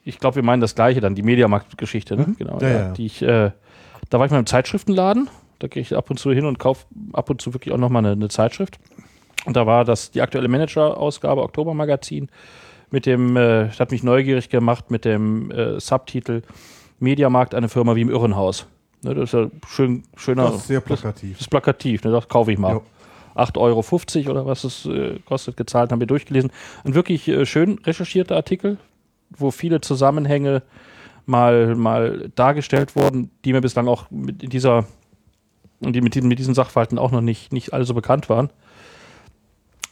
ich glaube, wir meinen das gleiche dann, die Mediamarkt-Geschichte, ne? Genau. Ja, ja. Die ich, äh, da war ich mal im Zeitschriftenladen. Da gehe ich ab und zu hin und kaufe ab und zu wirklich auch nochmal eine, eine Zeitschrift. Und da war das die aktuelle Manager-Ausgabe, Oktobermagazin, mit dem, äh, das hat mich neugierig gemacht, mit dem äh, Subtitel Mediamarkt, eine Firma wie im Irrenhaus. Ne, das ist ja schön, schöner. Das ist sehr plakativ. Das ist plakativ, ne? das kaufe ich mal. Jo. 8,50 Euro oder was es äh, kostet, gezahlt, haben wir durchgelesen. Ein wirklich äh, schön recherchierter Artikel, wo viele Zusammenhänge mal, mal dargestellt wurden, die mir bislang auch mit dieser, die mit, diesen- mit diesen Sachverhalten auch noch nicht, nicht alle so bekannt waren.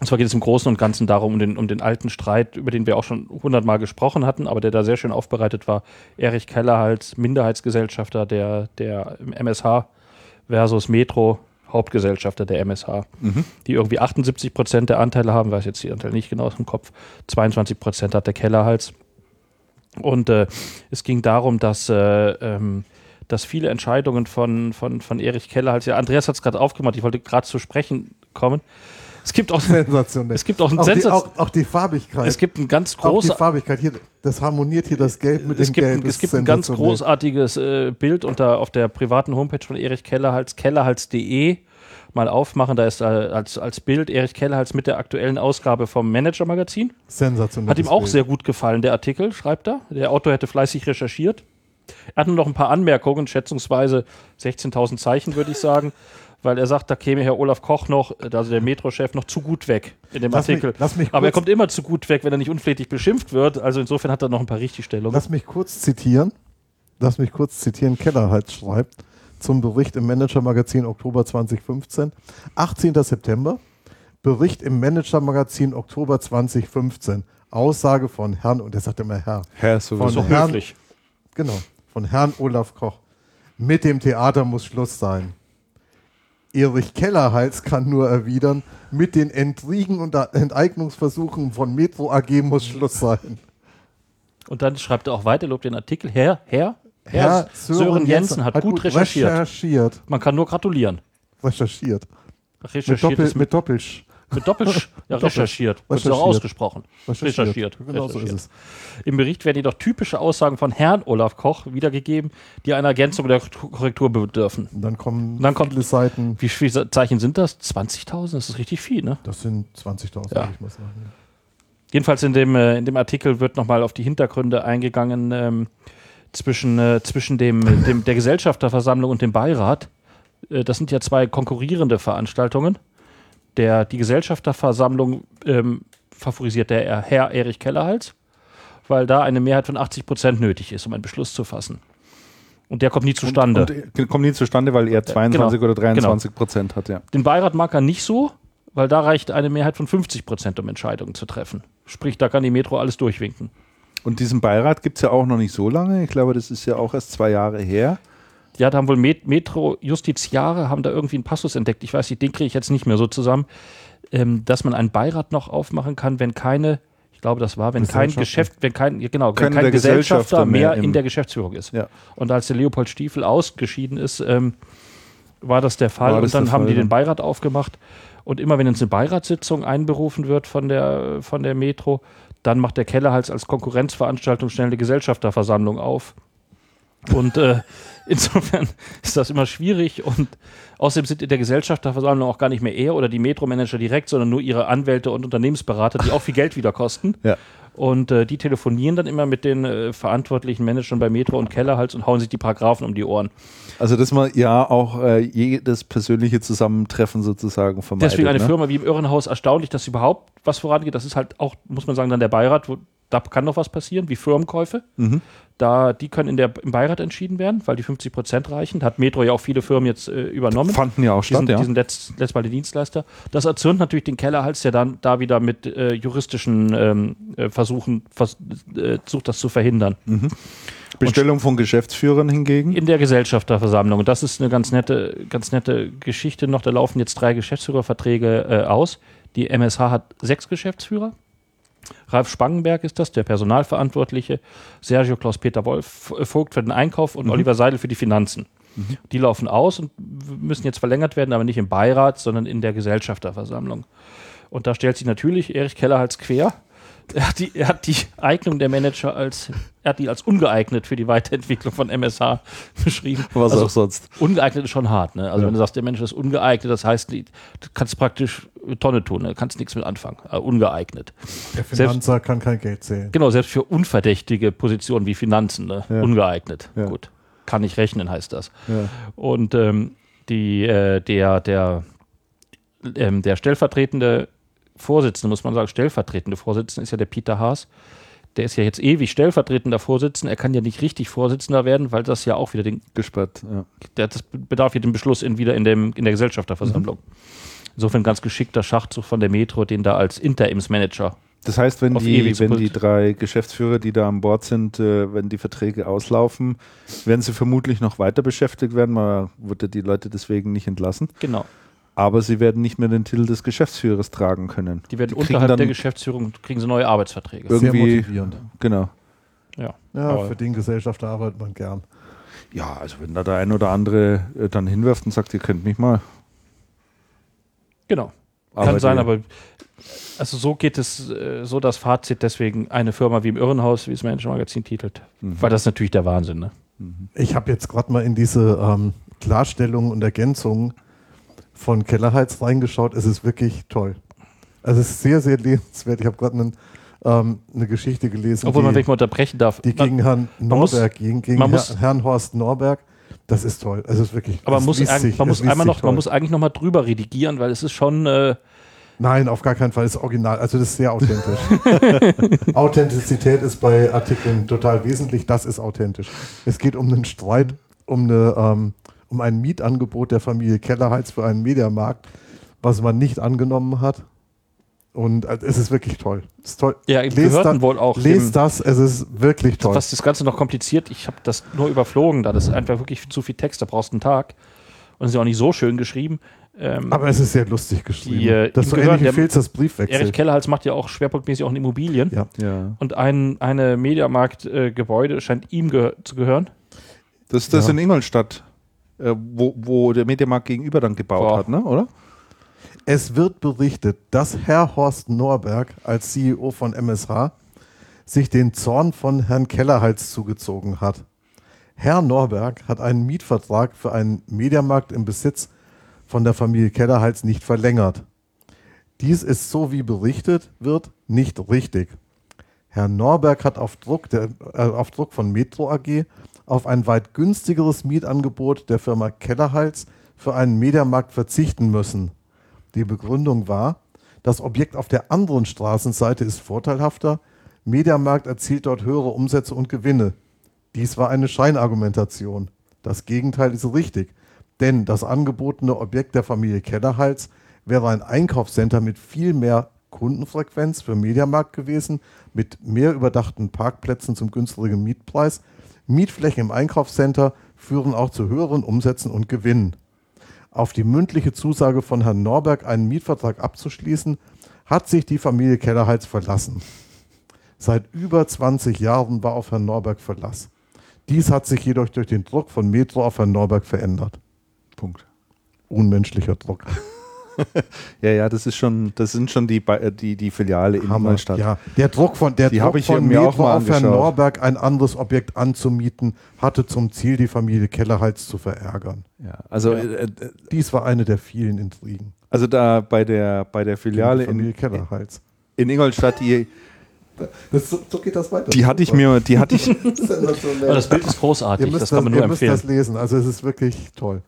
Und zwar geht es im Großen und Ganzen darum, um den, um den alten Streit, über den wir auch schon hundertmal gesprochen hatten, aber der da sehr schön aufbereitet war. Erich Kellerhals, Minderheitsgesellschafter der, der MSH versus Metro, Hauptgesellschafter der MSH, die irgendwie 78 Prozent der Anteile haben, weiß jetzt die Anteile nicht genau aus dem Kopf, 22 Prozent hat der Kellerhals. Und äh, es ging darum, dass, äh, ähm, dass viele Entscheidungen von, von, von Erich Kellerhals, ja, Andreas hat es gerade aufgemacht, ich wollte gerade zu sprechen kommen. Es gibt auch, Sensationell. es gibt auch einen auch, die, Sensation. auch, auch die Farbigkeit. Es gibt ein ganz auch die großes, Farbigkeit hier, das harmoniert hier das Gelb mit es dem gibt, Gelb. ein, es gibt ein ganz großartiges äh, Bild unter, auf der privaten Homepage von Erich Kellerhals, kellerhals.de. Mal aufmachen, da ist äh, als, als Bild Erich Kellerhals mit der aktuellen Ausgabe vom Manager-Magazin. Sensationell. Hat ihm auch sehr gut gefallen, der Artikel, schreibt er. Der Autor hätte fleißig recherchiert. Er hat nur noch ein paar Anmerkungen, schätzungsweise 16.000 Zeichen, würde ich sagen, weil er sagt, da käme Herr Olaf Koch noch, also der Metro-Chef, noch zu gut weg in dem Lass mich- Artikel. lass mich Aber er kommt immer zu gut weg, wenn er nicht unflätig beschimpft wird. Also insofern hat er noch ein paar Richtigstellungen. Lass mich kurz zitieren. Lass mich kurz zitieren. Kellerhals schreibt zum Bericht im Manager-Magazin Oktober 2015. 18. September. Bericht im Manager-Magazin Oktober 2015. Aussage von Herrn, und er sagt immer Herr, Herr von sowieso. Herrn, höflich. genau, von Herrn Olaf Koch. Mit dem Theater muss Schluss sein. Erich Kellerhals kann nur erwidern, mit den Intrigen und Enteignungsversuchen von Metro AG muss Schluss sein. Und dann schreibt er auch weiter, lobt den Artikel. Herr, Herr, Herr, Sören, Jensen hat, gut recherchiert. recherchiert. Man kann nur gratulieren. Recherchiert. Mit, Recherchiert Doppel, mit, mit Doppelsch. Mit Doppelsch, ja, recherchiert. Wird auch recherchiert. ausgesprochen. Recherchiert. Genau so ist Recherchiert. es. Im Bericht werden jedoch typische Aussagen von Herrn Olaf Koch wiedergegeben, die einer Ergänzung oder Korrektur bedürfen. Und dann kommen Und dann kommt- viele Seiten. Wie viele Zeichen sind das? 20.000? Das ist richtig viel, ne? Das sind 20.000, Ja. ich mal sagen. Jedenfalls in dem, äh, in dem Artikel wird nochmal auf die Hintergründe eingegangen ähm, zwischen, äh, zwischen dem, dem, der Gesellschafterversammlung und dem Beirat. Äh, das sind ja zwei konkurrierende Veranstaltungen. Der, die Gesellschafterversammlung ähm, favorisiert der Herr Erich Kellerhals, weil da eine Mehrheit von 80 Prozent nötig ist, um einen Beschluss zu fassen. Und der kommt nie zustande. Und, und äh, kommt nie zustande, weil er 22 genau. oder 23 Prozent hat, ja. Den Beirat mag er nicht so, weil da reicht eine Mehrheit von 50 Prozent, um Entscheidungen zu treffen. Sprich, da kann die Metro alles durchwinken. Und diesen Beirat gibt es ja auch noch nicht so lange. Ich glaube, das ist ja auch erst zwei Jahre her. Ja, da haben wohl Met Metro-Justiziare haben da irgendwie einen Passus entdeckt. Ich weiß nicht, den kriege ich jetzt nicht mehr so zusammen, ähm, dass man einen Beirat noch aufmachen kann, wenn keine, ich glaube, das war, wenn kein Geschäft, wenn kein, genau, wenn kein Gesellschafter mehr in der Geschäftsführung ist. Ja. Und als der Leopold Stiefel ausgeschieden ist, ähm, war das der Fall. War und das dann haben Fall, die den. Beirat aufgemacht. Und immer wenn jetzt eine Beiratssitzung einberufen wird von der, von der Metro, dann macht der Kellerhals als Konkurrenzveranstaltung schnell eine Gesellschafterversammlung auf. Und äh, insofern ist das immer schwierig. Und außerdem sind in der Gesellschafterversammlung auch gar nicht mehr er oder die Metro-Manager direkt, sondern nur ihre Anwälte und Unternehmensberater, die auch viel Geld wieder kosten. Ja. Und äh, die telefonieren dann immer mit den äh, verantwortlichen Managern bei Metro und Kellerhals und hauen sich die Paragraphen um die Ohren. Also, dass man ja auch äh, jedes persönliche Zusammentreffen sozusagen vermeidet. Deswegen eine ne? Firma wie im Irrenhaus erstaunlich, dass überhaupt was vorangeht. Das ist halt auch, muss man sagen, dann der Beirat, wo, da kann noch was passieren, wie Firmenkäufe. Mhm. Da, die können in der, im Beirat entschieden werden, weil die 50 Prozent reichen. Hat Metro ja auch viele Firmen jetzt äh, übernommen. Fanden ja auch statt, diesen, ja. diesen letzt, letztes Mal den Dienstleister. Das erzürnt natürlich den Kellerhals, der dann da wieder mit äh, juristischen ähm, äh, Versuchen vers äh, sucht, das zu verhindern. Bestellung von Geschäftsführern hingegen. In der Gesellschafterversammlung. Und das ist eine ganz nette, ganz nette Geschichte noch. Da laufen jetzt drei Geschäftsführerverträge äh, aus. Die MSH hat sechs Geschäftsführer. Ralf Spangenberg ist das, der Personalverantwortliche. Sergio Klaus-Peter Wolf äh, Vogt für den Einkauf und Oliver Seidel für die Finanzen. Die laufen aus und müssen jetzt verlängert werden, aber nicht im Beirat, sondern in der Gesellschafterversammlung. Und da stellt sich natürlich Erich Kellerhals quer. Er hat, die, er hat die Eignung der Manager als, er hat die als ungeeignet für die Weiterentwicklung von MSH beschrieben. Was also, auch sonst. Ungeeignet ist schon hart, ne? Also wenn du sagst, der Mensch ist ungeeignet, das heißt, du kannst praktisch Tonne tun, ne? kannst nichts mit anfangen. Äh, ungeeignet. Der Finanzer kann kein Geld zählen. Genau, selbst für unverdächtige Positionen wie Finanzen, ne? Ja. ungeeignet. Ja. Gut. Kann nicht rechnen, heißt das. Ja. Und ähm, die, äh, der, der, ähm, der stellvertretende Vorsitzende, muss man sagen, stellvertretende Vorsitzende ist ja der Peter Haas. Der ist ja jetzt ewig stellvertretender Vorsitzender. Er kann ja nicht richtig Vorsitzender werden, weil das ja auch wieder den Gesperrt, ja. der, das bedarf hier den Beschluss in, wieder in, dem, in der Gesellschafterversammlung. Insofern ganz geschickter Schachzug von der Metro, den da als Interimsmanager. Das heißt, wenn die, wenn die drei Geschäftsführer, die da an Bord sind, äh, wenn die Verträge auslaufen, werden sie vermutlich noch weiter beschäftigt werden. Man würde die Leute deswegen nicht entlassen. Genau. Aber sie werden nicht mehr den Titel des Geschäftsführers tragen können. Die werden Die unterhalb der Geschäftsführung, kriegen sie neue Arbeitsverträge. Irg- Sehr Irgendwie- motivierend. Genau. Ja. Ja, für den Gesellschafter arbeitet man gern. Ja, also wenn da der ein oder andere äh, dann hinwirft und sagt, ihr könnt mich mal. Genau. Aber Kann sein, die- aber also so geht es, äh, so das Fazit, deswegen eine Firma wie im Irrenhaus, wie es Manager Magazin titelt. Mhm. Weil das natürlich der Wahnsinn, ne? Ich habe jetzt gerade mal in diese ähm, Klarstellungen und Ergänzungen von Kellerhals reingeschaut. Es ist wirklich toll. Also es ist sehr, sehr lesenswert. Ich habe gerade einen, ähm, eine Geschichte gelesen, Obwohl man die, mal unterbrechen darf. die gegen Herrn man muss- Norberg ging, gegen man Herr, muss- Herrn Horst Norberg. Das ist toll. Es ist wirklich. aber man muss, sich- man muss einmal noch, toll. man muss eigentlich noch mal drüber redigieren, weil es ist schon, äh, Nein, auf gar keinen Fall. Das ist original. Also das ist sehr authentisch. Authentizität ist bei Artikeln total wesentlich. Das ist authentisch. Es geht um einen Streit, um, eine, ähm, um ein Mietangebot der Familie Kellerhals für einen Mediamarkt, was man nicht angenommen hat. Und äh, es ist wirklich toll. Es ist toll. ja, Lest gehörten da- wohl auch. Lest das, es ist wirklich toll. was das Ganze noch kompliziert, ich habe das nur überflogen, da das ist einfach wirklich zu viel Text, da brauchst du einen Tag. Und es ist ja auch nicht so schön geschrieben. Ähm, Aber es ist sehr lustig geschrieben. Die, äh, das ihm so gehören ähnlich wie Filz das Briefwechsel. Erich Kellerhals macht ja auch schwerpunktmäßig auch in Immobilien. Ja. Ja. Und ein eine Mediamarkt-Gebäude scheint ihm gehör zu gehören. Das ist das Ja. in Ingolstadt, äh, wo, wo der Mediamarkt gegenüber dann gebaut Boah. hat, ne? oder? Es wird berichtet, dass Herr Horst Norberg als CEO von MSH sich den Zorn von Herrn Kellerhals zugezogen hat. Herr Norberg hat einen Mietvertrag für einen Mediamarkt im Besitz von der Familie Kellerhals nicht verlängert. Dies ist so wie berichtet wird nicht richtig. Herr Norberg hat auf Druck, der, äh, auf Druck von Metro AG auf ein weit günstigeres Mietangebot der Firma Kellerhals für einen Mediamarkt verzichten müssen. Die Begründung war, das Objekt auf der anderen Straßenseite ist vorteilhafter, Mediamarkt erzielt dort höhere Umsätze und Gewinne. Dies war eine Scheinargumentation. Das Gegenteil ist richtig, denn das angebotene Objekt der Familie Kellerhals wäre ein Einkaufscenter mit viel mehr Kundenfrequenz für Mediamarkt gewesen, mit mehr überdachten Parkplätzen zum günstigen Mietpreis. Mietflächen im Einkaufscenter führen auch zu höheren Umsätzen und Gewinnen. Auf die mündliche Zusage von Herrn Norberg, einen Mietvertrag abzuschließen, hat sich die Familie Kellerhals verlassen. Seit über 20 Jahren war auf Herrn Norberg Verlass. Dies hat sich jedoch durch den Druck von Metro auf Herrn Norberg verändert. Punkt. Unmenschlicher Druck. Ja, ja, das ist schon, das sind schon die, äh, die, die Filiale in. Ingolstadt. Ja, der Druck von, der Die Druck ich von mir auch Metro mal auf Herrn. Norberg, ein anderes Objekt anzumieten, hatte zum Ziel, die Familie Kellerhals zu verärgern. Ja, also, Äh, äh, Dies war eine der vielen Intrigen. also da bei der, bei der Filiale die Familie in, Kellerhals. in Ingolstadt, die, Das, so, so geht das weiter. die hatte ich mir, die hatte ich, das Bild ist großartig, Ihr müsst, das kann man ihr nur müsst empfehlen. das lesen. Also es ist wirklich toll.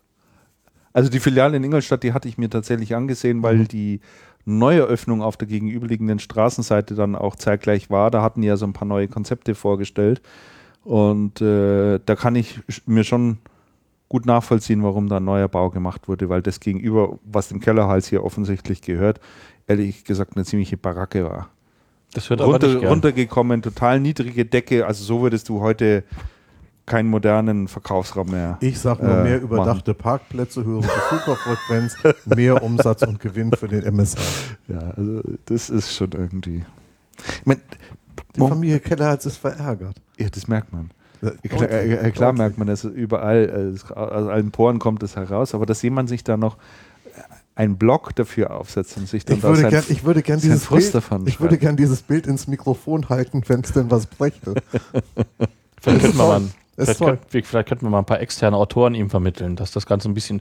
Also die Filiale in Ingolstadt, die hatte ich mir tatsächlich angesehen, weil die Neueröffnung auf der gegenüberliegenden Straßenseite dann auch zeitgleich war. Da hatten die ja so ein paar neue Konzepte vorgestellt. Und äh, da kann ich mir schon gut nachvollziehen, warum da ein neuer Bau gemacht wurde, weil das gegenüber, was dem Kellerhals hier offensichtlich gehört, ehrlich gesagt eine ziemliche Baracke war. Das wird aber Runter, nicht gern. runtergekommen, total niedrige Decke. Also so würdest du heute keinen modernen Verkaufsraum mehr. Ich sage nur Äh, mehr überdachte Parkplätze, höhere Besucherfrequenz, mehr Umsatz und Gewinn für den MSH. Ja, also das ist schon irgendwie. Ich mein, Die Familie Kellerhals ist verärgert. ja, das merkt man. Ja, Klar, äh, klar merkt man das überall, äh, es- aus allen Poren kommt es heraus, aber dass jemand sich da noch einen Blog dafür aufsetzt und sich dann Ich da würde sein- gern, ich würde gern sein dieses Frust Bild, davon ich würde gern dieses Bild ins Mikrofon halten, wenn es denn was brächte. Mal, Ist vielleicht, wir- vielleicht könnten wir mal ein paar externe Autoren ihm vermitteln, dass das Ganze ein bisschen.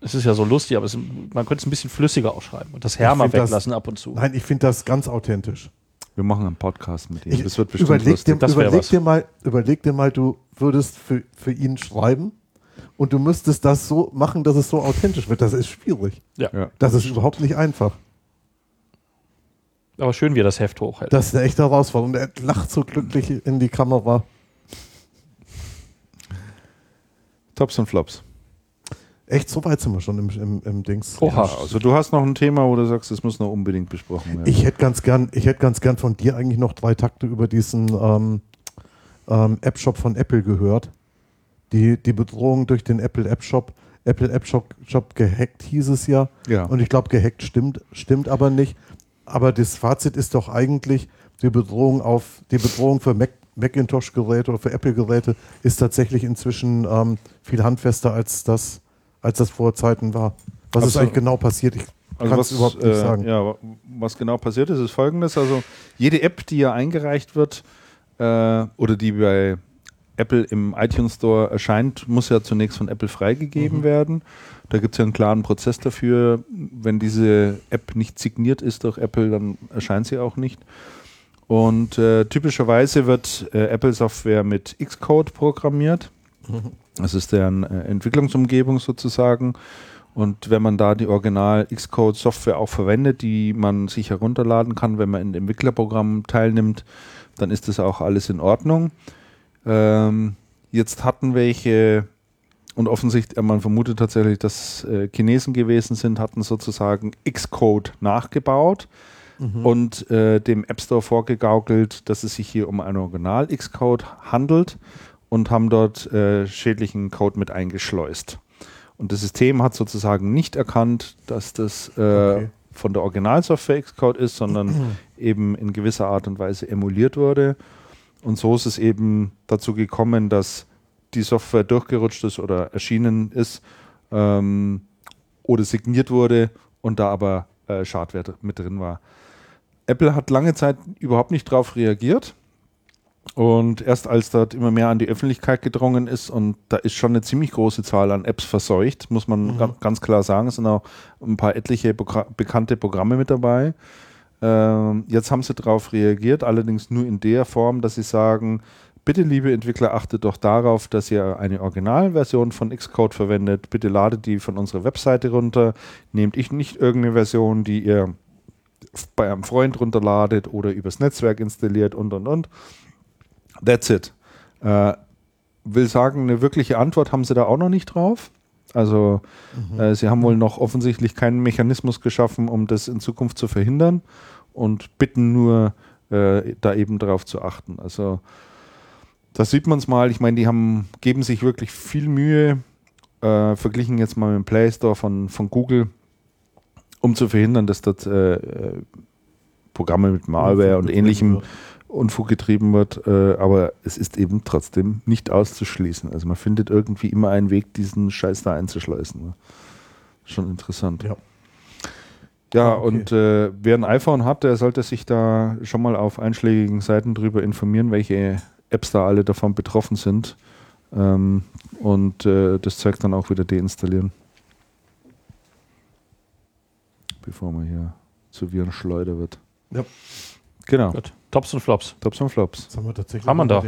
Es ist ja so lustig, aber es, man könnte es ein bisschen flüssiger ausschreiben und das mal find das- weglassen ab und zu. Nein, ich finde das ganz authentisch. Wir machen einen Podcast mit ihm. Ich, das wird bestimmt überleg, dir, lustig. Das wär überleg, was. dir mal, überleg dir mal, du würdest für, für ihn schreiben und du müsstest das so machen, dass es so authentisch wird. Das ist schwierig. Ja. Ja. Das ist überhaupt nicht einfach. Aber schön, wie er das Heft hochhält. Das ist eine echte Herausforderung. Er lacht so glücklich in die Kamera. Tops und Flops. Echt, so weit sind wir schon im, im, im Dings. Oha. Also du hast noch ein Thema, wo du sagst, das muss noch unbedingt besprochen werden. Ich hätte ganz gern, ich hätte ganz gern von dir eigentlich noch drei Takte über diesen ähm, ähm, App-Shop von Apple gehört. Die, die Bedrohung durch den Apple App-Shop. Apple App-Shop Shop gehackt hieß es ja. ja. Und ich glaube, gehackt stimmt, stimmt aber nicht. Aber das Fazit ist doch eigentlich, die Bedrohung auf die Bedrohung für Mac, Macintosh-Geräte oder für Apple-Geräte ist tatsächlich inzwischen ähm, viel handfester als das, als das vor Zeiten war. Was ist Absolut. eigentlich genau passiert? Ich Also kann es überhaupt nicht äh, sagen. Ja, wa- was genau passiert ist, ist folgendes. Also jede App, die ja eingereicht wird äh, oder die bei Apple im iTunes Store erscheint, muss ja zunächst von Apple freigegeben Mhm. werden. Da gibt es ja einen klaren Prozess dafür. Wenn diese App nicht signiert ist durch Apple, dann erscheint sie auch nicht. Und äh, typischerweise wird äh, Apple-Software mit Xcode programmiert. Das ist deren äh, Entwicklungsumgebung sozusagen. Und wenn man da die Original Xcode-Software auch verwendet, die man sich herunterladen kann, wenn man in Entwicklerprogrammen teilnimmt, dann ist das auch alles in Ordnung. Ähm, jetzt hatten welche, und offensichtlich, äh, man vermutet tatsächlich, dass äh, Chinesen gewesen sind, hatten sozusagen Xcode nachgebaut und äh, dem App Store vorgegaukelt, dass es sich hier um ein Original Xcode handelt und haben dort äh, schädlichen Code mit eingeschleust. Und das System hat sozusagen nicht erkannt, dass das äh, Okay. von der Originalsoftware Xcode ist, sondern eben in gewisser Art und Weise emuliert wurde. Und so ist es eben dazu gekommen, dass die Software durchgerutscht ist oder erschienen ist ähm, oder signiert wurde und da aber äh, Schadwert mit drin war. Apple hat lange Zeit überhaupt nicht darauf reagiert. Und erst als dort immer mehr an die Öffentlichkeit gedrungen ist, und da ist schon eine ziemlich große Zahl an Apps verseucht, muss man ga ganz klar sagen. Es sind auch ein paar etliche bekannte Programme mit dabei. Ähm, jetzt haben sie darauf reagiert, allerdings nur in der Form, dass sie sagen, bitte, liebe Entwickler, achtet doch darauf, dass ihr eine Originalversion von Xcode verwendet. Bitte ladet die von unserer Webseite runter. Nehmt ich nicht irgendeine Version, die ihr bei einem Freund runterladet oder übers Netzwerk installiert und und und. That's it. Äh, will sagen, eine wirkliche Antwort haben sie da auch noch nicht drauf. Also äh, sie haben wohl noch offensichtlich keinen Mechanismus geschaffen, um das in Zukunft zu verhindern und bitten nur, äh, da eben drauf zu achten. Also da sieht man es mal. Ich meine, die haben, geben sich wirklich viel Mühe, äh, verglichen jetzt mal mit dem Play Store von, von Google, um zu verhindern, dass dort äh, äh, Programme mit Malware und ähnlichem Unfug getrieben wird. Äh, aber es ist eben trotzdem nicht auszuschließen. Also man findet irgendwie immer einen Weg, diesen Scheiß da einzuschleusen. Ne? Schon interessant. Ja. Ja, Okay. und äh, wer ein iPhone hat, der sollte sich da schon mal auf einschlägigen Seiten drüber informieren, welche Apps da alle davon betroffen sind. Ähm, und äh, das Zeug dann auch wieder deinstallieren. Bevor man hier zu Virenschleuder wird. Ja. Genau. Gut. Tops und Flops. Tops und Flops. Das haben wir tatsächlich Haben wir da.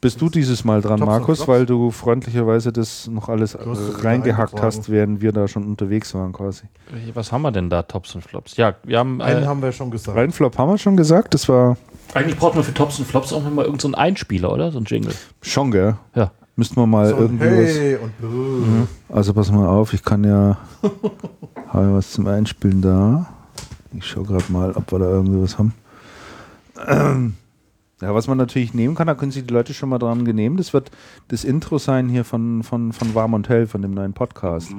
Bist du dieses Mal dran, Tops Markus, weil du freundlicherweise das noch alles äh, reingehackt hast, während wir da schon unterwegs waren quasi. Was haben wir denn da, Tops und Flops? Ja, wir haben. Einen Äh, haben wir schon gesagt. Reinflop haben wir schon gesagt, das war eigentlich brauchen wir für Tops und Flops auch noch mal irgendeinen so einen Einspieler, oder? So ein Jingle. schon, gell? Ja. Müssten wir mal so irgendwie was. hey und bluh. Also pass mal auf, ich kann ja. habe was zum Einspielen da. Ich schaue gerade mal, ob wir da irgendwie was haben. Ähm, Ja, was man natürlich nehmen kann, da können sich die Leute schon mal dran nehmen. Das wird das Intro sein hier von, von, von Warm und Hell, von dem neuen Podcast.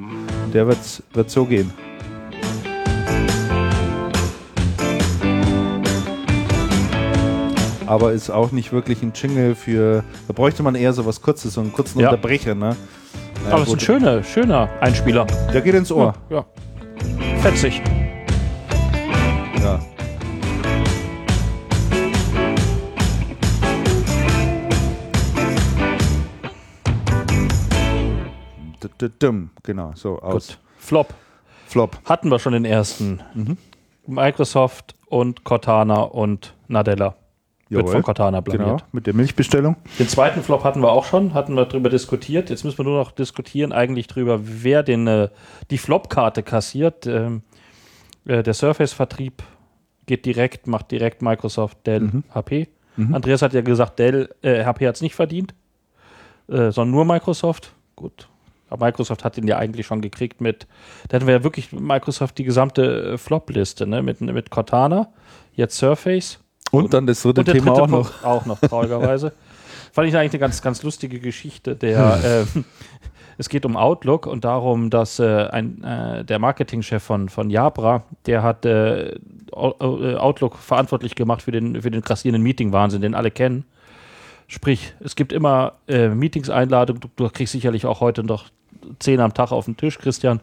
Der wird, wird so gehen. Aber ist auch nicht wirklich ein Jingle für. Da bräuchte man eher so was Kurzes, so einen kurzen Ja. Unterbrecher, ne? Ja, Aber es ist ein schöner, schöner Einspieler. Der geht ins Ohr. Ja. Fetzig. Ja. D- Dumm, genau, so aus. Gut. Flop. Flop. Hatten wir schon den ersten. Microsoft und Cortana und Nadella. Wird Jawohl. von Cortana Genau, blamiert. mit der Milchbestellung. Den zweiten Flop hatten wir auch schon, hatten wir drüber diskutiert. Jetzt müssen wir nur noch diskutieren eigentlich drüber, wer den, äh, die Flop-Karte kassiert. Ähm, äh, der Surface-Vertrieb geht direkt, macht direkt Microsoft, Dell, Mhm. HP. Andreas hat ja gesagt, Dell, äh, HP hat es nicht verdient, äh, sondern nur Microsoft. Gut. Aber Microsoft hat den ja eigentlich schon gekriegt mit, da hatten wir ja wirklich Microsoft die gesamte äh, Flop-Liste, ne? Mit, mit Cortana, jetzt Surface. Und dann das dritte Thema dritte auch noch. Punkt auch noch, traurigerweise. Fand ich eigentlich eine ganz, ganz lustige Geschichte. Der, äh, es geht um Outlook und darum, dass äh, ein, äh, der Marketingchef von, von Jabra, der hat äh, äh, Outlook verantwortlich gemacht für den, für den grassierenden Meeting-Wahnsinn, den alle kennen. Sprich, es gibt immer äh, Meetingseinladungen, du, du kriegst sicherlich auch heute noch zehn am Tag auf den Tisch, Christian,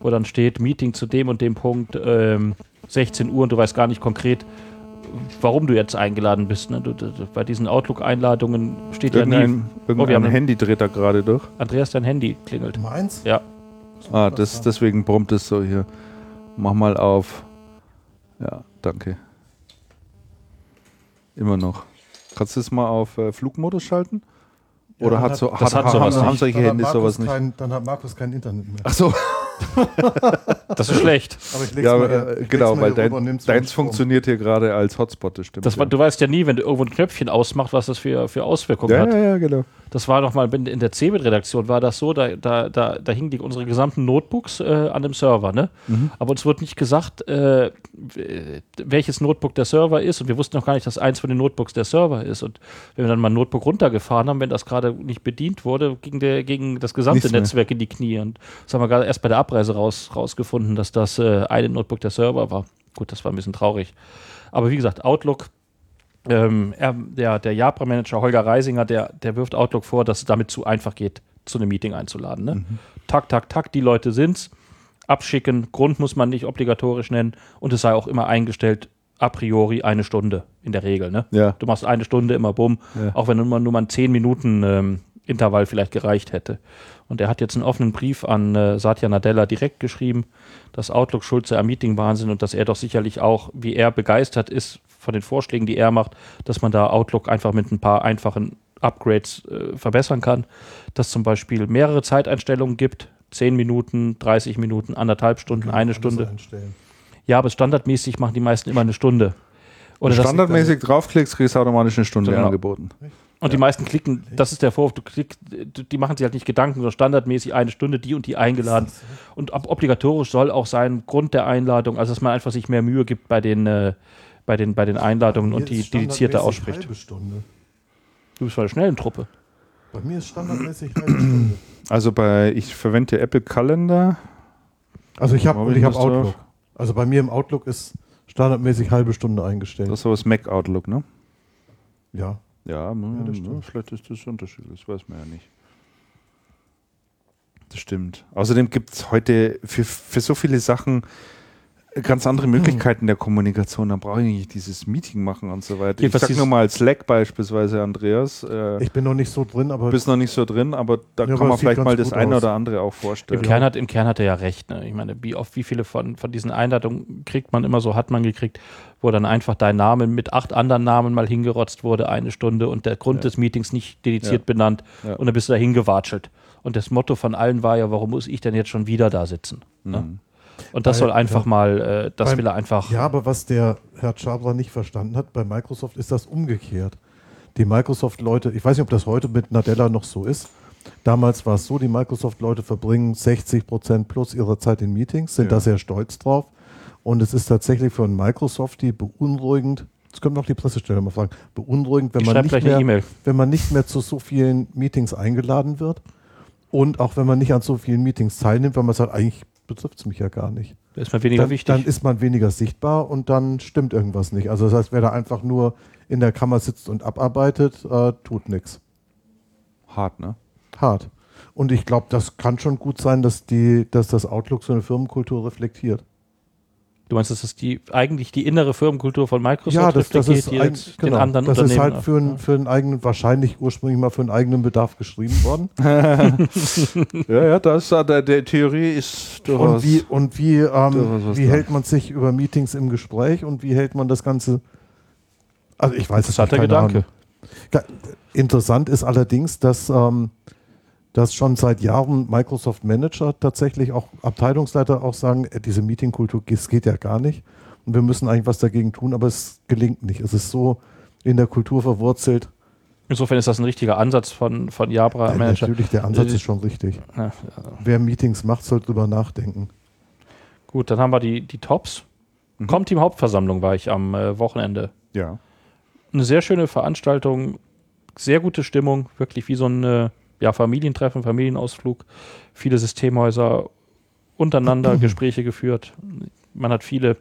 wo dann steht, Meeting zu dem und dem Punkt, ähm, 16 Uhr und du weißt gar nicht konkret, warum du jetzt eingeladen bist. Ne? Du, du, du, bei diesen Outlook-Einladungen steht ja nie, Irgendein, Oh, wir irgendein haben- Handy dreht da gerade durch. Andreas, dein Handy klingelt. Meins? Ja, Ah, das, deswegen brummt es so hier. Mach mal auf. Ja, danke. Immer noch. Kannst du das mal auf äh, Flugmodus schalten? Oder hat hat- so, das hat haben, sowas haben nicht. solche Dann hat, Handys Markus sowas nicht? kein, dann hat Markus kein Internet mehr. Ach so, das ist schlecht. Aber ich leg's ja, mal aber, hier- äh, ich leg's genau, mal weil dein, deins funktioniert hier gerade als Hotspot, das stimmt. Das, war- ja. du weißt ja nie, wenn du irgendwo ein Knöpfchen ausmacht, was das für, für Auswirkungen ja, hat. ja, ja, genau. Das war doch mal in der CeBIT-Redaktion war das so, da, da, da, da hingen die, unsere gesamten Notebooks äh, an dem Server, ne? Mhm. Aber uns wurde nicht gesagt, äh, welches Notebook der Server ist und wir wussten noch gar nicht, dass eins von den Notebooks der Server ist. Und wenn wir dann mal ein Notebook runtergefahren haben, wenn das gerade nicht bedient wurde, ging, der, ging das gesamte Nichts mehr. Netzwerk in die Knie. Und das haben wir gerade erst bei der Abreise raus, rausgefunden, dass das äh, eine Notebook der Server war. Gut, das war ein bisschen traurig. Aber wie gesagt, Outlook ähm, er, der, der Jabra-Manager Holger Reisinger, der, der wirft Outlook vor, dass es damit zu einfach geht, zu einem Meeting einzuladen. Ne? Tak, tak, tak, die Leute sind's. Abschicken, Grund muss man nicht obligatorisch nennen und es sei auch immer eingestellt, a priori eine Stunde in der Regel. Ne? Ja. Du machst eine Stunde immer bumm, Ja. auch wenn nur mal, nur mal ein 10 Minuten ähm, Intervall vielleicht gereicht hätte. Und er hat jetzt einen offenen Brief an äh, Satya Nadella direkt geschrieben, dass Outlook schuld sei am Meeting-Wahnsinn und dass er doch sicherlich auch, wie er begeistert ist von den Vorschlägen, die er macht, dass man da Outlook einfach mit ein paar einfachen Upgrades äh, verbessern kann, dass zum Beispiel mehrere Zeiteinstellungen gibt, 10 Minuten, 30 Minuten, anderthalb Stunden, eine Stunde. einstellen. Ja, aber standardmäßig machen die meisten immer eine Stunde. Oder das, Standardmäßig draufklickst, kriegst du automatisch eine Stunde Genau. angeboten. und die meisten klicken, das ist der Vorwurf, du klick, die machen sich halt nicht Gedanken, sondern standardmäßig eine Stunde die und die eingeladen. Und ob, obligatorisch soll auch sein Grund der Einladung, also dass man einfach sich mehr Mühe gibt bei den, äh, bei den, bei den Einladungen und die standardmäßig ausspricht. Halbe Stunde. Du bist bei der schnellen Truppe. Bei mir ist standardmäßig halbe Stunde. Also bei, ich verwende Apple Kalender. Also ich habe ich das Outlook. Also bei mir im Outlook ist standardmäßig halbe Stunde eingestellt. Das ist aber das Mac Outlook, ne? ja. Ja, hm, das ja, stimmt. vielleicht ist das unterschiedlich, das weiß man ja nicht. Das stimmt. Außerdem gibt es heute für, für so viele Sachen ganz andere Möglichkeiten der Kommunikation. Da brauche ich nicht dieses Meeting machen und so weiter. Jedenfalls ich sag nur mal Slack beispielsweise, Andreas. Äh, Ich bin noch nicht so drin, aber bist noch nicht so drin, aber da Ja, kann aber man vielleicht mal das eine aus. oder andere auch Im vorstellen. Kern, hat, Im Kern hat er ja recht. Ne? Ich meine, wie oft, wie viele von, von diesen Einladungen kriegt man immer so, hat man gekriegt, wo dann einfach dein Name mit acht anderen Namen mal hingerotzt wurde, eine Stunde und der Grund Ja. des Meetings nicht dediziert Ja. benannt Ja. und dann bist du da hingewatschelt. Und das Motto von allen war ja, warum muss ich denn jetzt schon wieder da sitzen? Ne? Und das Weil, soll einfach ja. mal, äh, das Beim- will er einfach. Ja, aber was der Herr Schabler nicht verstanden hat, bei Microsoft ist das umgekehrt. Die Microsoft-Leute, ich weiß nicht, ob das heute mit Nadella noch so ist. Damals war es so, die Microsoft-Leute verbringen 60 Prozent plus ihrer Zeit in Meetings, sind Ja. da sehr stolz drauf. Und es ist tatsächlich für einen Microsoft die beunruhigend, das können wir auch die Pressestelle mal fragen, beunruhigend, wenn ich man, nicht mehr, E-Mail. wenn man nicht mehr zu so vielen Meetings eingeladen wird und auch wenn man nicht an so vielen Meetings teilnimmt, weil man sagt, eigentlich betrifft es mich ja gar nicht Da ist mal weniger dann, wichtig. dann ist man weniger sichtbar und dann stimmt irgendwas nicht. Also das heißt, wer da einfach nur in der Kammer sitzt und abarbeitet, äh, tut nichts. Hart, ne? Hart. Und ich glaube, das kann schon gut sein, dass, die, dass das Outlook so eine Firmenkultur reflektiert. Du meinst, das ist die, eigentlich die innere Firmenkultur von Microsoft ja, das, das ist, die ein, jetzt genau, den anderen das ist Unternehmen. halt für, einen- für einen eigenen, wahrscheinlich ursprünglich mal für einen eigenen Bedarf geschrieben worden. Ja, ja, das äh, der, der Theorie ist durchaus. Und wie, und wie, ähm, wie hält man sich über Meetings im Gespräch und wie hält man das Ganze? Also ich weiß es Interessanter nicht, keine Gedanke. Ahnung. Interessant ist allerdings, dass, ähm, dass schon seit Jahren Microsoft Manager tatsächlich auch Abteilungsleiter auch sagen, äh, diese Meetingkultur, das geht ja gar nicht. Und wir müssen eigentlich was dagegen tun, aber es gelingt nicht. Es ist so in der Kultur verwurzelt. Insofern ist das ein richtiger Ansatz von, von Jabra Manager. natürlich, der Ansatz Äh, ist schon richtig. Ja, Wer Meetings macht, sollte drüber nachdenken. Gut, dann haben wir die, die Tops. Mhm. Comteam Hauptversammlung war ich am äh, Wochenende. ja. Eine sehr schöne Veranstaltung, sehr gute Stimmung, wirklich wie so ein äh, ja, Familientreffen, Familienausflug. Viele Systemhäuser untereinander Gespräche geführt. Man hat viele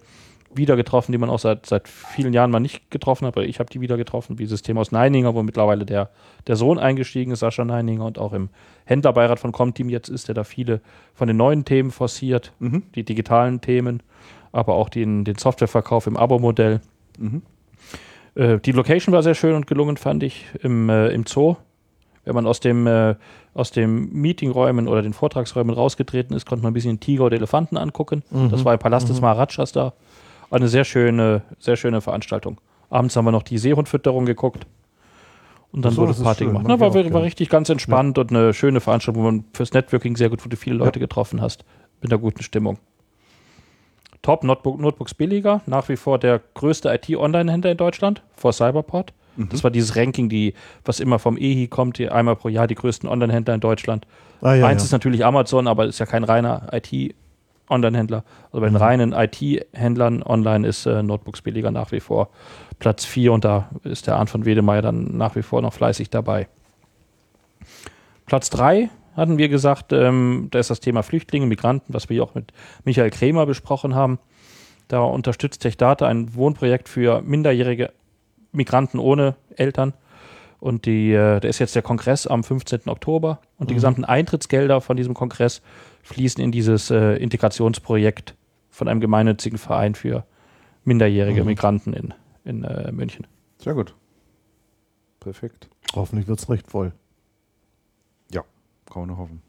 wieder getroffen, die man auch seit, seit vielen Jahren mal nicht getroffen hat, aber ich habe die wieder getroffen, wie Systemhaus Neininger, wo mittlerweile der, der Sohn eingestiegen ist, Sascha Neininger, und auch im Händlerbeirat von Comteam jetzt ist er da viele von den neuen Themen forciert, Mhm. die digitalen Themen, aber auch den, den Softwareverkauf im Abo-Modell. Mhm. Äh, die Location war sehr schön und gelungen, fand ich, im, äh, im Zoo. Wenn man aus dem, äh, aus dem Meetingräumen oder den Vortragsräumen rausgetreten ist, konnte man ein bisschen Tiger oder Elefanten angucken. Das war im Palast des Maharajas da. Eine sehr schöne, sehr schöne Veranstaltung. Abends haben wir noch die Seehundfütterung geguckt. Und dann so, wurde Party schön, gemacht. Na, war, war richtig ganz entspannt und eine schöne Veranstaltung, wo man fürs Networking sehr gut, wo du viele Leute getroffen hast. Mit einer guten Stimmung. Top Notebook, Notebooks billiger, nach wie vor der größte IT-Online-Händler in Deutschland vor Cyberport. Das war dieses Ranking, die, was immer vom EHI kommt, die einmal pro Jahr die größten Online-Händler in Deutschland. Ah, ja, Eins ja. ist natürlich Amazon, aber ist ja kein reiner IT-Online-Händler. Also bei den reinen IT-Händlern online ist äh, Notebooks billiger nach wie vor Platz 4 und da ist der Arndt von Wedemeyer dann nach wie vor noch fleißig dabei. Platz 3 hatten wir gesagt, ähm, da ist das Thema Flüchtlinge, Migranten, was wir auch mit Michael Kremer besprochen haben. Da unterstützt TechData ein Wohnprojekt für minderjährige Migranten ohne Eltern. Und die, äh, da ist jetzt der Kongress am 15. Oktober und die gesamten Eintrittsgelder von diesem Kongress fließen in dieses äh, Integrationsprojekt von einem gemeinnützigen Verein für minderjährige Migranten in, in äh, München. Sehr gut. Perfekt. Hoffentlich wird es recht voll. Ja, kann man nur hoffen.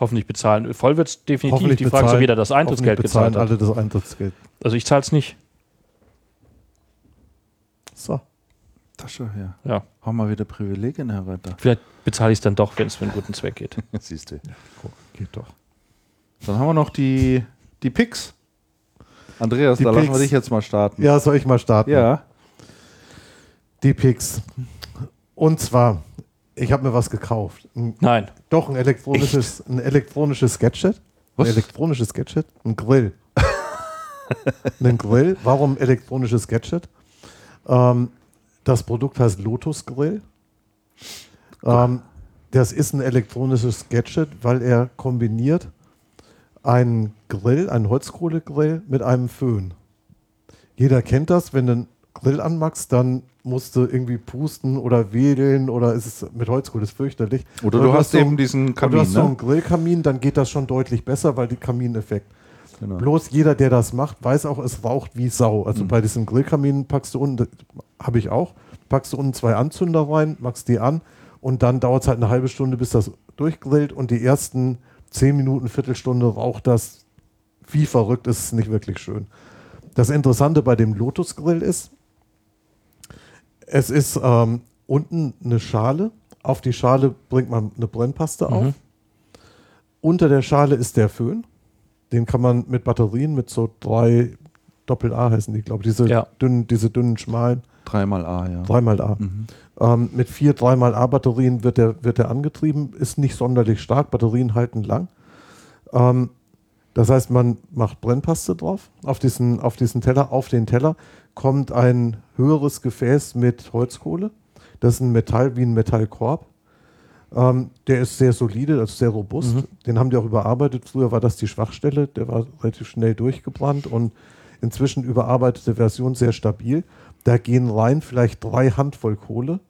Hoffentlich bezahlen. Voll wird es definitiv. Hoffentlich die Frage ist, jeder das Eintrittsgeld bezahlen gezahlt hat. alle das Eintrittsgeld. Also ich zahle es nicht. So. Ach schon, ja. Ja. Haben wir wieder Privilegien, Herr Reiter. Vielleicht bezahle ich es dann doch, wenn es für einen guten Zweck geht. Siehst du. Geht doch. Dann haben wir noch die, die Picks. Andreas, Die da lassen Picks. wir dich jetzt mal starten. Ja, soll ich mal starten? Ja. Die Picks. Und zwar, ich habe mir was gekauft. Ein, Nein. doch, ein elektronisches, ein elektronisches Gadget. Was? Ein elektronisches Gadget? Ein Grill. ein Grill. Warum elektronisches Gadget? Ähm, das Produkt heißt Lotus Grill. Ähm, das ist ein elektronisches Gadget, weil er kombiniert einen Grill, einen Holzkohlegrill mit einem Föhn. Jeder kennt das, wenn du einen Grill anmachst, dann musst du irgendwie pusten oder wedeln oder ist es mit Holzkohle, ist fürchterlich. Oder Und du hast so- eben diesen und Kamin, du hast so einen ne? Grillkamin, dann geht das schon deutlich besser, weil die Kamineffekt. Genau. Bloß jeder, der das macht, weiß auch, es raucht wie Sau. Mhm. Also bei diesem Grillkamin packst du unten, habe ich auch, packst du unten zwei Anzünder rein, machst die an und dann dauert es halt eine halbe Stunde, bis das durchgrillt und die ersten zehn Minuten, Viertelstunde raucht das wie verrückt, ist nicht wirklich schön. Das Interessante bei dem Lotus Grill ist, es ist ähm, unten eine Schale, auf die Schale bringt man eine Brennpaste auf. Unter der Schale ist der Föhn. Den kann man mit Batterien, mit so drei Doppel-A heißen die, glaube ich, diese, Ja. dünnen, diese dünnen, schmalen, Dreimal A, ja. dreimal A. Mhm. Ähm, mit vier dreimal A-Batterien wird der, wird der angetrieben, ist nicht sonderlich stark, Batterien halten lang. Ähm, das heißt, man macht Brennpaste drauf, auf diesen, auf diesen Teller. Auf den Teller kommt ein höheres Gefäß mit Holzkohle. Das ist ein Metall wie ein Metallkorb. Ähm, der ist sehr solide, also sehr robust. Den haben die auch überarbeitet. Früher war das die Schwachstelle, der war relativ schnell durchgebrannt und inzwischen überarbeitete Version sehr stabil. Da gehen rein vielleicht drei Handvoll Kohle.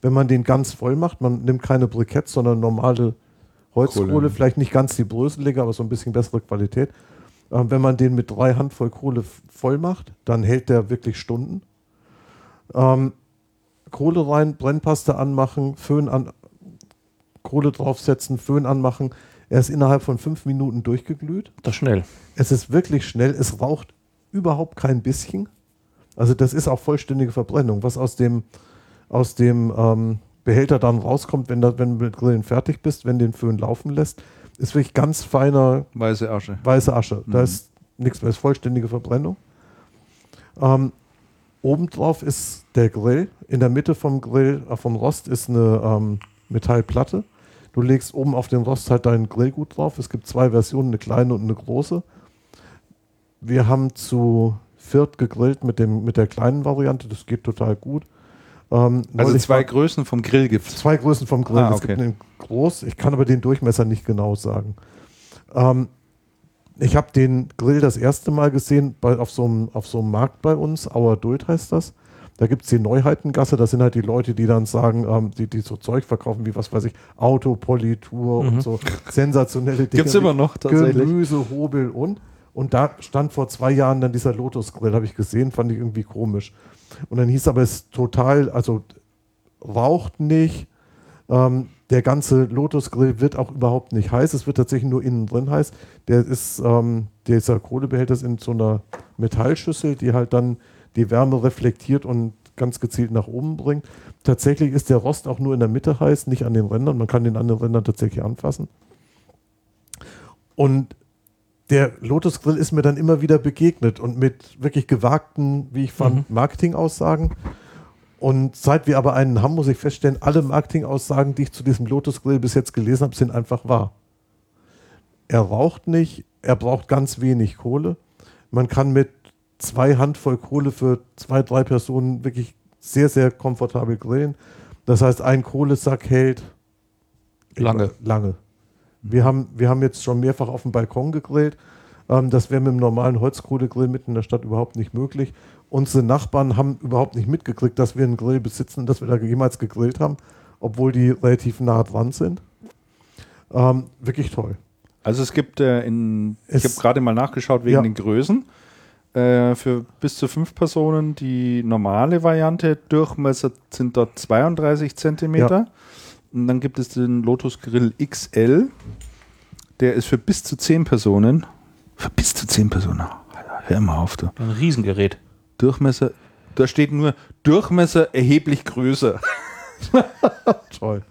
Wenn man den ganz voll macht, man nimmt keine Briketts, sondern normale Holzkohle, Kohle. vielleicht nicht ganz die bröselige, aber so ein bisschen bessere Qualität. Ähm, wenn man den mit drei Handvoll Kohle voll macht, dann hält der wirklich Stunden. Ähm, Kohle rein, Brennpaste anmachen, Föhn an, Kohle draufsetzen, Föhn anmachen. Er ist innerhalb von fünf Minuten durchgeglüht. Das ist schnell. Es ist wirklich schnell, es raucht überhaupt kein bisschen. Also das ist auch vollständige Verbrennung. Was aus dem, aus dem ähm, Behälter dann rauskommt, wenn, da, wenn du mit Grillen fertig bist, wenn den Föhn laufen lässt, ist wirklich ganz feiner Weiße Asche. weiße Asche. Da Mhm. ist nichts mehr, ist vollständige Verbrennung. Ähm, obendrauf ist der Grill. In der Mitte vom Grill, äh, vom Rost ist eine ähm, Metallplatte. Du legst oben auf den Rost halt dein Grillgut drauf. Es gibt zwei Versionen, eine kleine und eine große. Wir haben zu viert gegrillt mit, dem, mit der kleinen Variante. Das geht total gut. Ähm, Also zwei Größen vom Grill gibt's. Zwei Größen vom Grill. Ah, Es okay. gibt einen groß, ich kann aber den Durchmesser nicht genau sagen. Ähm, ich habe den Grill das erste Mal gesehen bei, auf, so einem, auf so einem Markt bei uns, Auer Duld heißt das. Da gibt es die Neuheitengasse, das sind halt die Leute, die dann sagen, ähm, die, die so Zeug verkaufen, wie was weiß ich, Autopolitur und so sensationelle Dinge. Gibt's immer noch tatsächlich. Gemüse, Hobel und. Und da stand vor zwei Jahren dann dieser Lotus-Grill, habe ich gesehen, fand ich irgendwie komisch. Und dann hieß aber, es ist total, also raucht nicht. Ähm, der ganze Lotus-Grill wird auch überhaupt nicht heiß. Es wird tatsächlich nur innen drin heiß. Der ist, ähm, dieser Kohlebehälter ist in so einer Metallschüssel, die halt dann die Wärme reflektiert und ganz gezielt nach oben bringt. Tatsächlich ist der Rost auch nur in der Mitte heiß, nicht an den Rändern. Man kann den an den Rändern tatsächlich anfassen. Und der Lotus Grill ist mir dann immer wieder begegnet und mit wirklich gewagten, wie ich fand, Marketingaussagen. Und seit wir aber einen haben, muss ich feststellen, alle Marketingaussagen, die ich zu diesem Lotus Grill bis jetzt gelesen habe, sind einfach wahr. Er raucht nicht, er braucht ganz wenig Kohle. Man kann mit zwei Handvoll Kohle für zwei, drei Personen wirklich sehr, sehr komfortabel grillen. Das heißt, ein Kohlesack hält Lange. Lange. Wir haben, wir haben jetzt schon mehrfach auf dem Balkon gegrillt. Ähm, das wäre mit einem normalen Holzkohlegrill mitten in der Stadt überhaupt nicht möglich. Unsere Nachbarn haben überhaupt nicht mitgekriegt, dass wir einen Grill besitzen, dass wir da jemals gegrillt haben, obwohl die relativ nah dran sind. Ähm, wirklich toll. Also es gibt äh, in, ich Es- habe gerade mal nachgeschaut wegen Ja. den Größen. Äh, für bis zu fünf Personen die normale Variante. Durchmesser sind dort 32 Zentimeter. Und dann gibt es den Lotus Grill XL. Der ist für bis zu zehn Personen. Für bis zu zehn Personen. Hör mal auf, du. Ein Riesengerät. Durchmesser Da steht nur Durchmesser erheblich größer. Toll.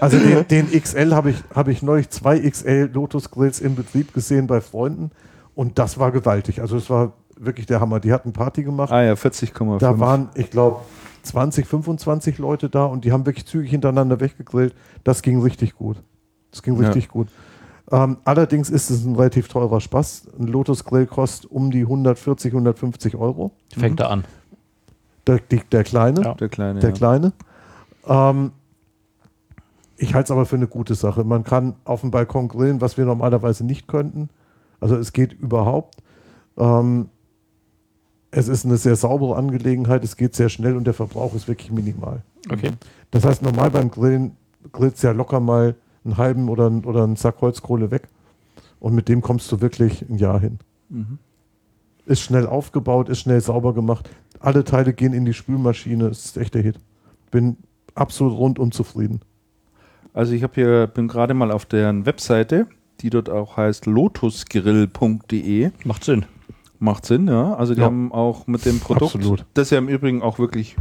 Also den, den XL habe ich, hab ich neulich zwei XL Lotus Grills im Betrieb gesehen bei Freunden und das war gewaltig. Also es war wirklich der Hammer. Die hatten Party gemacht. Ah ja, 40,5. Da waren, ich glaube, 20, 25 Leute da und die haben wirklich zügig hintereinander weggegrillt. Das ging richtig gut. Das ging Ja. richtig gut. Ähm, allerdings ist es ein relativ teurer Spaß. Ein Lotus Grill kostet um die 140, 150 Euro. Fängt da an. Der, die, der kleine. Ja. der kleine. der ja. Kleine. Ähm, ich halte es aber für eine gute Sache. Man kann auf dem Balkon grillen, was wir normalerweise nicht könnten. Also es geht überhaupt. Ähm, es ist eine sehr saubere Angelegenheit, es geht sehr schnell und der Verbrauch ist wirklich minimal. Okay. Das heißt, normal beim Grillen grillst du ja locker mal einen halben oder, einen- oder einen Sack Holzkohle weg. Und mit dem kommst du wirklich ein Jahr hin. Mhm. Ist schnell aufgebaut, ist schnell sauber gemacht. Alle Teile gehen in die Spülmaschine. Es ist echt der Hit. Bin absolut rundum zufrieden. Also ich habe hier, bin gerade mal auf deren Webseite, die dort auch heißt lotusgrill.de. Macht Sinn. Macht Sinn, ja. Also die Ja. haben auch mit dem Produkt, Absolut. das ja im Übrigen auch wirklich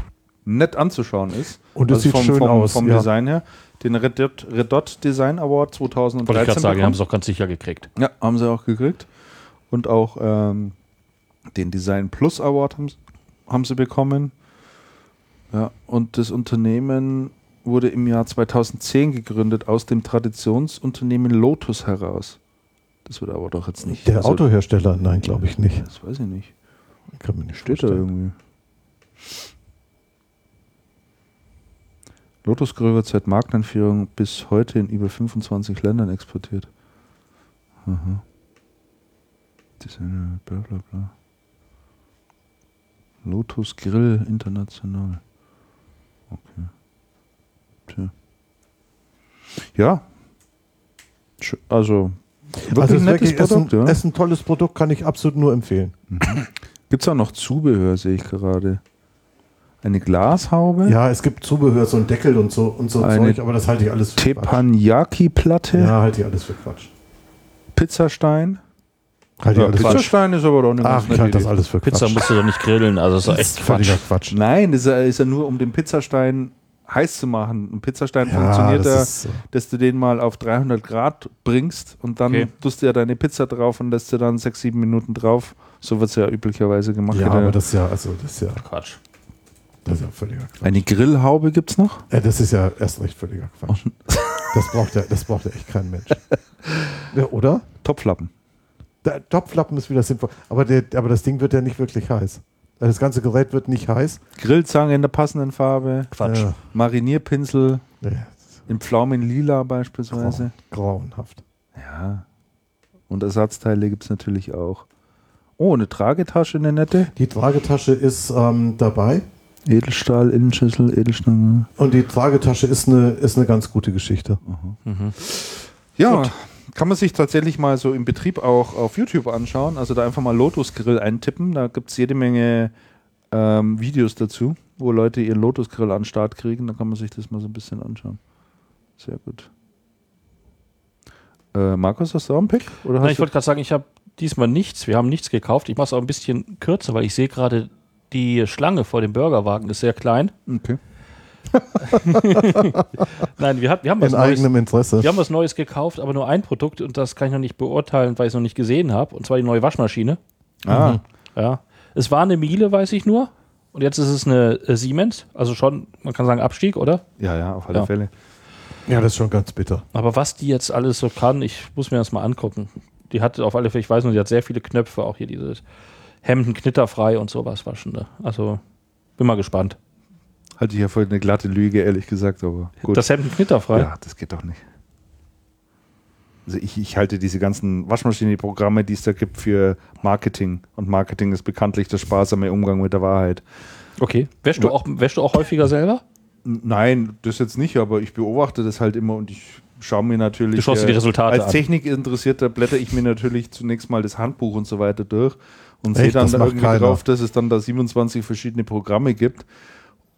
nett anzuschauen ist. Und es also sieht vom, schön vom, aus, Vom ja. Design her. Den Red Dot, Red Dot Design Award 2013 Wollte ich gerade sagen, haben es auch ganz sicher gekriegt. Ja, haben sie auch gekriegt. Und auch ähm, den Design Plus Award haben, sie- haben sie bekommen. Ja, und das Unternehmen wurde im Jahr 2010 gegründet aus dem Traditionsunternehmen Lotus heraus. Das wird aber doch jetzt nicht. Der also- Autohersteller? Nein, glaube ich nicht. Das weiß ich nicht. Kann mir nicht Steht da vorstellen. irgendwie. Lotus Grill wird seit Markteinführung bis heute in über 25 Ländern exportiert. Aha. Designer, bla bla bla. Lotus Grill international. Okay. Tja. Ja. Also, wirklich Also es ein ist, nettes wirklich, Produkt, ist ein, ja. ist ein tolles Produkt, kann ich absolut nur empfehlen. Gibt es auch noch Zubehör, sehe ich gerade. Eine Glashaube, Ja, es gibt Zubehör, so ein Deckel und so und so Eine Zeug, aber das halte ich alles für Quatsch. Teppanyaki-Platte, Ja, halte ich alles für Quatsch. Pizzastein. Halte ich Ja, alles für Pizzastein ist aber doch eine Ach, ich halte das alles für Quatsch. Pizza musst du doch nicht grillen, also ist doch das echt ist völliger Quatsch. Quatsch. Nein, das ist ja nur, um den Pizzastein heiß zu machen. Ein Pizzastein Ja, funktioniert das ja, ist so. dass du den mal auf 300 Grad bringst und dann Okay. tust du ja deine Pizza drauf und lässt du dann 6, 7 Minuten drauf. So wird es ja üblicherweise gemacht. Ja, aber das ist ja, also das ist ja, Quatsch. das ist ja völliger Quatsch. Eine Grillhaube gibt es noch? Ja, das ist ja erst recht völliger Quatsch. Das braucht ja, das braucht ja echt kein Mensch. Ja, oder? Topflappen. Der Topflappen ist wieder sinnvoll. Aber, der, aber das Ding wird ja nicht wirklich heiß. Das ganze Gerät wird nicht heiß. Grillzange in der passenden Farbe. Quatsch. Ja, Marinierpinsel ja, in Pflaumenlila beispielsweise. grauen, grauenhaft. Ja. Und Ersatzteile gibt es natürlich auch. Oh, eine Tragetasche, eine nette. Die Tragetasche ist ähm, dabei. Edelstahl, Innenschüssel, Edelstange. Und die Tragetasche ist eine, ist eine ganz gute Geschichte. Ja, kann man sich tatsächlich mal so im Betrieb auch auf YouTube anschauen. Also da einfach mal Lotus Grill eintippen. Da gibt es jede Menge ähm, Videos dazu, wo Leute ihren Lotus Grill an den Start kriegen. Da kann man sich das mal so ein bisschen anschauen. Sehr gut. Äh, Markus, hast du auch einen Pick? Oder Nein, ich wollte gerade sagen, ich habe diesmal nichts. Wir haben nichts gekauft. Ich mache es auch ein bisschen kürzer, weil ich sehe gerade, die Schlange vor dem Burgerwagen ist sehr klein. okay. Nein, wir, hat, wir, haben was In Neues, eigenem Interesse. wir haben was Neues gekauft, aber nur ein Produkt und das kann ich noch nicht beurteilen, weil ich es noch nicht gesehen habe. Und zwar die neue Waschmaschine. Ah, Ja. Es war eine Miele, weiß ich nur. Und jetzt ist es eine äh, Siemens. Also schon, man kann sagen, Abstieg, oder? ja, ja, auf alle Ja. Fälle. Ja, das ist schon ganz bitter. Aber was die jetzt alles so kann, ich muss mir das mal angucken. Die hat auf alle Fälle, ich weiß nur, die hat sehr viele Knöpfe, auch hier dieses Hemden knitterfrei und sowas waschen. Ne? Also bin mal gespannt. Halte ich ja voll eine glatte Lüge, ehrlich gesagt, aber gut. Das Hemden knitterfrei? Ja, das geht doch nicht. Also ich, ich halte diese ganzen Waschmaschine-Programme, die es da gibt für Marketing. Und Marketing ist bekanntlich der sparsame Umgang mit der Wahrheit. Okay. Wäschst du, auch, wäschst du auch häufiger selber? Nein, das jetzt nicht, aber ich beobachte das halt immer und ich schaue mir natürlich. Du schaust dir die Resultate Als an. Technikinteressierter blätter ich mir natürlich zunächst mal das Handbuch und so weiter durch und sehe dann da irgendwie drauf, dass es dann da 27 verschiedene Programme gibt,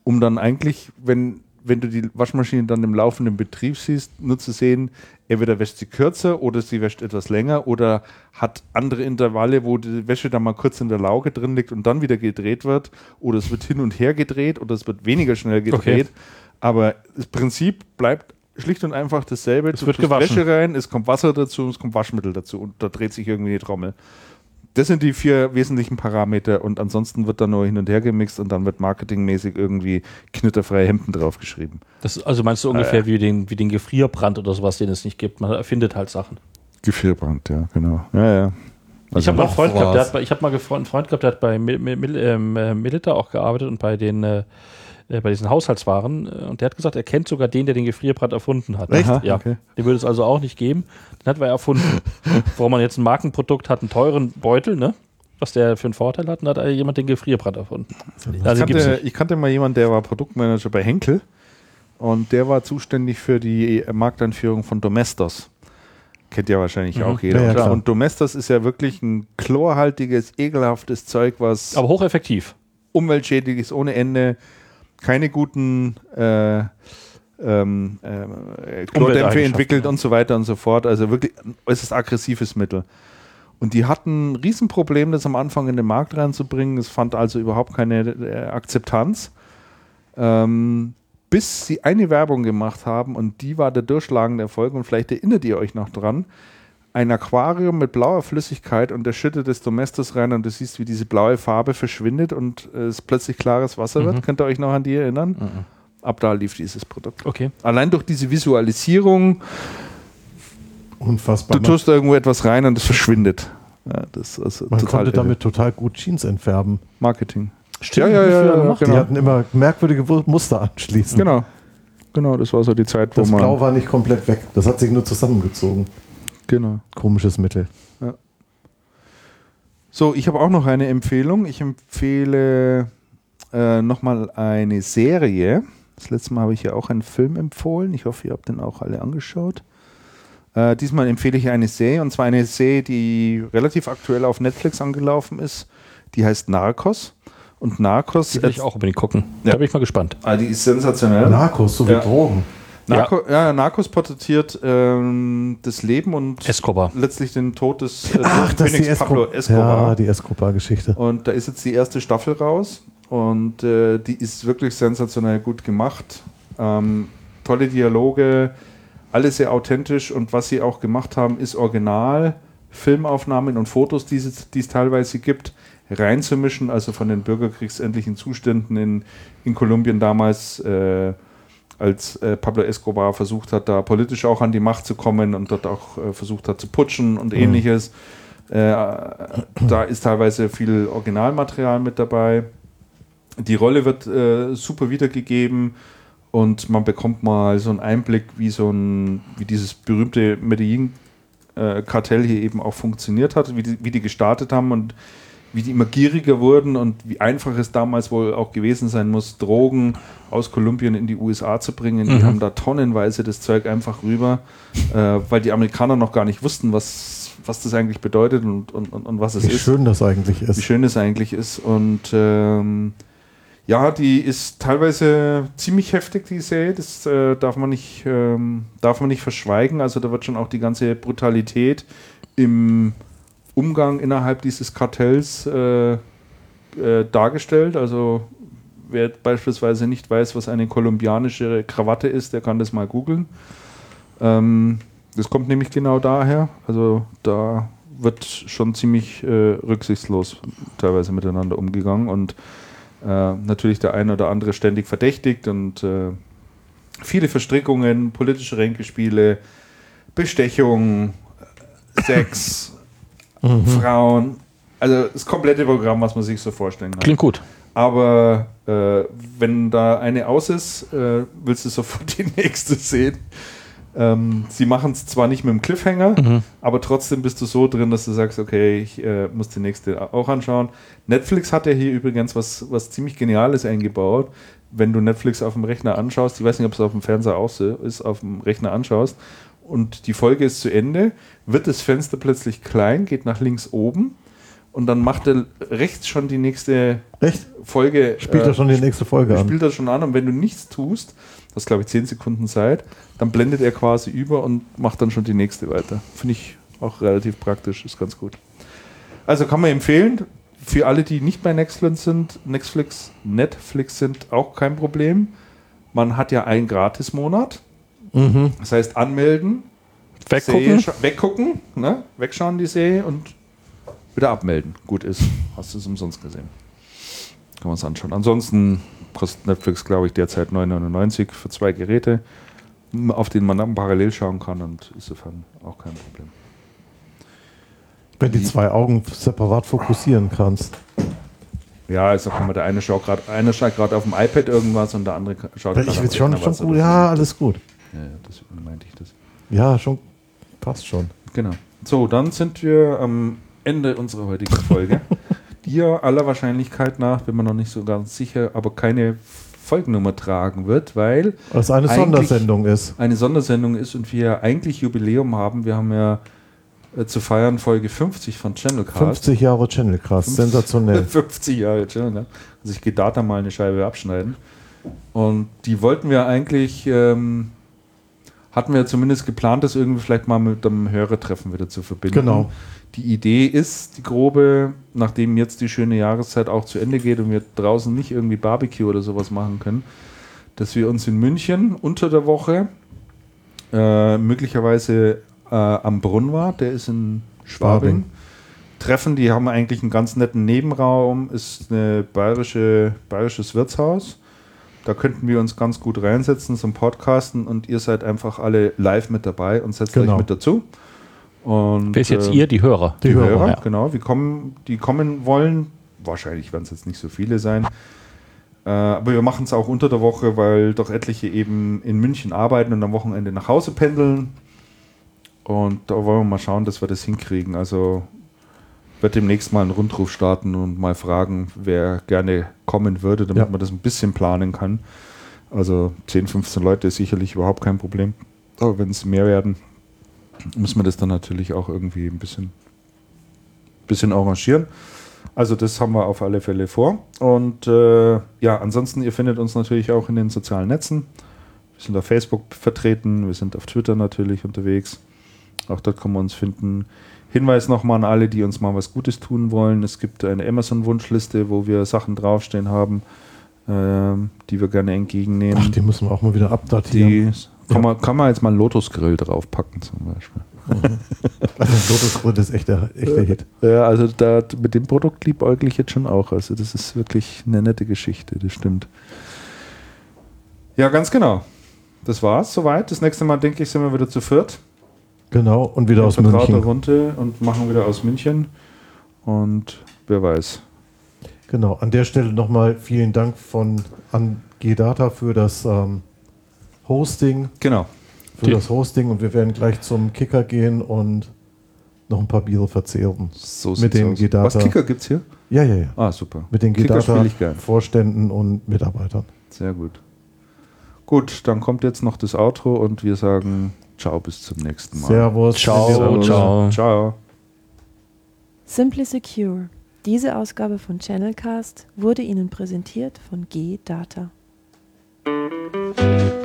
um dann eigentlich, wenn wenn du die Waschmaschine dann im laufenden Betrieb siehst, nur zu sehen, entweder wäscht sie kürzer oder sie wäscht etwas länger oder hat andere Intervalle, wo die Wäsche dann mal kurz in der Lauge drin liegt und dann wieder gedreht wird oder es wird hin und her gedreht oder es wird weniger schnell gedreht. Aber das Prinzip bleibt schlicht und einfach dasselbe. Es wird tust gewaschen. Wäsche rein, es kommt Wasser dazu, es kommt Waschmittel dazu und da dreht sich irgendwie die Trommel. Das sind die vier wesentlichen Parameter und ansonsten wird dann nur hin und her gemixt und dann wird marketingmäßig irgendwie knitterfreie Hemden draufgeschrieben. Das, also meinst du ungefähr wie, den, wie den Gefrierbrand oder sowas, den es nicht gibt? Man erfindet halt Sachen. Gefrierbrand, ja, genau. Ja, ja. ich habe mal einen Freund gehabt, der hat bei, ich habe mal einen Freund gehabt, der hat bei Mil Mil Mil ähm, äh, Milita auch gearbeitet und bei den äh, äh, bei diesen Haushaltswaren äh, und der hat gesagt, er kennt sogar den, der den Gefrierbrand erfunden hat. Echt? Ja. Okay. Den würde es also auch nicht geben. Den hat er erfunden. Warum man jetzt ein Markenprodukt hat, einen teuren Beutel, ne? Was der für einen Vorteil hat, dann hat jemand den Gefrierbrand erfunden. Also ich, gibt's kannte, ich kannte mal jemanden, der war Produktmanager bei Henkel und der war zuständig für die Markteinführung von Domestos. Kennt ja wahrscheinlich Mhm. auch jeder. Ja, ja, und Domestos ist ja wirklich ein chlorhaltiges, ekelhaftes Zeug, was Aber hocheffektiv. umweltschädlich ist ohne Ende, keine guten äh, ähm, äh, Umwelteigenschaften, entwickelt ja. und so weiter und so fort. Also wirklich ein äußerst aggressives Mittel. Und die hatten ein Riesenproblem, das am Anfang in den Markt reinzubringen. Es fand also überhaupt keine äh, Akzeptanz. Ähm, bis sie eine Werbung gemacht haben und die war der durchschlagende Erfolg und vielleicht erinnert ihr euch noch dran. Ein Aquarium mit blauer Flüssigkeit und der schüttet das Domestos rein und du siehst, wie diese blaue Farbe verschwindet und äh, es plötzlich klares Wasser wird. Könnt ihr euch noch an die erinnern? Ab da lief dieses Produkt. Okay. Allein durch diese Visualisierung, Unfassbar. du tust da irgendwo etwas rein und es verschwindet. Ja, das ist man total konnte irre. damit total gut Jeans entfärben. Marketing. Stimmt, ja, ja, früher ja, gemacht. Die genau. hatten immer merkwürdige Muster anschließend. Genau. Genau, das war so die Zeit, wo Das man. Blau war nicht komplett weg. Das hat sich nur zusammengezogen. Genau. Komisches Mittel. So, ich habe auch noch eine Empfehlung. Ich empfehle äh, nochmal eine Serie. Das letzte Mal habe ich ja auch einen Film empfohlen. Ich hoffe, ihr habt den auch alle angeschaut. Äh, diesmal empfehle ich eine Serie, und zwar eine Serie, die relativ aktuell auf Netflix angelaufen ist. Die heißt Narcos. Und Narcos, Die will ich auch unbedingt gucken. Ja. Da bin ich mal gespannt. ah, die ist sensationell. Narcos, so wie Ja. Drogen. Narco, ja. Narcos porträtiert ähm, das Leben und Escobar. letztlich den Tod des äh, Ach, das ist die Königs Pablo Escobar. Escobar. Ja, die Escobar-Geschichte. Und da ist jetzt die erste Staffel raus und äh, die ist wirklich sensationell gut gemacht. Ähm, tolle Dialoge, alles sehr authentisch und was sie auch gemacht haben, ist original Filmaufnahmen und Fotos, die es, die es teilweise gibt, reinzumischen, also von den bürgerkriegsähnlichen Zuständen in, in Kolumbien damals, äh, als äh, Pablo Escobar versucht hat, da politisch auch an die Macht zu kommen und dort auch äh, versucht hat zu putschen und ähnliches. Äh, da ist teilweise viel Originalmaterial mit dabei. Die Rolle wird äh, super wiedergegeben und man bekommt mal so einen Einblick, wie so ein, wie dieses berühmte Medellin-Kartell hier eben auch funktioniert hat, wie die, wie die gestartet haben und wie die immer gieriger wurden und wie einfach es damals wohl auch gewesen sein muss, Drogen aus Kolumbien in die USA zu bringen. Die haben da tonnenweise das Zeug einfach rüber, äh, weil die Amerikaner noch gar nicht wussten, was, was das eigentlich bedeutet und, und, und, und was es Wie ist schön das eigentlich wie ist. schön es eigentlich ist. Und ähm, ja, die ist teilweise ziemlich heftig, die Serie. Das äh, darf, man nicht, ähm, darf man nicht verschweigen. Also da wird schon auch die ganze Brutalität im Umgang innerhalb dieses Kartells äh, äh, dargestellt. Also wer beispielsweise nicht weiß, was eine kolumbianische Krawatte ist, der kann das mal googeln. Ähm, das kommt nämlich genau daher. Also da wird schon ziemlich äh, rücksichtslos teilweise miteinander umgegangen und äh, natürlich der eine oder andere ständig verdächtigt und äh, viele Verstrickungen, politische Ränkespiele, Bestechung, Sex, Frauen, also das komplette Programm, was man sich so vorstellen kann. Klingt gut. Aber äh, wenn da eine aus ist, äh, willst du sofort die nächste sehen. Ähm, sie machen es zwar nicht mit dem Cliffhanger, aber trotzdem bist du so drin, dass du sagst, okay, ich äh, muss die nächste auch anschauen. Netflix hat ja hier übrigens was, was ziemlich Geniales eingebaut. Wenn du Netflix auf dem Rechner anschaust, ich weiß nicht, ob es auf dem Fernseher auch so ist, auf dem Rechner anschaust und die Folge ist zu Ende, wird das Fenster plötzlich klein, geht nach links oben und dann macht er rechts schon die nächste Echt? Folge. Spielt äh, er schon die nächste Folge an? spielt das schon an und wenn du nichts tust, Das glaube ich 10 Sekunden Zeit. Dann blendet er quasi über und macht dann schon die nächste weiter. Finde ich auch relativ praktisch, ist ganz gut. Also kann man empfehlen. Für alle, die nicht bei Nextflix sind, Netflix, Netflix sind auch kein Problem. Man hat ja einen Gratis-Monat. Mhm. Das heißt, anmelden, Weggucken. Scha- weggucken, ne? wegschauen die Serie und wieder abmelden. Gut ist. Hast du es umsonst gesehen. Kann man es anschauen. Ansonsten kostet Netflix, glaube ich, derzeit 9,99 für zwei Geräte, auf denen man dann parallel schauen kann und insofern auch kein Problem. Wenn die zwei Augen separat fokussieren kannst. Ja, ich sag mal, der eine schaut gerade, einer schaut gerade auf dem iPad irgendwas und der andere schaut Ich gerade auf schon, Rechner schon was gut. Ja, alles gut. Ja, deswegen meinte ich das. Ja, schon. Passt schon. Genau. So, dann sind wir am Ende unserer heutigen Folge. die ja aller Wahrscheinlichkeit nach, bin mir noch nicht so ganz sicher, aber keine Folgennummer tragen wird, weil es eine Sondersendung ist. eine Sondersendung ist und wir eigentlich Jubiläum haben. Wir haben ja äh, zu feiern Folge 50 von Channelcast. 50 Jahre Channelcast. Sensationell. 50 Jahre Channel, ne? Also ich gehe da mal eine Scheibe abschneiden. Und die wollten wir eigentlich, ähm, hatten wir zumindest geplant, das irgendwie vielleicht mal mit einem Hörertreffen wieder zu verbinden. Genau. Die Idee ist, die grobe, nachdem jetzt die schöne Jahreszeit auch zu Ende geht und wir draußen nicht irgendwie Barbecue oder sowas machen können, dass wir uns in München unter der Woche äh, möglicherweise äh, am Brunn war, der ist in Schwabing. Schwabing. Treffen, die haben eigentlich einen ganz netten Nebenraum, ist ein bayerische, bayerisches Wirtshaus. Da könnten wir uns ganz gut reinsetzen zum Podcasten und ihr seid einfach alle live mit dabei und setzt Genau. euch mit dazu. Und, Wer ist jetzt äh, ihr, die Hörer? Die die Hörer, Hörer, ja. genau. Wir kommen, die kommen wollen. Wahrscheinlich werden es jetzt nicht so viele sein. Äh, aber wir machen es auch unter der Woche, weil doch etliche eben in München arbeiten und am Wochenende nach Hause pendeln. Und da wollen wir mal schauen, dass wir das hinkriegen. Also wird demnächst mal einen Rundruf starten und mal fragen, wer gerne kommen würde, damit Ja. man das ein bisschen planen kann. Also 10, 15 Leute ist sicherlich überhaupt kein Problem. Aber wenn es mehr werden, muss man das dann natürlich auch irgendwie ein bisschen, bisschen arrangieren. Also das haben wir auf alle Fälle vor. Und äh, ja, ansonsten, ihr findet uns natürlich auch in den sozialen Netzen. Wir sind auf Facebook vertreten, wir sind auf Twitter natürlich unterwegs. Auch dort kann man uns finden. Hinweis nochmal an alle, die uns mal was Gutes tun wollen. Es gibt eine Amazon-Wunschliste, wo wir Sachen draufstehen haben, ähm, die wir gerne entgegennehmen. Ach, die müssen wir auch mal wieder abdatieren. die kann, man, kann man jetzt mal einen Lotusgrill draufpacken zum Beispiel. Also Lotusbrot ist echt der, echt der Hit. Ja, also da, mit dem Produkt liebäugle ich jetzt schon auch. Also das ist wirklich eine nette Geschichte, das stimmt. Ja, ganz genau. Das war's soweit. Das nächste Mal, denke ich, sind wir wieder zu viert. Genau, und wieder aus Vertraute München. Runde und machen wieder aus München. Und wer weiß. Genau, an der Stelle nochmal vielen Dank von an G-Data für das ähm, Hosting, Genau. für Die- das Hosting und wir werden gleich zum Kicker gehen und noch ein paar Biere verzehren. So Mit den aus. G-Data. Was Kicker gibt's hier? Ja, ja, ja. Ah, super. Mit den. G-Data-Vorständen und Mitarbeitern. Sehr gut. Gut, dann kommt jetzt noch das Outro und wir sagen Ciao, bis zum nächsten Mal. Servus. Ciao, Servus. ciao. Ciao. Simply Secure. Diese Ausgabe von Channelcast wurde Ihnen präsentiert von G-Data. Musik